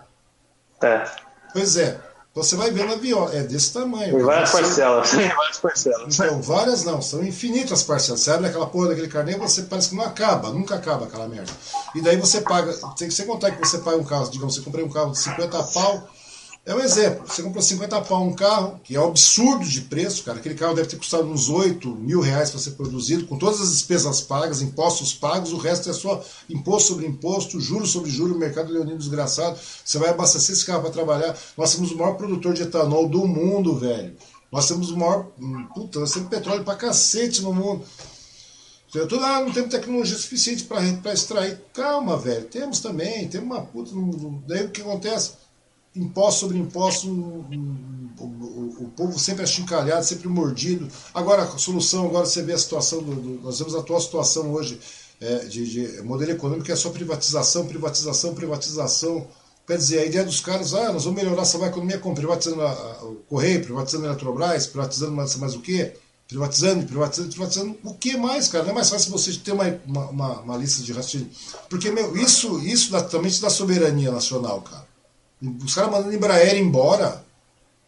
É. Pois é. Você vai vendo a viola, é desse tamanho. Tem várias parcelas, <laughs> tem várias parcelas. Então, várias não, são infinitas parcelas. Você abre aquela porra daquele carnê você parece que não acaba, nunca acaba aquela merda. E daí você paga, tem que você contar que você paga um carro, digamos, você comprei um carro de 50 pau, é um exemplo. Você comprou 50 pau um carro, que é um absurdo de preço, cara. Aquele carro deve ter custado uns 8 mil reais para ser produzido, com todas as despesas pagas, impostos pagos, o resto é só imposto sobre imposto, juros sobre juros, mercado leonino desgraçado. Você vai abastecer esse carro para trabalhar. Nós temos o maior produtor de etanol do mundo, velho. Nós temos o maior. Puta, nós temos petróleo pra cacete no mundo. Tudo, ah, não temos tecnologia suficiente para extrair. Calma, velho. Temos também, temos uma puta. Daí o que acontece? Imposto sobre imposto, o, o, o, povo sempre achincalhado, sempre mordido. Agora, a solução, agora você vê a situação, do, do nós vemos a atual situação hoje é, de, de, modelo econômico, que é só privatização, privatização, privatização. Quer dizer, a ideia dos caras, ah, nós vamos melhorar essa economia como privatizando a, a, o Correio, privatizando a Eletrobras, privatizando mais, mais o quê? Privatizando, privatizando, privatizando. O que mais, cara? Não é mais fácil você ter uma, uma, uma, uma lista de raciocínio. Porque, meu, isso, isso dá, também te dá soberania nacional, cara. Os caras mandando Embraer embora.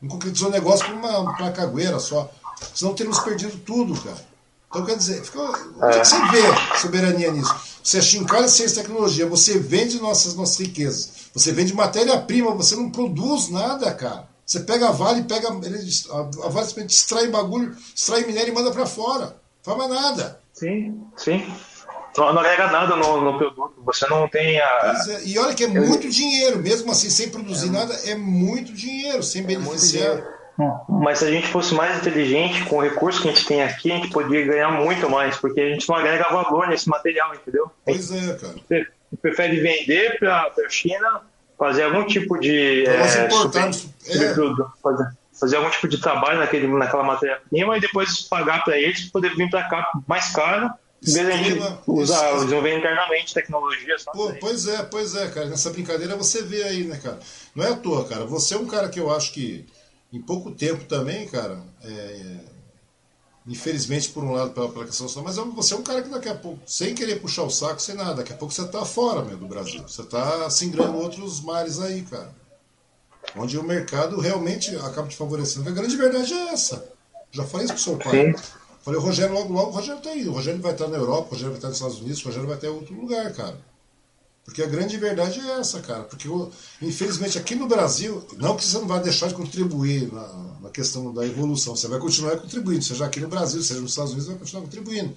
Não concretizou o negócio com uma, uma cagueira só. Senão teríamos perdido tudo, cara. Então, quer dizer, fica, é que você vê soberania nisso? Você achincalha ciência e tecnologia, você vende nossas, nossas riquezas, você vende matéria-prima, você não produz nada, cara. Você pega a Vale, pega a Vale extrai bagulho, extrai minério e manda para fora. Faz mais nada. Sim, sim. Não, não agrega nada no, no, produto. Você não tem a. É, e olha que é muito dinheiro, mesmo assim, sem produzir é. nada, é muito dinheiro, sem é beneficiar. Mas se a gente fosse mais inteligente com o recurso que a gente tem aqui, a gente poderia ganhar muito mais, porque a gente não agrega valor nesse material, entendeu? Pois é, cara. Prefere vender para a China, fazer algum tipo de. é, super, é. fazer, fazer algum tipo de trabalho naquele, naquela matéria-prima e depois pagar para eles poder vir para cá mais caro em vez de a gente usar, desenvolver internamente tecnologia. Pô, pois é, pois é, cara. Nessa brincadeira você vê aí, né, cara? Não é à toa, cara. Você é um cara que eu acho que em pouco tempo também, cara, é, infelizmente por um lado pela, pela questão mas é você é um cara que daqui a pouco, sem querer puxar o saco, sem nada, daqui a pouco você tá fora, meu, do Brasil. Você tá se engrando outros mares aí, cara. Onde o mercado realmente acaba te favorecendo. A grande verdade é essa. Já falei isso pro seu pai. Sim. Falei, o Rogério, logo, logo, o Rogério tá aí. O Rogério vai estar na Europa, o Rogério vai estar nos Estados Unidos, o Rogério vai estar em outro lugar, cara. Porque a grande verdade é essa, cara. Porque, infelizmente, aqui no Brasil, não que você não vai deixar de contribuir na, na questão da evolução, você vai continuar contribuindo, seja aqui no Brasil, seja nos Estados Unidos, você vai continuar contribuindo.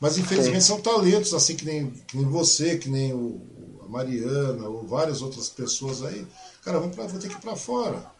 Mas, infelizmente, são talentos, assim, que nem, que nem você, que nem o, a Mariana, ou várias outras pessoas aí. Cara, vamos pra, vou ter que ir para fora.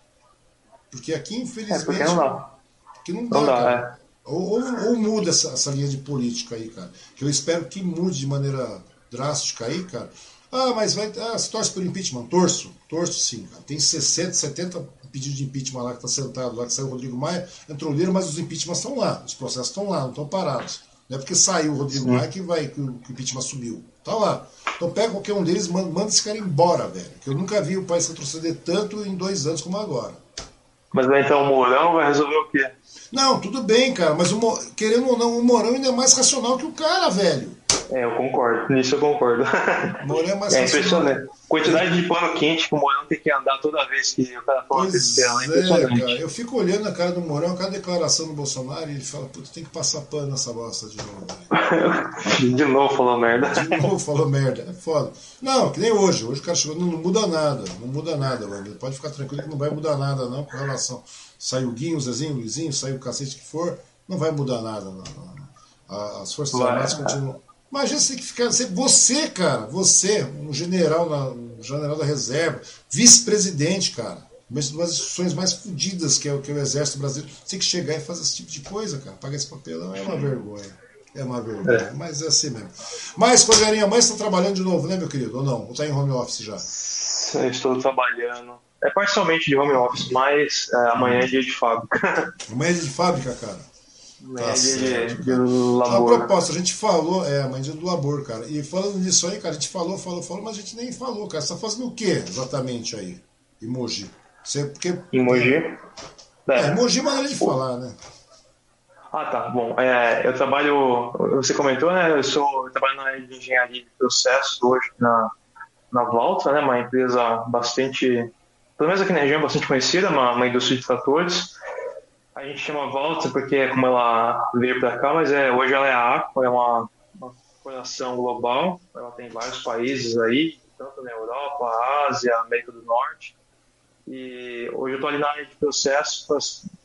Porque aqui, infelizmente. É não dá. Aqui não dá. Não dá é. Ou, ou, ou, muda essa, essa linha de política aí, cara. Que eu espero que mude de maneira drástica aí, cara. Ah, mas vai. Ah, você torce por impeachment? Torço, torço sim, cara. Tem 60, 70 pedidos de impeachment lá que tá sentado, lá que saiu o Rodrigo Maia, entrou o Lira, mas os impeachments estão lá, os processos estão lá, não estão parados. Não é porque saiu o Rodrigo. Maia que, vai, que o, que o impeachment subiu. Tá lá. Então pega qualquer um deles, manda, manda esse cara embora, velho. Que eu nunca vi o país retroceder tanto em dois anos como agora. Mas então o Mourão vai resolver o quê? Não, tudo bem, cara, mas o, querendo ou não, o Mourão ainda é mais racional que o cara, velho. É, eu concordo. Nisso eu concordo. <laughs> Mourão é mais É impressionante. Quantidade de pano quente que o Mourão tem que andar toda vez que o cara fala pois é, é cara. Eu fico olhando a cara do Mourão, cada declaração do Bolsonaro, e ele fala, puta, tem que passar pano nessa bosta de novo. <laughs> de novo falou merda. De novo falou merda. É foda. Não, que nem hoje. Hoje o cara chegou, não, não muda nada. Não muda nada, mano. Pode ficar tranquilo que não vai mudar nada, não, com relação. Saiu o Guinho, o Zezinho, o Luizinho, saiu o cacete que for, não vai mudar nada. Não, não. As Forças Armadas continuam Imagina você que ficar. Você, cara, você, um general, na, um general da reserva, vice-presidente, cara. Uma das instituições mais fodidas que é, que é o Exército Brasileiro. Você tem que chegar e fazer esse tipo de coisa, cara. Pagar esse papelão é uma vergonha. É uma vergonha. É. Mas é assim mesmo. Mas, Rogerinho, amanhã você está trabalhando de novo, né, meu querido? Ou não? Ou está em home office já? Eu estou trabalhando. É parcialmente de home office, mas é, amanhã é dia de fábrica. amanhã é dia de fábrica, cara? Tá de, de, labor. A proposta, a gente falou, é, mãe do labor, cara. E falando nisso aí, cara, a gente falou, falou, falou, mas a gente nem falou, cara. Você tá fazendo o que exatamente aí? Emoji. Você, porque, Emoji? É, é emoji é maneira de falar, né? Ah, tá. Bom, é, eu trabalho, você comentou, né? Eu sou, eu trabalho na área de engenharia de processo hoje na, na Valtra, né? Uma empresa bastante, pelo menos aqui na região, bastante conhecida, uma, uma indústria de tratores. A gente chama Volta porque é como ela veio para cá, mas é, hoje ela é a Aqua, é uma, uma corporação global, ela tem vários países aí, tanto na Europa, Ásia, América do Norte. E hoje eu estou ali na área de processo,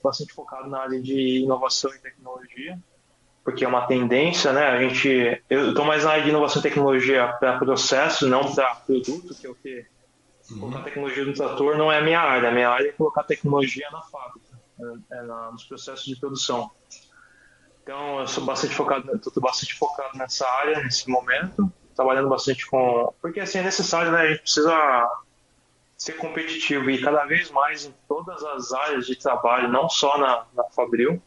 bastante focado na área de inovação e tecnologia, porque é uma tendência, né? A gente, eu estou mais na área de inovação e tecnologia para processo, não para produto, que é o que uhum. colocar tecnologia no trator não é a minha área. A minha área é colocar tecnologia na fábrica nos processos de produção. Então, eu sou bastante focado, estou bastante focado nessa área nesse momento, trabalhando bastante com, porque assim é necessário, né? A gente precisa ser competitivo e cada vez mais em todas as áreas de trabalho, não só na, na Fabril,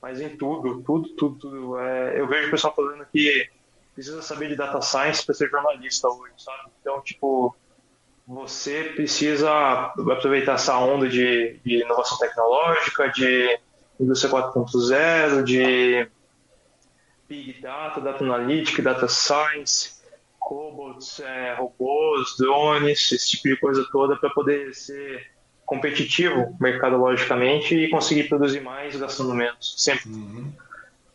mas em tudo, tudo, tudo, tudo. É, eu vejo o pessoal falando que precisa saber de data science para ser jornalista hoje, sabe? Então, tipo, você precisa aproveitar essa onda de, de inovação tecnológica, de indústria 4.0, de Big Data, Data Analytics, Data Science, cobots, é, robôs, drones, esse tipo de coisa toda para poder ser competitivo mercadologicamente e conseguir produzir mais gastando menos, sempre. Uhum.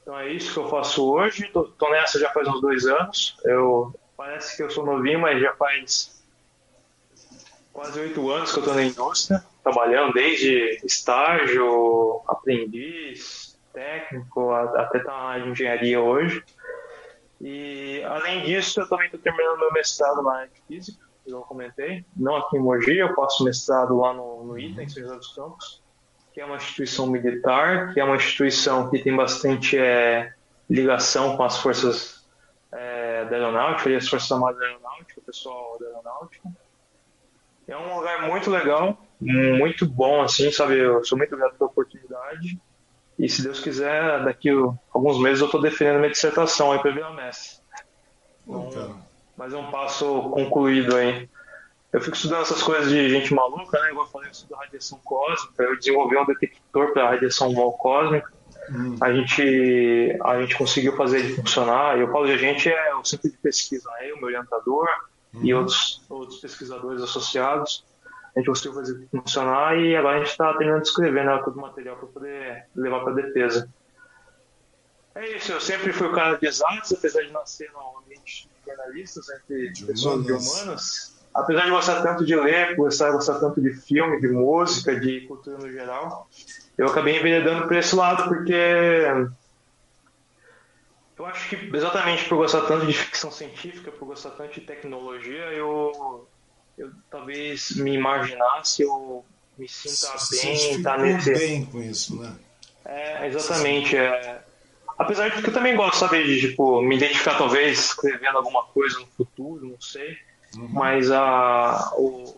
Então é isso que eu faço hoje. Estou nessa já faz uns dois anos. Eu parece que eu sou novinho, mas já faz quase oito anos que eu estou na indústria, trabalhando desde estágio, aprendiz, técnico, até tá na engenharia hoje. E além disso, eu também estou terminando meu mestrado na área de física, que eu comentei. Não aqui em Mogi, eu faço mestrado lá no, no ITA, em São José dos Campos, que é uma instituição militar, que é uma instituição que tem bastante é, ligação com as forças é, da aeronáutica, as forças armadas da aeronáutica, o pessoal da aeronáutica. É um lugar muito legal, muito bom, assim, sabe? Eu sou muito grato pela oportunidade. E se Deus quiser, daqui a alguns meses eu estou defendendo minha dissertação aí para virar mestre. Então, mas é um passo concluído aí. Eu fico estudando essas coisas de gente maluca, né? Igual eu falei, eu estudo radiação cósmica. Eu desenvolvi um detector para radiação cósmica. Hum. A, gente, a gente conseguiu fazer ele funcionar. Eu falo de a gente, é o centro de pesquisa, eu, meu orientador hum. e outros, outros pesquisadores associados a gente conseguiu fazer funcionar e agora a gente está terminando de escrever né, todo o material para poder levar para a defesa. É isso, eu sempre fui o cara de exatos, apesar de nascer no ambiente de jornalistas, entre de pessoas humanas. de humanas. Apesar de gostar tanto de ler, gostar, gostar tanto de filme, de música, de cultura no geral, eu acabei enveredando para esse lado porque eu acho que exatamente por gostar tanto de ficção científica, por gostar tanto de tecnologia, eu eu talvez me imaginasse ou me sinta bem, tá nesse. bem com isso, né? É, exatamente. É... Apesar de que eu também gosto, sabe, de tipo, me identificar talvez escrevendo alguma coisa no futuro, não sei. Uhum. Mas a, o,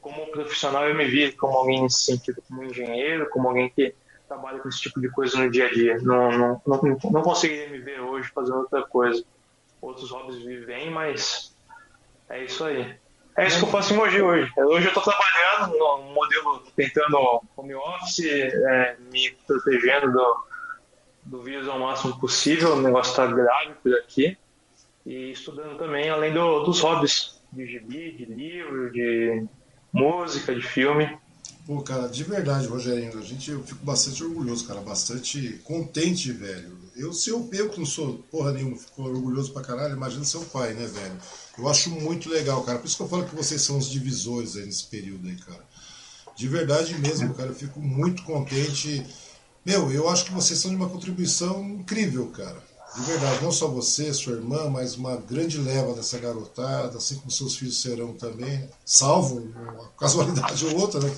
como profissional eu me vi como alguém nesse sentido, como engenheiro, como alguém que trabalha com esse tipo de coisa no dia a dia. Não, não, não, não conseguiria me ver hoje fazendo outra coisa. Outros hobbies vivem, mas é isso aí. É isso que eu faço em Mogi hoje. Hoje eu estou trabalhando no modelo, tentando home office, é, me protegendo do, do vírus ao máximo possível. O negócio está grave por aqui. E estudando também, além do, dos hobbies de gibi, de livro, de música, de filme. Pô, cara, de verdade, Rogerinho, a gente, eu fico bastante orgulhoso, cara, bastante contente, velho. Eu, se eu, eu que não sou porra nenhuma, fico orgulhoso pra caralho, imagina seu pai, né, velho? Eu acho muito legal, cara. Por isso que eu falo que vocês são os divisores aí nesse período aí, cara. De verdade mesmo, cara. Eu fico muito contente. Meu, eu acho que vocês são de uma contribuição incrível, cara. De verdade, não só você, sua irmã, mas uma grande leva dessa garotada, assim como seus filhos serão também, salvo uma casualidade ou outra, né?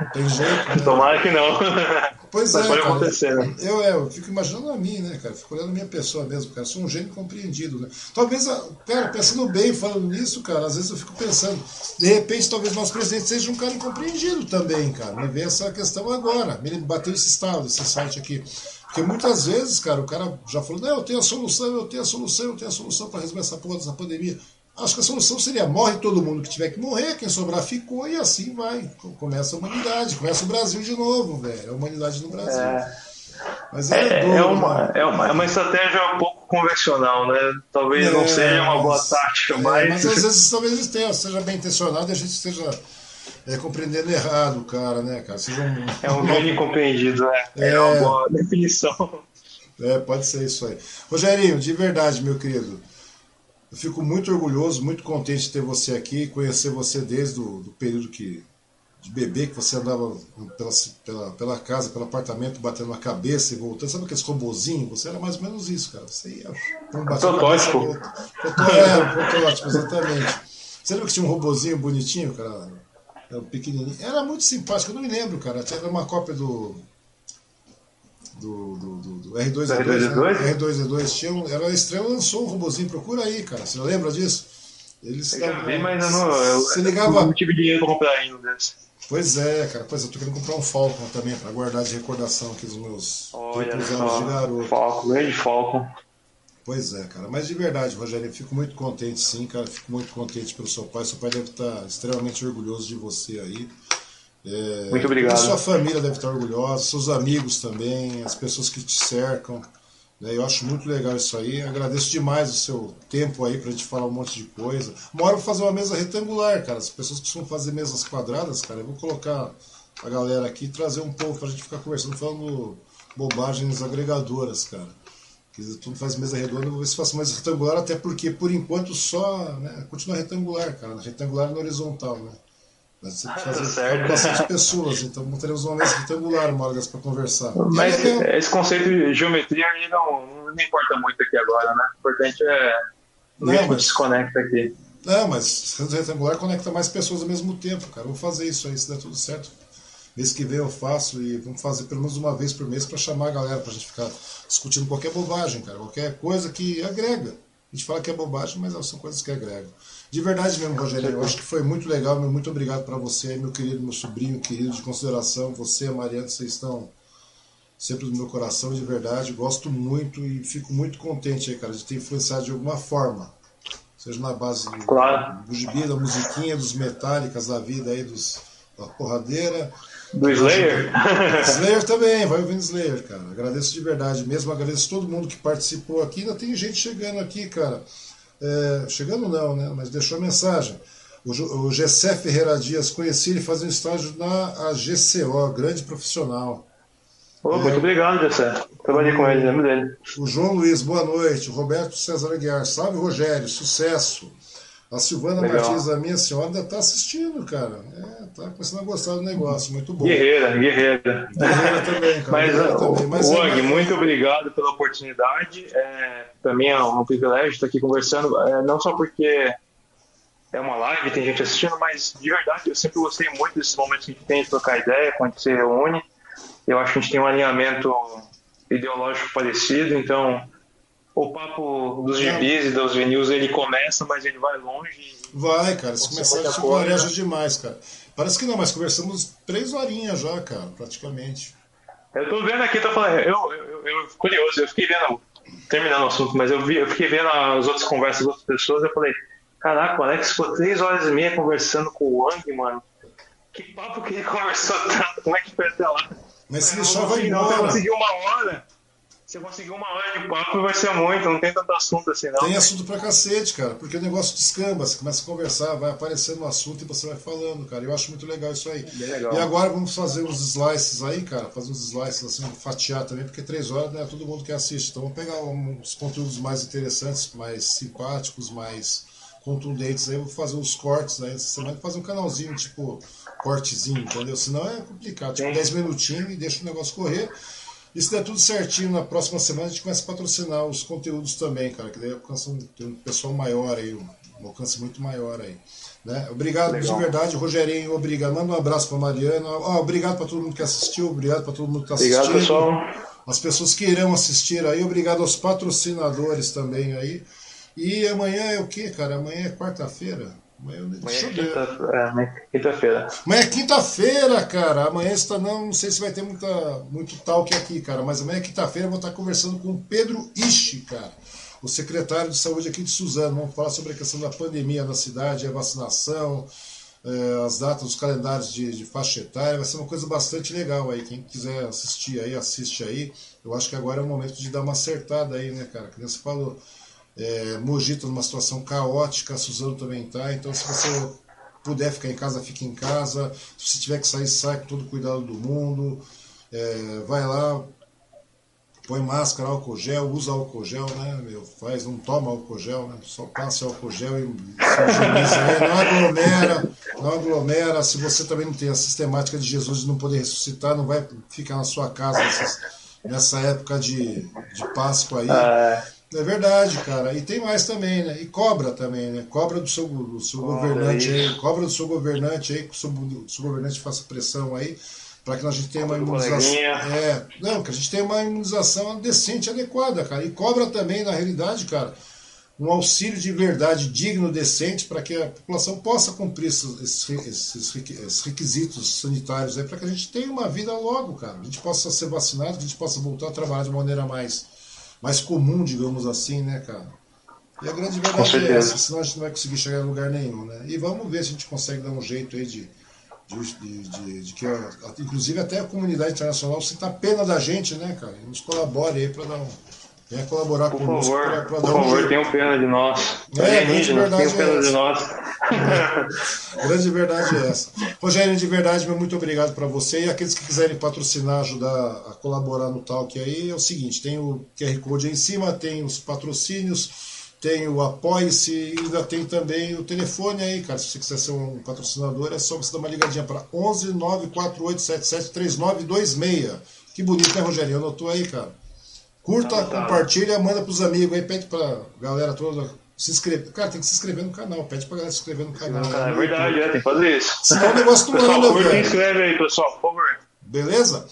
Não tem jeito. Né? Tomara que não. Pois Mas é, pode cara, acontecer, né? Eu, é, eu fico imaginando a mim, né, cara? Fico olhando a minha pessoa mesmo, cara. Sou um gênio compreendido, né? Talvez, cara, pensando bem, falando nisso, cara, às vezes eu fico pensando, de repente, talvez nosso presidente seja um cara incompreendido também, cara. Me vê essa questão agora. Me bateu esse estado, esse site aqui. Porque muitas vezes, cara, o cara já falou, não, eu tenho a solução, eu tenho a solução, eu tenho a solução para resolver essa porra dessa pandemia. Acho que a solução seria morre todo mundo que tiver que morrer, quem sobrar ficou e assim vai. Começa a humanidade, começa o Brasil de novo, velho. A humanidade no Brasil. É... Mas é, é, é, uma, é, uma, é uma estratégia um pouco convencional, né? Talvez é, não seja uma boa tática, é, mas. Mas às vezes talvez tenha, seja bem intencionado e a gente esteja é, compreendendo errado, cara, né, cara? Seja um, é um bem incompreendido, né? É, é uma boa definição. É, pode ser isso aí. Rogerinho, de verdade, meu querido. Eu fico muito orgulhoso, muito contente de ter você aqui, conhecer você desde o do período que, de bebê que você andava pela, pela, pela casa, pelo apartamento, batendo a cabeça e voltando. Sabe aqueles robozinhos? Você era mais ou menos isso, cara. Você ia um protótipo. Era um protótipo, exatamente. Você lembra que tinha um robozinho bonitinho, cara? Era um pequenininho. Era muito simpático, eu não me lembro, cara. Era uma cópia do do, do, do, do R2D2. R2D2? Né? R2D2 tinha um, era a Estrela lançou um robozinho, procura aí, cara. Você lembra disso? Eles eu já vi, mas eu não. Eu, você ligava... eu não tive dinheiro pra comprar ainda. Pois é, cara. Pois eu tô querendo comprar um Falcon também, pra guardar de recordação aqui dos meus Olha anos de garoto. Falcon, grande Falcon. Pois é, cara. Mas de verdade, Rogério, eu fico muito contente sim, cara. Fico muito contente pelo seu pai. Seu pai deve estar extremamente orgulhoso de você aí. É, Muito obrigado. A sua família deve estar orgulhosa, seus amigos também, as pessoas que te cercam. Né? Eu acho muito legal isso aí. Agradeço demais o seu tempo aí para a gente falar um monte de coisa. Uma hora eu vou fazer uma mesa retangular, cara. As pessoas costumam fazer mesas quadradas, cara. Eu vou colocar a galera aqui e trazer um pouco para a gente ficar conversando, falando bobagens agregadoras, cara. Que tudo faz mesa redonda, eu vou ver se faço mais retangular, até porque por enquanto só né, continua retangular, cara. Retangular no horizontal, né? Mas tem que fazer certo. bastante pessoas, então teremos uma mesa retangular, Morgas, para conversar. Mas é esse conceito de geometria aí não, não importa muito aqui agora, né? O importante é não, não mas... desconecta aqui. Não, mas retangular conecta mais pessoas ao mesmo tempo, cara. Vou fazer isso aí, se der tudo certo. Mês que vem eu faço e vamos fazer pelo menos uma vez por mês para chamar a galera, para a gente ficar discutindo qualquer bobagem, cara. Qualquer coisa que agrega. A gente fala que é bobagem, mas são coisas que agregam. De verdade mesmo, Rogério, eu acho que foi muito legal. Meu, muito obrigado para você, meu querido, meu sobrinho querido de consideração. Você, a Mariana, vocês estão sempre no meu coração, de verdade. Gosto muito e fico muito contente aí, cara, de ter influenciado de alguma forma. Seja na base do, claro. do gibi, da musiquinha, dos metálicas da vida aí, dos, da porradeira. Do Slayer? <laughs> Slayer também, vai ouvindo Slayer, cara. Agradeço de verdade mesmo, agradeço todo mundo que participou aqui. Ainda tem gente chegando aqui, cara. É, chegando não, né? Mas deixou mensagem. O, o Gessé Ferreira Dias, conheci ele fazendo estágio na GCO, grande profissional. Oh, é, muito obrigado, Gessé. Trabalhei com ele, lembro dele. O João Luiz, boa noite. O Roberto César Aguiar, salve Rogério, sucesso. A Silvana Legal. Martins, a minha senhora, ainda está assistindo, cara. É, tá começando a gostar do negócio, muito bom. Guerreira, guerreira. Guerreira também, cara. Mas, guerreira também. Mas Wang, é... muito obrigado pela oportunidade. É, para mim é um privilégio estar aqui conversando, é, não só porque é uma live, tem gente assistindo, mas de verdade eu sempre gostei muito desses momentos que a gente tem de trocar ideia, quando a gente se reúne. Eu acho que a gente tem um alinhamento ideológico parecido, então o papo dos gibis e dos vinil ele começa, mas ele vai longe. Vai, cara. Se começar, a gente planeja demais, cara. Parece que não, mas conversamos três horinhas já, cara, praticamente. Eu tô vendo aqui, tô falando, eu, eu, eu, curioso, eu fiquei vendo, terminando o assunto, mas eu, vi, eu fiquei vendo as outras conversas das outras pessoas, eu falei, caraca, o Alex ficou três horas e meia conversando com o Wang, mano. Que papo que ele conversou tanto, como é que foi até lá? Mas se deixar, vai embora. Conseguiu uma hora se eu conseguir uma hora de papo, vai ser muito, não tem tanto assunto assim, não. Tem assunto pra cacete, cara, porque o negócio descamba, você começa a conversar, vai aparecendo um assunto e você vai falando, cara. Eu acho muito legal isso aí. Bem legal. E agora vamos fazer uns slices aí, cara, fazer uns slices assim, fatiar também, porque três horas não é todo mundo que assiste. Então vamos pegar uns conteúdos mais interessantes, mais simpáticos, mais contundentes aí, vou fazer uns cortes aí essa semana, fazer um canalzinho, tipo, cortezinho, entendeu? Senão é complicado, tipo, 10 minutinhos e deixa o negócio correr. E se der tudo certinho, na próxima semana a gente começa a patrocinar os conteúdos também, cara, que daí alcança um, um pessoal maior aí, um, alcance muito maior aí. Né? Obrigado Legal. de verdade, Rogerinho, obrigado. Manda um abraço para Mariana. Oh, obrigado para todo mundo que assistiu, obrigado para todo mundo que está assistindo. Obrigado, pessoal. As pessoas que irão assistir aí, obrigado aos patrocinadores também aí. E amanhã é o que, cara? Amanhã é quarta-feira? Amanhã, amanhã é quinta-feira. É, quinta amanhã é quinta-feira, cara. Amanhã está não, não sei se vai ter muita, muito talk aqui, cara. Mas amanhã é quinta-feira eu vou estar conversando com o Pedro Ishi, cara. O secretário de saúde aqui de Suzano. Vamos falar sobre a questão da pandemia na cidade, a vacinação, é, as datas, os calendários de, de faixa etária. Vai ser uma coisa bastante legal aí. Quem quiser assistir aí, assiste aí. Eu acho que agora é o momento de dar uma acertada aí, né, cara? Que você falou é, Mogi está numa situação caótica, Suzano também está. Então, se você puder ficar em casa, fique em casa. Se tiver que sair, sai com todo o cuidado do mundo. É, vai lá, põe máscara, álcool gel, usa álcool gel, né? Meu, faz, não toma álcool gel, né? Só passa álcool gel e se aí, não aglomera, não aglomera. Se você também não tem a sistemática de Jesus de não poder ressuscitar, não vai ficar na sua casa nessas, nessa época de, de Páscoa aí. Ah, é. Verdade, cara. E tem mais também, né? E cobra também, né? Cobra do seu, do seu governante aí, cobra do seu governante aí, que o seu, o seu governante faça pressão aí, para que a gente tenha uma imunização. É, não, que a gente tenha uma imunização decente, adequada, cara. E cobra também, na realidade, cara, um auxílio de verdade digno, decente, para que a população possa cumprir esses, esses, esses requisitos sanitários aí, para que a gente tenha uma vida logo, cara. A gente possa ser vacinado, que a gente possa voltar a trabalhar de maneira mais mais comum, digamos assim, né, cara? E a grande verdade é essa, senão a gente não vai conseguir chegar em lugar nenhum, né? E vamos ver se a gente consegue dar um jeito aí de, de, de, de, de que, inclusive, até a comunidade internacional sinta pena da gente, né, cara? E nos colabore aí para dar um. Venha colaborar por conosco. Favor, pra, pra por favor, um tenham pena de nós. É, grande verdade tenham pena é de nós. É. <laughs> grande verdade é essa. Rogério, de verdade, muito obrigado para você. E aqueles que quiserem patrocinar, ajudar a colaborar no Talk aí, é o seguinte: tem o QR Code aí em cima, tem os patrocínios, tem o Apoie-se e ainda tem também o telefone aí, cara. Se você quiser ser um patrocinador, é só você dar uma ligadinha para 11 94877 3926. Que bonito, né, Rogério? Anotou aí, cara. Curta, tá, compartilha, manda pros amigos aí, pede pra galera toda se inscrever. Cara, tem que se inscrever no canal. Pede pra galera se inscrever no canal. É, é verdade, é, tem que fazer isso. Senão o negócio não anda, velho. Se inscreve aí, pessoal, por favor. Beleza?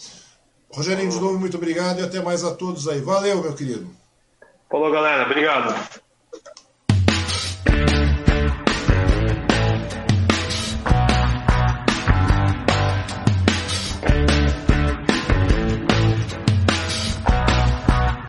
Rogerinho, de novo, muito obrigado e até mais a todos aí. Valeu, meu querido. Falou, galera. Obrigado.